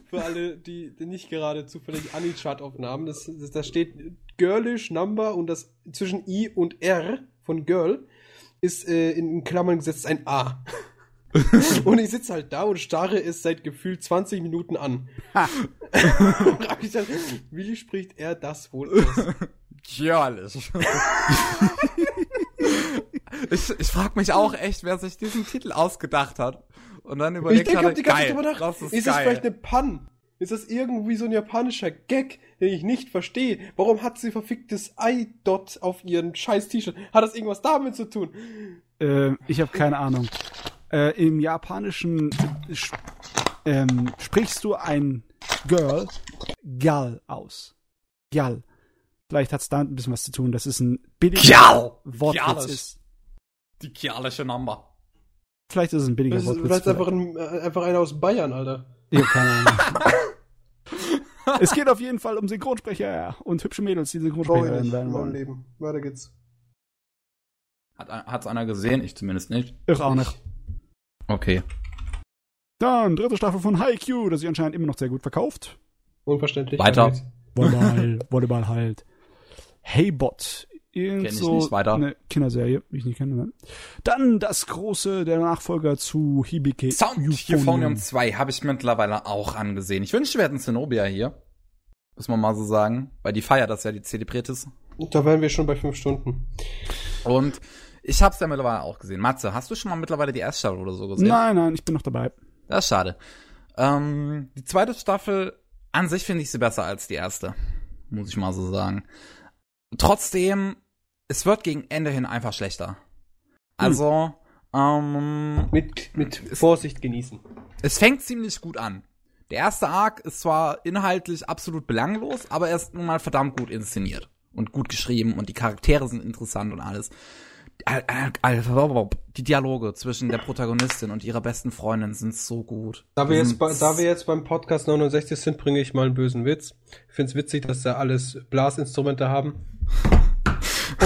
für alle, die, nicht gerade zufällig Anichart-Aufnahmen, das, das, da steht Girlish Number und das zwischen I und R von Girl ist äh, in Klammern gesetzt ein A. und ich sitze halt da und starre es seit gefühlt 20 Minuten an. Frag ich dann, wie spricht er das wohl aus? Girlish. Ich ich frage mich auch echt, wer sich diesen Titel ausgedacht hat. Und dann überlegt ich denke, hat, die ganze geil, gedacht, das ist, ist geil. es vielleicht eine Pun? Ist das irgendwie so ein japanischer Gag, den ich nicht verstehe? Warum hat sie verficktes Ei-Dot auf ihren scheiß T-Shirt? Hat das irgendwas damit zu tun? Äh, ich habe keine Ahnung. Äh, Im Japanischen ähm, sprichst du ein Girl Gal aus. Gal. Vielleicht hat es damit ein bisschen was zu tun. Das ist ein billiger Wortwitz ist. Die kialische Number. Vielleicht ist es ein billiger ist, Wortwitz. Vielleicht einfach, ein, äh, einfach einer aus Bayern, Alter. Ja, keine Ahnung. es geht auf jeden Fall um Synchronsprecher und hübsche Mädels, die Synchronsprecher werden wollen. Leben. Weiter geht's. Hat hat's einer gesehen? Ich zumindest nicht. Ich auch nicht. Okay. Dann dritte Staffel von Haikyuu, das sich anscheinend immer noch sehr gut verkauft. Unverständlich. Weiter. Volleyball, Volleyball halt. Hey Bot Irgend Kenn ich so nicht weiter. eine Kinderserie, wie ich nicht kenne. Ne? Dann das große, der Nachfolger zu Hibike. Sound Euphonium 2 habe ich mittlerweile auch angesehen. Ich wünschte, wir hätten Zenobia hier. Muss man mal so sagen. Weil die feiert das ja, die zelebriert ist. Da wären wir schon bei fünf Stunden. Und ich hab's ja mittlerweile auch gesehen. Matze, hast du schon mal mittlerweile die erste Staffel oder so gesehen? Nein, nein, ich bin noch dabei. Das ist schade. Ähm, die zweite Staffel, an sich finde ich sie besser als die erste. Muss ich mal so sagen. Trotzdem es wird gegen Ende hin einfach schlechter. Also, hm. ähm, mit, mit Vorsicht genießen. Es fängt ziemlich gut an. Der erste Arc ist zwar inhaltlich absolut belanglos, aber er ist nun mal verdammt gut inszeniert und gut geschrieben und die Charaktere sind interessant und alles. Die Dialoge zwischen der Protagonistin und ihrer besten Freundin sind so gut. Da wir, jetzt, da wir jetzt beim Podcast 69 sind, bringe ich mal einen bösen Witz. Ich finde es witzig, dass da alles Blasinstrumente haben.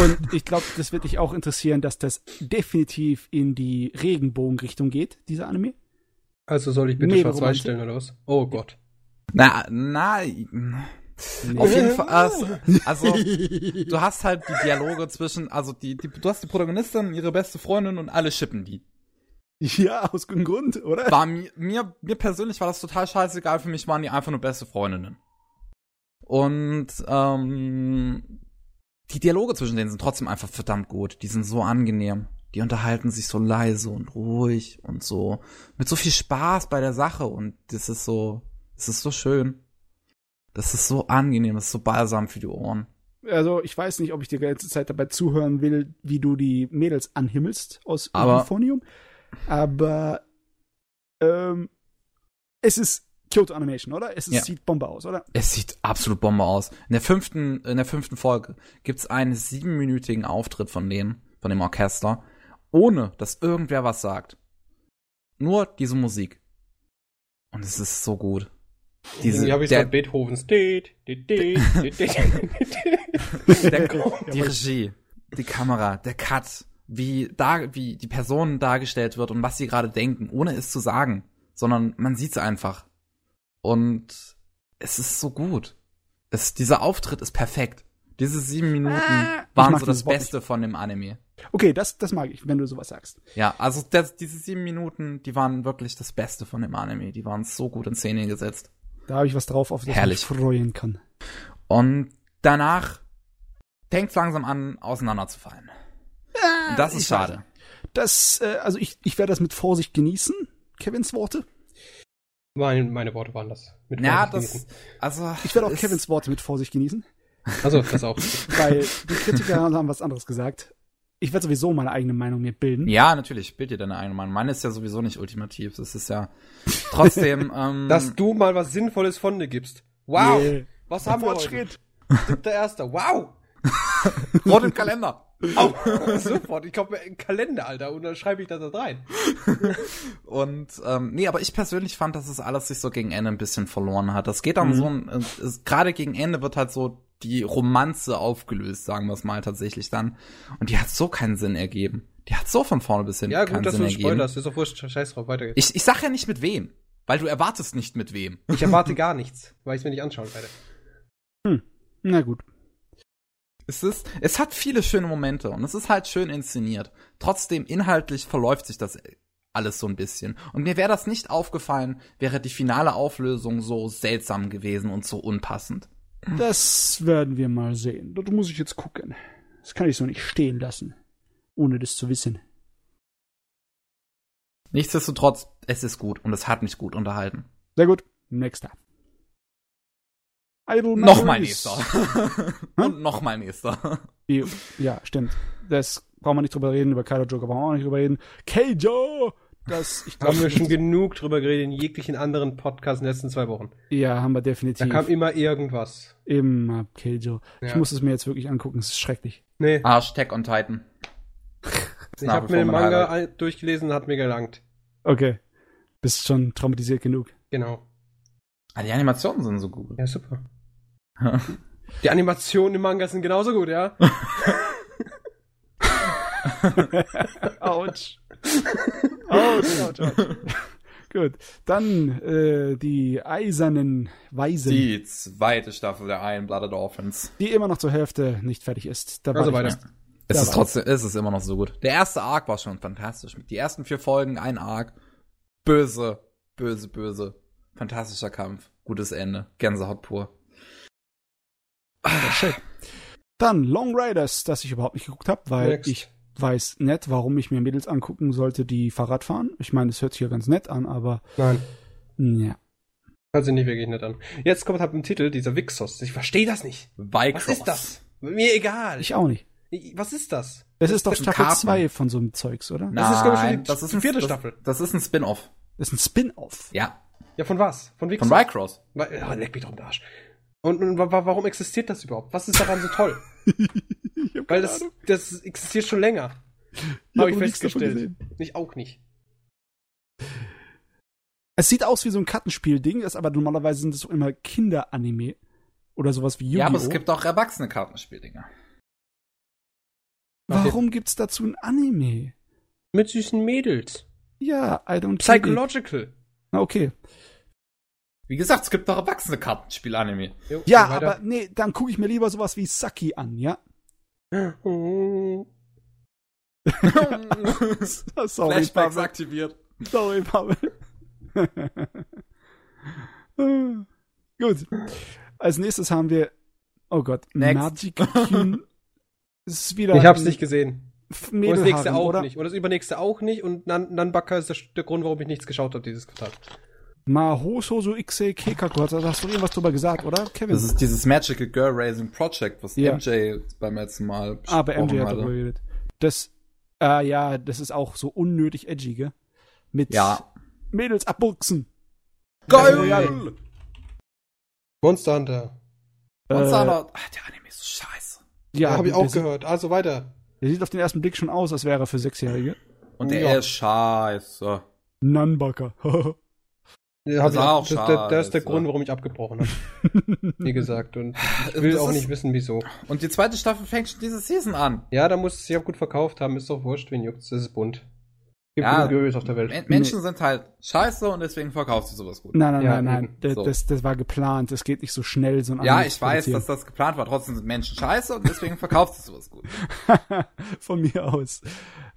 Und ich glaube, das wird dich auch interessieren, dass das definitiv in die Regenbogenrichtung geht, dieser Anime. Also soll ich bitte schwarz-weiß stellen oder was? Oh Gott. Na, nein. Nee. Auf jeden Fall, also, also, du hast halt die Dialoge zwischen, also die, die, du hast die Protagonistin, ihre beste Freundin und alle schippen die. Ja, aus gutem Grund, oder? War mir, mir, mir persönlich war das total scheißegal, für mich waren die einfach nur beste Freundinnen. Und, ähm, die Dialoge zwischen denen sind trotzdem einfach verdammt gut. Die sind so angenehm. Die unterhalten sich so leise und ruhig und so mit so viel Spaß bei der Sache und das ist so, das ist so schön. Das ist so angenehm, das ist so balsam für die Ohren. Also ich weiß nicht, ob ich die ganze Zeit dabei zuhören will, wie du die Mädels anhimmelst aus aber, Euphonium. Aber ähm, es ist Kyoto Animation, oder? Es ja. sieht Bombe aus, oder? Es sieht absolut Bombe aus. In der fünften, in der fünften Folge gibt's einen siebenminütigen Auftritt von denen, von dem Orchester, ohne dass irgendwer was sagt. Nur diese Musik. Und es ist so gut. Diese, die habe ich der, von Beethovens. der, die Regie, die Kamera, der Cut, wie da, wie die Person dargestellt wird und was sie gerade denken, ohne es zu sagen, sondern man sieht's einfach. Und es ist so gut. Es, dieser Auftritt ist perfekt. Diese sieben Minuten ah, waren so das Beste von dem Anime. Okay, das, das mag ich, wenn du sowas sagst. Ja, also das, diese sieben Minuten, die waren wirklich das Beste von dem Anime. Die waren so gut in Szene gesetzt. Da habe ich was drauf, auf das Herrlich. ich freuen kann. Und danach fängt langsam an, auseinanderzufallen. Ah, Und das ist schade. Das, äh, also ich, ich werde das mit Vorsicht genießen, Kevins Worte. Meine, meine Worte waren das. Mit ja, das, genießen. also. Ich werde auch Kevins Worte mit Vorsicht genießen. Also, das auch. Weil die Kritiker haben was anderes gesagt. Ich werde sowieso meine eigene Meinung mir bilden. Ja, natürlich, bild dir deine eigene Meinung. Meine ist ja sowieso nicht ultimativ. Das ist ja trotzdem. ähm, Dass du mal was Sinnvolles von dir gibst. Wow! Yeah. Was haben wir heute? Siebter Erster. Wow! Rot im Kalender. Oh, sofort. Ich komme in den Kalender, Alter, und dann schreibe ich das da rein. und ähm, nee, aber ich persönlich fand, dass es alles sich so gegen Ende ein bisschen verloren hat. Das geht dann mhm. so ein, gerade gegen Ende wird halt so die Romanze aufgelöst, sagen wir es mal tatsächlich dann. Und die hat so keinen Sinn ergeben. Die hat so von vorne bis hin ja, keinen gut, Sinn ergeben. Ja, gut, dass du Spoilerst. Ist doch wurscht. Scheiß drauf, weiter geht's. Ich, ich sag ja nicht mit wem. Weil du erwartest nicht mit wem. Ich erwarte gar nichts, weil ich es mir nicht anschauen werde. Hm. Na gut. Es ist, es hat viele schöne Momente und es ist halt schön inszeniert. Trotzdem inhaltlich verläuft sich das alles so ein bisschen. Und mir wäre das nicht aufgefallen, wäre die finale Auflösung so seltsam gewesen und so unpassend. Das werden wir mal sehen. Dort muss ich jetzt gucken. Das kann ich so nicht stehen lassen, ohne das zu wissen. Nichtsdestotrotz, es ist gut und es hat mich gut unterhalten. Sehr gut. Nächster. Idle Noch mein nächster. Und noch mein nächster. Ja, stimmt. Das brauchen wir nicht drüber reden. Über Kaido Joker brauchen wir auch nicht drüber reden. Keijo! Das, ich glaub, haben wir schon genug drüber geredet in jeglichen anderen Podcasts in den letzten zwei Wochen. Ja, haben wir definitiv. Da kam immer irgendwas. Immer Keijo. Ja. Ich muss es mir jetzt wirklich angucken. Es ist schrecklich. Nee. Arsch, Tech on Titan. ich habe mir den Manga Highlight. durchgelesen, hat mir gelangt. Okay. Bist schon traumatisiert genug. Genau. Ah, die Animationen sind so gut. Ja, super. Die Animationen im Manga sind genauso gut, ja? Autsch. Autsch, Autsch, Autsch. Gut. Dann äh, die eisernen Weisen. Die zweite Staffel der Iron Blooded Orphans. Die immer noch zur Hälfte nicht fertig ist. Da also weiter. Es ist trotzdem, es ist immer noch so gut. Der erste Arc war schon fantastisch. Die ersten vier Folgen, ein Arc. Böse, böse, böse. Fantastischer Kampf. Gutes Ende. Gänsehaut pur. Ah, shit. Dann Long Riders, das ich überhaupt nicht geguckt habe, weil Next. ich weiß nicht, warum ich mir Mädels angucken sollte, die Fahrrad fahren. Ich meine, es hört sich ja ganz nett an, aber. Nein. Ja. Hört sich nicht wirklich nett an. Jetzt kommt halt ein Titel, dieser Vixos. Ich verstehe das nicht. Vicross. Was ist das? Mir egal. Ich auch nicht. Was ist das? Das, das ist doch Staffel 2 von so einem Zeugs, oder? Nein, das ist, glaube ich, das ist eine vierte Staffel. Das, das ist ein Spin-off. Das ist ein Spin-off? Ja. Ja, von was? Von Vixos? Von Vycross. Ja, leck mich doch im Arsch. Und, und warum existiert das überhaupt? Was ist daran so toll? Weil das, das existiert schon länger. Habe ich festgestellt. Ich auch nicht. Es sieht aus wie so ein Kartenspiel-Ding, ist aber normalerweise sind es so immer Kinder-Anime. Oder sowas wie Yu-Gi-Oh! Ja, aber es gibt auch erwachsene Kartenspieldinger. Warum okay. gibt's dazu ein Anime? Mit süßen Mädels. Ja, I don't Psychological. Na, okay. Wie gesagt, es gibt auch erwachsene Kartenspiel-Anime. Ja, aber nee, dann gucke ich mir lieber sowas wie Saki an, ja? Sorry, Flashbacks Pavel. aktiviert. Sorry, Pavel. Gut. Als nächstes haben wir, oh Gott, Next. Magic ist wieder ich hab's nicht gesehen. Und das nächste auch oder? nicht. Und das übernächste auch nicht. Und Nan Nanbaka ist der, der, Grund, warum ich nichts geschaut habe dieses Quartal. Mahososo Xe Kekaku, hast du irgendwas drüber gesagt, oder, Kevin? Das ist dieses Magical Girl Raising Project, was ja. MJ beim letzten Mal Ah, bei MJ hat darüber geredet. Das, äh, ja, das ist auch so unnötig edgy, gell? Mit ja. Mädels abbuchsen. Geil! Geil. Monster Hunter. Monster Hunter. Ach, der Anime ist so scheiße. Ja, ja habe ich auch gehört. Also weiter. Der sieht auf den ersten Blick schon aus, als wäre er für Sechsjährige. Und der ja. ist scheiße. Nanbaka. Ja, das, auch das, das, das ist der Grund, warum ich abgebrochen habe. Wie gesagt. Und ich will das auch nicht wissen, wieso. Und die zweite Staffel fängt schon diese Season an. Ja, da muss es sich auch gut verkauft haben. Ist doch wurscht, wen juckt's. Das ist bunt. Gibt ja, Gös auf der Welt. Men Menschen sind halt scheiße und deswegen verkaufst du sowas gut. Nein, nein, ja, nein, nein. Das, so. das, das war geplant. Das geht nicht so schnell, so ein Ja, ich weiß, dass das geplant war. Trotzdem sind Menschen scheiße und deswegen verkaufst du sowas gut. Von mir aus.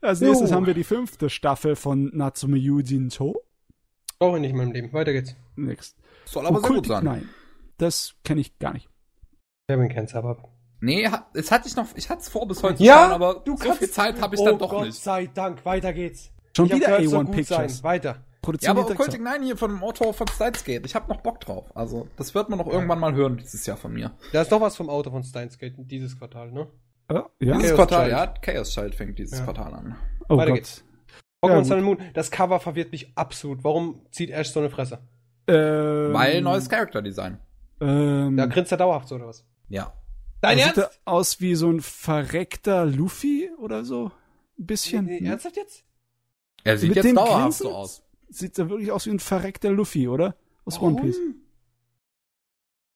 Als nächstes uh. haben wir die fünfte Staffel von Natsume Yujin To. Brauche ich nicht in meinem Leben. Weiter geht's. Next. Soll aber sehr gut sein. Nein. Das kenne ich gar nicht. Kevin kennt's aber. Nee, es hatte ich noch, ich hatte es vor bis heute ja, schauen, aber du so viel Zeit habe ich oh dann doch Gott nicht. sei Dank, weiter geht's. Schon ich wieder A1 so Pictures. Sein. Weiter. Ja, aber Occulting 9 hier von dem Autor von Steins Gate. Ich habe noch Bock drauf. Also, das wird man noch irgendwann mal hören dieses Jahr von mir. Da ist doch was vom Autor von Steins Gate dieses Quartal, ne? Ja, ja. Dieses Chaos Quartal, Child. ja. Chaos Child fängt dieses ja. Quartal an. Oh Weiter Gott. geht's. Pokémon ja, Sun and Moon, das Cover verwirrt mich absolut. Warum zieht Ash so eine Fresse? Ähm, Weil neues Charakter Design. Ähm, da grinst er dauerhaft so, oder was? Ja. Dein Ernst? Sieht er aus wie so ein verreckter Luffy oder so? Ein bisschen. Nee, ernsthaft jetzt? Er sieht Mit jetzt dauerhaft so aus. Sieht er wirklich aus wie ein verreckter Luffy, oder? Aus Warum? One Piece.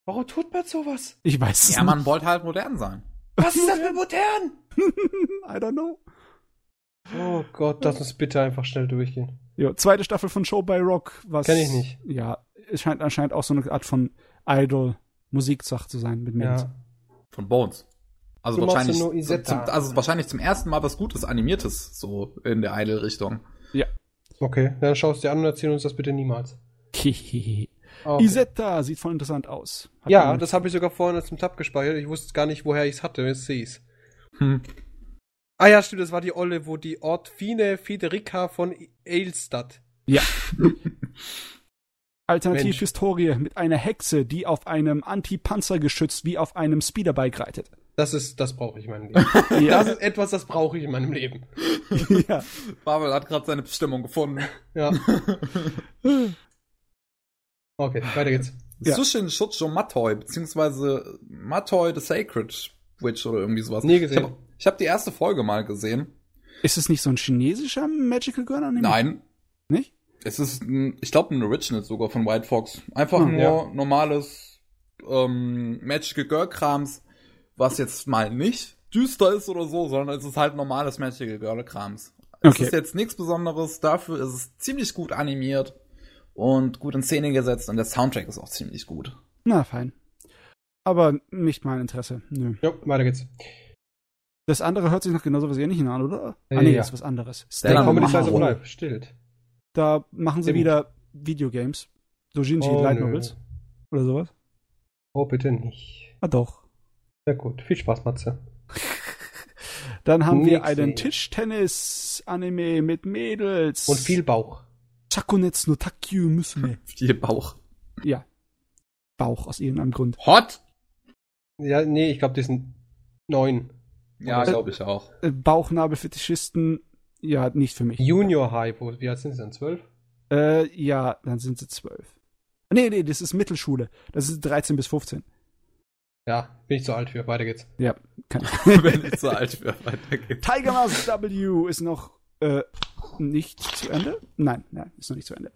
Warum tut man sowas? Ich weiß es Ja, man wollte halt modern sein. Was ist das mit modern? I don't know. Oh Gott, lass uns bitte einfach schnell durchgehen. Ja, zweite Staffel von Show by Rock, was. Kenn ich nicht. Ja, es scheint anscheinend auch so eine Art von Idol-Musiksache zu sein mit Mädels. Ja. Von Bones. Also wahrscheinlich, zum, also wahrscheinlich zum ersten Mal was Gutes Animiertes, so in der Idol-Richtung. Ja. Okay, dann schaust du dir an und erzähl uns das bitte niemals. okay. Isetta sieht voll interessant aus. Hat ja, das habe ich sogar vorhin zum Tab gespeichert. Ich wusste gar nicht, woher ich es hatte. Jetzt sehe ich's. Hm. Ah ja, stimmt, das war die Olle, wo die Ortfine Federica von Eilstadt. Ja. Alternativhistorie mit einer Hexe, die auf einem Anti-Panzergeschütz wie auf einem Speederbike reitet. Das ist, das brauche ich in meinem Leben. ja. Das ist etwas, das brauche ich in meinem Leben. ja. Pavel hat gerade seine Bestimmung gefunden. Ja. okay, weiter geht's. Ja. Sushin Shucho Matoi, beziehungsweise Matoi the Sacred Witch oder irgendwie sowas. Nie gesehen. Ich habe hab die erste Folge mal gesehen. Ist es nicht so ein chinesischer Magical Girl Anime? Nein. Nicht? Es ist, ein, ich glaube, ein Original sogar von White Fox. Einfach hm, nur ja. normales ähm, Magical Girl Krams, was jetzt mal nicht düster ist oder so, sondern es ist halt normales Magical Girl Krams. Es okay. ist jetzt nichts Besonderes, dafür ist es ziemlich gut animiert und gut in Szene gesetzt und der Soundtrack ist auch ziemlich gut. Na, fein. Aber nicht mein Interesse. Nö. Jo, weiter geht's. Das andere hört sich noch genauso was ähnliches an, oder? Äh, ah, nee, ja. das ist was anderes. Der Stay Comedy Size of Life. Stillt. Da machen sie Eben. wieder Videogames. Dojinshi Oh, Light nö. Novels. Oder sowas. Oh, bitte nicht. Ah, doch. Sehr gut. Viel Spaß, Matze. Dann haben wir Nix einen sehen. Tischtennis-Anime mit Mädels. Und viel Bauch. Chakonetsu no Takyu Musume. Viel Bauch. Ja. Bauch aus irgendeinem Grund. Hot? Ja, nee, ich glaube, die sind neun. Ja, Äh, glaube ich auch. Äh, Bauchnabelfetischisten, ja, nicht für mich. Junior High, wo, wie alt sind sie dann? Zwölf? Äh, ja, dann sind sie zwölf. Nee, nee, das ist Mittelschule. Das ist 13 bis 15. Ja, bin ich zu alt für. Weiter geht's. Ja, kann ich. Wenn ich so alt für weitergeht. Tiger Mask W ist noch äh, nicht zu Ende? Nein, nein, ist noch nicht zu Ende.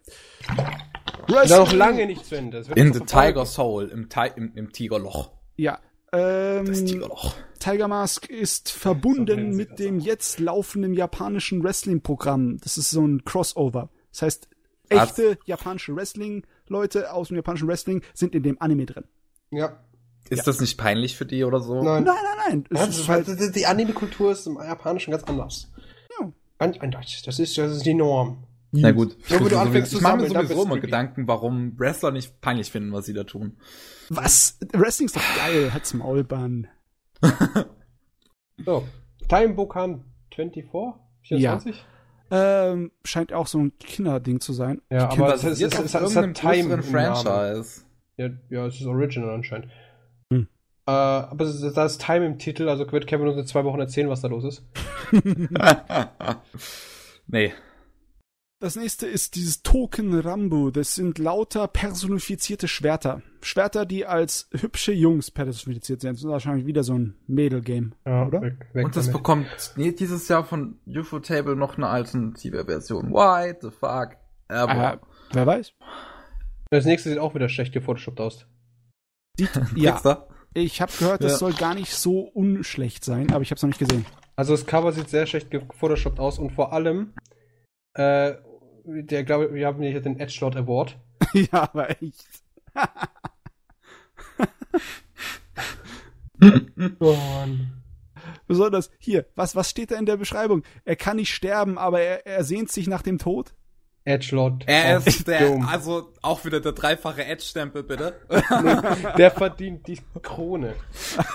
Ist noch lange nicht zu Ende. In the. Tiger Soul, im, Ti im, im Tigerloch. Ja. Ähm, Das Tigerloch. Tiger Mask ist So verbunden sie mit dem jetzt laufenden japanischen Wrestling-Programm. Das ist so ein Crossover. Das heißt, echte japanische Wrestling-Leute aus dem japanischen Wrestling sind in dem Anime drin. Ja. Ist das nicht peinlich für die oder so? Nein. Nein, nein, nein. Es Ja, halt, halt, die Anime-Kultur ist im Japanischen ganz anders. Ja. Das ist, das ist die Norm. Na gut. Nur, wo du anfängst ich mache mir sowieso immer. Gedanken, warum Wrestler nicht peinlich finden, was sie da tun. was? Wrestling ist doch geil. Hat's Maulbahn. So. Time Bookam 24? 24? Ähm, scheint auch so ein Kinderding zu sein. Ja, aber es, das ist, es, auf es, es hat irgendeinem Time. Franchise. Ja, ja, es ist Original anscheinend. Hm. Äh, aber es ist, da ist Time im Titel, also wird Kevin uns in zwei Wochen erzählen, was da los ist. nee. Das nächste ist dieses Token Rambo. Das sind lauter personifizierte Schwerter. Schwerter, die als hübsche Jungs personifiziert sind. Das ist wahrscheinlich wieder so ein Mädel-Game. Ja, Oder? Weg, weg Und das damit. bekommt nee, dieses Jahr von UFO Table noch eine alternative Version. Why the fuck? Aber Äh, wer weiß? Das nächste sieht auch wieder schlecht gefotoshoppt aus. Ja, Kriegst du? ich habe gehört, das Ja. soll gar nicht so unschlecht sein, aber ich habe es noch nicht gesehen. Also das Cover sieht sehr schlecht gefotoshoppt aus und vor allem, äh, der glaube wir haben hier den Edgelord Award. ja, aber echt. Oh Mann. Besonders hier, was, was steht da in der Beschreibung? Er kann nicht sterben, aber er, er sehnt sich nach dem Tod. Edgelord. Er of ist der, Doom. also auch wieder der dreifache Edge-Stempel, bitte. der verdient die Krone.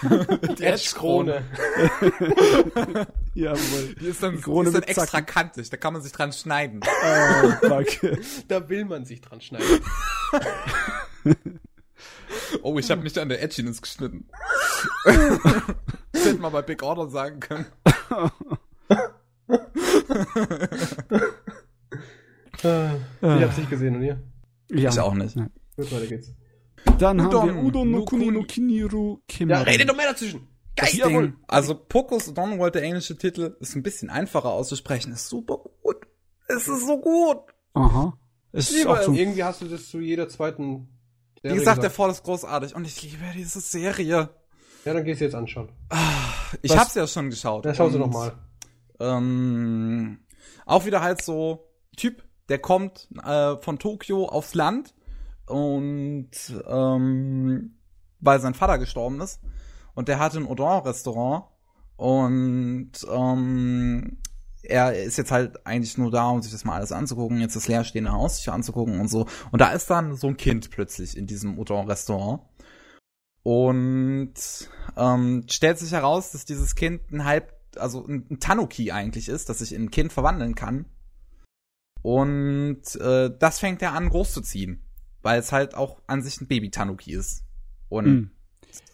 Die Edge-Krone. Jawohl. Die ist dann, Die Krone die ist dann extra kantig, da kann man sich dran schneiden. Oh, fuck. Da will man sich dran schneiden. Oh, ich habe mich an der Edginess geschnitten. das hätte man bei Big Order sagen können. Ah, ich hab's nicht gesehen, und ihr? Ja. Ich auch nicht. Nein. Gut, weiter geht's. Dann Udon, haben wir Udon no Kuni no. Kiniru Ja, Kimari. rede doch mehr dazwischen. Geil. Ding, also Pocus Dawnworld, der englische Titel, ist ein bisschen einfacher auszusprechen. Ist super gut. Es ist so gut. Aha. Ist auch so, Irgendwie hast du das zu jeder zweiten Wie Serie gesagt, der Fall ist großartig und ich liebe diese Serie. Ja, dann gehst du jetzt anschauen. Ich Was? hab's ja schon geschaut. Dann schau sie nochmal. Ähm, auch wieder halt so Typ, der kommt äh, von Tokio aufs Land und ähm, weil sein Vater gestorben ist und der hatte ein Odon-Restaurant und ähm, er ist jetzt halt eigentlich nur da, um sich das mal alles anzugucken, jetzt das leerstehende Haus sich anzugucken und so. Und da ist dann so ein Kind plötzlich in diesem Udon-Restaurant. Und ähm, stellt sich heraus, dass dieses Kind ein halb, also ein, ein Tanuki eigentlich ist, das sich in ein Kind verwandeln kann. Und äh, das fängt er an großzuziehen, weil es halt auch an sich ein Baby-Tanuki ist. Und Hm.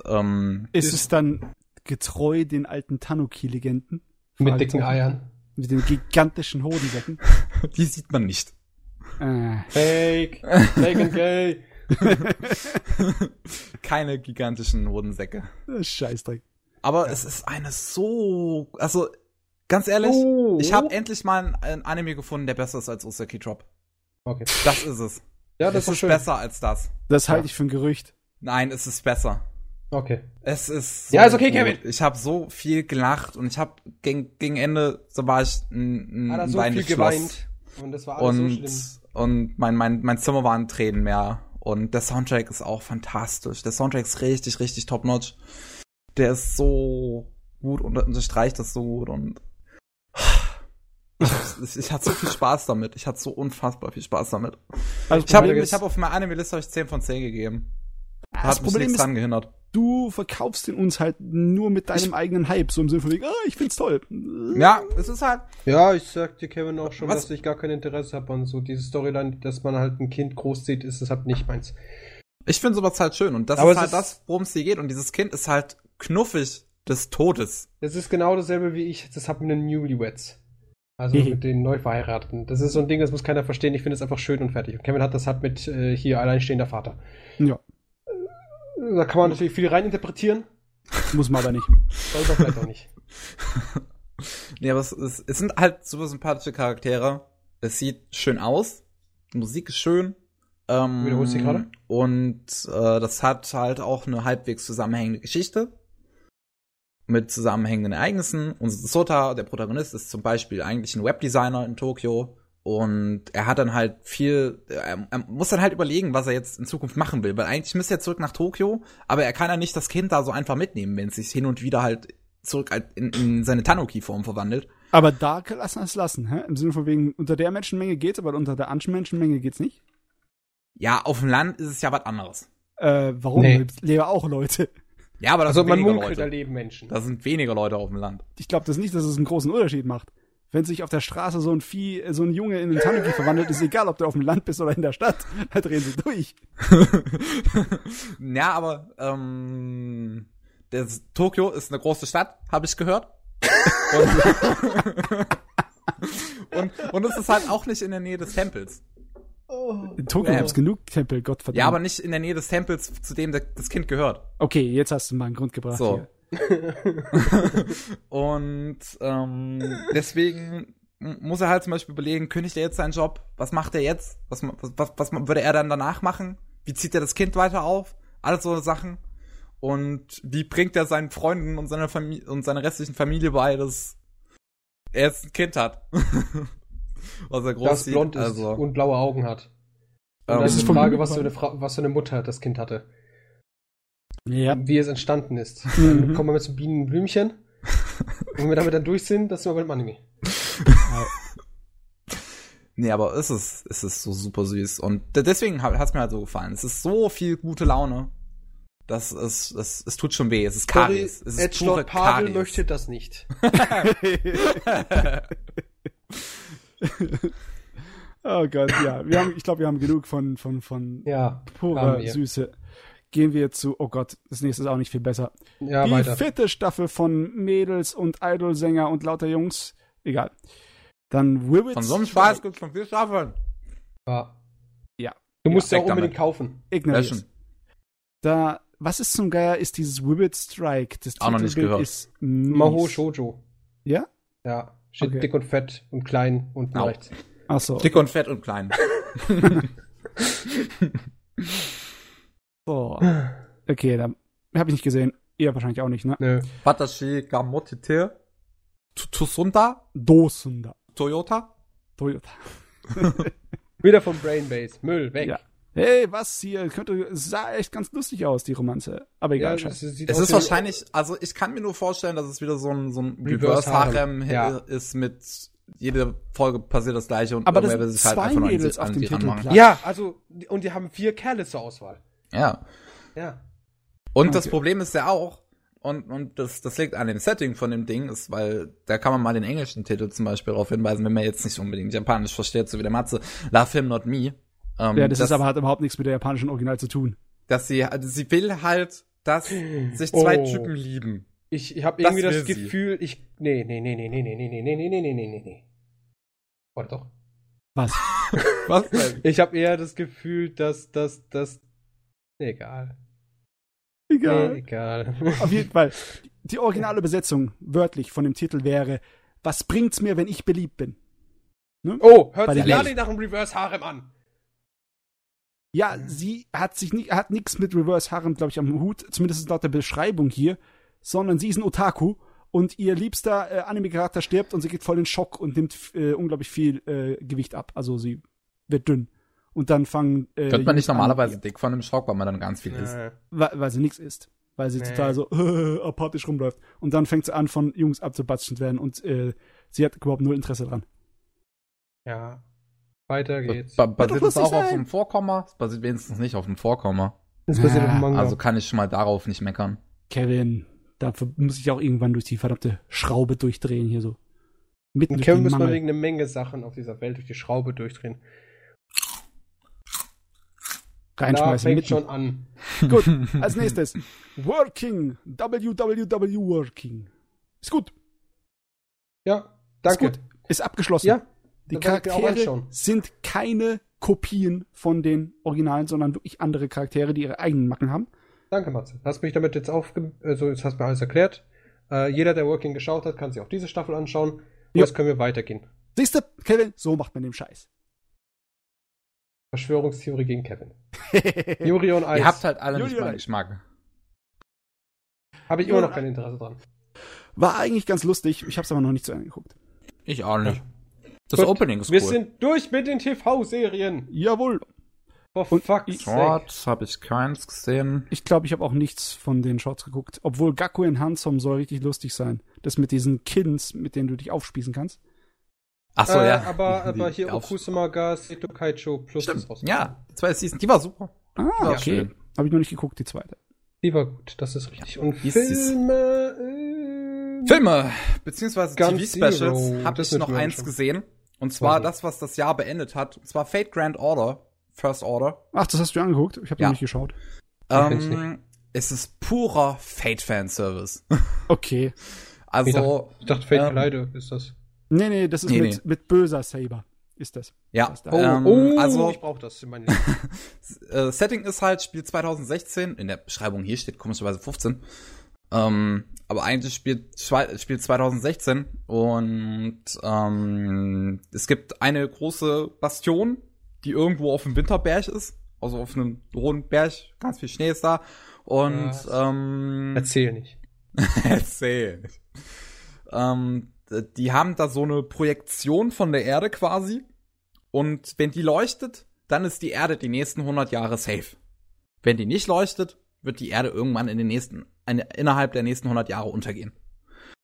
ähm, Ist es dann getreu den alten Tanuki-Legenden? Mit dicken. Eiern. Mit den gigantischen Hodensäcken? die sieht man nicht. äh, Fake. Fake and gay. Keine gigantischen Hodensäcke. Scheißdreck. Aber es ist eine so, also ganz ehrlich, Oh. ich habe endlich mal ein, Anime gefunden, der besser ist als Usaki Drop. Okay. Das ist es. Ja, Das das ist ist schön. besser als das. Das halte ich für ein Gerücht. Nein, es ist besser. Okay. Es ist Ja, ist okay, gut. Kevin. Ich habe so viel gelacht und ich habe gegen, gegen Ende so war ich ein, ein, so Wein geweint. Und das war alles so Und schlimm. und mein, mein, mein Zimmer war in Tränen mehr. Und der Soundtrack ist auch fantastisch. Der Soundtrack ist richtig, richtig top-notch. Der ist so gut und unterstreicht das so gut und ich, ich, hatte so viel Spaß damit. Ich hatte so unfassbar viel Spaß damit. Also ich habe hab auf meiner Anime-Liste 10 von 10 gegeben. Da das hat Problem mich nichts dran gehindert du verkaufst den uns halt nur mit deinem ich, eigenen Hype, so im Sinne von, ah, ich find's toll. Ja, es ist halt. Ja, ich sag dir, Kevin, auch schon, was? dass ich gar kein Interesse habe an so diese Storyline, dass man halt ein Kind großzieht, ist das halt nicht meins. Ich finde sowas halt schön und das Aber ist halt ist das, worum es hier geht und dieses Kind ist halt knuffig des Todes. Das ist genau dasselbe wie ich, das hab mit den Newlyweds. Also mit den Neuverheirateten. Das ist so ein Ding, das muss keiner verstehen. Ich finde es einfach schön und fertig. Und Kevin hat das halt mit äh, hier alleinstehender Vater. Ja. Da kann man natürlich viel reininterpretieren. Muss man aber nicht. Soll man vielleicht auch nicht. nee, aber es, es, es sind halt super sympathische Charaktere. Es sieht schön aus. Die Musik ist schön. Ähm, Wiederholst du gerade? Und äh, das hat halt auch eine halbwegs zusammenhängende Geschichte. Mit zusammenhängenden Ereignissen. Und Sota, der Protagonist, ist zum Beispiel eigentlich ein Webdesigner in Tokio und er hat dann halt viel, er, er, muss dann halt überlegen, was er jetzt in Zukunft machen will, weil eigentlich müsste er zurück nach Tokio, aber er kann ja nicht das Kind da so einfach mitnehmen, wenn es sich hin und wieder halt zurück in, in seine Tanuki-Form verwandelt. Aber da lassen wir es lassen, hä? Im Sinne von wegen, unter der Menschenmenge geht's, aber unter der anderen Menschenmenge geht's nicht? Ja, auf dem Land ist es ja was anderes. Äh, warum? Nee. Leben auch Leute. Ja, aber das also sind weniger munkelt, Leute. da leben Menschen. Da sind weniger Leute auf dem Land. Ich glaube das nicht, dass es einen großen Unterschied macht wenn sich auf der Straße so ein Vieh, so ein Junge in einen Tanuki verwandelt, ist egal, ob du auf dem Land bist oder in der Stadt, da drehen sie durch. ja, aber ähm, das, Tokio ist eine große Stadt, habe ich gehört. und, und, und es ist halt auch nicht in der Nähe des Tempels. In Tokio gibt es genug Tempel, Gott verdammt. Ja, aber nicht in der Nähe des Tempels, zu dem das Kind gehört. Okay, jetzt hast du mal einen Grund gebracht. So. Hier. und ähm, deswegen muss er halt zum Beispiel überlegen, kündigt er jetzt seinen Job? Was macht er jetzt? Was, was, was, was würde er dann danach machen? Wie zieht er das Kind weiter auf? Alles so Sachen. Und wie bringt er seinen Freunden und seiner Familie und seiner restlichen Familie bei, dass er jetzt ein Kind hat? was er groß das sieht. blond ist also. und blaue Augen hat. Und ähm, das ist die Frage, was für, eine Fra was für eine Mutter das Kind hatte ja. wie es entstanden ist. Mhm. Dann kommen wir mit so Bienen und wenn wir damit dann durch sind, das sind wir beim Anime. nee, aber es ist, es ist so super süß. Und deswegen hat es mir halt so gefallen. Es ist so viel gute Laune. Das ist, es, es tut schon weh. Es ist Karies. Es ist pure Pavel Karies. möchte das nicht. oh Gott, ja. Wir haben, ich glaube, wir haben genug von, von, von ja, purer Süße gehen wir zu, oh Gott, das nächste ist auch nicht viel besser. Ja, die weiter. vierte Staffel von Mädels und Idolsänger und lauter Jungs. Egal. Dann Wibbits. Von so einem Spaß gibt's schon vier Staffeln. Ja. Ja. Du musst ja, ja auch unbedingt damit. kaufen. Ignoriert. Da, was ist zum Geier, ist dieses Wibbit Strike? Das auch noch nicht gehört. ist Maho Shoujo. Ja? Ja. Steht okay. dick und fett und klein und rechts. Ach so. Dick und fett und klein. Boah. Okay, dann habe ich nicht gesehen. Ihr wahrscheinlich auch nicht, ne? Nö. Watashi ga motite Tsunda? Dosunda. Toyota? Toyota. Wieder vom Brainbase. Müll, weg. Ja. Hey, was hier? Könnte, sah echt ganz lustig aus, die Romanze. Aber egal, ja, Es ist wahrscheinlich, also ich kann mir nur vorstellen, dass es wieder so ein, so ein Reverse-Harem ja. ist mit jede Folge passiert das gleiche und aber das will sich halt einfach nur an, auf dem Titel Ja, also, und die haben vier Kerle zur Auswahl. Ja. Ja. Und okay. das Problem ist ja auch, und, und das, das liegt an dem Setting von dem Ding, ist, weil da kann man mal den englischen Titel zum Beispiel darauf hinweisen, wenn man jetzt nicht unbedingt Japanisch versteht, so wie der Matze, Love Him Not Me. Ähm, ja, das, das ist aber hat überhaupt nichts mit der japanischen Original zu tun. Dass sie, also sie will halt, dass sich zwei oh. Typen lieben. Ich, ich habe irgendwie das, das Gefühl, sie. ich, nee, nee, nee, nee, nee, nee, nee, nee, nee, nee, nee, nee, nee, nee. Oder doch? Was? Was denn? Ich habe eher das Gefühl, dass, dass, dass Egal. Egal. Egal. Auf jeden Fall. Die originale Besetzung wörtlich von dem Titel wäre: Was bringt's mir, wenn ich beliebt bin? Ne? Oh, hört sich gar nicht nach einem Reverse Harem an. Ja, sie hat sich nicht, hat nichts mit Reverse Harem, glaube ich, am Hut, zumindest laut der Beschreibung hier, sondern sie ist ein Otaku und ihr liebster äh, Anime-Charakter stirbt und sie geht voll in Schock und nimmt äh, unglaublich viel äh, Gewicht ab. Also sie wird dünn. Und dann fangen. Äh, Wird man nicht normalerweise an, dick von einem Schock, weil man dann ganz viel isst? Weil, weil sie nichts isst. Weil sie nee. total so äh, apathisch rumläuft. Und dann fängt sie an, von Jungs abzubatschen zu werden und äh, sie hat überhaupt null Interesse dran. Ja. Weiter geht's. Ba basiert das auch sein. auf einem Vorkomma? Das basiert wenigstens nicht auf einem Vorkomma. Das basiert ja, auf dem Manga. Also kann ich schon mal darauf nicht meckern. Kevin, dafür muss ich auch irgendwann durch die verdammte Schraube durchdrehen hier so. Mitten Und Kevin muss man wegen einer Menge Sachen auf dieser Welt durch die Schraube durchdrehen. Reinschmeißen. Da fängt schon an. Gut, als nächstes. Working. WWW Working. Ist gut. Ja, danke. Ist, gut. Ist abgeschlossen. Ja. Die Charaktere sind keine Kopien von den Originalen, sondern wirklich andere Charaktere, die ihre eigenen Macken haben. Danke, Matze. Hast mich damit jetzt aufge... Also, jetzt hast du mir alles erklärt. Äh, jeder, der Working geschaut hat, kann sich auch diese Staffel anschauen. Und jetzt können wir weitergehen. Siehst du, Kevin, so macht man den Scheiß. Verschwörungstheorie gegen Kevin. Juri und Eis. Ihr habt halt alle Juri nicht meinen Geschmack. Habe ich immer noch kein Interesse dran. War eigentlich ganz lustig. Ich habe es aber noch nicht zu Ende geguckt. Ich auch nicht. Das Gut, Opening ist cool. Wir sind durch mit den TV-Serien. Jawohl. For fuck's Shorts habe ich keins gesehen. Ich glaube, ich habe auch nichts von den Shorts geguckt. Obwohl Gaku in Hansom soll richtig lustig sein. Das mit diesen Kins, mit denen du dich aufspießen kannst. Ach so, äh, ja. Aber, aber hier Okusama ga Seto Kaicho Plus Stimmt. ist Ja, die zweite Season, die war super. Ah, okay. Habe ich noch nicht geguckt, die zweite. Die war gut, das ist richtig. Und Filme... Äh, Filme, beziehungsweise TV-Specials, habe ich noch eins schon. gesehen. Und zwar also. das, was das Jahr beendet hat. Und zwar Fate Grand Order. First Order. Ach, das hast du angeguckt? Ich habe ja. noch nicht geschaut. Ähm, es ist purer Fate-Fanservice. Okay. Also. Ich dachte, ich dachte Fate ähm, Collider ist das. Nee, nee, das ist nee, mit, nee. mit böser Saber. Ist das. Ja. Das oh, ähm, oh, also, ich brauche das in meinem äh, Setting ist halt Spiel 2016. In der Beschreibung hier steht komischerweise 15. Ähm, aber eigentlich spielt, spielt 2016 und ähm, es gibt eine große Bastion, die irgendwo auf dem Winterberg ist. Also auf einem hohen Berg, ganz viel Schnee ist da. Und ähm, erzähl nicht. erzähl nicht. Ähm, die haben da so eine Projektion von der Erde quasi. Und wenn die leuchtet, dann ist die Erde die nächsten 100 Jahre safe. Wenn die nicht leuchtet, wird die Erde irgendwann in den nächsten, eine, innerhalb der nächsten 100 Jahre untergehen.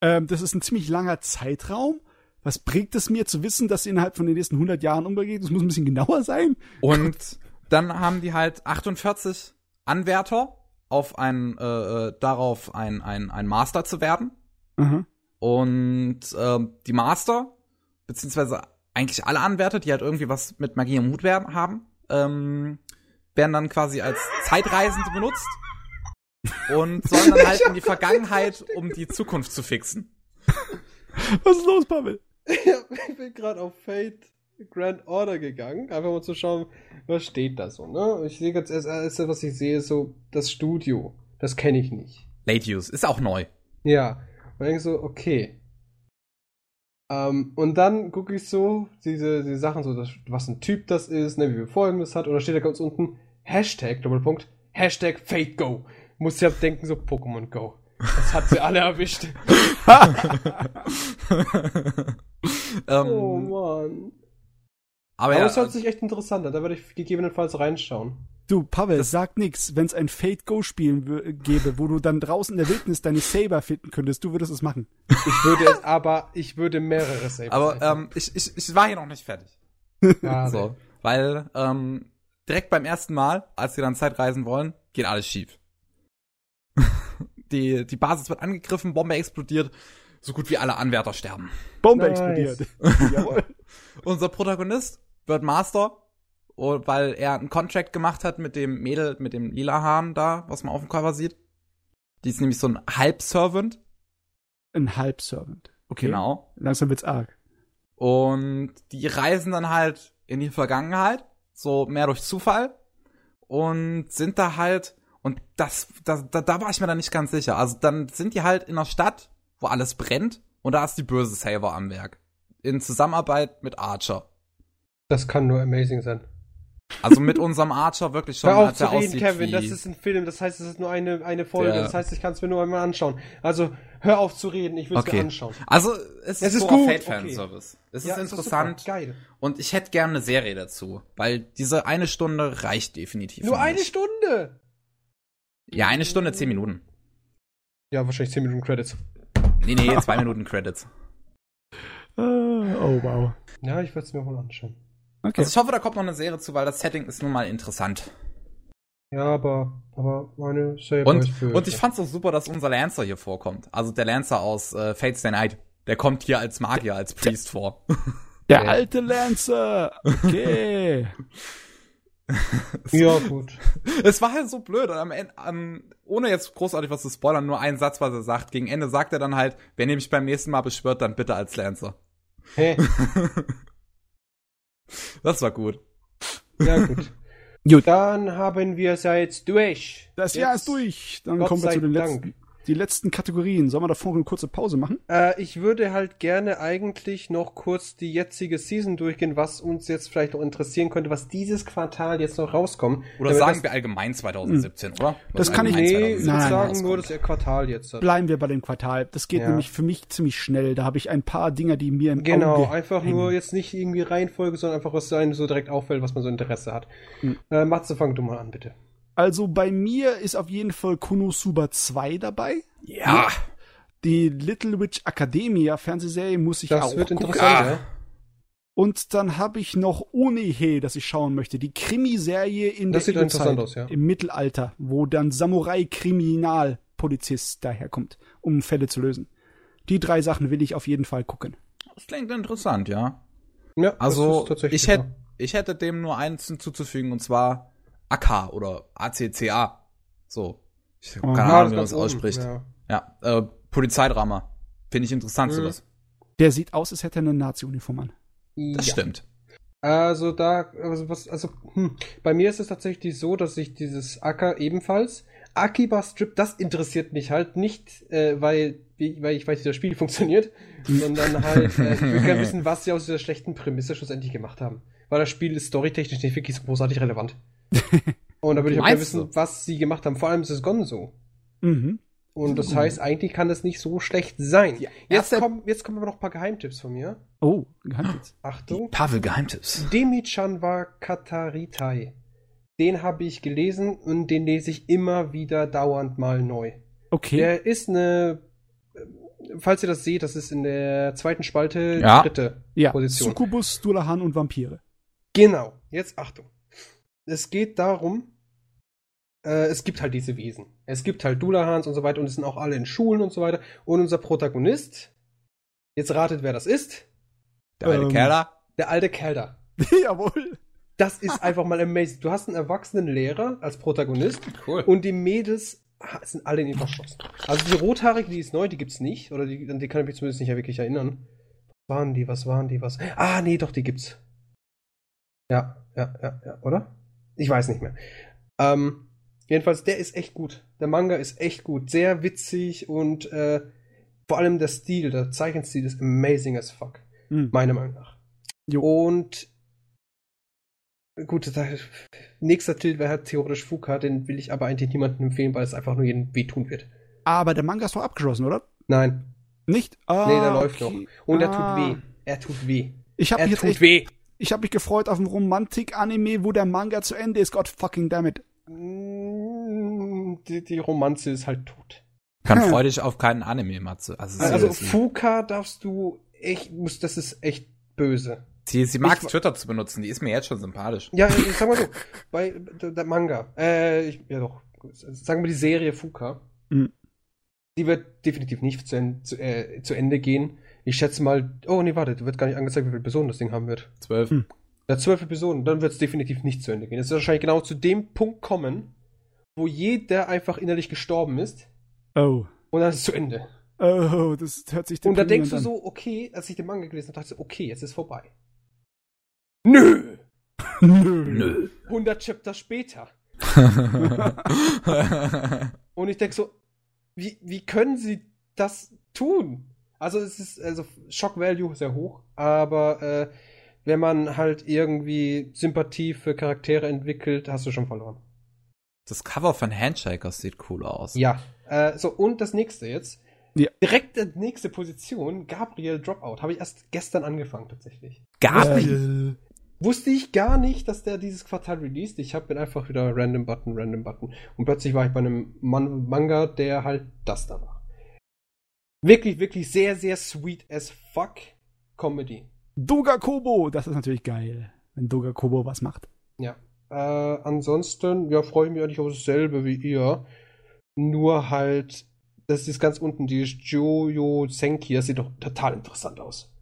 Ähm, das ist ein ziemlich langer Zeitraum. Was bringt es mir zu wissen, dass sie innerhalb von den nächsten 100 Jahren untergeht? Das muss ein bisschen genauer sein. Und dann haben die halt 48 Anwärter auf ein, äh, äh, darauf ein, ein, ein Master zu werden. Mhm. Und äh, die Master, beziehungsweise eigentlich alle Anwärter, die halt irgendwie was mit Magie im Hut werden, haben, ähm, werden dann quasi als Zeitreisende benutzt und sollen dann halt in die Vergangenheit, um die Zukunft zu fixen. Was ist los, Pavel? Ja, ich bin gerade auf Fate Grand Order gegangen, einfach mal zu schauen, was steht da so, ne? Ich sehe ganz erst, erst was ich sehe, ist so das Studio. Das kenne ich nicht. Late Use, ist auch neu. Ja. Und denke so, okay. Ähm, und dann gucke ich so, diese, diese Sachen, so, das, was ein Typ das ist, ne, wie wir folgendes hat, und da steht da ganz unten, Hashtag, Doppelpunkt, Hashtag Fate Go. Muss ja denken, so Pokémon Go. Das hat sie alle erwischt. ähm, oh Mann. Aber, aber ja, es hört sich echt interessant an, da werde ich gegebenenfalls reinschauen. Du, Pavel, das sag nix. Wenn es ein Fate Go Spiel gäbe, wo du dann draußen in der Wildnis deine Saber finden könntest, du würdest es machen. Ich würde es, aber ich würde mehrere Saber. Aber ähm, ich, ich, ich war hier noch nicht fertig. Ja, so, weil ähm, direkt beim ersten Mal, als sie dann Zeitreisen wollen, geht alles schief. die, die Basis wird angegriffen, Bombe explodiert, so gut wie alle Anwärter sterben. Bombe nice. explodiert. Jawohl. Unser Protagonist wird Master weil er einen Contract gemacht hat mit dem Mädel, mit dem lila Hahn da, was man auf dem Cover sieht. Die ist nämlich so ein Halbservant. Ein Halbservant. Okay. Genau. Langsam wird's arg. Und die reisen dann halt in die Vergangenheit, so mehr durch Zufall und sind da halt und das, da, da, da war ich mir dann nicht ganz sicher. Also dann sind die halt in einer Stadt, wo alles brennt und da ist die böse Saver am Werk. In Zusammenarbeit mit Archer. Das kann nur amazing sein. Also mit unserem Archer wirklich schon, Hör auf zu reden, Kevin, das ist ein Film, das heißt, es ist nur eine, eine Folge, Der- das heißt, ich kann es mir nur einmal anschauen. Also, hör auf zu reden, ich will es Okay. mir anschauen. Also, es ist, Es ist purer gut, Fate-Fanservice. Es ist Ja, interessant. super, Geil. Und ich hätte gerne eine Serie dazu, weil diese eine Stunde reicht definitiv. Nur für eine. Stunde! Ja, eine Stunde, zehn Minuten. Ja, wahrscheinlich 10 Minuten Credits. Nee, nee, zwei Minuten Credits. Oh, wow. Ja, ich werde es mir wohl anschauen. Okay. Also ich hoffe, da kommt noch eine Serie zu, weil das Setting ist nun mal interessant. Ja, aber, aber meine Serie Und, für. und ich fand's auch super, dass unser Lancer hier vorkommt. Also der Lancer aus äh, Fates Day Night. Der kommt hier als Magier, als Priest vor. Der alte Lancer! Okay. Ja, gut. es war halt so blöd. Und am Ende, am, ohne jetzt großartig was zu spoilern, nur einen Satz, was er sagt. Gegen Ende sagt er dann halt, wer nämlich beim nächsten Mal beschwört, dann bitte als Lancer. Hä? Das war gut. Ja, gut. Gut. Dann haben wir es ja jetzt durch. Das Jetzt- Jahr ist durch. Dann Gott kommen wir zu den Dank. letzten, die letzten Kategorien. Sollen wir davor eine kurze Pause machen? Äh, ich würde halt gerne eigentlich noch kurz die jetzige Season durchgehen, was uns jetzt vielleicht noch interessieren könnte, was dieses Quartal jetzt noch rauskommt. Oder Damit sagen das, wir allgemein 2017, oder? Das kann ich- Nee, ich 2017 würde Nein, sagen nur das Quartal jetzt. hat. Bleiben wir bei dem Quartal. Das geht Ja. nämlich für mich ziemlich schnell. Da habe ich ein paar Dinger, die mir im Genau, Auge einfach hängen. nur jetzt nicht irgendwie Reihenfolge, sondern einfach was einem so direkt auffällt, was man so Interesse hat. Hm. Äh, Matze, fang du mal an, bitte. Also bei mir ist auf jeden Fall Konosuba 2 dabei. Ja. Die Little Witch Academia Fernsehserie muss ich Das auch wird gucken. interessant, Ah. ja. Und dann habe ich noch Onehe, das ich schauen möchte. Die Krimiserie in Das der sieht interessant aus, ja. Im Mittelalter, wo dann Samurai-Kriminalpolizist daherkommt, um Fälle zu lösen. Die drei Sachen will ich auf jeden Fall gucken. Das klingt interessant, ja. Ja, das Also, ist tatsächlich ich hätte, wahr. ich hätte dem nur eins hinzuzufügen, und zwar AK oder ACCA. So. Ich habe keine Ah, Ahnung, wie man das oben, ausspricht. Ja. Ja, äh, Polizeidrama. Finde ich interessant, Mhm. sowas. Der sieht aus, als hätte er eine Nazi-Uniform an. Das ja. stimmt. Also da, also was, also hm, bei mir ist es tatsächlich so, dass ich dieses Acker ebenfalls Akiba Strip, das interessiert mich halt nicht, äh, weil, weil ich weiß, wie das Spiel funktioniert, sondern halt, äh, ich will gerne wissen, was sie aus dieser schlechten Prämisse schlussendlich gemacht haben. Weil das Spiel ist storytechnisch nicht wirklich so großartig relevant. Und da würde ich auch gerne wissen, was sie gemacht haben. Vor allem ist es Gonzo. Mhm. Und das heißt, eigentlich kann das nicht so schlecht sein. Ja, Jetzt kommen, jetzt kommen aber noch ein paar Geheimtipps von mir. Oh, Geheimtipps. Achtung. Pavel Geheimtipps. Demichan wa Kataritai. Den habe ich gelesen und den lese ich immer wieder dauernd mal neu. Okay. Der ist eine, äh, falls ihr das seht, das ist in der zweiten Spalte Ja. die dritte ja, Position. Succubus, Dulahan und Vampire. Genau, jetzt Achtung. Es geht darum, äh, es gibt halt diese Wesen. Es gibt halt Dulahans und so weiter und es sind auch alle in Schulen und so weiter. Und unser Protagonist, jetzt ratet, wer das ist, Der alte Ähm, Kerl da. der alte Kerl da. Jawohl. Das ist einfach mal amazing. Du hast einen erwachsenen Lehrer als Protagonist Cool. und die Mädels sind alle in ihn verschossen. Also die rothaarige, die ist neu, die gibt's nicht. Oder die, an die kann ich mich zumindest nicht wirklich erinnern. Was waren die, was waren die, was? Ah, nee, doch, die gibt's. Ja, ja, ja, ja, oder? Ich weiß nicht mehr. Ähm, jedenfalls, der ist echt gut. Der Manga ist echt gut. Sehr witzig und äh, vor allem der Stil, der Zeichenstil ist amazing as fuck. Hm. Meiner Meinung nach. Jo. Und gut, da, nächster Titel wäre halt theoretisch Fuka, den will ich aber eigentlich niemandem empfehlen, weil es einfach nur jedem wehtun wird. Aber der Manga ist doch abgeschlossen, oder? Nein. Nicht? Ah, Nee, der läuft okay. noch. Und er Ah. tut weh. Er tut weh. Ich habe Er jetzt tut weh. Ich habe mich gefreut auf ein Romantik-Anime, wo der Manga zu Ende ist. God fucking damn it. Mm, Die, die Romanze ist halt tot. Kann Hm. freu dich auf keinen Anime, Matze. Also, Also. Fuka darfst du echt, muss, das ist echt böse. sie, sie mag Ich- Twitter zu benutzen, die ist mir jetzt schon sympathisch. Ja, ich sag mal so, bei der, der Manga, äh, ich, ja doch, sagen wir die Serie Fuka, Mhm. die wird definitiv nicht zu, en- zu, äh, zu Ende gehen. Ich schätze mal, oh nee, warte, wird gar nicht angezeigt, wie viele Personen das Ding haben wird. Zwölf. Hm. Ja, zwölf Episoden, dann wird es definitiv nicht zu Ende gehen. Es wird wahrscheinlich genau zu dem Punkt kommen, wo jeder einfach innerlich gestorben ist Oh. und dann ist es zu Ende. Oh, das hört sich Und da denkst du an. so, okay, als ich den Manga gelesen habe, dachte ich so, okay, jetzt ist vorbei. Nö! Nö. Nö. 100 Chapter später. Und ich denke so, wie, wie können sie das tun? Also es ist also Shock Value sehr hoch, aber äh, wenn man halt irgendwie Sympathie für Charaktere entwickelt, hast du schon verloren. Das Cover von Handshakers sieht cool aus. Ja. Äh, so, und das nächste jetzt. Ja. Direkt die nächste Position, Gabriel Dropout. Habe ich erst gestern angefangen tatsächlich. Gabriel. Wusste ich gar nicht, dass der dieses Quartal released. Ich habe einfach wieder Random Button, Random Button. Und plötzlich war ich bei einem Man Manga, der halt das da war. Wirklich, wirklich sehr, sehr sweet as fuck Comedy. Doga Kobo, das ist natürlich geil, wenn Doga Kobo was macht. Ja. Äh, ansonsten, ja, freue ich mich eigentlich auf dasselbe wie ihr. Nur halt, das ist ganz unten, die Jojo Senki, das sieht doch total interessant aus.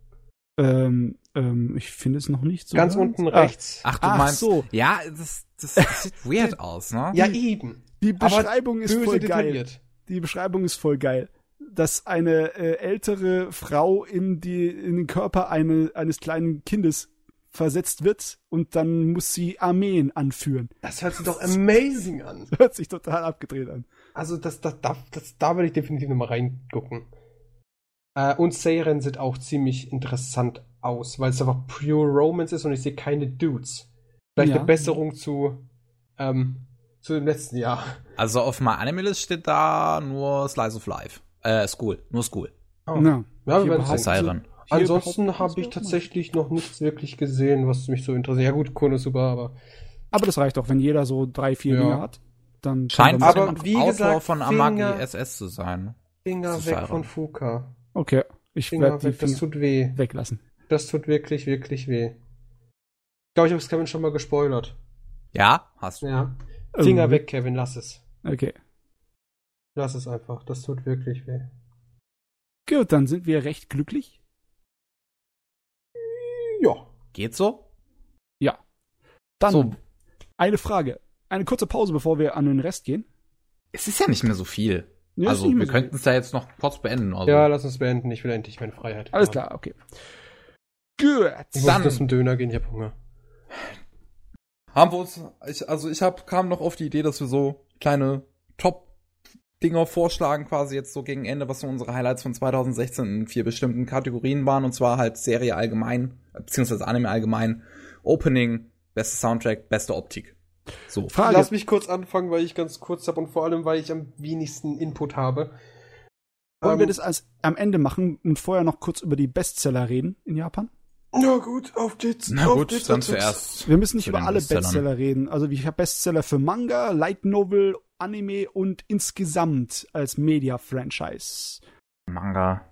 Ähm, ähm, ich finde es noch nicht so. Ganz unten rechts. Ach, du Ach meinst so. Ja, das, das, das sieht weird aus, ne? Ja, eben. Die Aber Beschreibung ist Böse voll geil. detailliert. Die Beschreibung ist voll geil. Dass eine äh, ältere Frau in, die, in den Körper eine, eines kleinen Kindes versetzt wird und dann muss sie Armeen anführen. Das hört sich doch amazing an. Hört sich total abgedreht an. Also, das, das, das, das, da würde ich definitiv nochmal reingucken. Äh, und Seiren sieht auch ziemlich interessant aus, weil es einfach pure Romance ist und ich sehe keine Dudes. Vielleicht Ja. eine Besserung zu, ähm, zu dem letzten Jahr. Also auf meiner Anime-List steht da nur Slice of Life. Äh, School. Nur School. Oh. Ja. Ja, wir werden Ansonsten habe ich tatsächlich noch nichts wirklich gesehen, was mich so interessiert. Ja gut, Konosuba, aber Aber das reicht auch, wenn jeder so drei, vier Ja. Dinge hat. Dann Scheint man- Aber aber wie Autor gesagt, von Finger- Amagi SS zu sein. Finger Das ist weg Siren. von Fuka. Okay, ich Finger werde die weg, das Finger tut weh. weglassen. Das tut wirklich, wirklich weh. Ich glaube, ich habe es Kevin schon mal gespoilert. Ja, hast du. Ja. Finger Ähm, weg, Kevin, lass es. Okay. Lass es einfach. Das tut wirklich weh. Gut, dann sind wir recht glücklich. Ja. Geht so? Ja. Dann So. eine Frage. Eine kurze Pause, bevor wir an den Rest gehen. Es ist ja nicht mehr so viel. Ist also, wir so könnten es ja jetzt noch kurz beenden. Also. Ja, lass uns beenden. Ich will endlich meine Freiheit. Alles haben. klar, okay. Gut. Ich muss Dann- jetzt zum Döner gehen, ich hab Hunger. Haben wir uns, ich, also ich hab, kam noch auf die Idee, dass wir so kleine Top-Dinger vorschlagen, quasi jetzt so gegen Ende, was so unsere Highlights von 2016 in vier bestimmten Kategorien waren, und zwar halt Serie allgemein, beziehungsweise Anime allgemein, Opening, beste Soundtrack, beste Optik. So. Frage. Lass mich kurz anfangen, weil ich ganz kurz habe und vor allem, weil ich am wenigsten Input habe. Wollen wir Ähm, das als, am Ende machen und vorher noch kurz über die Bestseller reden in Japan? Na gut, auf geht's. Na auf gut, geht's, dann zuerst. Wir müssen nicht über alle. Bestseller reden. Also ich habe Bestseller für Manga, Light Novel, Anime und insgesamt als Media-Franchise. Manga.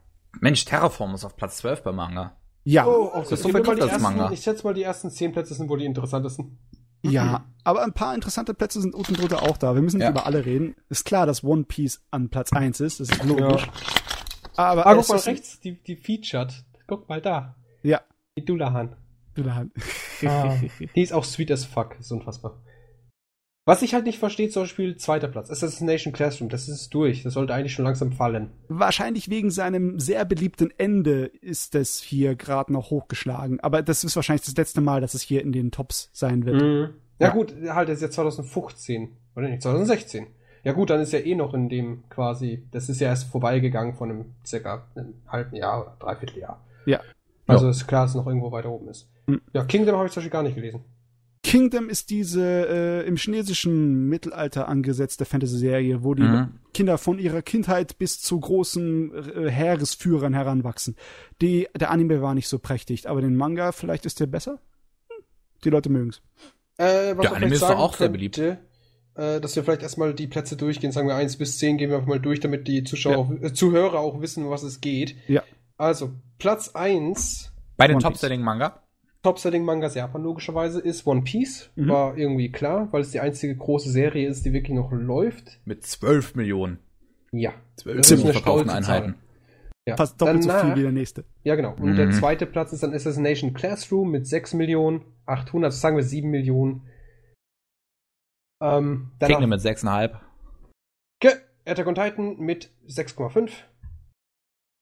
Mensch, Terraform ist auf Platz 12 bei Manga. Ja, Oh, okay. Das ist so verkauft als Manga. Ich schätze mal, die ersten zehn Plätze sind wohl die interessantesten. ja. Aber ein paar interessante Plätze sind unten drunter auch da. Wir müssen nicht Ja. über alle reden. Ist klar, dass One Piece an Platz 1 ist. Das ist logisch. Aber Ah, guck mal rechts, die, die Featured. Guck mal da. Ja. Die Dulahan. Dulahan. Ah, die ist auch sweet as fuck. Ist unfassbar. Was ich halt nicht verstehe, zum Beispiel zweiter Platz. Assassination Classroom. Das ist durch. Das sollte eigentlich schon langsam fallen. Wahrscheinlich wegen seinem sehr beliebten Ende ist es hier gerade noch hochgeschlagen. Aber das ist wahrscheinlich das letzte Mal, dass es hier in den Tops sein wird. Mhm. Ja, Ja. gut, halt, das ist ja 2015. Oder nicht? 2016. Ja gut, dann ist ja eh noch in dem quasi, das ist ja erst vorbeigegangen von einem circa einem halben Jahr oder dreiviertel Jahr. Ja. Also ist klar, dass es noch irgendwo weiter oben ist. Mhm. Ja, Kingdom habe ich zum Beispiel gar nicht gelesen. Kingdom ist diese äh, im chinesischen Mittelalter angesetzte Fantasy-Serie, wo die Mhm. Kinder von ihrer Kindheit bis zu großen äh, Heeresführern heranwachsen. Die, der Anime war nicht so prächtig, aber den Manga, vielleicht ist der besser? Hm. Die Leute mögen's. Äh, was Der Anime ist doch auch sehr könnte, Äh, dass wir vielleicht erstmal die Plätze durchgehen, sagen wir 1 bis 10 gehen wir einfach mal durch, damit die Zuschauer, auch, äh, Zuhörer auch wissen, um was es geht. Ja. Also, Platz 1 Bei den. Top-Selling-Manga. Top-Selling-Mangas Japan logischerweise ist One Piece. Mhm. War irgendwie klar, weil es die einzige große Serie ist, die wirklich noch läuft. Mit 12 Millionen. Ja. 12 Das ist Millionen eine verkauften. Einheiten. ja. Fast doppelt so Danach- viel wie der nächste. Ja, genau. Und Mhm. der zweite Platz ist dann Assassination Classroom mit 6 Millionen, 800, also sagen wir 7 Millionen. Ähm, danach Kingdom mit 6,5. Ge Attack on Titan mit 6,5.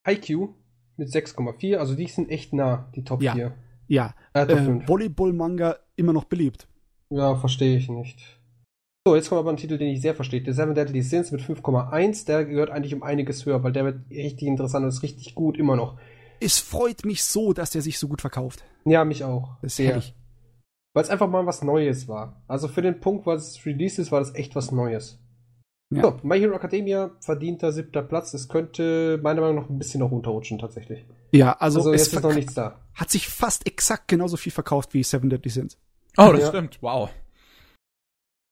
IQ mit 6,4. Also die sind echt nah, die Top Ja. 4. Ja, Top äh, 5. Volleyball-Manga immer noch beliebt. Ja, verstehe ich nicht. So, jetzt kommt aber ein Titel, den ich sehr verstehe. The Seven Deadly Sins mit 5,1. Der gehört eigentlich um einiges höher, weil der wird richtig interessant und ist richtig gut immer noch. es freut mich so, dass der sich so gut verkauft. Ja, mich auch. Das ist herrlich. Weil es einfach mal was Neues war. Also für den Punkt, was es released ist, war das echt was Neues. Ja. So, My Hero Academia verdienter siebter Platz. Es könnte meiner Meinung nach ein bisschen noch runterrutschen, tatsächlich. Ja, also, Also, es jetzt ist noch nichts da. hat sich fast exakt genauso viel verkauft wie Seven Deadly Sins. Oh, das Ja. stimmt. Wow.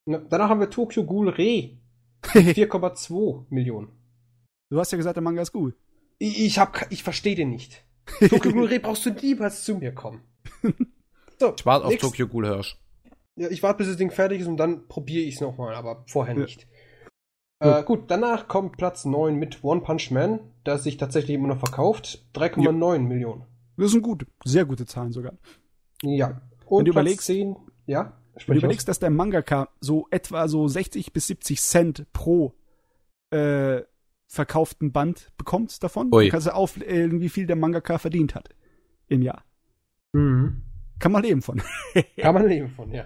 Na, danach haben wir Tokyo Ghoul Re. 4,2 Millionen. Du hast ja gesagt, der Manga ist gut. Ich, ich, hab, ich verstehe den nicht. Tokyo Ghoul Re brauchst du niemals zu mir kommen. So, Ich warte auf Tokyo Ghoul Hirsch. Ja, ich warte, bis das Ding fertig ist und dann probiere ich es nochmal, aber vorher Ja. nicht. Äh, gut, danach kommt Platz 9 mit One Punch Man, das sich tatsächlich immer noch verkauft. 3,9 Millionen. Das sind gut, sehr gute Zahlen sogar. Ja. Und Wenn du Platz überlegst- 10, ja, Wenn du überlegst, dass der Mangaka so etwa so 60 bis 70 Cent pro äh, verkauften Band bekommt davon, Ui. dann kannst du auflegen, wie viel der Mangaka verdient hat im Jahr. Mhm. Kann man leben von. Kann man leben von, ja.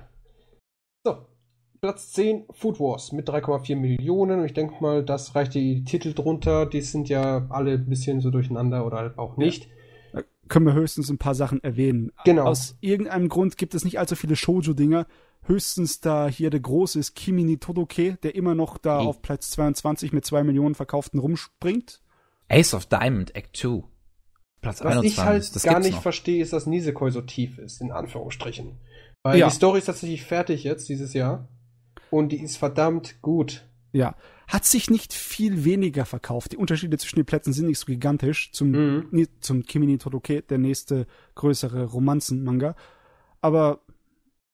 Platz 10, Food Wars mit 3,4 Millionen. Und ich denke mal, das reicht die Titel drunter. Die sind ja alle ein bisschen so durcheinander oder halt auch nicht. Da können wir höchstens ein paar Sachen erwähnen. Genau. Aus irgendeinem Grund gibt es nicht allzu viele Shoujo-Dinger. Höchstens da hier der große ist Kimi ni Todoke, der immer noch da Hm. auf Platz 22 mit 2 Millionen verkauften rumspringt. Ace of Diamond, Act 2. Platz Was 21. ich halt das gar nicht noch. verstehe, ist, dass Nisekoi so tief ist, in Anführungsstrichen. Weil Ja. die Story ist tatsächlich fertig jetzt, dieses Jahr. Und die ist verdammt gut. Ja. Hat sich nicht viel weniger verkauft. Die Unterschiede zwischen den Plätzen sind nicht so gigantisch. Zum, Mhm. ni- zum Kimi ni Todoke, der nächste größere Romanzen-Manga. Aber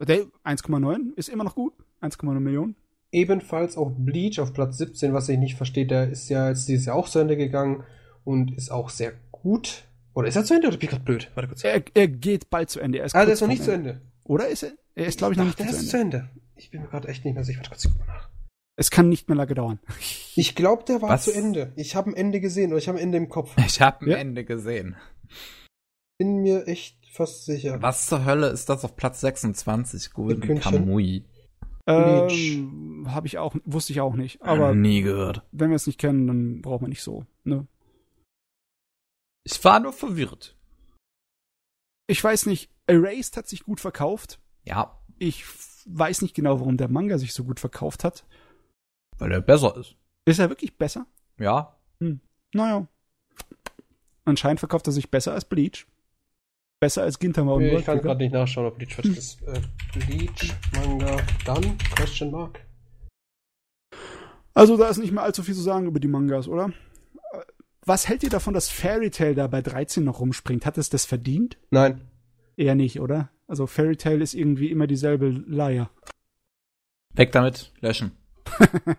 der 1,9 ist immer noch gut. 1,9 Millionen. Ebenfalls auch Bleach auf Platz 17, was ich nicht verstehe, der ist ja jetzt dieses Jahr auch zu Ende gegangen und ist auch sehr gut. Oder ist er zu Ende oder bin ich grad blöd? Warte kurz. Er, er geht bald zu Ende. Er ist ah, der ist noch nicht zu Ende. Ende. Oder ist er? Er ist, glaube ich, noch Ach, nicht der zu ist Ende. zu Ende. Ich bin mir gerade echt nicht mehr sicher. Warte kurz, guck mal nach. Es kann nicht mehr lange dauern. Ich glaube, der war Was? zu Ende. Ich habe ein Ende gesehen oder ich habe ein Ende im Kopf. Ich habe ein Ja. Ende gesehen. Bin mir echt fast sicher. Was zur Hölle ist das auf Platz 26? Golden. Kamui. Ähm, habe ich auch, wusste ich auch nicht. Aber nie gehört. wenn wir es nicht kennen, dann braucht man nicht so. Ne? Ich war nur verwirrt. Ich weiß nicht. Erased hat sich gut verkauft. Ja, Ich weiß nicht genau, warum der Manga sich so gut verkauft hat. weil er besser ist. Ist er wirklich besser? Ja. Naja. Anscheinend verkauft er sich besser als Bleach. Besser als Gintama und ich kann gerade nicht nachschauen, ob Bleach fertig ist. Äh, Bleach, Manga, dann? Question Mark. Also da ist nicht mehr allzu viel zu sagen über die Mangas, oder? Was hält ihr davon, dass Fairy Tail da bei 13 noch rumspringt? Hat es das verdient? Nein. Eher nicht, oder? Also Fairy Tail ist irgendwie immer dieselbe Leier. Weg damit, löschen.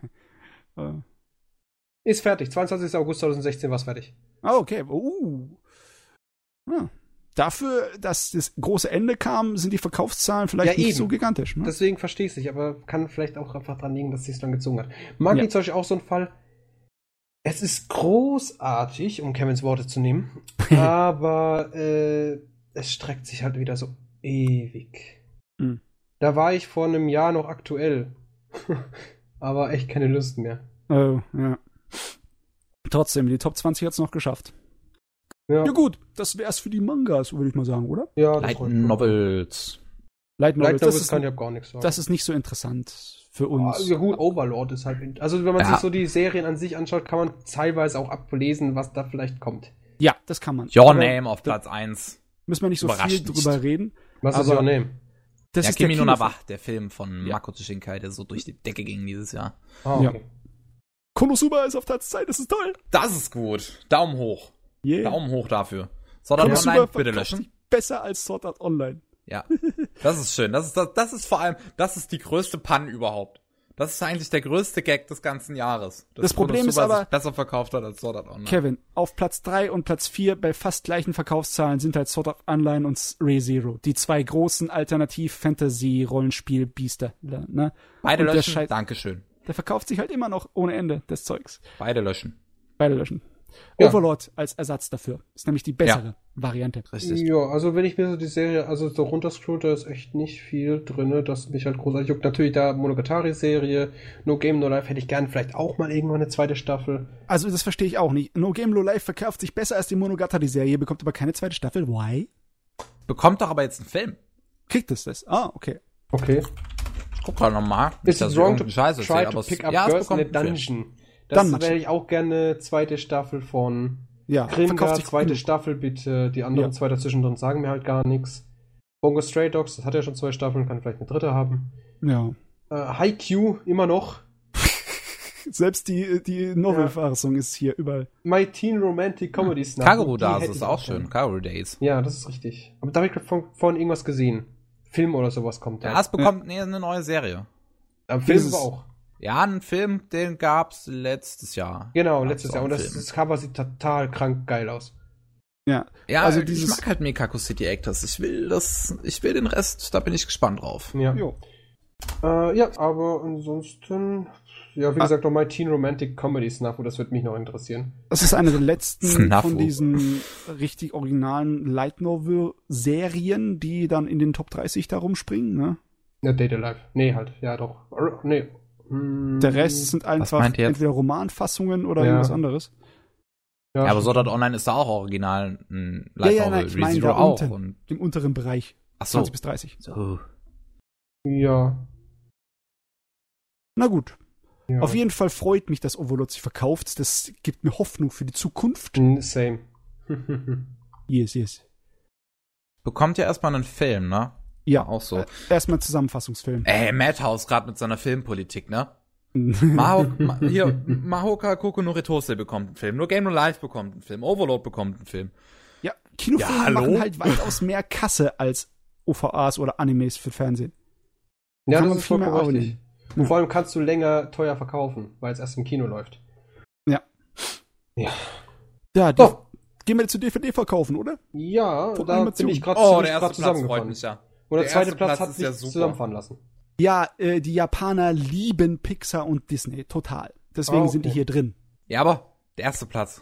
Äh, Ist fertig. 22. August 2016 war es fertig. Ah, okay. Uh. Ah. Dafür, dass das große Ende kam, sind die Verkaufszahlen vielleicht Ja, nicht eben. so gigantisch. Ne? Deswegen verstehe ich es nicht, aber kann vielleicht auch einfach dran liegen, dass sie es dann gezogen hat. Monkey Ja. zum Beispiel auch so ein Fall. Es ist großartig, um Kevins Worte zu nehmen, aber äh, es streckt sich halt wieder so ewig. Hm. Da war ich vor einem Jahr noch aktuell. aber echt keine Lust mehr. Oh, ja. Trotzdem, die Top 20 hat's noch geschafft. Ja, Ja gut, das wär's für die Mangas, würde ich mal sagen, oder? ja das Light. Novels. Light Novels, Light das, Novels ist, kann ich auch gar nichts sagen. das ist nicht so interessant für Ah, uns. ja gut, Overlord ist halt. Also wenn man Ja. sich so die Serien an sich anschaut, kann man teilweise auch ablesen, was da vielleicht kommt. Ja, das kann man. Your Aber Name auf Platz 1. Müssen wir nicht so Überrascht viel drüber reden. Was ist Aber- your name? Das ja, ist der Kimi no Kinofilm. Nawa, der Film von Ja. Makoto Shinkai, der so durch die Decke ging dieses Jahr. Ah, Ja. okay. Konosuba ist auf Platz 2, das ist toll. Das ist gut. Daumen hoch. Yeah. Daumen hoch dafür. Sword Art Online, bitte löschen. besser als Sword Art Online. Ja. Das ist schön. Das ist, das, das ist vor allem, das ist die größte Panne überhaupt. Das ist eigentlich der größte Gag des ganzen Jahres. Das Problem ist aber- besser verkauft hat als Sword Art Online. Kevin, auf Platz 3 und Platz 4 bei fast gleichen Verkaufszahlen sind halt Sword Art Online und ReZero. Die zwei großen Alternativ-Fantasy-Rollenspiel-Biester. Ne? Beide Und der löschen. Scheiß- Dankeschön. Der verkauft sich halt immer noch ohne Ende, das Zeugs. Beide löschen. Beide löschen. Ja. Overlord als Ersatz dafür. Ist nämlich die bessere ja. Variante. Richtig. Ja, also wenn ich mir so die Serie, also so runterscroll, da ist echt nicht viel drin, das mich halt großartig juckt. Natürlich da Monogatari-Serie, No Game No Life hätte ich gern vielleicht auch mal irgendwann eine zweite Staffel. Also das verstehe ich auch nicht. No Game No Life verkauft sich besser als die Monogatari-Serie, bekommt aber keine zweite Staffel. Why? Bekommt doch aber jetzt einen Film. Kriegt es das? Ah, okay. Okay. Ich guck gerade nochmal. Ist es wrong to, Scheiße try to pick up ja, girls in a dungeon? Das wäre ich auch gerne zweite Staffel von ja, Grimgar, zweite genug. Staffel bitte. Die anderen ja. zwei dazwischen drin sagen mir halt gar nichts. Bongo Stray Dogs, das hat ja schon zwei Staffeln, kann vielleicht eine dritte haben. Ja. Äh, Haikyuu, immer noch. Selbst die, die Novel-Fassung ja. ist hier überall. My Teen Romantic Comedy Snap. Kaguru Days ist auch schön. Kaguru Days. Ja, das ist richtig. Aber da habe ich gerade von, von irgendwas gesehen. Film oder sowas kommt da. Ja, es bekommt ja. eine neue Serie. Aber Film aber auch. Ja, einen Film, den gab's letztes Jahr. Genau, letztes Jahr. Und das, das, Cover sieht total krank geil aus. Ja, ja also dieses ich mag halt Mekako City Actors. Ich will das, ich will den Rest, da bin ich gespannt drauf. Ja. Äh, ja, aber ansonsten, ja, wie ah. gesagt, noch My Teen Romantic Comedy Snuff, das wird mich noch interessieren. Das ist eine der letzten Snuffo. von diesen richtig originalen Light Novel Serien, die dann in den Top 30 da rumspringen, ne? Ja, Data Life. Nee, halt, ja doch. Nee, der Rest sind einfach entweder Romanfassungen oder ja. irgendwas anderes. Ja, ja aber Sword Art Online ist da auch original ein Light ja, ja, nein, ich meine da auch unten, und im unteren Bereich. Ach so. 20 bis 30. So. Ja. Na gut. Ja. Auf jeden Fall freut mich, dass Overlord sich verkauft. Das gibt mir Hoffnung für die Zukunft. Mm, same. yes, yes. Bekommt ja erstmal einen Film, ne? Ja, auch so. Äh, erstmal Zusammenfassungsfilm. Ey, Madhouse gerade mit seiner Filmpolitik, ne? Maho, Ma, hier, Mahoka Koko no Ritose bekommt einen Film, nur Game No Life bekommt einen Film, Overload bekommt einen Film. Ja, Kinofilme ja, machen halt weitaus mehr Kasse als OVAs oder Animes für Fernsehen. Ja, das ist vollkommen richtig. Und vor allem kannst du länger teuer verkaufen, weil es erst im Kino läuft. Ja. Ja. Ja, die, oh. gehen wir zu DVD verkaufen, oder? Ja, Vor da bin ich gerade oh, der erste Platz freut mich ja. Und der, der zweite Platz, Platz hat sich ja zusammenfahren lassen. Ja, äh, die Japaner lieben Pixar und Disney, total. Deswegen oh, okay. sind die hier drin. Ja, aber der erste Platz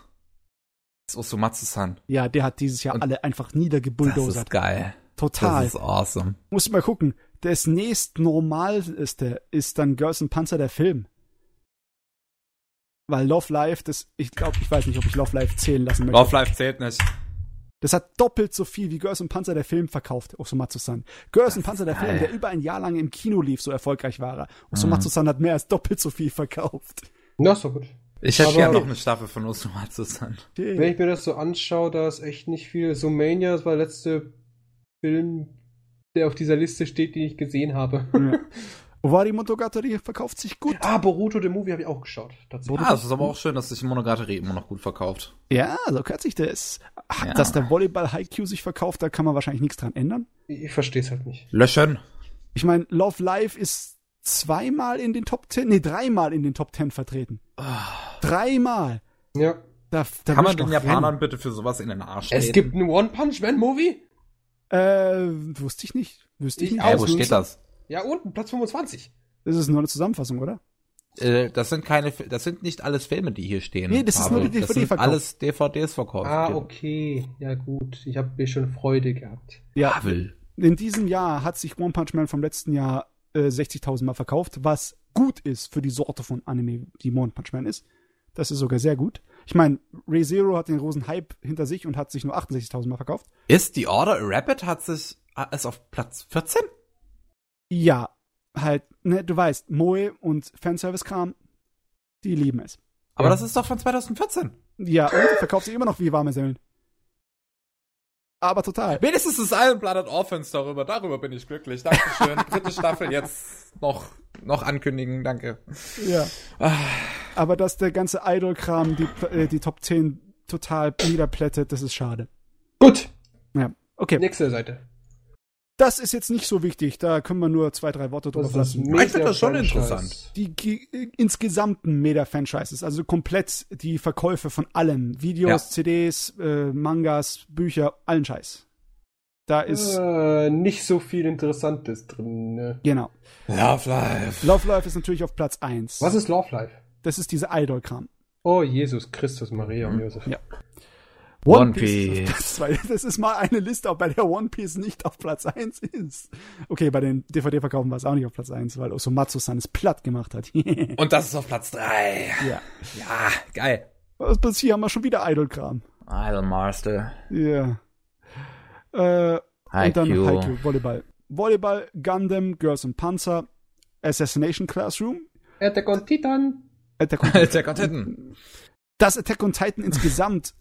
ist Osomatsu-san. Ja, der hat dieses Jahr und alle einfach niedergebulldozert. Das ist geil. Total. Das ist awesome. Muss mal gucken. Das nächst normalste ist dann Girls and Panzer der Film. Weil Love Life, das, ich glaube, ich weiß nicht, ob ich Love Life zählen lassen möchte. Love Life zählt nicht. Das hat doppelt so viel wie Girls und Panzer der Film verkauft, Osomatsu-san. Girls und Panzer der Film, der über ein Jahr lang im Kino lief, so erfolgreich war er. Osomatsu-san mhm. hat mehr als doppelt so viel verkauft. Na, so gut. Ich hätte ja noch eine Staffel von Osomatsu-san. Wenn ich mir das so anschaue, da ist echt nicht viel. So Mania, das war der letzte Film, der auf dieser Liste steht, den ich gesehen habe. Ja. Owari Monogatari verkauft sich gut. Ah, Boruto, den Movie habe ich auch geschaut. Ah, es ist aber auch schön, dass sich Monogatari immer noch gut verkauft. Ja, so kürzt sich das. Ja. Dass der Volleyball Haikyuu sich verkauft, da kann man wahrscheinlich nichts dran ändern. Ich, verstehe es halt nicht. Löschen. Ich meine, Love Live ist zweimal in den Top 10, nee, dreimal in den Top 10 vertreten. Oh. Dreimal. Ja. Da, da kann man den Japanern rennen. bitte für sowas in den Arsch Es gibt einen One-Punch-Man-Movie? Äh, wusste ich nicht. Wüsste ich, ich nicht. Ja, wo steht das? Ja, unten, Platz 25. Das ist nur eine Zusammenfassung, oder? Äh, das sind keine, das sind nicht alles Filme, die hier stehen. Nee, das ist nur die DVD verkauft. Das sind alles DVDs verkauft. Ah, okay. Ja, gut. Ich habe mir schon Freude gehabt. Ja. Pavel. In diesem Jahr hat sich One Punch Man vom letzten Jahr äh, 60.000 Mal verkauft, was gut ist für die Sorte von Anime, die One Punch Man ist. Das ist sogar sehr gut. Ich meine, Ray Zero hat den großen Hype hinter sich und hat sich nur 68.000 Mal verkauft. Ist die Order Rapid hat sich ist auf Platz 14? Ja, halt, ne, du weißt, Moe und Fanservice-Kram, die lieben es. Aber ja. das ist doch von 2014. Ja, und verkauft sich immer noch wie warme Semmeln. Aber total. Wenigstens ist Iron Blooded Orphans darüber. Darüber bin ich glücklich. Dankeschön. Dritte Staffel jetzt noch, noch ankündigen. Danke. Ja. Ah. Aber dass der ganze Idol-Kram die, äh, die Top 10 total niederplättet, das ist schade. Gut. Ja. Okay. Nächste Seite. Das ist jetzt nicht so wichtig, da können wir nur zwei, drei Worte drüber lassen. Ich finde das schon interessant. Die insgesamten Meta-Franchises, also komplett die Verkäufe von allem. Videos, ja. CDs, äh, Mangas, Bücher, allen Scheiß. Da ist äh, nicht so viel Interessantes drin. Ne? Genau. Love Life. Love Life ist natürlich auf Platz 1. Was ist Love Life? Das ist diese Idol-Kram. Oh, Jesus Christus, Maria und Josef. Ja. One One Piece. Piece. Das, das ist mal eine Liste, auch bei der One Piece nicht auf Platz 1 ist. Okay, bei den DVD-Verkaufen war es auch nicht auf Platz 1, weil Osomatsu-san es platt gemacht hat. Und das ist auf Platz 3. ja. Ja, geil. Was bis hier haben wir schon wieder Idol-Kram. Idol Master. Ja. Äh, und dann. Haikyuu, Volleyball. Volleyball, Gundam, Girls and Panzer, Assassination Classroom, Attack on Titan. Attack on Attack on Titan. Das Attack on Titan insgesamt,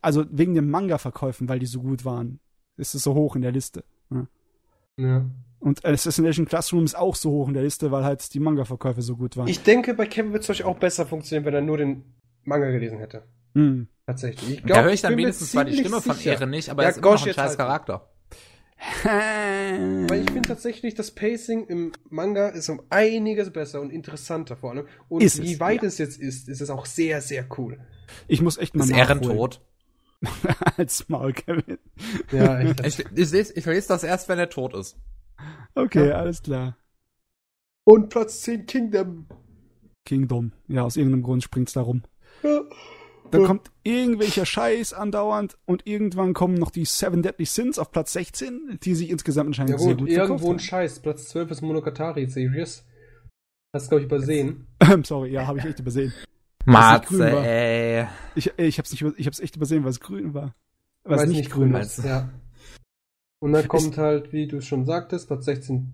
also wegen den Manga-Verkäufen, weil die so gut waren, ist es so hoch in der Liste. Ja. Ja. Und Assassination Classroom ist auch so hoch in der Liste, weil halt die Manga-Verkäufe so gut waren. Ich denke, bei Kevin wird es euch auch besser funktionieren, wenn er nur den Manga gelesen hätte. Hm. Tatsächlich. Ich Da höre ich dann wenigstens zwar die Stimme von. Eren nicht, aber Ja, er ist immer noch Gosh ein scheiß halt. Charakter. Weil ich finde tatsächlich, das Pacing im Manga ist um einiges besser und interessanter vor allem. Und Ist es, wie weit ja. es jetzt ist, ist es auch sehr, sehr cool. Ich muss echt mal Ist nachholen. tot? Als Maul, Kevin. Ja. Ich, ich, lese, ich lese das erst, wenn er tot ist. Okay, Ja. alles klar. und Platz 10 Kingdom. Kingdom. Ja, aus irgendeinem Grund springt's da rum. Ja. Da kommt irgendwelcher Scheiß andauernd und irgendwann kommen noch die Seven Deadly Sins auf Platz 16, die sich insgesamt anscheinend Ja sehr gut, gut irgendwo ein Scheiß. Platz 12 ist Monogatari Series. Hast du, glaube ich, übersehen. Sorry, ja, habe ich echt übersehen. Matze, grün war. ey. Ich, ich hab's nicht, ich hab's echt übersehen, weil es grün war. Weil es nicht grün war. ist. Ja. Und dann kommt halt, wie du schon sagtest, Platz 16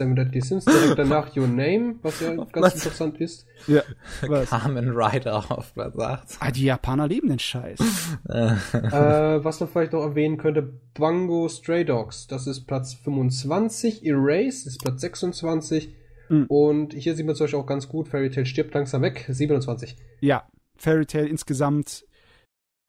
Seven Deadly Sins, direkt danach Your Name, was ja ganz Was? interessant ist. Ja, was? Kamen Rider auf Platz 8. Ah, die Japaner lieben den Scheiß. Äh, was man vielleicht noch erwähnen könnte, Bango Stray Dogs, das ist Platz 25, Erase ist Platz 26 Mhm. und hier sieht man zum Beispiel auch ganz gut, Fairy Tail stirbt langsam weg, 27. Ja, Fairy Tail insgesamt,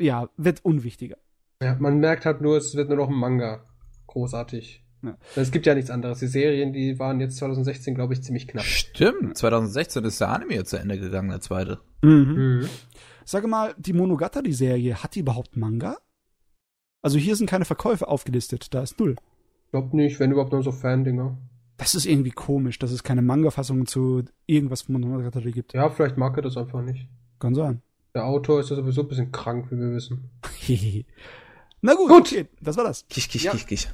ja, wird unwichtiger. Ja, man merkt halt nur, es wird nur noch ein Manga. Großartig. Ja. Es gibt ja nichts anderes. Die Serien, die waren jetzt 2016, glaube ich, ziemlich knapp. Stimmt, 2016 ist der Anime jetzt zu Ende gegangen, der zweite. Mhm. Mhm. Sag mal, die Monogatari-Serie, hat die überhaupt Manga? Also hier sind keine Verkäufe aufgelistet, da ist null. Glaub nicht, wenn überhaupt nur so Fan-Dinger. Das ist irgendwie komisch, dass es keine Manga-Fassungen zu irgendwas von Monogatari gibt. Ja, vielleicht mag er das einfach nicht. Kann sein. Der Autor ist ja sowieso ein bisschen krank, wie wir wissen. Na gut, Gut. okay, das war das. Kich, kich, Ja. kich, kich.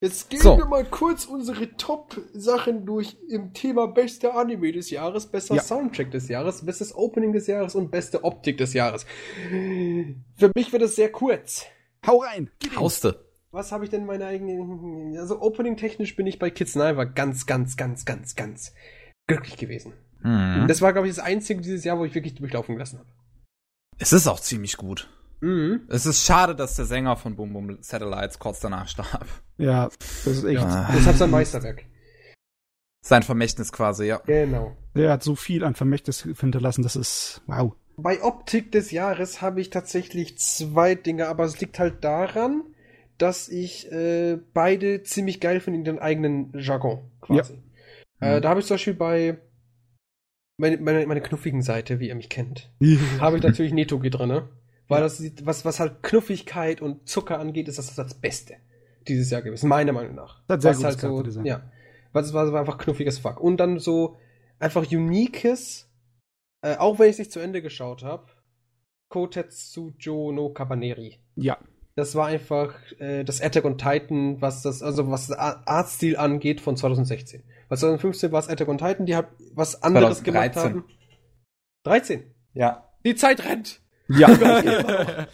Jetzt gehen So. wir mal kurz unsere Top-Sachen durch im Thema bester Anime des Jahres, bester Ja. Soundtrack des Jahres, bestes Opening des Jahres und beste Optik des Jahres. Für mich wird es sehr kurz. Hau rein! Hauste. Was habe ich denn meine eigenen. Also, opening-technisch bin ich bei Kids Niver ganz, ganz, ganz, ganz, ganz glücklich gewesen. Mhm. Das war, glaube ich, das einzige dieses Jahr, wo ich wirklich durchlaufen gelassen habe. Es ist auch ziemlich gut. Mhm. Es ist schade, dass der Sänger von Boom Boom Satellites kurz danach starb. Ja, das ist echt. Ja. Das hat sein Meisterwerk. Sein Vermächtnis quasi, ja. Genau. Der hat so viel an Vermächtnis hinterlassen, das ist. Wow. Bei Optik des Jahres habe ich tatsächlich zwei Dinge, aber es liegt halt daran, dass ich äh, beide ziemlich geil finde in den eigenen Jargon quasi. Äh, da habe ich zum Beispiel bei meine, meine, meine knuffigen Seite, wie ihr mich kennt, habe ich natürlich Netogi drin, ne? Weil das was, was halt Knuffigkeit und Zucker angeht, ist das das Beste dieses Jahr gewesen, meiner Meinung nach. Das was halt so, ja. Was war, war einfach knuffiges Fuck. Und dann so einfach uniques, äh, auch wenn ich es nicht zu Ende geschaut habe, Kotetsujo no Kabaneri. Ja. Das war einfach äh, das Attack on Titan, was das, also was Artstil angeht von 2016. Weil 2015 war es Attack on Titan, die hat was anderes gemacht 2013. haben. 13. Ja. Die Zeit rennt. Ja.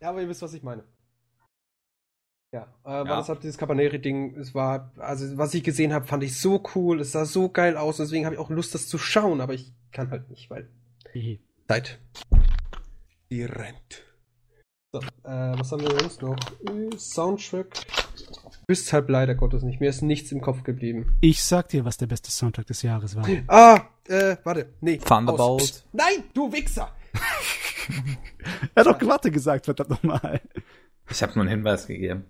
Ja, aber ihr wisst, was ich meine. Ja, äh, Ja. das hat dieses Cabaneri-Ding, es war, also was ich gesehen habe, fand ich so cool, es sah so geil aus, deswegen habe ich auch Lust, das zu schauen, aber ich kann halt nicht, weil Zeit. Die rennt. So, äh, was haben wir sonst noch? Äh, Soundtrack. Wisst halt leider Gottes nicht, mir ist nichts im Kopf geblieben. Ich sag dir, was der beste Soundtrack des Jahres war. Ah, äh, warte, nee. Thunderbolt. Nein, du Wichser! Er hat doch Glatte gesagt, verdammt nochmal. Ich habe nur einen Hinweis gegeben.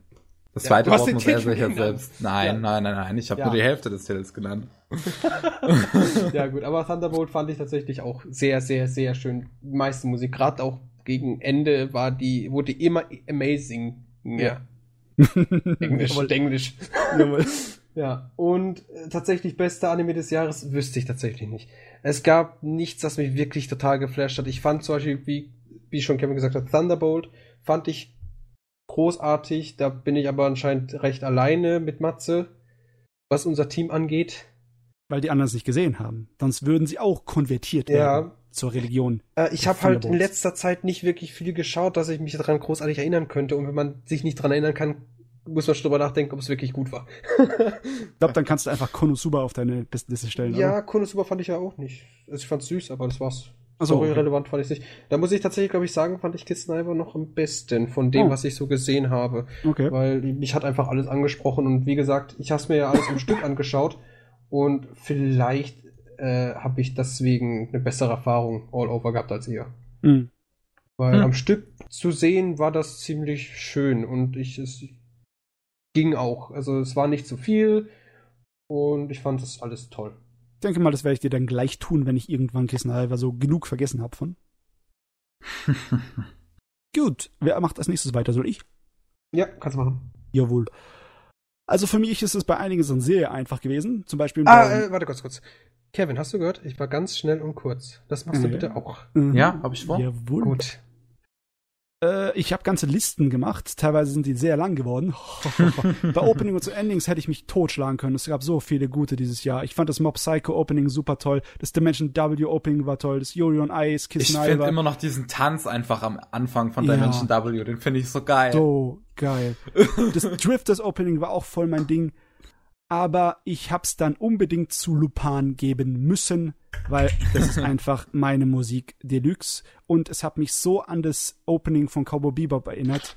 Das Ja, zweite Wort muss er sich jetzt genannt. selbst. Nein, Ja. nein, nein, nein. Ich habe Ja. nur die Hälfte des Titels genannt. Ja, gut, aber Thunderbolt fand ich tatsächlich auch sehr, sehr, sehr schön. Die meiste Musik, gerade auch gegen Ende, war die, wurde immer amazing. Ja. Englisch. Englisch. Ja, und äh, tatsächlich bester Anime des Jahres wüsste ich tatsächlich nicht. Es gab nichts, das mich wirklich total geflasht hat. Ich fand zum Beispiel, wie, wie schon Kevin gesagt hat, Thunderbolt fand ich großartig. Da bin ich aber anscheinend recht alleine mit Matze, was unser Team angeht. Weil die anderen es nicht gesehen haben. Sonst würden sie auch konvertiert werden Ja, zur Religion. äh, ich habe halt in letzter Zeit nicht wirklich viel geschaut, dass ich mich daran großartig erinnern könnte. Und wenn man sich nicht daran erinnern kann, muss man schon drüber nachdenken, ob es wirklich gut war. Ich glaube, dann kannst du einfach Konosuba auf deine Bestenliste stellen. ja, Oder? Konosuba fand ich ja auch nicht. Also ich fand's süß, aber das war's. Ach so, Story okay. relevant fand ich nicht. Da muss ich tatsächlich, glaube ich, sagen, fand ich Sniper noch am besten von dem, Oh. was ich so gesehen habe. Okay. Weil mich hat einfach alles angesprochen und wie gesagt, ich habe mir ja alles im Stück angeschaut und vielleicht äh, habe ich deswegen eine bessere Erfahrung all over gehabt als ihr. Hm. Weil Hm. am Stück zu sehen war das ziemlich schön und ich es ging auch. Also es war nicht zu viel und ich fand das alles toll. Ich denke mal, das werde ich dir dann gleich tun, wenn ich irgendwann Kissen Alva so genug vergessen habe von. Gut, wer macht als nächstes weiter? Soll ich? Ja, kannst du machen. Jawohl. Also für mich ist es bei einigen so sehr einfach gewesen. Zum Beispiel Ah, äh, warte kurz, kurz. Kevin, hast du gehört? Ich war ganz schnell und kurz. Das machst du Ja. bitte auch. Mhm. Ja, hab ich vor. Jawohl. Gut. Äh, ich habe ganze Listen gemacht. Teilweise sind die sehr lang geworden. Bei Opening und zu Endings hätte ich mich totschlagen können. Es gab so viele gute dieses Jahr. Ich fand das Mob Psycho Opening super toll. Das Dimension W Opening war toll. Das Yuri on Ice, Kiss Ich finde immer noch diesen Tanz einfach am Anfang von Ja. Dimension W, den finde ich so geil. so geil. Das Drifters Opening war auch voll mein Ding. Aber ich hab's dann unbedingt zu Lupin geben müssen, weil das ist einfach meine Musik Deluxe. Und es hat mich so an das Opening von Cowboy Bebop erinnert.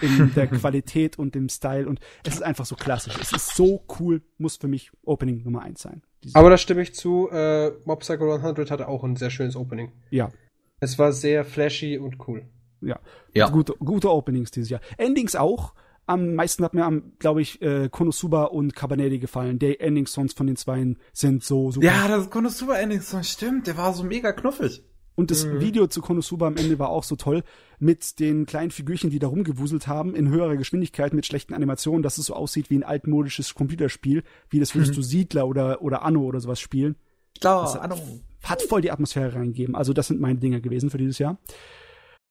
In der Qualität und dem Style. Und es ist einfach so klassisch. Es ist so cool. Muss für mich Opening Nummer eins sein. Dieses- Aber da stimme ich zu. Äh, Mob Psycho 100 hatte auch ein sehr schönes Opening. ja. Es war sehr flashy und cool. Ja. Ja. Gute, gute Openings dieses Jahr. Endings auch. Am meisten hat mir am, glaube ich, äh, Konosuba und Cabaneri gefallen. Die Ending-Songs von den Zweien sind so super. Ja, das Konosuba Ending Song stimmt, der war so mega knuffig. Und das Video zu Konosuba am Ende war auch so toll. Mit den kleinen Figürchen, die da rumgewuselt haben, in höherer Geschwindigkeit, mit schlechten Animationen, dass es so aussieht wie ein altmodisches Computerspiel. Wie das würdest du Siedler oder, oder Anno oder sowas spielen. Klar, Ahnung. hat voll die Atmosphäre reingegeben. Also das sind meine Dinger gewesen für dieses Jahr.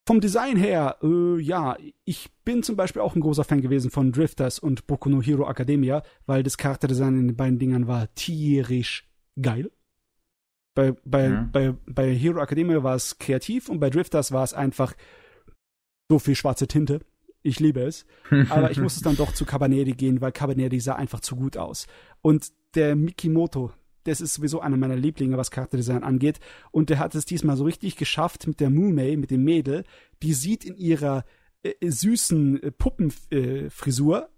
Vom Design her, äh, ja, ich bin zum Beispiel auch ein großer Fan gewesen von Drifters und Boku no Hero Academia, weil das Charakterdesign in den beiden Dingern war tierisch geil. Bei, bei, Mhm. bei, bei Hero Academia war es kreativ und bei Drifters war es einfach so viel schwarze Tinte. Ich liebe es. Aber ich muss es dann doch zu Cabaneri gehen, weil Cabaneri sah einfach zu gut aus. Und der Mikimoto, das ist sowieso einer meiner Lieblinge, was Charakterdesign angeht. Und der hat es diesmal so richtig geschafft mit der Mumei, mit dem Mädel. Die sieht in ihrer äh, süßen äh, Puppenfrisur äh,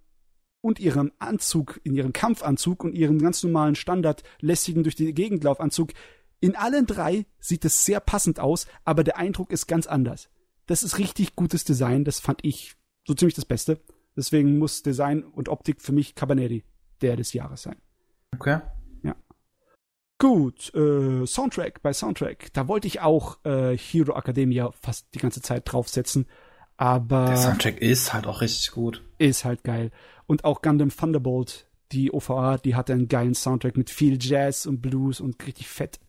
und ihrem Anzug, in ihrem Kampfanzug und ihrem ganz normalen Standard lässigen durch die Gegendlaufanzug. In allen drei sieht es sehr passend aus, aber der Eindruck ist ganz anders. Das ist richtig gutes Design, das fand ich so ziemlich das Beste. Deswegen muss Design und Optik für mich Cabaneri der des Jahres sein. Okay. Gut, äh, Soundtrack bei Soundtrack. Da wollte ich auch äh, Hero Academia fast die ganze Zeit draufsetzen, aber Der Soundtrack ist halt auch richtig gut. ist halt geil. Und auch Gundam Thunderbolt, die OVA, die hatte einen geilen Soundtrack mit viel Jazz und Blues und richtig fett.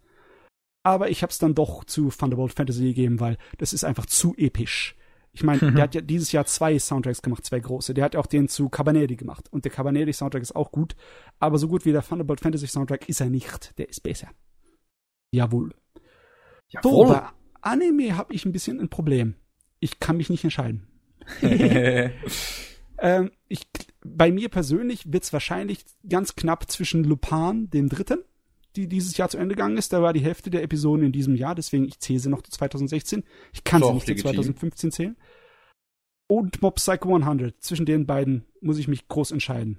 Aber ich hab's dann doch zu Thunderbolt Fantasy gegeben, weil das ist einfach zu episch. Ich meine, der hat ja dieses Jahr zwei Soundtracks gemacht, zwei große. Der hat auch den zu Cabaneri gemacht. Und der Cabaneri Soundtrack ist auch gut. Aber so gut wie der Thunderbolt Fantasy Soundtrack ist er nicht. Der ist besser. Jawohl. So, bei Anime habe ich ein bisschen ein Problem. Ich kann mich nicht entscheiden. Ähm, ich, bei mir persönlich wird's wahrscheinlich ganz knapp zwischen Lupin, dem dritten, die dieses Jahr zu Ende gegangen ist. Da war die Hälfte der Episoden in diesem Jahr, deswegen ich zähle sie noch zu 2016. Ich kann Doch, sie nicht zu legitim. 2015 zählen. Und Mob Psycho 100. Zwischen den beiden muss ich mich groß entscheiden.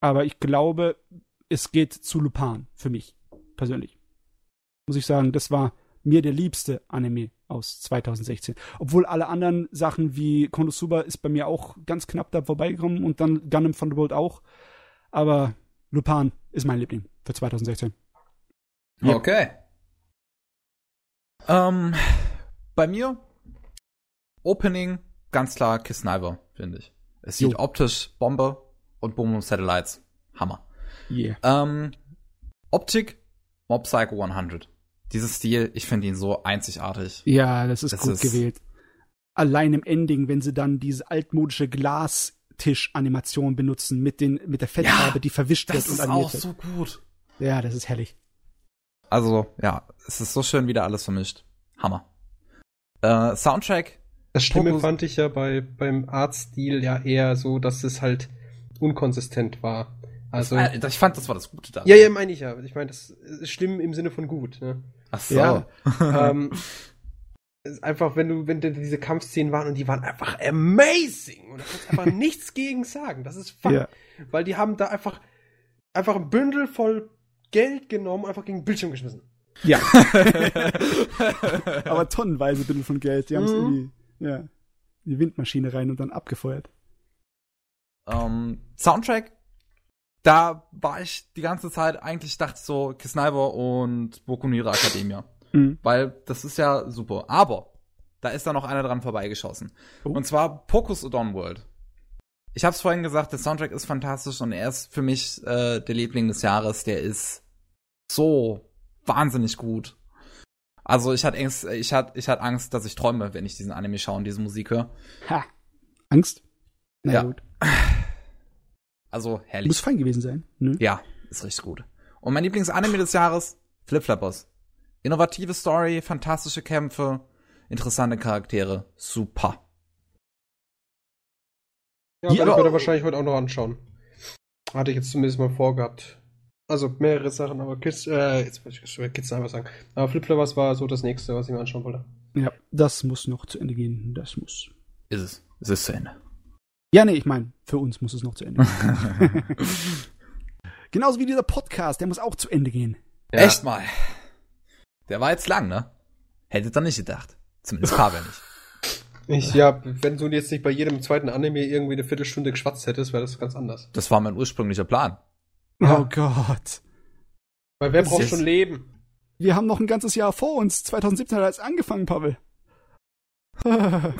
Aber ich glaube, es geht zu Lupin für mich persönlich. Muss ich sagen, das war mir der liebste Anime aus 2016. Obwohl alle anderen Sachen wie Konosuba ist bei mir auch ganz knapp da vorbeigekommen und dann Gundam Thunderbolt auch. Aber Lupin ist mein Liebling für 2016. Ja. Okay. Ähm, bei mir Opening ganz klar Kiss Sniper, finde ich. Es sieht Jo. optisch Bombe und Boom Satellites Hammer. Yeah. Ähm, Optik, Mob Psycho 100. Dieses Stil, ich finde ihn so einzigartig. Ja, das ist das gut ist gewählt. Allein im Ending, wenn sie dann diese altmodische Glastisch-Animation benutzen mit den mit der Fettfarbe, ja, die verwischt wird und animiert. Das ist auch so gut. Ja, das ist herrlich. Also, ja, es ist so schön wieder alles vermischt. Hammer. Äh, Soundtrack. Das Schlimme Fokus fand ich ja bei, beim Artstil ja eher so, dass es halt unkonsistent war. Also, ich fand, das war das Gute da. Ja, ja, meine ich ja. Ich meine, das ist schlimm im Sinne von gut. Ne? Ach so. Ja, ähm, einfach, wenn du, wenn diese Kampfszenen waren und die waren einfach amazing und da kannst einfach nichts gegen sagen. Das ist fuck, ja. weil die haben da einfach einfach ein Bündel voll Geld genommen, einfach gegen den Bildschirm geschmissen. Ja. Aber tonnenweise Bündel von Geld. Die haben es mhm. irgendwie, ja, die Windmaschine rein und dann abgefeuert. Um, Soundtrack da war ich die ganze Zeit eigentlich dachte so Kisnaiver und Boku Hero Academia. Mhm. Weil das ist ja super. Aber da ist da noch einer dran vorbeigeschossen. Oh. Und zwar Pocus Udon World. Ich hab's vorhin gesagt, der Soundtrack ist fantastisch und er ist für mich äh, der Liebling des Jahres. Der ist so wahnsinnig gut. Also ich hatte Angst, ich hatte, ich hatte Angst, dass ich träume, wenn ich diesen Anime schaue und diese Musik höre. Ha. Angst? Na ja. gut. Also herrlich. Muss fein gewesen sein. Ne? Ja, ist richtig gut. Und mein Lieblingsanime des Jahres, Flip Flappers. Innovative Story, fantastische Kämpfe, interessante Charaktere, super. Ja, ja. ich würde wahrscheinlich heute auch noch anschauen. Hatte ich jetzt zumindest mal vorgehabt. Also mehrere Sachen, aber Kids, äh, jetzt wollte ich Kids einfach sagen. Aber Flip Flappers war so das nächste, was ich mir anschauen wollte. Ja, das muss noch zu Ende gehen. Das muss. Ist es. Es ist zu Ende. Ja, nee, ich meine, für uns muss es noch zu Ende gehen. Genauso wie dieser Podcast, der muss auch zu Ende gehen. Ja. Echt mal. Der war jetzt lang, ne? Hättet ihr nicht gedacht. Zumindest Pavel nicht. Ich, ja, wenn du jetzt nicht bei jedem zweiten Anime irgendwie eine Viertelstunde geschwatzt hättest, wäre das ganz anders. Das war mein ursprünglicher Plan. Ja. Oh Gott. Weil wer das braucht schon Leben? Wir haben noch ein ganzes Jahr vor uns. 2017 hat es angefangen, Pavel.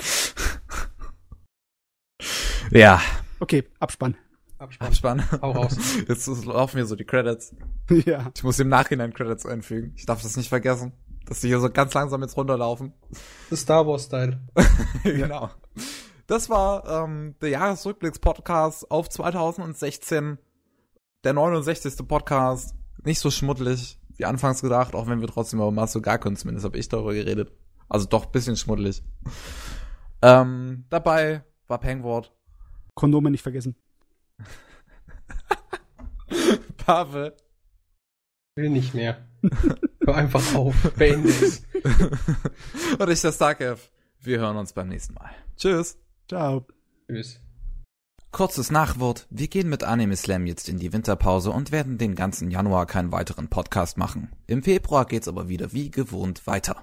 Ja. Okay, Abspann. Abspann. Abspann. Hau raus. Jetzt laufen hier so die Credits. Ja. Ich muss im Nachhinein Credits einfügen. Ich darf das nicht vergessen, dass die hier so ganz langsam jetzt runterlaufen. The Star Wars-Style. genau. Das war ähm, der Jahresrückblicks-Podcast auf 2016. Der 69. Podcast. Nicht so schmuddelig wie anfangs gedacht, auch wenn wir trotzdem über Masugaku, zumindest habe ich darüber geredet. Also doch bisschen schmuddelig. Ähm, dabei war Pengwort Kondome nicht vergessen. Pavel. Will nicht mehr. Hör einfach auf. Beende es. Und ich, der Starkev. Wir hören uns beim nächsten Mal. Tschüss. Ciao. Tschüss. Kurzes Nachwort. Wir gehen mit Anime Slam jetzt in die Winterpause und werden den ganzen Januar keinen weiteren Podcast machen. Im Februar geht's aber wieder wie gewohnt weiter.